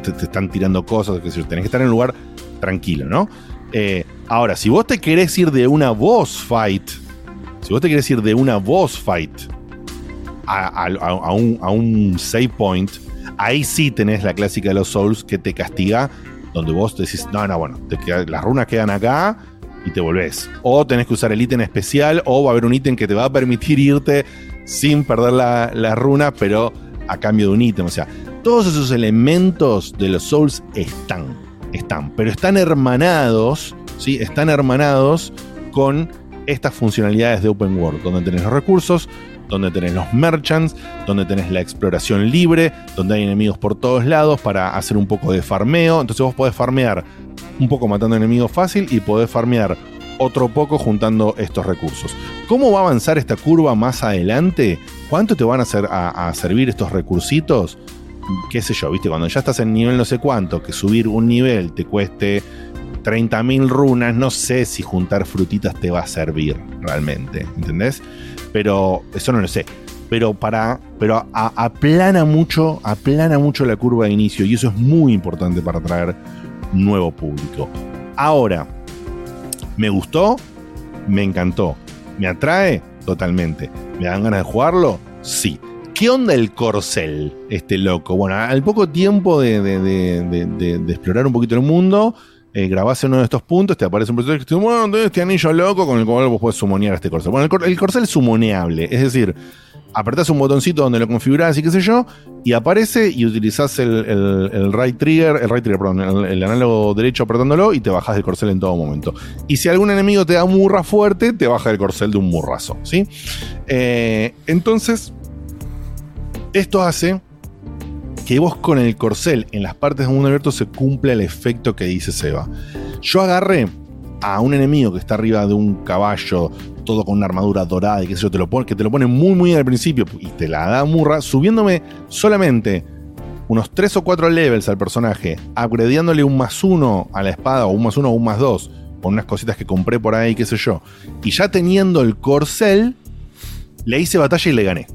te están tirando cosas, que tenés que estar en un lugar tranquilo, ¿no? Eh, ahora, si vos te querés ir de una boss fight, si vos te querés ir de una boss fight a, a- un, a un save point, ahí sí tenés la clásica de los Souls que te castiga, donde vos decís, no, no, bueno, las runas quedan acá y te volvés. O tenés que usar el ítem especial, o va a haber un ítem que te va a permitir irte sin perder la, la runa, pero a cambio de un ítem. O sea, todos esos elementos de los Souls están, están, pero están hermanados, ¿sí? Están hermanados con estas funcionalidades de Open World, donde tenés los recursos, donde tenés los merchants, donde tenés la exploración libre, donde hay enemigos por todos lados para hacer un poco de farmeo. Entonces vos podés farmear un poco matando enemigos fácil y podés farmear otro poco juntando estos recursos. ¿Cómo va a avanzar esta curva más adelante? ¿Cuánto te van a, hacer, a, servir estos recursitos? qué sé yo, viste, cuando ya estás en nivel no sé cuánto, que subir un nivel te cueste 30.000 runas, no sé si juntar frutitas te va a servir realmente, ¿entendés? Pero eso no lo sé. Pero para. Pero aplana mucho. Aplana mucho la curva de inicio. Y eso es muy importante para atraer nuevo público. Ahora, ¿me gustó? Me encantó. ¿Me atrae? Totalmente. ¿Me dan ganas de jugarlo? Sí. ¿Qué onda el corcel, este loco? Bueno, al poco tiempo de explorar un poquito el mundo, eh, grabás en uno de estos puntos, te aparece un personaje que dice, bueno, tenés este anillo loco con el cual vos podés sumonear este corcel. Bueno, el, cor- el corcel es sumoneable, es decir, apretás un botoncito donde lo configurás y qué sé yo, y aparece y utilizás el, el- right trigger, el right trigger, perdón, el, análogo derecho apretándolo y te bajás del corcel en todo momento. Y si algún enemigo te da murra fuerte, te baja el corcel de un murrazo, ¿sí? Eh, entonces, esto hace que vos con el corcel en las partes de mundo abierto se cumpla el efecto que dice Seba. Yo agarré a un enemigo que está arriba de un caballo, todo con una armadura dorada y que yo, te lo que te lo pone muy muy al principio y te la da murra, subiéndome solamente unos 3 o 4 levels al personaje, upgradeándole un más uno a la espada o un más uno o un más dos, con unas cositas que compré por ahí, qué sé yo. Y ya teniendo el corcel, le hice batalla y le gané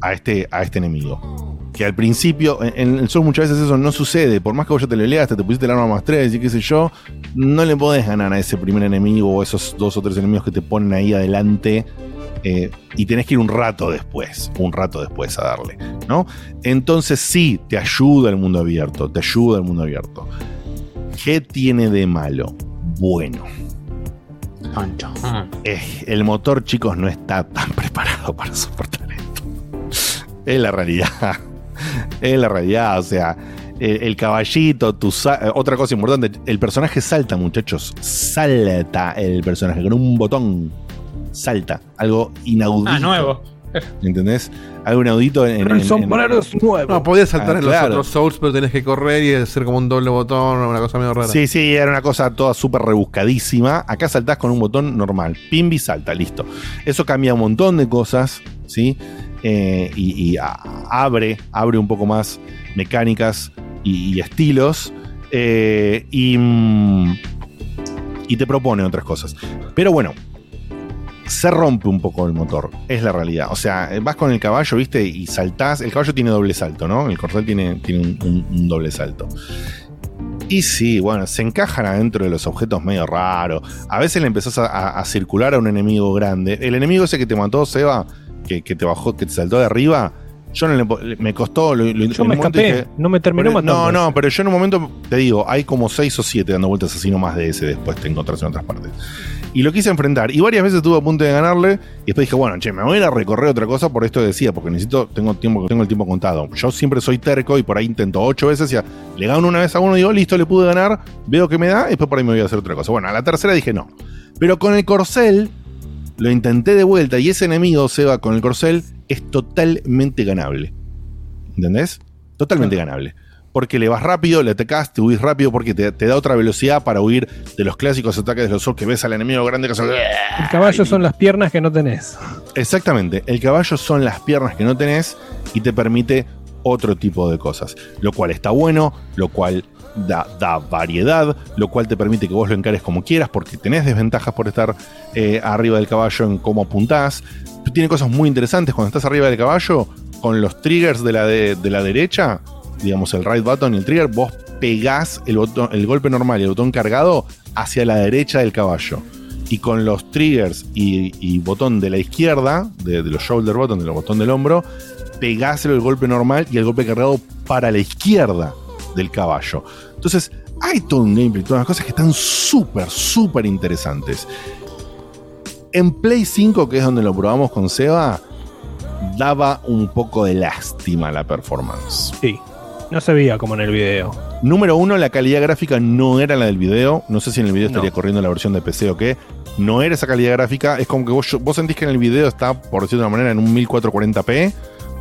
a este, a este enemigo. Que al principio, en, el Souls muchas veces eso no sucede. Por más que vos ya te lo leaste, te pusiste el arma más 3 y qué sé yo, no le podés ganar a ese primer enemigo o esos dos o tres enemigos que te ponen ahí adelante. eh, y tenés que ir un rato después, un rato después a darle, ¿no? Entonces sí, te ayuda el mundo abierto, te ayuda el mundo abierto. ¿Qué tiene de malo? Bueno. Eh, el motor, chicos, no está tan preparado para soportar esto. Es la realidad. Es la realidad. O sea, el, el caballito, tu otra cosa importante, el personaje salta, muchachos. Salta el personaje con un botón. Salta. Algo inaudito. Ah, nuevo. ¿Entendés? Algo inaudito en. en- en- en- No, podías saltar Ah, en los otros Souls, pero tenés que correr y hacer como un doble botón o una cosa medio rara. Sí, sí, era una cosa toda súper rebuscadísima. Acá saltás con un botón normal. Pimbi salta, listo. Eso cambia un montón de cosas, ¿sí? Eh, y abre, abre un poco más mecánicas y, estilos. eh, y, mm, y te propone otras cosas. Pero bueno, se rompe un poco el motor, es la realidad. O sea, vas con el caballo, viste, y saltás. El caballo tiene doble salto, ¿no? El corcel tiene, tiene un- doble salto. Y sí, bueno, se encajan adentro de los objetos medio raros. A veces le empezás a- a circular a un enemigo grande. El enemigo ese que te mató, Seba, que, que te bajó, que te saltó de arriba. Yo no le me costó. lo- lo- Yo me escapé, dije, no me terminó pero- matando. No, no, pero yo en un momento te digo, hay como 6 o 7 dando vueltas así nomás de ese. Después te encontrás en otras partes. Y lo quise enfrentar. Y varias veces estuve a punto de ganarle. Y después dije, bueno, che, me voy a ir a recorrer otra cosa por esto decía, porque necesito, tengo tiempo, tengo el tiempo contado. Yo siempre soy terco y por ahí intento ocho veces. Y a- le gano una vez a uno y digo, listo, le pude ganar, veo que me da, y después por ahí me voy a hacer otra cosa. Bueno, a la tercera dije no. Pero con el corcel lo intenté de vuelta y ese enemigo, Seba, con el corcel, es totalmente ganable. ¿Entendés? Totalmente ganable. Porque le vas rápido, le atacás, te huís rápido porque te, te da otra velocidad para huir de los clásicos ataques de los Souls que ves al enemigo grande que hace... El caballo son las piernas que no tenés. Exactamente, el caballo son las piernas que no tenés y te permite otro tipo de cosas, lo cual está bueno, lo cual da, da variedad, lo cual te permite que vos lo encares como quieras porque tenés desventajas por estar eh, arriba del caballo en cómo apuntás. Tiene cosas muy interesantes. Cuando estás arriba del caballo, con los triggers de la, de, la derecha, digamos el right button y el trigger, vos pegás el, botón, el golpe normal y el botón cargado hacia la derecha del caballo. Y con los triggers y, botón de la izquierda, de, de los shoulder button, de los botón del hombro, pegáselo el golpe normal y el golpe cargado para la izquierda del caballo. Entonces, hay todo un gameplay, todas las cosas que están súper, súper interesantes. En Play 5, que es donde lo probamos con Seba, daba un poco de lástima la performance. Sí. No se veía como en el video. Número uno, la calidad gráfica no era la del video. No sé si en el video No. estaría corriendo la versión de PC o qué. No era esa calidad gráfica. Es como que vos, vos sentís que en el video está, por decirlo de una manera, en un 1440p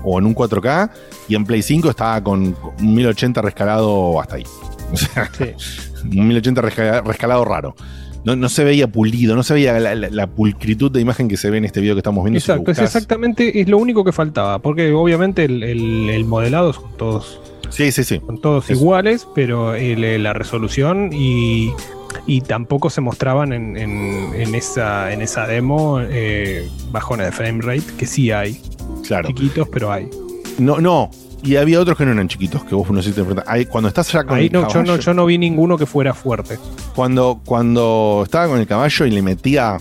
o en un 4K. Y en Play 5 estaba con un 1080 rescalado hasta ahí. O sea, un 1080 resca- rescalado raro. No, no se veía pulido, no se veía la, la- la pulcritud de imagen que se ve en este video que estamos viendo. si Exacto, es exactamente, es lo único que faltaba, porque obviamente el, el- el modelado son todos, Sí, sí, sí. son todos iguales, pero el- la resolución y, y tampoco se mostraban en, en- en esa, en esa demo eh, bajones de frame rate, que sí hay. Claro. Chiquitos, pero hay. No, no. Y había otros que no eran chiquitos, que vos no sé si te enfrentas. Ahí, Cuando estás ya con Ahí el no, yo, no, caballo- yo no vi ninguno que fuera fuerte. Cuando, cuando estaba con el caballo y le metía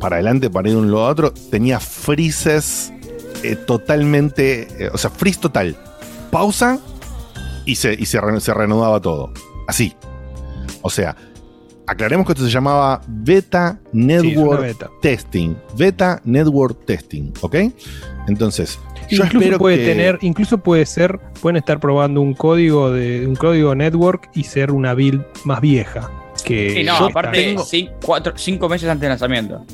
para adelante para ir de un lado a otro, tenía freezes eh, totalmente. eh, o sea, freeze total. Pausa y se, y se, re- se reanudaba todo. Así. O sea, aclaremos que esto se llamaba Beta Network beta. Testing. Beta Network Testing. ¿Ok? Entonces, yo incluso espero puede que. tener, incluso puede ser, pueden estar probando un código de un código network y ser una build más vieja. Que Sí, no, yo aparte, tengo- cin- cuatro- cinco meses antes del lanzamiento.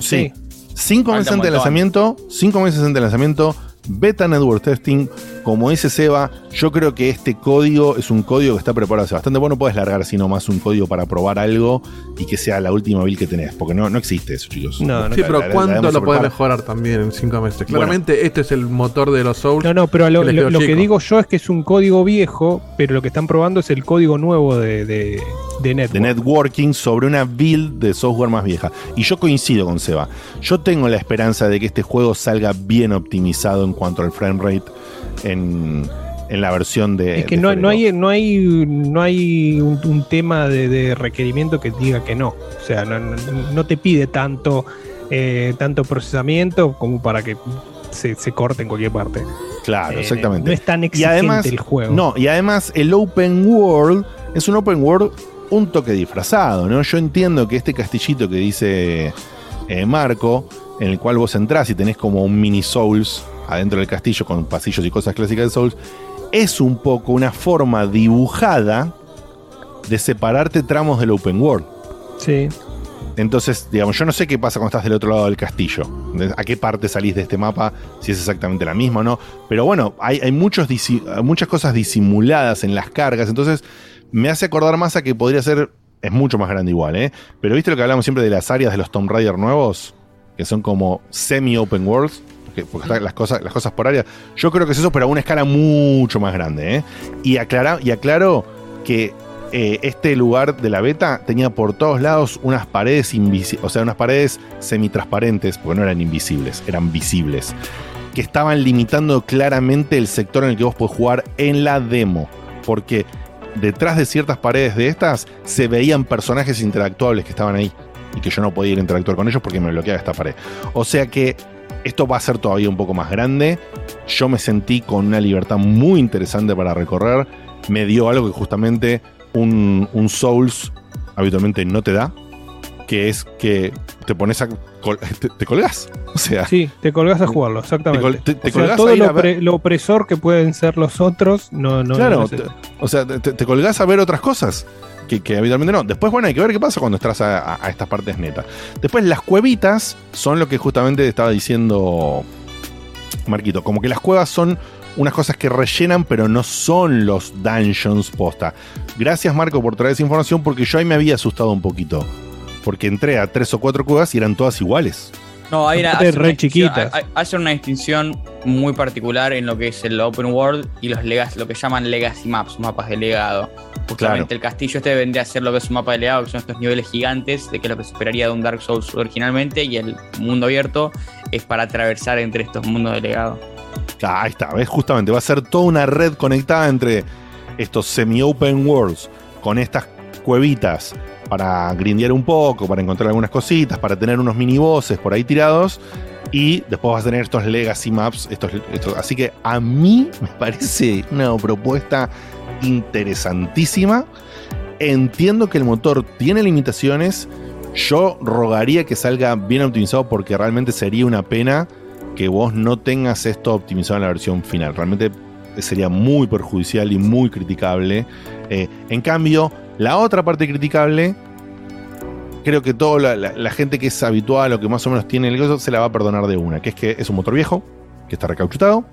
Sí. Cinco Falta meses antes del montón. lanzamiento, cinco meses antes del lanzamiento, beta network testing, como dice Seba, yo creo que este código es un código que está preparado hace bastante. Vos no podés largar así nomás un código para probar algo y que sea la última build que tenés, porque no, no existe eso, chicos. sí, La- pero la- la ¿cuánto lo puede prepara. mejorar también en 5 meses? Bueno. Claramente este es el motor de los Souls. No, no, pero lo, que lo- que digo yo es que es un código viejo, pero lo que están probando es el código nuevo de, de, de network. de networking sobre una build de software más vieja. Y yo coincido con Seba. Yo tengo la esperanza de que este juego salga bien optimizado en cuanto al frame rate en, en la versión de. Es que de no, no hay, no hay, no hay un, un tema de, de requerimiento que diga que no. O sea, no, te pide tanto, eh, tanto procesamiento como para que se, se corte en cualquier parte. Claro, Eh, exactamente. no es tan y exigente además, el juego. No, y además el open world es un open world un toque disfrazado, ¿no? Yo entiendo que este castillito que dice eh, Marco, en el cual vos entrás y tenés como un mini Souls adentro del castillo con pasillos y cosas clásicas de Souls, es un poco una forma dibujada de separarte tramos del open world. Sí. Entonces, digamos, yo no sé qué pasa cuando estás del otro lado del castillo. ¿A qué parte salís de este mapa? Si es exactamente la misma o no. Pero bueno, hay, hay muchos muchas cosas disimuladas en las cargas. Entonces, me hace acordar más a que podría ser. Es mucho más grande igual, ¿eh? Pero viste lo que hablamos siempre de las áreas de los Tomb Raider nuevos, que son como semi-open worlds, porque, están las cosas, las cosas por área. Yo creo que es eso, pero a una escala mucho más grande, ¿eh? Y, aclara, y aclaro que eh, este lugar de la beta tenía por todos lados unas paredes invisibles, o sea, unas paredes semitransparentes, porque no eran invisibles, eran visibles, que estaban limitando claramente el sector en el que vos podés jugar en la demo. Porque detrás de ciertas paredes de estas se veían personajes interactuables que estaban ahí y que yo no podía ir a interactuar con ellos porque me bloqueaba esta pared. O sea que esto va a ser todavía un poco más grande. Yo me sentí con una libertad muy interesante para recorrer. Me dio algo que justamente un, un Souls habitualmente no te da, que es que te pones a... col- te, te colgás. O sea, Sí, te colgás a jugarlo, exactamente. Te te- O sea, colgás todo lo, opresor que pueden ser los otros, no, no, claro, no es o sea, te, te colgás a ver otras cosas que, que habitualmente no. Después, bueno, hay que ver qué pasa cuando estás a, a- a estas partes netas. Después, las cuevitas son lo que justamente estaba diciendo Marquito. Como que las cuevas son unas cosas que rellenan, pero no son los dungeons posta. Gracias, Marco, por traer esa información, porque yo ahí me había asustado un poquito. Porque entré a tres o cuatro cuevas y eran todas iguales. No, hay una, hace una re distinción- chiquitas. hay- Hace una distinción muy particular en lo que es el open world y los legacy, lo que llaman legacy maps, mapas de legado. Justamente el castillo este vendría a ser lo que es un mapa de legado, que son estos niveles gigantes de que es lo que se esperaría de un Dark Souls originalmente, y el mundo abierto es para atravesar entre estos mundos de legado. Ah, ahí está, ¿ves? Justamente va a ser toda una red conectada entre estos semi-open worlds con estas cuevitas para grindear un poco, para encontrar algunas cositas, para tener unos mini bosses por ahí tirados. Y después vas a tener estos legacy maps. Estos, estos- así que a mí me parece una propuesta interesantísima. Entiendo que el motor tiene limitaciones. Yo rogaría que salga bien optimizado porque realmente sería una pena que vos no tengas esto optimizado en la versión final. Realmente sería muy perjudicial y muy criticable. Eh, en cambio, la otra parte criticable, creo que toda la, gente que es habitual o que más o menos tiene el gozo se la va a perdonar de una, que es que es un motor viejo, que está recauchutado,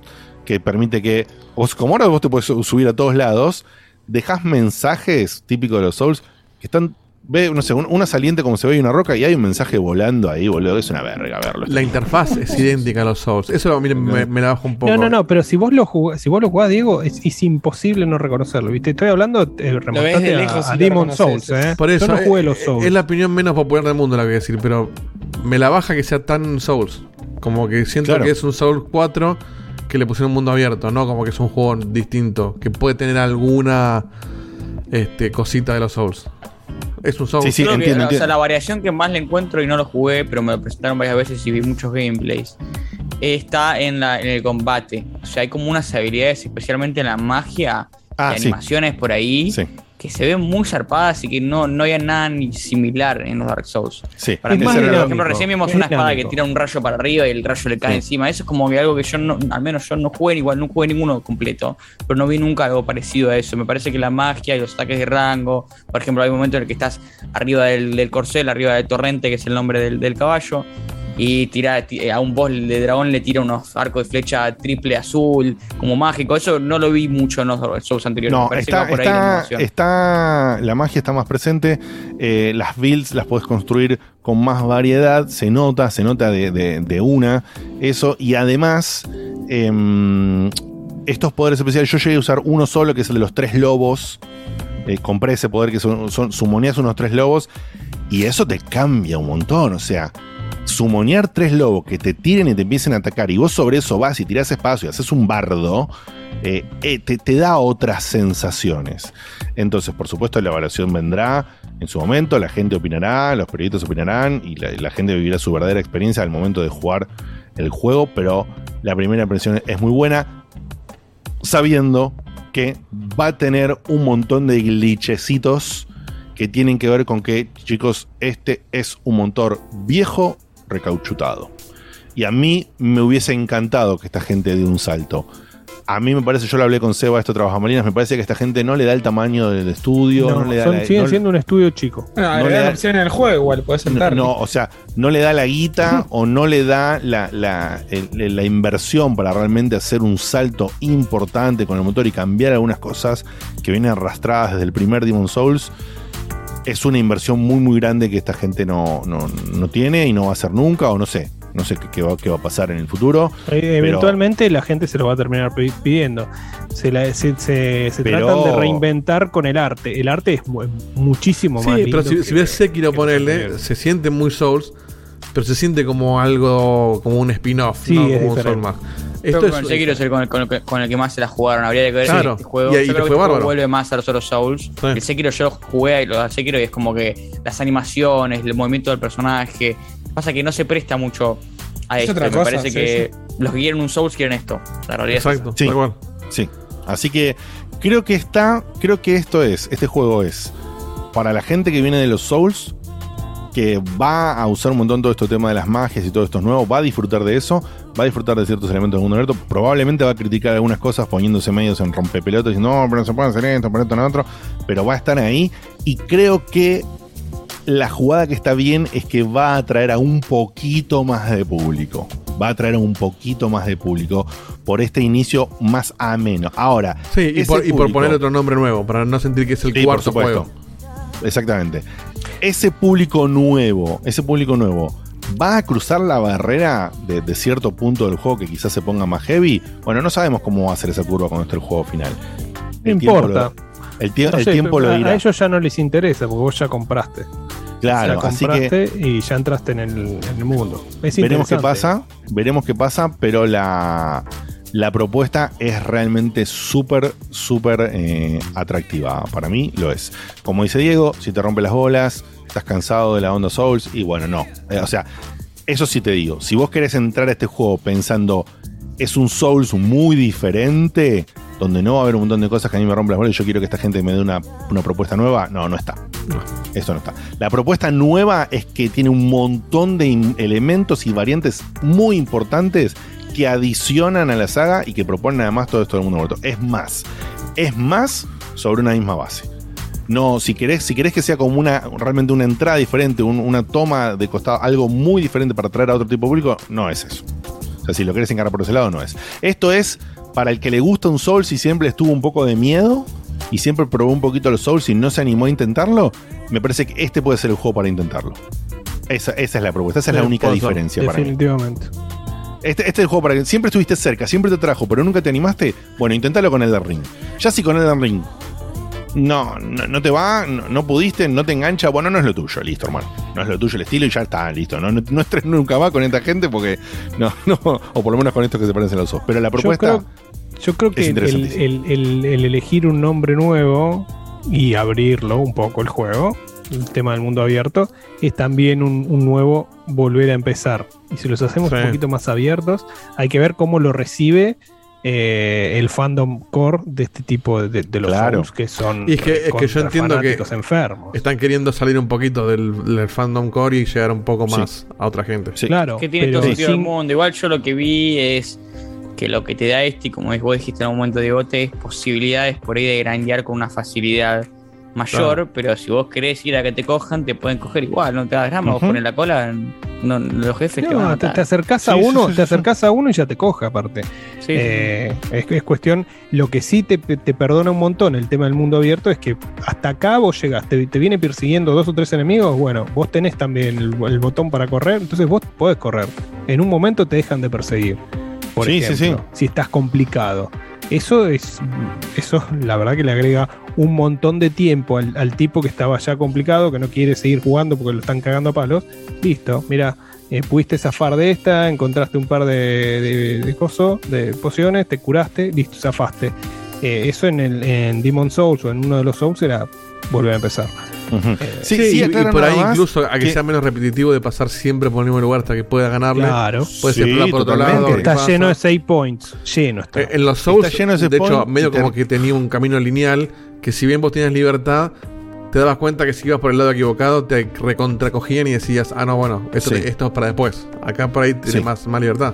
que permite que, vos, como ahora vos te puedes subir a todos lados, dejas mensajes típicos de los Souls que están, ve, no sé, un- una saliente como se ve y una roca y hay un mensaje volando ahí, boludo, es una verga verlo. La interfaz es idéntica a los Souls. Eso miren, me, me la bajo un poco. No, no, no, pero si vos lo jugás, si vos lo jugás, Diego, es, es imposible no reconocerlo, ¿viste? Estoy hablando, eh, remontate a, a Demon Souls, ¿eh? Por eso, Yo no jugué eh, los eh, Souls. Es la opinión menos popular del mundo la que voy a decir, pero me la baja que sea tan Souls. Como que siento Claro. que es un Souls 4 que le pusieron un mundo abierto, no como que es un juego distinto, que puede tener alguna este, cosita de los Souls. Es un Souls. Creo que, o sea, la variación que más le encuentro y no lo jugué, pero me lo presentaron varias veces y vi muchos gameplays, está en, la, en el combate. O sea, hay como unas habilidades, especialmente en la magia, Ah, y sí. animaciones por ahí, que se ven muy zarpadas y que no, no hay nada ni similar en los Dark Souls. Sí, Para mí, por ejemplo, recién vimos Es una espada que tira un rayo para arriba y el rayo le cae Sí. encima. Eso es como que algo que yo no, al menos yo no jugué, igual no jugué ninguno completo, pero no vi nunca algo parecido a eso. Me parece que la magia y los ataques de rango, por ejemplo, hay un momento en el que estás arriba del, del corcel, arriba del torrente, que es el nombre del, del caballo, y tira ti- eh, a un boss de dragón le tira unos arcos de flecha triple azul, como mágico. Eso no lo vi mucho en los Souls anteriores. No, está, por ahí la está, la magia está más presente. eh, las builds las puedes construir con más variedad. Se nota, se nota de, de- de una. Eso. Y además, em, estos poderes especiales, yo llegué a usar uno solo, que es el de los tres lobos. Eh, compré ese poder que son, son sumonías unos tres lobos. Y eso te cambia un montón. O sea, sumonear tres lobos que te tiren y te empiecen a atacar. Y vos sobre eso vas y tirás espacio y haces un bardo. eh, eh, te, te da otras sensaciones. Entonces, por supuesto, la evaluación vendrá en su momento, la gente opinará, los periodistas opinarán y la, la gente vivirá su verdadera experiencia al momento de jugar el juego, pero la primera impresión es muy buena, sabiendo que va a tener un montón de glitchecitos que tienen que ver con que, chicos, este es un motor viejo recauchutado. Y a mí me hubiese encantado que esta gente dé un salto. A mí me parece, yo lo hablé con Seba, esto trabaja Marinas, me parece que esta gente no le da el tamaño del estudio, no, No, le da son- la- siguen no- siendo un estudio chico. No agregar le da- opción en el juego igual, puedes no, sentar. no, o sea, no le da la guita o no le da la, la- el- la inversión para realmente hacer un salto importante con el motor y cambiar algunas cosas que vienen arrastradas desde el primer Demon Souls. Es una inversión muy, muy grande que esta gente no, no, no tiene y no va a hacer nunca, o no sé. No sé qué, qué va, qué va a pasar en el futuro. Eh, pero- Eventualmente la gente se lo va a terminar pi- pidiendo. Se, la- se, se- se Pero- tratan de reinventar con el arte. El arte es mu- muchísimo Sí, más pero lindo si, si ves Sekiro, ponerle, se siente muy Souls, pero se siente como algo, como un spin-off, Sí, no como un Soul más. Esto es, con el Sekiro es el con, el, con el que- con el que más se la jugaron. Habría que ver Claro. este juego. Y yo te creo que fue este juego vuelve más a los otros Souls. El Sekiro yo lo jugué a los Sekiro y es como que las animaciones, el movimiento del personaje. Pasa que no se presta mucho a Es esto. otra Me cosa, parece sí, que los que quieren un Souls quieren esto. La realidad es esa. Sí, sí. Así que creo que está, creo que esto es, este juego es para la gente que viene de los Souls, que va a usar un montón todo este tema de las magias y todo esto nuevo, va a disfrutar de eso, va a disfrutar de ciertos elementos del mundo abierto, probablemente va a criticar algunas cosas poniéndose medios en rompepelotas diciendo, no, pero no se puede hacer esto, pero esto, no otro, pero va a estar ahí y creo que la jugada que está bien es que va a atraer a un poquito más de público. Va a atraer a un poquito más de público por este inicio más ameno. Ahora, Sí, y por, y por poner otro nombre nuevo, para no sentir que es el Sí, por cuarto supuesto. juego. Exactamente. Ese público nuevo, ese público nuevo, ¿va a cruzar la barrera de, de cierto punto del juego que quizás se ponga más heavy? Bueno, no sabemos cómo va a ser esa curva esté el juego final. No importa. lo- el, tie- No el sé, tiempo lo dirá. A ellos ya no les interesa porque vos ya compraste. Claro, así que- y ya entraste en el, en el mundo. Es veremos qué pasa, veremos qué pasa, pero la, la propuesta es realmente súper, súper eh, atractiva. Para mí lo es. Como dice Diego, si te rompe las bolas, estás cansado de la onda Souls, y bueno, no. Eh, o sea, eso sí te digo, si vos querés entrar a este juego pensando es un Souls muy diferente, donde no va a haber un montón de cosas que a mí me rompen las bolas y yo quiero que esta gente me dé una, una propuesta nueva, no, no está. Eso no está. La propuesta nueva es que tiene un montón de elementos y variantes muy importantes que adicionan a la saga y que proponen además todo esto del mundo muerto. Es más, es más sobre una misma base. No, si querés, si querés que sea como una realmente una entrada diferente, un- una toma de costado, algo muy diferente para atraer a otro tipo de público, no es eso. O sea, si lo querés encarar por ese lado, no es. Esto es para el que le gusta un Souls y siempre estuvo un poco de miedo y siempre probó un poquito los Souls y no se animó a intentarlo. Me parece que este puede ser el juego para intentarlo. Esa, esa es la propuesta, esa es la única diferencia para mí. Definitivamente. Este, este es el juego para que siempre estuviste cerca, siempre te trajo, pero nunca te animaste. Bueno, inténtalo con Elden Ring. Ya si con Elden Ring no, no, no te va, no, no pudiste, no te engancha, bueno, no es lo tuyo, listo, hermano. No es lo tuyo el estilo y ya está, listo. No, no, nunca más con esta gente porque no, no, o por lo menos con estos que se parecen a los dos. Pero la propuesta. Yo creo, yo creo que es el, interesantísimo. el- el- el elegir un nombre nuevo y abrirlo un poco el juego, el tema del mundo abierto, es también un, un nuevo volver a empezar. Y si los hacemos Sí. un poquito más abiertos, hay que ver cómo lo recibe eh, el fandom core de este tipo de, de los Claro. Que son Y es que, es que yo entiendo que enfermos. están queriendo salir un poquito del, del fandom core y llegar un poco más a otra gente. Claro, que tiene todo sentido del mundo. Igual yo lo que vi es que lo que te da este, y como vos dijiste en un momento de bote, es posibilidades por ahí de grandear con una facilidad mayor, Claro. pero si vos querés ir a que te cojan, te pueden coger igual, no te das drama, vos pones la cola, no, los jefes te van a No, te, matar. te acercás a Sí, uno, sí, sí, te sí. acercás a uno y ya te coge aparte. Sí, Eh, es, es cuestión, lo que sí te, te perdona un montón el tema del mundo abierto es que hasta acá vos llegaste, te, te viene persiguiendo dos o tres enemigos, bueno, vos tenés también el, el botón para correr, entonces vos podés correr. En un momento te dejan de perseguir. Por Sí, sí, ejemplo, si estás complicado. Eso es, eso la verdad que le agrega un montón de tiempo al, al tipo que estaba ya complicado, que no quiere seguir jugando porque lo están cagando a palos. Listo, mira, eh, pudiste zafar de esta, encontraste un par de, de, de de pociones, te curaste, listo, zafaste. Eh, eso en, el, en Demon Souls o en uno de los Souls era volver a empezar. Sí, Sí, y- por ahí más incluso a que, que- sea menos repetitivo de pasar siempre por el mismo lugar hasta que pueda ganarle. Claro. Puedes Sí, por otro totalmente. lado. Está pasa. lleno de save points. Lleno está. Eh, En los Souls, Está lleno de de, hecho, medio como que tenía un camino lineal que si bien vos tenías libertad, te dabas cuenta que si ibas por el lado equivocado te recontracogían y decías, ah, no, bueno, esto, Sí. esto es para después. Acá por ahí tienes Sí. más, más libertad.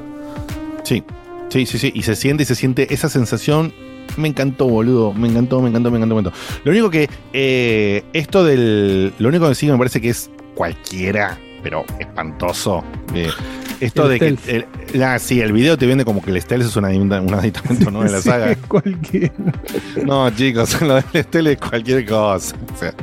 Sí, sí, sí, sí. Y se siente y se siente esa sensación. Me encantó, boludo. Me encantó, me encantó, me encantó, me encantó. Lo único que. eh, esto del. Lo único que sí me parece que es cualquiera, pero espantoso. eh, esto El de que. el- la- sí, el video te vende como que el stealth es un un aditamento nuevo de la Sí, saga. cualquier- No, chicos, lo del stealth es cualquier cosa. O sea,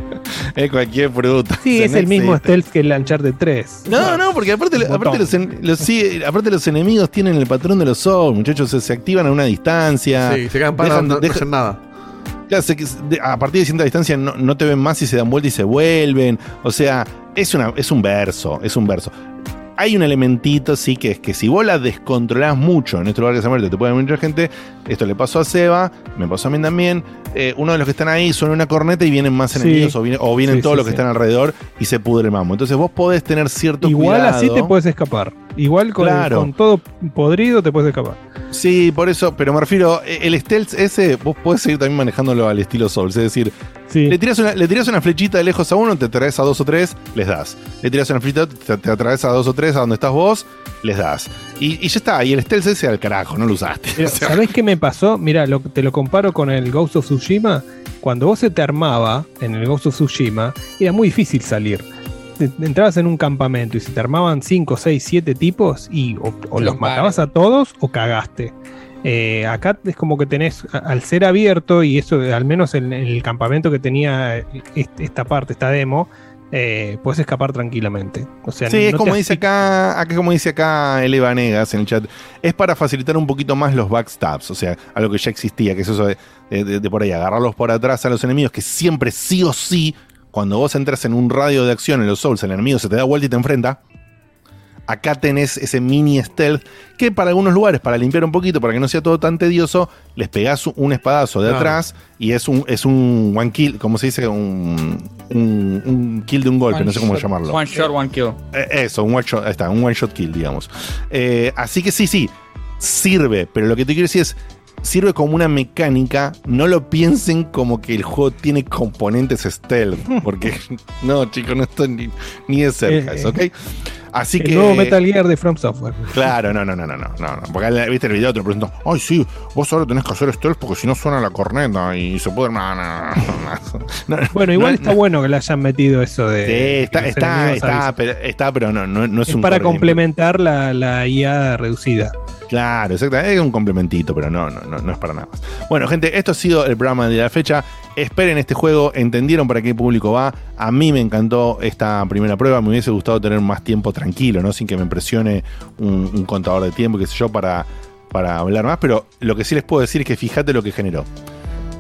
es cualquier fruta. Sí, es no el mismo stealth que el Uncharted 3. No, no, porque aparte, los, los- sí, aparte los enemigos tienen el patrón de los Souls, muchachos, se, se activan a una distancia. Sí, se quedan parados, no- no dejan- hacen nada. De- a partir de cierta distancia no, no te ven más y se dan vuelta y se vuelven. O sea, es, una, es un verso, es un verso. Hay un elementito, sí, que es que si vos la descontrolás mucho en este lugar que se muerte, te puede venir mucha gente. Esto le pasó a Seba, me pasó a mí también. eh, uno de los que están ahí suena una corneta y vienen más Sí. enemigos o, viene- o vienen Sí, todos sí, los que están alrededor y se pudre el mambo. Entonces vos podés tener cierto Igual cuidado. así te puedes escapar. Igual con, Claro. con todo podrido te puedes escapar. Sí, por eso, pero me refiero, eh, el stealth ese, vos podés seguir también manejándolo al estilo Souls, es decir, le, tirás una, le tirás una flechita de lejos a uno, te traes a dos o tres, les das. Le tirás una flechita, te, te atraes a dos o tres a donde estás vos, les das. Y, y ya está, y el stealth ese al carajo, no lo usaste. Pero, ¿Sabés qué me pasó? Mira, te lo comparo con el Ghost of Tsushima. Cuando vos se te armaba en el Ghost of Tsushima, era muy difícil salir. Entrabas en un campamento y se te armaban 5, 6, 7 tipos y o, o los matabas a todos o cagaste. Eh, acá es como que tenés, al ser abierto, y eso al menos en, en el campamento que tenía est- esta parte, esta demo, eh, puedes escapar tranquilamente. O sea, sí, no es como dice acá, acá como dice acá Ele Vanegas en el chat, es para facilitar un poquito más los backstabs, o sea, algo que ya existía, que es eso de- de por ahí, agarrarlos por atrás a los enemigos, que siempre sí o sí, cuando vos entras en un radio de acción en los Souls, el enemigo se te da vuelta y te enfrenta. Acá tenés ese mini stealth que para algunos lugares, para limpiar un poquito, para que no sea todo tan tedioso, les pegás un espadazo de Claro. atrás y es un, es un one kill, como se dice, un, un, un kill de un golpe, One no sé cómo shot. llamarlo. One shot, one kill. Eh, Eso, un one shot, ahí está, un one shot kill, digamos. Eh, así que sí, sí, sirve, pero lo que te quiero decir es, sirve como una mecánica, no lo piensen como que el juego tiene componentes stealth, porque no, chicos, no estoy ni, ni de cerca Eh, eso, ¿ok? Así el que. nuevo Metal Gear de From Software. Claro, no, no, no, no, no, no. Porque viste el video, te preguntó, ay, sí, vos ahora tenés que hacer stealth porque si no suena la corneta y se puede. No, no, no, no, no. Bueno, igual está no. bueno que le hayan metido eso de. Sí, está, está, está, pero, está, pero no, no, es, Es un para complementar la, la IA reducida. Claro, exactamente. Es un complementito, pero no, no, no, no es para nada más. Bueno, gente, esto ha sido el programa de la fecha. Esperen este juego, entendieron para qué público va. A mí me encantó esta primera prueba. Me hubiese gustado tener más tiempo tranquilo, ¿no? Sin que me presione un, contador de tiempo, qué sé yo, para, para hablar más. Pero lo que sí les puedo decir es que fíjate lo que generó.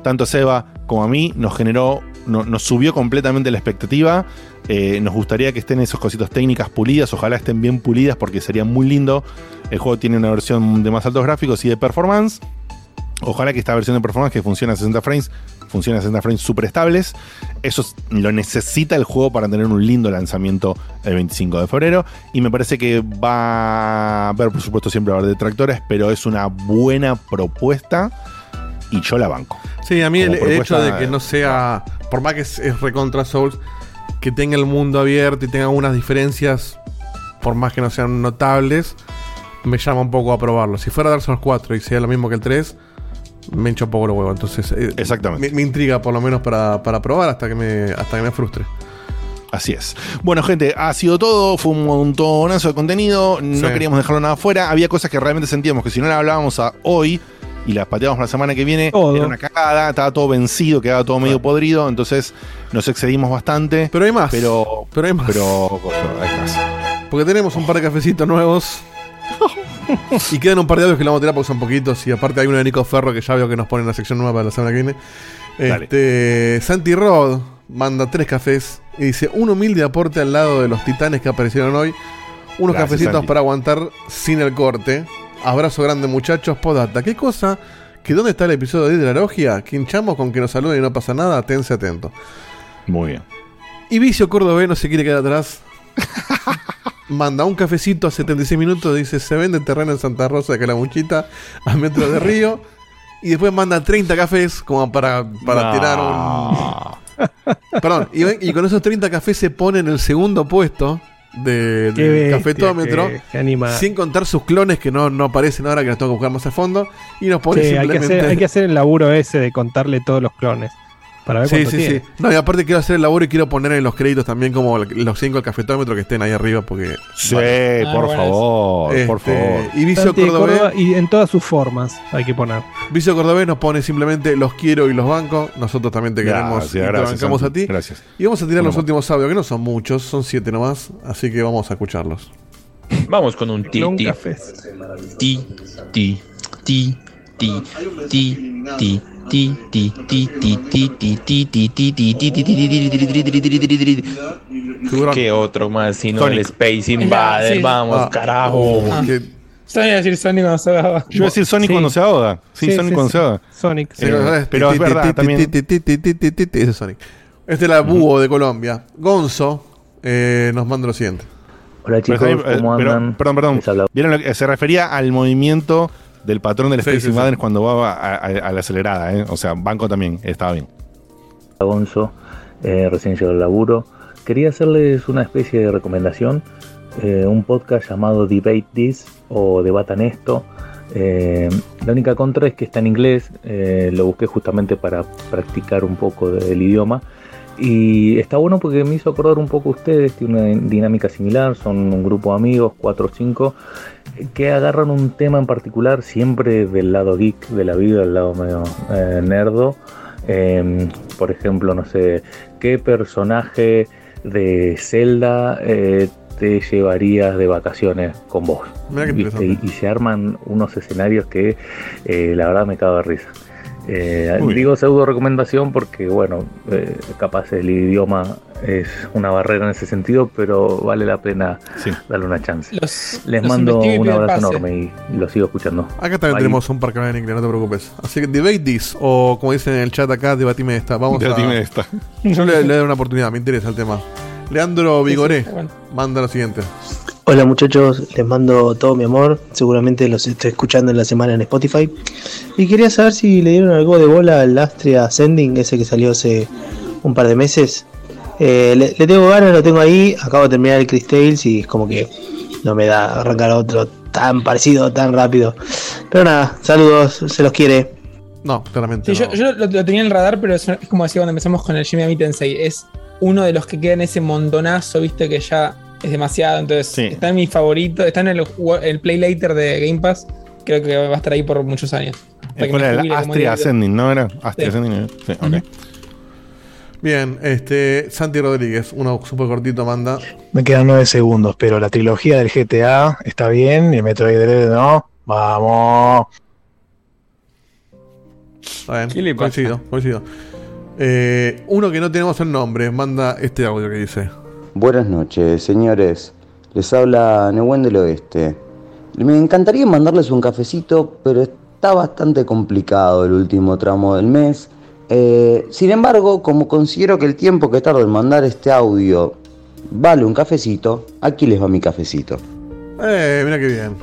Tanto Seba como a mí nos generó, no- nos subió completamente la expectativa. Eh, nos gustaría que estén esos cositos técnicas pulidas, ojalá estén bien pulidas porque sería muy lindo. El juego tiene una versión de más altos gráficos y de performance. Ojalá que esta versión de performance que funciona a 60 frames, funcione a 60 frames súper estables. Eso es- lo necesita el juego para tener un lindo lanzamiento el 25 de febrero. Y me parece que va a haber, por supuesto, siempre va a haber detractores, pero es una buena propuesta y yo la banco. Sí, a mí el, Como el hecho de que no sea, por más que es, es recontra Souls, que tenga el mundo abierto y tenga algunas diferencias, por más que no sean notables, me llama un poco a probarlo. Si fuera Dark Souls 4 y sea lo mismo que el 3, me hincha un poco los huevos. Entonces, eh, Exactamente. Me, me intriga por lo menos para, para probar hasta que me, hasta que me frustre. Así es. Bueno, gente, ha sido todo. Fue un montonazo de contenido. No Sí. queríamos dejarlo nada afuera. Había cosas que realmente sentíamos que si no las hablábamos a hoy y las pateábamos la semana que viene, Todo. era una cagada. Estaba todo vencido, quedaba todo medio podrido. Entonces nos excedimos bastante. Pero hay más. Pero, Pero hay más. pero hay más. Porque tenemos un par de cafecitos nuevos. y quedan un par de audios que le vamos a tirar porque son poquitos. Y aparte hay uno de Nico Ferro que ya veo que nos pone en la sección nueva para la semana que viene. Dale. Este, Santi Rod manda tres cafés y dice: Un humilde aporte al lado de los titanes que aparecieron hoy. Unos Gracias, cafecitos Santi. para aguantar sin el corte. Abrazo grande, muchachos. Podata. ¿Qué cosa? ¿Que dónde está el episodio de la logia? Que hinchamos con que nos saluden y no pasa nada. Atense atento. Muy bien. Y Vicio Cordobés no se quiere quedar atrás. Manda un cafecito a 76 minutos. Dice: Se vende terreno en Santa Rosa de Calamuchita, a metro de Río. Y después manda 30 cafés como para, para No. tirar un. Perdón, y, y con esos 30 cafés se pone en el segundo puesto de, bestia, cafetómetro. qué-. Sin contar sus clones que no, no aparecen ahora, que los tengo que buscar más a fondo. Y nos pone Sí, hay, que simplemente. hacer, hay que hacer el laburo ese de contarle todos los clones. Para ver Sí, cuánto sí, tiene. sí. No, y aparte quiero hacer el laburo y quiero poner en los créditos también como los 5 del cafetómetro que estén ahí arriba porque... Sí, Vale. por bueno, favor, por Este, favor. Y Vicio Cordobés, Córdoba y en todas sus formas hay que poner. Vicio Cordobés nos pone simplemente los quiero y los banco. Nosotros también te queremos Gracias, y te gracias, bancamos Santi. a ti. Gracias. Y vamos a tirar los últimos audios, que no son muchos, son 7 nomás. Así que vamos a escucharlos. Vamos con un ti, ti, ti, ti, ti, ti, ti, ti, ti, ti, ti, ti, ti, ti, ti, ti, ti, ti, ti, ti, ti, ti, ti, ti, ti, ti. ¿Qué otro más sino el Space Invader? Vamos, Ah. carajo. Oh, Ah. iba a decir Sony cuando se ahogaba. Yo iba a decir Sonic cuando se ahoga. Sí, Sonic cuando se ahoga. Sonic. Sí. pero es verdad también. Ese es Sonic. Este es la Búho de Colombia. Gonzo eh, nos manda lo siguiente. Hola chicos, eh, ¿cómo andan? perdón, perdón. Les habla ¿Vieron lo que- se refería al movimiento del patrón del Sí, Space sí, sí. Invaders cuando va a, a- a la acelerada, ¿eh? O sea, Banco también, estaba bien. Gonzo, eh, recién llegado al laburo. Quería hacerles una especie de recomendación, eh, un podcast llamado Debate This o Debatan esto. Eh, la única contra es que está en inglés, eh, lo busqué justamente para practicar un poco del idioma. Y está bueno porque me hizo acordar un poco a ustedes, tiene una dinámica similar, son un grupo de amigos, 4 o 5, que agarran un tema en particular, siempre del lado geek de la vida, del lado medio eh, nerdo. Eh, por ejemplo, no sé, ¿qué personaje de Zelda eh, te llevarías de vacaciones con vos? Y, y se arman unos escenarios que eh, la verdad me cago de risa. Eh, digo pseudo recomendación porque, bueno, eh, capaz el idioma es una barrera en ese sentido, pero vale la pena Sí. darle una chance. Los, Les los mando un abrazo enorme y, y lo sigo escuchando. Acá también Bye. tenemos un par en inglés, no te preocupes. Así que debate this, o como dicen en el chat acá, debatime esta. Vamos Debatime a... esta. Yo le, le doy una oportunidad, me interesa el tema. Leandro Vigoré Sí, sí, bueno. manda lo siguiente. Hola muchachos, les mando todo mi amor, seguramente los estoy escuchando en la semana en Spotify. Y quería saber si le dieron algo de bola al Astria Ascending, ese que salió hace un par de meses. Eh, le, le tengo ganas, lo tengo ahí. Acabo de terminar el Chris Tales y es como que no me da arrancar otro tan parecido, tan rápido. Pero nada, saludos, se los quiere. No, claramente. Sí, yo, yo lo, lo tenía en el radar, pero es, es como decía cuando empezamos con el Jimmy Tensei. Es uno de los que queda en ese montonazo, viste, que ya es demasiado. Entonces, está en mi favorito, está en el, el Play Later de Game Pass. Creo que va a estar ahí por muchos años. ¿Cuál era? El Astria. Ascending, ¿no era? Astria Sí. Ascending. Sí, ok. Bien, este. Santi Rodríguez, uno súper cortito manda. Me quedan nueve segundos, pero la trilogía del GTA está bien y el Metroid Dread no. Vamos. Está bien, coincido, coincido. Eh, uno que no tenemos el nombre, manda este audio que dice. Buenas noches, señores. Les habla Nehuen del Oeste. Me encantaría mandarles un cafecito, pero está bastante complicado el último tramo del mes. Eh, sin embargo, como considero que el tiempo que tardo en mandar este audio vale un cafecito, aquí les va mi cafecito. Eh, mira qué bien.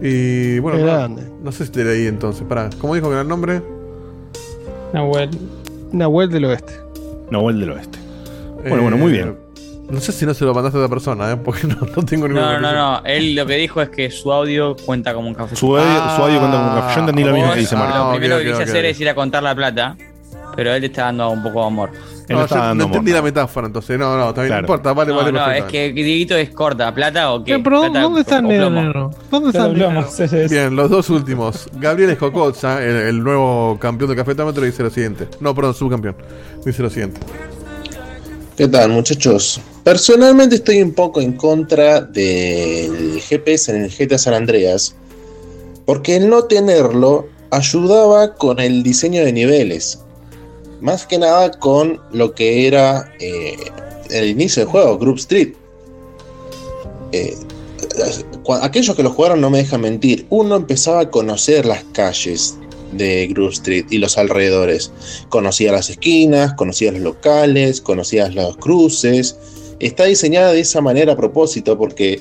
Y bueno, no sé si te leí entonces. Pará, ¿cómo dijo que era el nombre? Nahuel. Nahuel del Oeste. Nahuel del Oeste. Bueno, bueno, muy bien. Eh, No sé si no se lo mandaste a otra persona, ¿eh? porque no, no tengo ningún No, no, no. Él lo que dijo es que su audio cuenta como un café. Su audio- su audio cuenta como un café. Yo entendí lo mismo que dice Marco. Lo Ah, primero ok, que quise hacer es ir a contar la plata, pero él te está dando un poco de amor. No, yo no entendí la metáfora, entonces. No, no, también no importa, vale, no, vale. no, es que Dieguito es corta, plata o qué. Pero Plata ¿dónde está el negro? ¿Dónde está el negro? Bien, los dos últimos. Gabriel Escocoza, el, el nuevo campeón del cafetómetro, dice lo siguiente. No, perdón, subcampeón. Dice lo siguiente. ¿Qué tal, muchachos? Personalmente estoy un poco en contra del GPS en el GTA San Andreas, porque el no tenerlo ayudaba con el diseño de niveles. Más que nada con lo que era eh, el inicio del juego, Group Street. Eh, aquellos que lo jugaron no me dejan mentir. Uno empezaba a conocer las calles de Grove Street y los alrededores. Conocía las esquinas, conocía los locales, conocía los cruces. Está diseñada de esa manera a propósito porque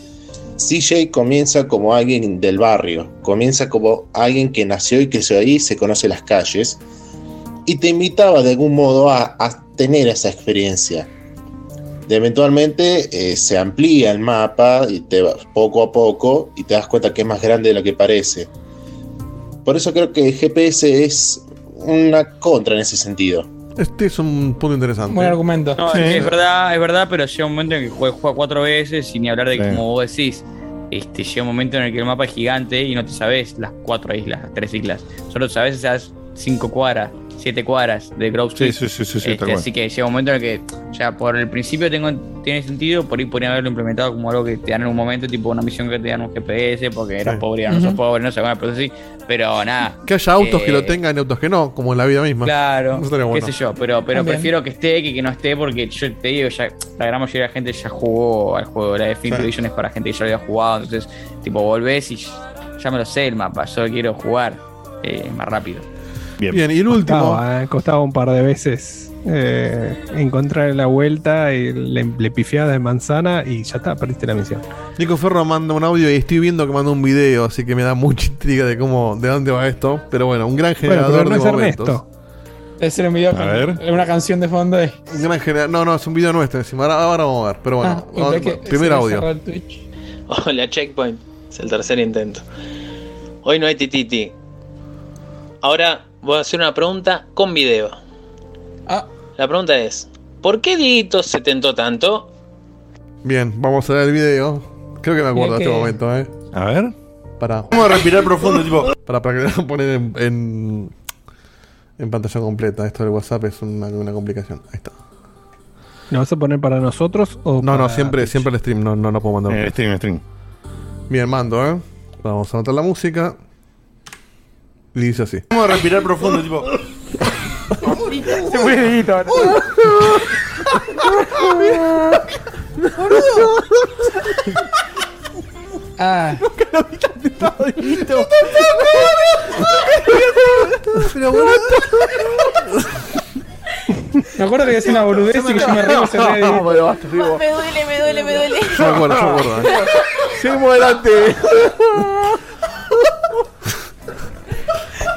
CJ comienza como alguien del barrio, comienza como alguien que nació y creció ahí, se conoce las calles y te invitaba de algún modo a, a tener esa experiencia. De eventualmente eh, se amplía el mapa y te vas poco a poco y te das cuenta que es más grande de lo que parece. Por eso creo que GPS es una contra en ese sentido. Este es un punto interesante. Buen argumento. No, es, verdad, es verdad, pero llega un momento en que juega, juega cuatro veces y ni hablar de que, Sí. como vos decís, este, llega un momento en el que el mapa es gigante y no te sabes las cuatro islas, las tres islas. Solo sabes esas cinco cuadras, siete cuadras de Grove Sí, Street. sí, sí, sí, sí, Este, así que llega un momento en el que ya por el principio tengo, tiene sentido, por ahí podrían haberlo implementado como algo que te dan en un momento, tipo una misión que te dan un GPS, porque eras Sí. pobre, no sos Ujú. pobre, no sé, bueno, pero así. Pero nada. Que haya autos que eh, lo tengan y autos que no, como en la vida misma. Claro, bueno. qué sé yo, pero, pero También. prefiero que esté que que no esté porque yo te digo, ya la gran mayoría de la gente ya jugó al juego, la Definitive Sí. Edition es para gente que ya lo había jugado, entonces tipo volvés y ya me lo sé el mapa, solo quiero jugar eh, más rápido. Bien, Bien, y el último. Costaba, eh, costaba un par de veces eh, encontrar la vuelta y le, le pifiada de manzana y ya está, perdiste la misión. Nico Ferro manda un audio y estoy viendo que manda un video, así que me da mucha intriga de cómo, de dónde va esto. Pero bueno, un gran Bueno, generador pero no de es momentos. Ernesto. Debe ser un video A ver. una canción de fondo. de- Un gran genera- No, no, es un video nuestro encima. Ahora, ahora vamos a ver. Pero bueno, Ah, vamos- primer audio. Hola, Checkpoint. Es el tercer intento. Hoy no hay tititi. Ahora voy a hacer una pregunta con video. Ah. La pregunta es: ¿Por qué Dieguito se tentó tanto? Bien, vamos a ver el video. Creo que me acuerdo de este momento, ¿eh? A ver. Para. Vamos a respirar profundo, tipo. Para, para que lo poner en, en, en pantalla completa. Esto del WhatsApp es una, una complicación. Ahí está. ¿Lo vas a poner para nosotros o No, no, siempre, Twitch? siempre el stream, no, no, no puedo mandar. Eh, stream, stream. Bien, mando, ¿eh? Vamos a anotar la música. Y dice así. Vamos a respirar profundo, tipo. Se fue ahora. Ah. Pero bueno. Me acuerdo que decía una boludez y que yo me ríe. Me duele, me duele, me duele. Yo me acuerdo, yo me acuerdo. Seguimos adelante.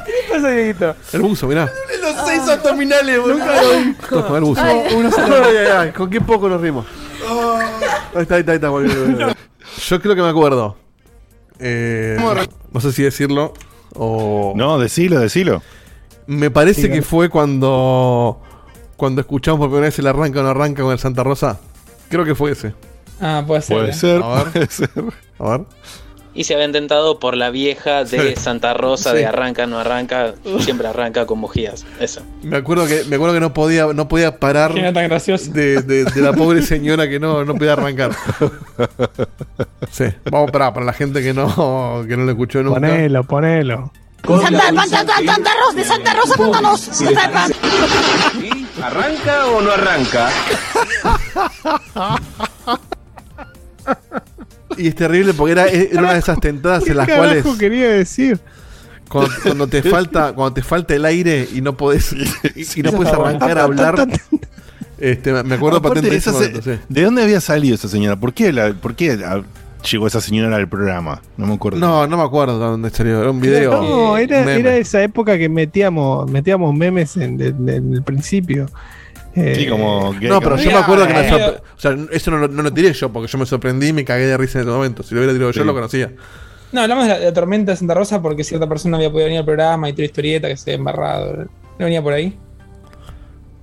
¿Qué pasa, Dieguito? El buzo, mirá. Los Seis abdominales, boludo. Nunca lo vi. Con el buzo. Uno solo. Ay, ay, ay, Con qué poco nos rimos. Ahí está, ahí está, ahí está. volvió, volvió, volvió. Yo creo que me acuerdo. Eh, no sé si decirlo o. No, decilo, decilo. Me parece que fue cuando. Cuando escuchamos por primera vez el arranca o no arranca con el Santa Rosa. Creo que fue ese. Ah, puede ser. Puede ¿eh? ser, A ver. puede ser. A ver. Y se habían tentado por la vieja de. Santa Rosa, Sí. de arranca, no arranca, siempre arranca con bujías. Eso. Me acuerdo que, me acuerdo que no podía, no podía parar tan gracioso. de, de- de la pobre señora que no, no podía arrancar. Sí, vamos para, para la gente que no, que no lo escuchó nunca. Ponelo, ponelo. Santa, Santa, Santa Rosa, de Santa Rosa. Santa, ¿Arranca o no arranca? Y es terrible porque era, era una de esas tentadas en las ¿Qué cuales quería decir? cuando, cuando te falta cuando te falta el aire y no podés y no puedes arrancar a hablar. Este, me acuerdo Aparte, patente de esa ese se- momento, sí. ¿De dónde había salido esa señora? ¿Por qué, la- por qué ah, llegó esa señora al programa? No me acuerdo. No, no me acuerdo de dónde salió. Era un video. No, era, era esa época que metíamos, metíamos memes en, de- en el principio. Eh, Sí, como que- No, pero yo me acuerdo que me había- sorpre- O sea, eso no, lo- no lo tiré yo, porque yo me sorprendí y me cagué de risa en ese momento. Si lo hubiera tirado yo, lo conocía. No, hablamos de la, de la tormenta de Santa Rosa porque cierta persona había podido venir al programa y toda historieta que se había embarrado. ¿No venía por ahí?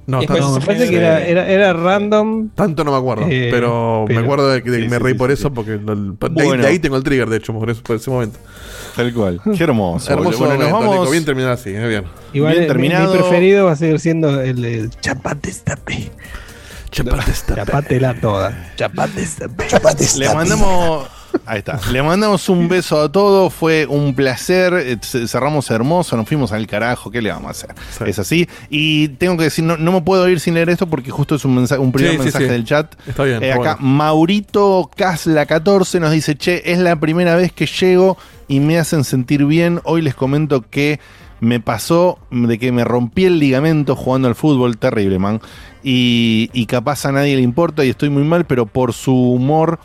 No, tanto, después no, me parece que era, era, era random. tanto no me acuerdo. Eh, pero, pero- me acuerdo de que Sí, me reí sí, por sí, eso, sí. porque el- ahí, de ahí tengo el trigger, de hecho, por, eso- por ese momento. Tal cual. Qué hermoso. Hermoso boludo. Bueno, nos Nico, vamos. bien terminado así, eh, bien. Igual Bien mi- terminado. Mi, preferido va a seguir siendo el, el chapate estape. Chapate esta. Chapatela toda. Chapate estape. Le mandamos. Ahí está. Le mandamos un beso a todos. Fue un placer. eh, Cerramos hermoso. Nos fuimos al carajo. ¿Qué le vamos a hacer? Sí. Es así. Y tengo que decir, no, no me puedo ir sin leer esto porque justo es un, mensaje, un primer Sí, mensaje sí. del chat. Está bien. Eh, acá bueno. Maurito Casla 14 nos dice, che, es la primera vez que llego y me hacen sentir bien. Hoy les comento que me pasó de que me rompí el ligamento jugando al fútbol, terrible, man. Y, y capaz a nadie le importa y estoy muy mal, pero por su humor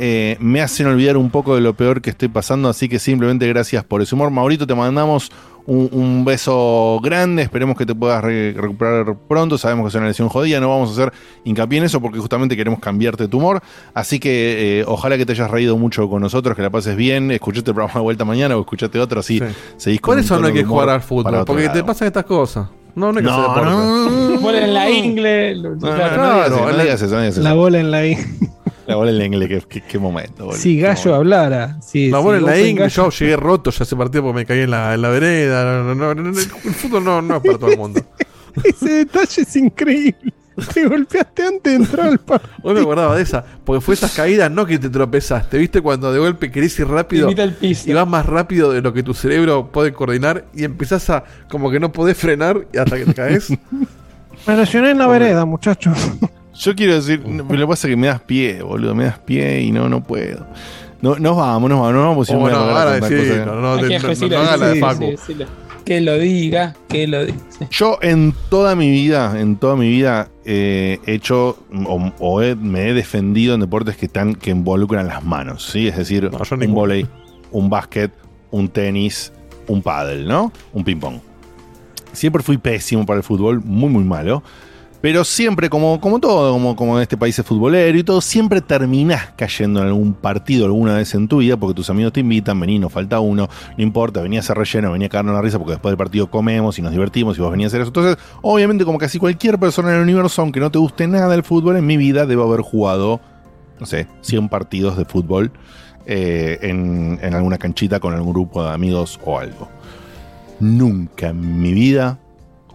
eh, me hacen olvidar un poco de lo peor que estoy pasando. Así que simplemente gracias por ese humor. Maurito, te mandamos un, un beso grande. Esperemos que te puedas re- recuperar pronto. Sabemos que es una lesión jodida. No vamos a hacer hincapié en eso porque justamente queremos cambiarte tu humor. Así que eh, ojalá que te hayas reído mucho con nosotros, que la pases bien. Escuchaste el programa de vuelta mañana o escuchaste otro. Así Sí. seguís con Por eso no hay que jugar al fútbol, porque te lado. pasan estas cosas. No, no hay que hacer No, deporte. Bola en la ingle. lo- No, no, claro. la- bola en la I. La bola en la ingle, qué, qué- qué momento. boludo. Si Gallo hablara. Si, La si bola en la ingle, yo llegué roto ya ese partido porque me caí en la, en la vereda. No, no, no, no, el fútbol no, no es para todo el mundo. Ese detalle es increíble. Te golpeaste antes de entrar al partido. Hoy me acordaba de esa, porque fue esas caídas, no que te tropezaste, ¿viste? Cuando de golpe querés ir rápido Imita el piso. y vas más rápido de lo que tu cerebro puede coordinar y empezás a como que no podés frenar y hasta que te caes. Me lesioné en la vereda, muchachos. Yo quiero decir, pero lo que pasa es que me das pie, boludo, me das pie y no, no puedo. No, nos vamos, nos vamos, nos vamos. si Oh, no, ahora cosa. no, no, no Que lo diga, que lo diga. sí. Yo en toda mi vida, en toda mi vida eh, he hecho o, o he- me he defendido en deportes que están que involucran las manos, ¿sí? Es decir, No, un volei, un básquet, un tenis, un pádel, ¿no? Un ping pong. Siempre fui pésimo para el fútbol, muy muy malo. Pero siempre, como, como todo, como, como en este país es futbolero y todo, siempre terminás cayendo en algún partido alguna vez en tu vida porque tus amigos te invitan, vení, nos falta uno, no importa, venía a ser relleno, venía a cagarnos la risa porque después del partido comemos y nos divertimos y vos venías a hacer eso. Entonces, obviamente, como casi cualquier persona en el universo, aunque no te guste nada el fútbol, en mi vida debo haber jugado, no sé, 100 partidos de fútbol eh, en alguna canchita con algún grupo de amigos o algo. Nunca en mi vida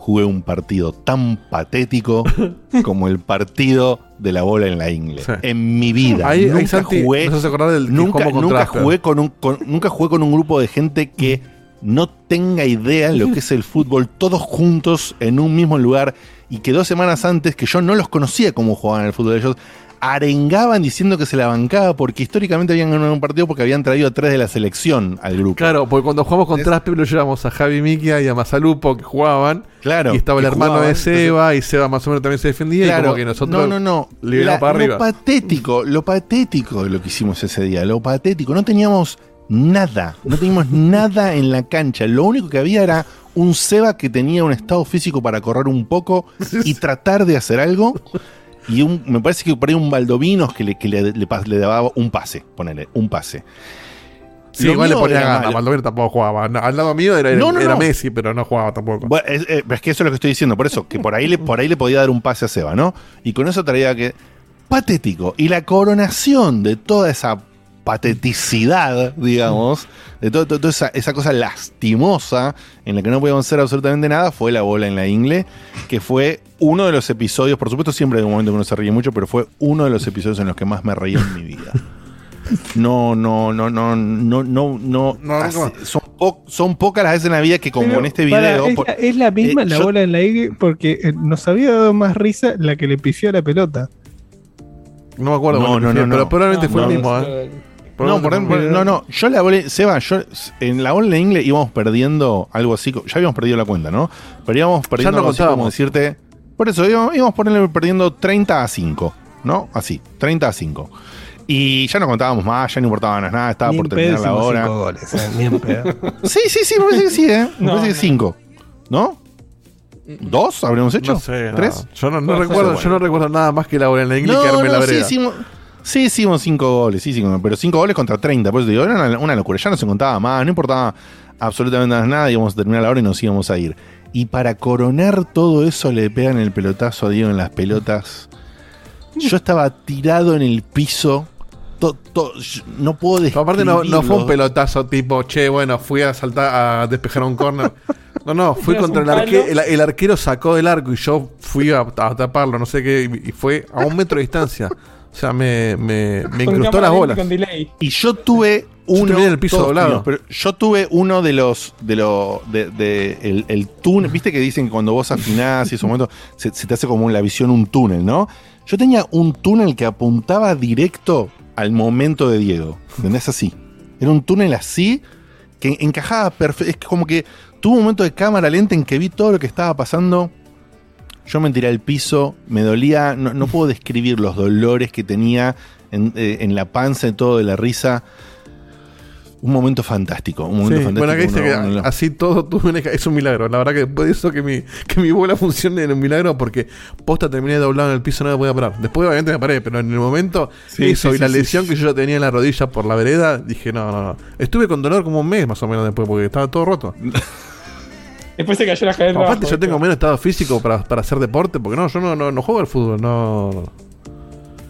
jugué un partido tan patético como el partido de la bola en la ingle. Sí. En mi vida. Ahí, ahí nunca Santi, jugué. del Nunca, jugué con un, con- nunca jugué con un grupo de gente que no tenga idea lo que es el fútbol, todos juntos en un mismo lugar, y que dos semanas antes, que yo no los conocía cómo jugaban el fútbol, ellos arengaban diciendo que se la bancaba porque históricamente habían ganado un partido porque habían traído a tres de la selección al grupo. Claro, porque cuando jugamos contra Asper lo llevamos a Javi Miquia y a Masalupo que jugaban. Claro, Y estaba el y hermano jugaban, de Seba y Seba más o menos también se defendía y Claro, como que nosotros no, no, no. La- para Lo arriba. patético, lo patético de lo que hicimos ese día, lo patético. No teníamos Nada, no teníamos nada en la cancha. Lo único que había era un Seba que tenía un estado físico para correr un poco y tratar de hacer algo. Y un, me parece que por ahí un Baldovinos que le, que le, le pas- le daba un pase, ponele, un pase. Sí, igual le ponía malo. Baldomero tampoco jugaba. Al lado mío era, No, no, era no. Messi, pero no jugaba tampoco. Bueno, es, eh, es que eso es lo que estoy diciendo, por eso, que por ahí, le, por ahí le podía dar un pase a Seba, ¿no? Y con eso traía que. Patético. Y la coronación de toda esa pateticidad, digamos, de todo- todo- toda esa, esa cosa lastimosa en la que no podíamos hacer absolutamente nada, fue la bola en la ingle, que fue uno de los episodios, por supuesto siempre hay un momento que uno se ríe mucho, pero fue uno de los episodios en los que más me reí en mi vida. No, no, no, no, no, no, no. hace- son, po- son pocas las veces en la vida que como Pero, en este para, video. es, la, es la misma Eh, la yo- bola en la I porque eh, nos había dado más risa la que le pifió a la pelota. No me acuerdo. No, no, no, pero no. probablemente No, fue no, el mismo, no, ¿eh? No, por ejemplo, no, no. Yo la bola, Seba, yo en la bola en inglés íbamos perdiendo algo así. Ya habíamos perdido la cuenta, ¿no? Pero íbamos perdiendo no algo así como contábamos. decirte. Por eso íbamos, íbamos ponerle perdiendo 30 a 5, ¿no? Así, 30 a 5. Y ya no contábamos más, ya no importaba nada, estaba Ni por terminar la hora. goles, eh. Sí, sí, sí, me parece que sí, ¿eh? Me No, parece que 5. ¿No? ¿Dos habríamos hecho? No sé, no. ¿Tres? Yo no, no recuerdo, bueno. yo no recuerdo nada más que la bola en la inglés y quedarme en la sí vereda. hicimos, sí hicimos cinco goles, sí, cinco, pero cinco goles contra 30. Por eso digo, era una, una locura. Ya no se contaba más, no importaba absolutamente nada. Íbamos a terminar la hora y nos íbamos a ir. Y para coronar todo eso, le pegan el pelotazo a Diego en las pelotas. Yo estaba tirado en el piso. to- to- yo no puedo Pero aparte no, no fue un describirlo. pelotazo tipo, che, bueno, fui a saltar a despejar un corner. No, no, fui contra el arquero. El, el arquero sacó del arco y yo fui a, a taparlo, no sé qué, y fue a un metro de distancia. O sea, me, me, incrustó las bolas. con delay. Y yo tuve Yo uno. en el piso doblado. pero yo tuve uno de los. de lo de, de el, el túnel. Viste que dicen que cuando vos afinás y esos momentos se, se te hace como en la visión un túnel, ¿no? Yo tenía un túnel que apuntaba directo al momento de Diego. ¿Entendés? Así. Era un túnel así que encajaba perfecto. Es como que tuve un momento de cámara lenta en que vi todo lo que estaba pasando. Yo me tiré al piso, me dolía, no, no puedo describir los dolores que tenía en, eh, en la panza y todo de la risa. Un momento fantástico, un momento Sí, fantástico. bueno, acá dice uno- que uno- así todo tuve una- es un milagro. La verdad que después de eso que mi, que mi bola funcione en un milagro porque posta terminé doblado en el piso no me podía parar. Después obviamente me paré, pero en el momento Sí, eso sí, y la lesión que yo ya tenía en la rodilla por la vereda, dije no, no, no. Estuve con dolor como un mes más o menos después porque estaba todo roto. Después se cayó la cadena. Aparte yo tengo menos estado físico para, para hacer deporte porque no, yo no, no, no juego al fútbol, no...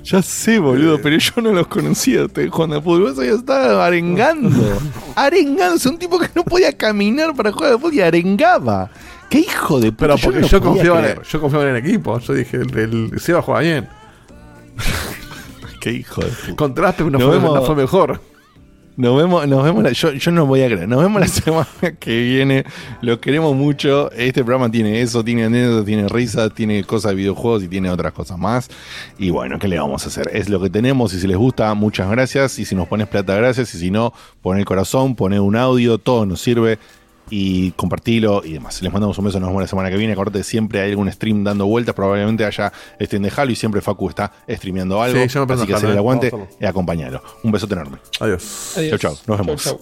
Ya sé, boludo, pero yo no los conocía ustedes jugando al fútbol. Vos habías estado arengando. arengando. Es un tipo que no podía caminar para jugar al fútbol y arengaba. ¡Qué hijo de puta! Pero porque no yo, confiaba en el, yo confiaba en el equipo. Yo dije, el, el Seba juega bien. Qué hijo de puta. Contraste no Nos fue, vemos- no fue mejor. Nos vemos, nos vemos la- yo, yo no voy a creer. Nos vemos la semana que viene. Los queremos mucho. Este programa tiene eso, tiene anécdotas, tiene risas, tiene cosas de videojuegos y tiene otras cosas más. Y bueno, ¿qué le vamos a hacer? Es lo que tenemos. Y si les gusta, muchas gracias. Y si nos pones plata, gracias. Y si no, pon el corazón, pone un audio, todo nos sirve. Y compartilo y demás. Les mandamos un beso, nos vemos la semana que viene. Acordate, siempre hay algún stream dando vueltas. Probablemente haya stream de Halo y siempre Facu está streameando algo. Sí, así que hacer el eh. aguante y acompañalo. Un besote enorme. Adiós. Chau, chau. Nos vemos. Chau,